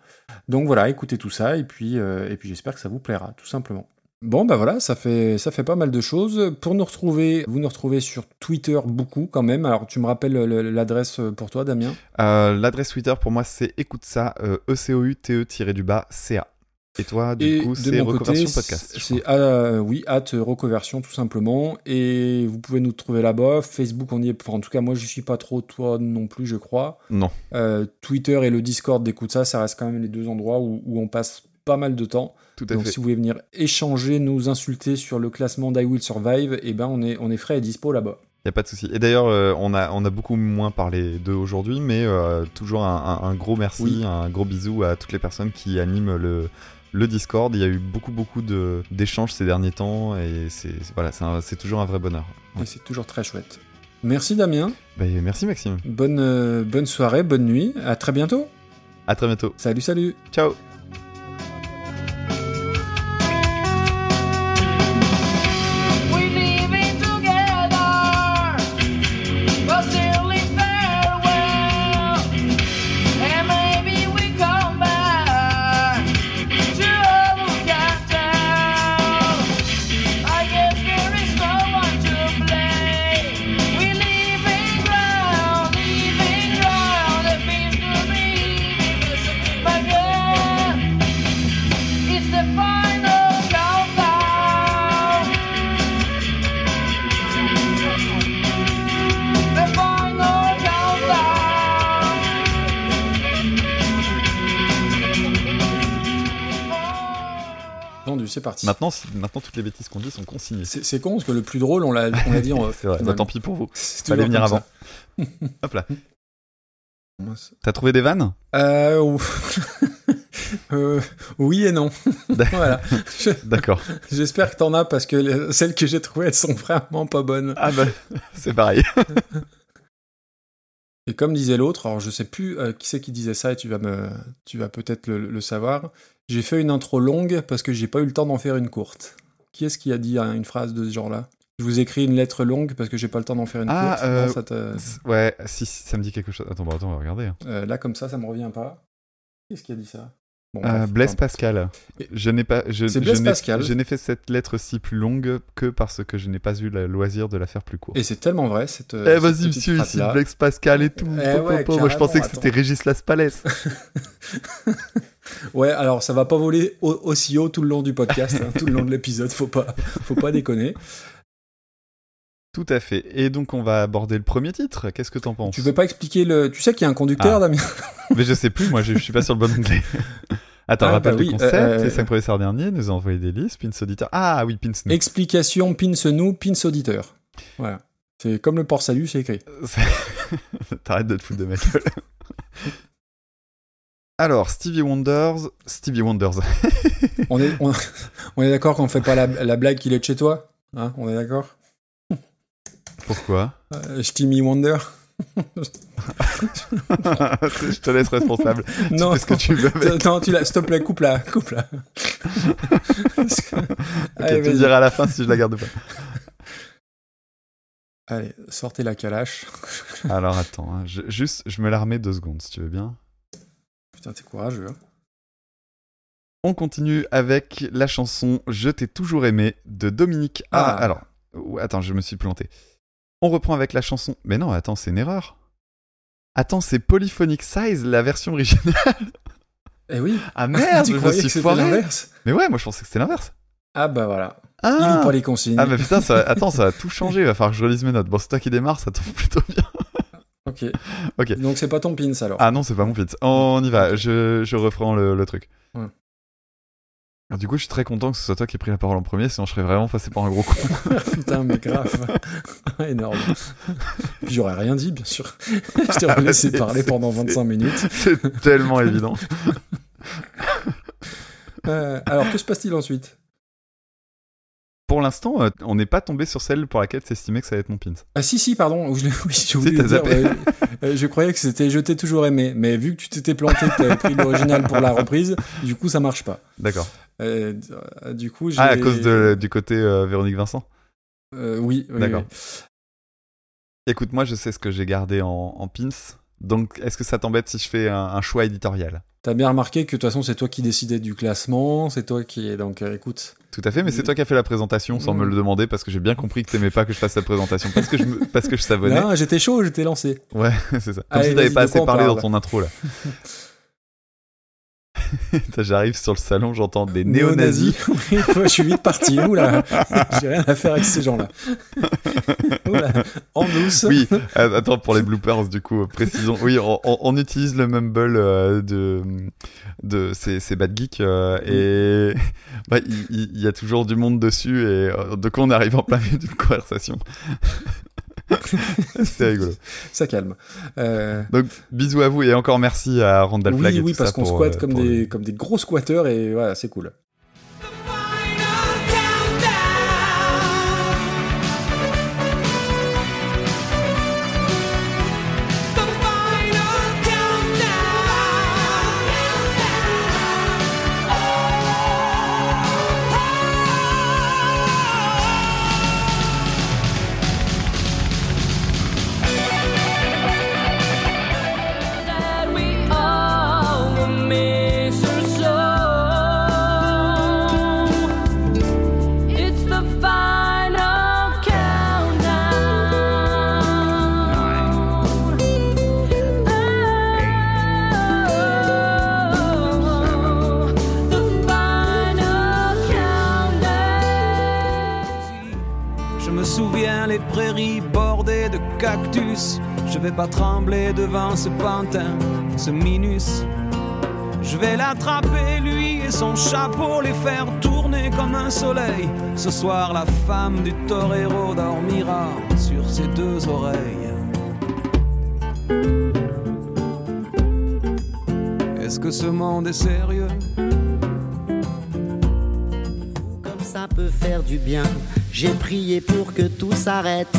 [SPEAKER 2] Donc voilà, écoutez tout ça, et puis, euh, et puis j'espère que ça vous plaira, tout simplement. Bon, bah voilà, ça fait, ça fait pas mal de choses. Pour nous retrouver, vous nous retrouvez sur Twitter beaucoup quand même. Alors, tu me rappelles le- l'adresse pour toi, Damien?
[SPEAKER 3] Euh, L'adresse Twitter pour moi c'est écoute ça, euh, E-C-O-U-T-E-du-bas C-A. Et toi, du
[SPEAKER 2] Et
[SPEAKER 3] coup, c'est
[SPEAKER 2] côté,
[SPEAKER 3] Reconversion Podcast.
[SPEAKER 2] c'est euh, oui, at Recoversion tout simplement. Et vous pouvez nous trouver là-bas. Facebook, on y est. Enfin, en tout cas, moi, je suis pas trop. Toi non plus, je crois.
[SPEAKER 3] Non.
[SPEAKER 2] Euh, Twitter et le Discord d'écoute ça, ça reste quand même les deux endroits où, où on passe pas mal de temps.
[SPEAKER 3] Tout à
[SPEAKER 2] Donc,
[SPEAKER 3] fait.
[SPEAKER 2] si vous voulez venir échanger, nous insulter sur le classement d'I Will Survive, et ben, on est, on est frais et dispo là-bas.
[SPEAKER 3] Y a pas de souci. Et d'ailleurs, euh, on, a, on a beaucoup moins parlé d'eux aujourd'hui, mais euh, toujours un, un- un gros merci,
[SPEAKER 2] Oui.
[SPEAKER 3] un gros bisou à toutes les personnes qui animent le, le Discord. Il y a eu beaucoup, beaucoup de- d'échanges ces derniers temps, et c'est voilà, c'est toujours un vrai bonheur.
[SPEAKER 2] C'est toujours très chouette. Merci Damien.
[SPEAKER 3] Bah, merci Maxime.
[SPEAKER 2] Bonne, euh, bonne soirée, bonne nuit. À très bientôt.
[SPEAKER 3] À très bientôt.
[SPEAKER 2] Salut, salut.
[SPEAKER 3] Ciao.
[SPEAKER 2] C'est parti.
[SPEAKER 3] Maintenant, maintenant, toutes les bêtises qu'on dit sont consignées.
[SPEAKER 2] C'est con parce que le plus drôle, on l'a dit en.
[SPEAKER 3] C'est vrai, bah, tant pis pour vous. Fallait venir avant. Hop là. T'as trouvé des vannes?
[SPEAKER 2] Euh. Euh, oui et non. voilà.
[SPEAKER 3] D'accord.
[SPEAKER 2] J'espère que t'en as parce que les- celles que j'ai trouvées, elles sont vraiment pas bonnes.
[SPEAKER 3] Ah bah, c'est pareil.
[SPEAKER 2] Et comme disait l'autre, alors je sais plus euh, qui c'est qui disait ça et tu vas me, tu vas peut-être le, le savoir. J'ai fait une intro longue parce que j'ai pas eu le temps d'en faire une courte. Qui est-ce qui a dit hein, une phrase de ce genre-là? Je vous écris une lettre longue parce que j'ai pas le temps d'en faire une
[SPEAKER 3] Ah,
[SPEAKER 2] courte.
[SPEAKER 3] euh,
[SPEAKER 2] Non, ça te-
[SPEAKER 3] c- ouais, si, ça me dit quelque chose. Attends, bah, attends, on va regarder. hein.
[SPEAKER 2] Euh, là comme ça, ça me revient pas. Qui est-ce qui a dit ça? Bon,
[SPEAKER 3] Euh,
[SPEAKER 2] bref,
[SPEAKER 3] Blaise. Pascal. Je n'ai pas. Je,
[SPEAKER 2] C'est
[SPEAKER 3] je
[SPEAKER 2] Blaise
[SPEAKER 3] n'ai-
[SPEAKER 2] Pascal.
[SPEAKER 3] Je n'ai fait cette lettre-ci plus longue que parce que je n'ai pas eu le loisir de la faire plus courte.
[SPEAKER 2] Et c'est tellement vrai cette.
[SPEAKER 3] Eh
[SPEAKER 2] cette
[SPEAKER 3] vas-y, monsieur, ici. Blaise Pascal et tout.
[SPEAKER 2] Eh
[SPEAKER 3] Po, po,
[SPEAKER 2] ouais,
[SPEAKER 3] po. Moi, je pensais que c'était Régis Laspalès.
[SPEAKER 2] Ouais, alors ça va pas voler au- aussi haut tout le long du podcast, hein, tout le long de l'épisode, faut pas, faut pas déconner.
[SPEAKER 3] Tout à fait. Et donc, on va aborder le premier titre. Qu'est-ce que t'en penses?
[SPEAKER 2] Tu veux pas expliquer le. Tu sais qu'il y a un conducteur,
[SPEAKER 3] Ah.
[SPEAKER 2] Damien?
[SPEAKER 3] Mais je sais plus, moi, je, je suis pas sur le bon onglet. Attends,
[SPEAKER 2] Ah,
[SPEAKER 3] rappel
[SPEAKER 2] bah oui,
[SPEAKER 3] concept.
[SPEAKER 2] euh,
[SPEAKER 3] Les 5 professeurs derniers nous ont envoyé des listes. Pins auditeur. Ah oui, Pins nous.
[SPEAKER 2] Explication pins nous, pins auditeur. Voilà. C'est comme le port salut, c'est écrit.
[SPEAKER 3] T'arrêtes de te foutre de ma gueule. Alors, Stevie Wonders. Stevie Wonders.
[SPEAKER 2] On est, on, on est d'accord qu'on fait pas la, la blague qu'il est de chez toi? Hein On est d'accord?
[SPEAKER 3] Pourquoi
[SPEAKER 2] euh, Stevie Wonder
[SPEAKER 3] Je te laisse responsable.
[SPEAKER 2] Non,
[SPEAKER 3] tu fais ce que tu veux. mec.
[SPEAKER 2] non, tu la, s'il te plaît, coupe la, coupe la. Parce que-
[SPEAKER 3] Ok,
[SPEAKER 2] Allez,
[SPEAKER 3] tu
[SPEAKER 2] vas-y.
[SPEAKER 3] diras à la fin si je la garde ou pas.
[SPEAKER 2] Allez, sortez la calache.
[SPEAKER 3] Alors attends, hein, je- juste, je me la remets deux secondes si tu veux bien.
[SPEAKER 2] Putain, t'es courageux. hein.
[SPEAKER 3] On continue avec la chanson Je t'ai toujours aimé de Dominique. Ah,
[SPEAKER 2] Ah.
[SPEAKER 3] alors, attends, je me suis planté. On reprend avec la chanson. Mais non, attends, c'est une erreur. Attends, c'est Polyphonic Size, la version originale.
[SPEAKER 2] Eh oui.
[SPEAKER 3] Ah merde,
[SPEAKER 2] tu
[SPEAKER 3] je me
[SPEAKER 2] croyais
[SPEAKER 3] suis
[SPEAKER 2] que l'inverse
[SPEAKER 3] Mais ouais, moi je pensais que c'était l'inverse.
[SPEAKER 2] Ah bah voilà.
[SPEAKER 3] Ah.
[SPEAKER 2] Il pas les consignes.
[SPEAKER 3] Ah mais putain, ça, attends, ça va tout changer. Il va falloir que je relise mes notes. Bon, c'est toi qui démarre, ça tombe plutôt bien.
[SPEAKER 2] Ok.
[SPEAKER 3] Ok.
[SPEAKER 2] Donc c'est pas ton pins alors.
[SPEAKER 3] Ah non, c'est pas mon pitch. On y va, je, je reprends le, le truc.
[SPEAKER 2] Ouais.
[SPEAKER 3] Alors, du coup, je suis très content que ce soit toi qui aies pris la parole en premier, sinon je serais vraiment passé pour un gros con.
[SPEAKER 2] Putain, mais grave. Énorme. Puis j'aurais rien dit, bien sûr. Je t'aurais laissé
[SPEAKER 3] C'est-
[SPEAKER 2] parler pendant
[SPEAKER 3] c'est-
[SPEAKER 2] 25 minutes.
[SPEAKER 3] C'est tellement évident.
[SPEAKER 2] Euh, alors, que se passe-t-il ensuite?
[SPEAKER 3] Pour l'instant, euh, on n'est pas tombé sur celle pour laquelle t'estimais que ça allait être mon pins.
[SPEAKER 2] Ah si, si, pardon. Je, l'ai- oui, j'ai oublié
[SPEAKER 3] t'as
[SPEAKER 2] de dire,
[SPEAKER 3] zappé.
[SPEAKER 2] ouais, euh, je croyais que c'était Je t'ai toujours aimé. Mais vu que tu t'étais planté, que t'avais pris l'original pour la reprise, du coup, ça marche pas.
[SPEAKER 3] D'accord.
[SPEAKER 2] Euh, du coup.
[SPEAKER 3] Ah, à cause de, du côté euh, Véronique Vincent
[SPEAKER 2] oui, oui,
[SPEAKER 3] D'accord.
[SPEAKER 2] oui.
[SPEAKER 3] Écoute, moi je sais ce que j'ai gardé en, en pins. Donc, est-ce que ça t'embête si je fais un, un choix éditorial?
[SPEAKER 2] T'as bien remarqué que de toute façon, c'est toi qui décidais du classement, c'est toi qui... Donc, euh, écoute...
[SPEAKER 3] Tout à fait, mais c'est toi qui as fait la présentation sans
[SPEAKER 2] Mm.
[SPEAKER 3] me le demander parce que j'ai bien compris que t'aimais pas que je fasse cette présentation parce que je, me- parce que je savonnais.
[SPEAKER 2] Non, j'étais chaud, j'étais lancé.
[SPEAKER 3] Ouais, c'est ça. Comme
[SPEAKER 2] Allez,
[SPEAKER 3] si t'avais pas assez parlé dans ton intro là. J'arrive sur le salon, j'entends des néo-nazis.
[SPEAKER 2] oui, je suis vite parti. Oula, j'ai rien à faire avec ces gens-là. En douce.
[SPEAKER 3] Oui, attends, pour les bloopers, du coup, précisons. Oui, on, utilise le mumble euh, de, de ces, ces bad geeks euh, et bah, il, il- il y a toujours du monde dessus et euh, de quoi on arrive en plein milieu d'une conversation. C'est rigolo.
[SPEAKER 2] Ça calme. Euh,
[SPEAKER 3] Donc, bisous à vous et encore merci à Randall Flag
[SPEAKER 2] oui,
[SPEAKER 3] et
[SPEAKER 2] oui,
[SPEAKER 3] tout
[SPEAKER 2] parce qu'on squatte
[SPEAKER 3] euh,
[SPEAKER 2] comme, des,
[SPEAKER 3] le-
[SPEAKER 2] comme des gros squatteurs et voilà, c'est cool.
[SPEAKER 13] pas trembler devant ce pantin, ce minus. Je vais l'attraper, lui et son chapeau, les faire tourner comme un soleil. Ce soir, la femme du torero dormira sur ses deux oreilles. Est-ce que ce monde est sérieux?
[SPEAKER 14] Comme ça peut faire du bien, j'ai prié pour que tout s'arrête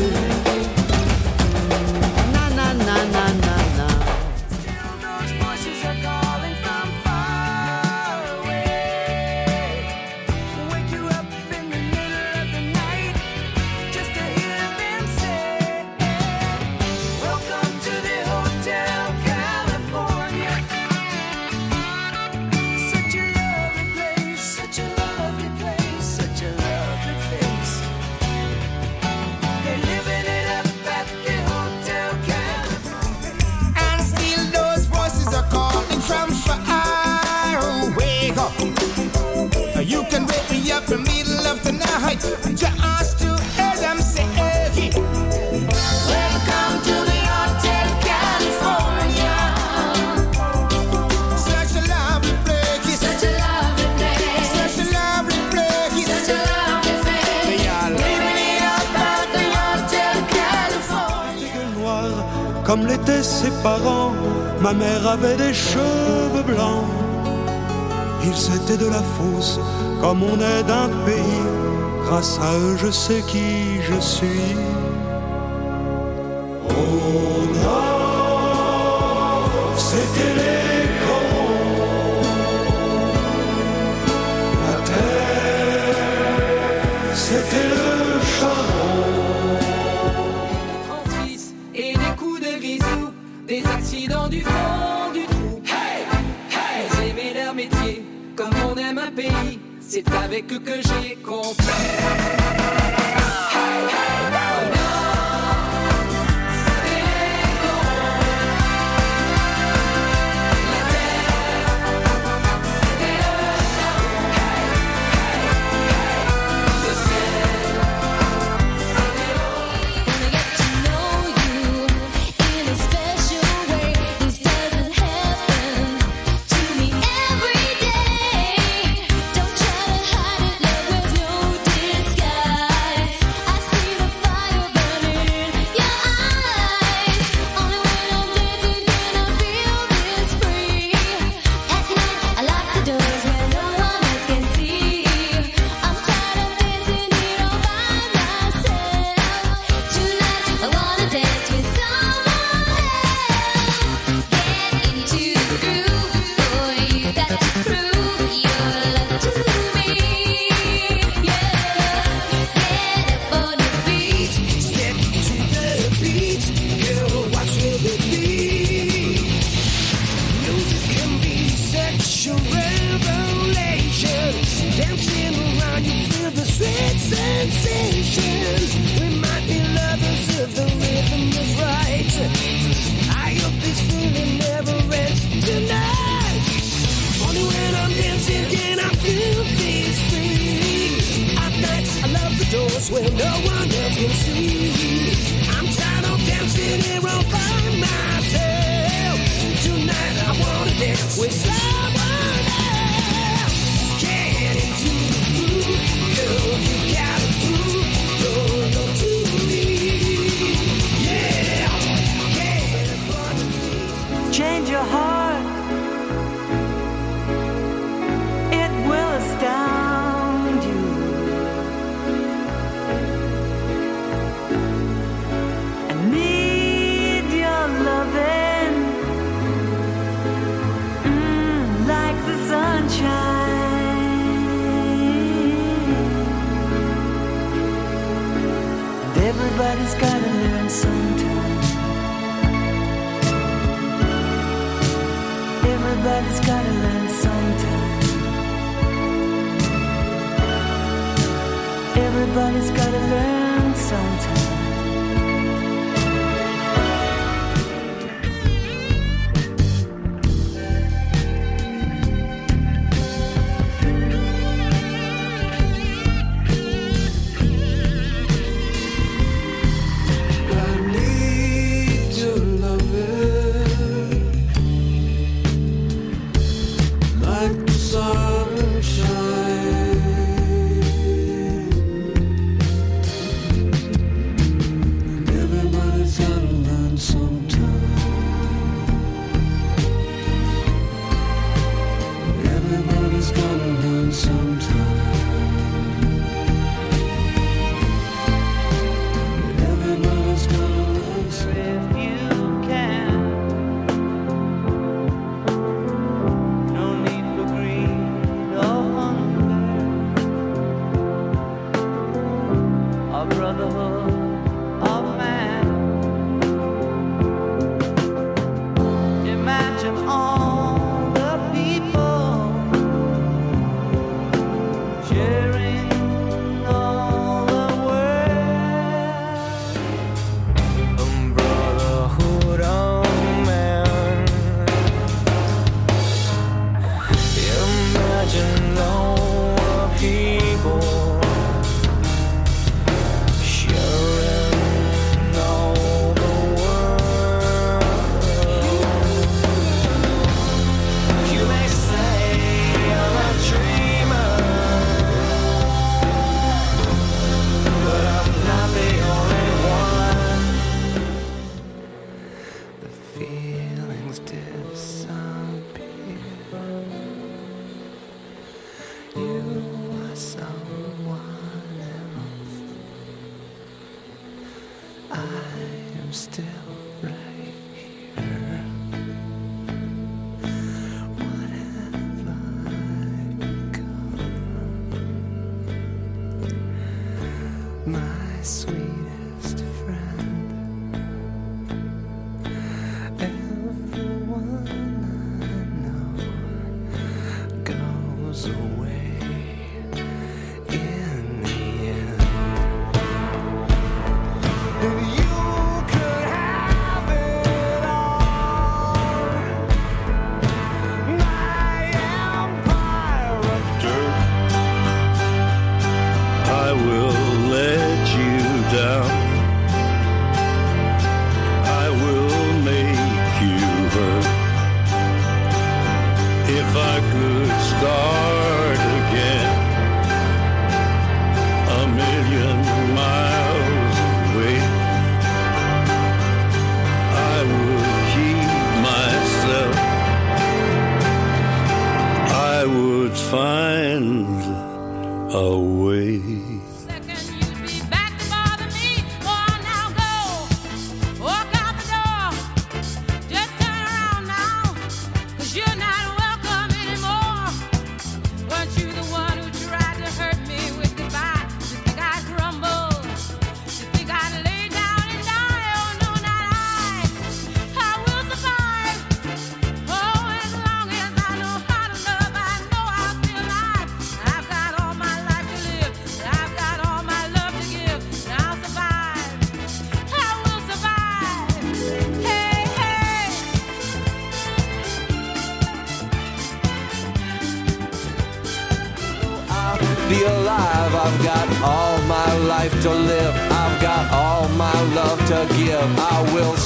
[SPEAKER 15] Comme l'étaient ses parents, ma mère avait des cheveux blancs. Ils étaient de la fosse, comme on est d'un pays. Grâce à eux, je sais qui je suis.
[SPEAKER 16] C'est avec eux que j'ai compris.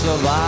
[SPEAKER 17] Survive.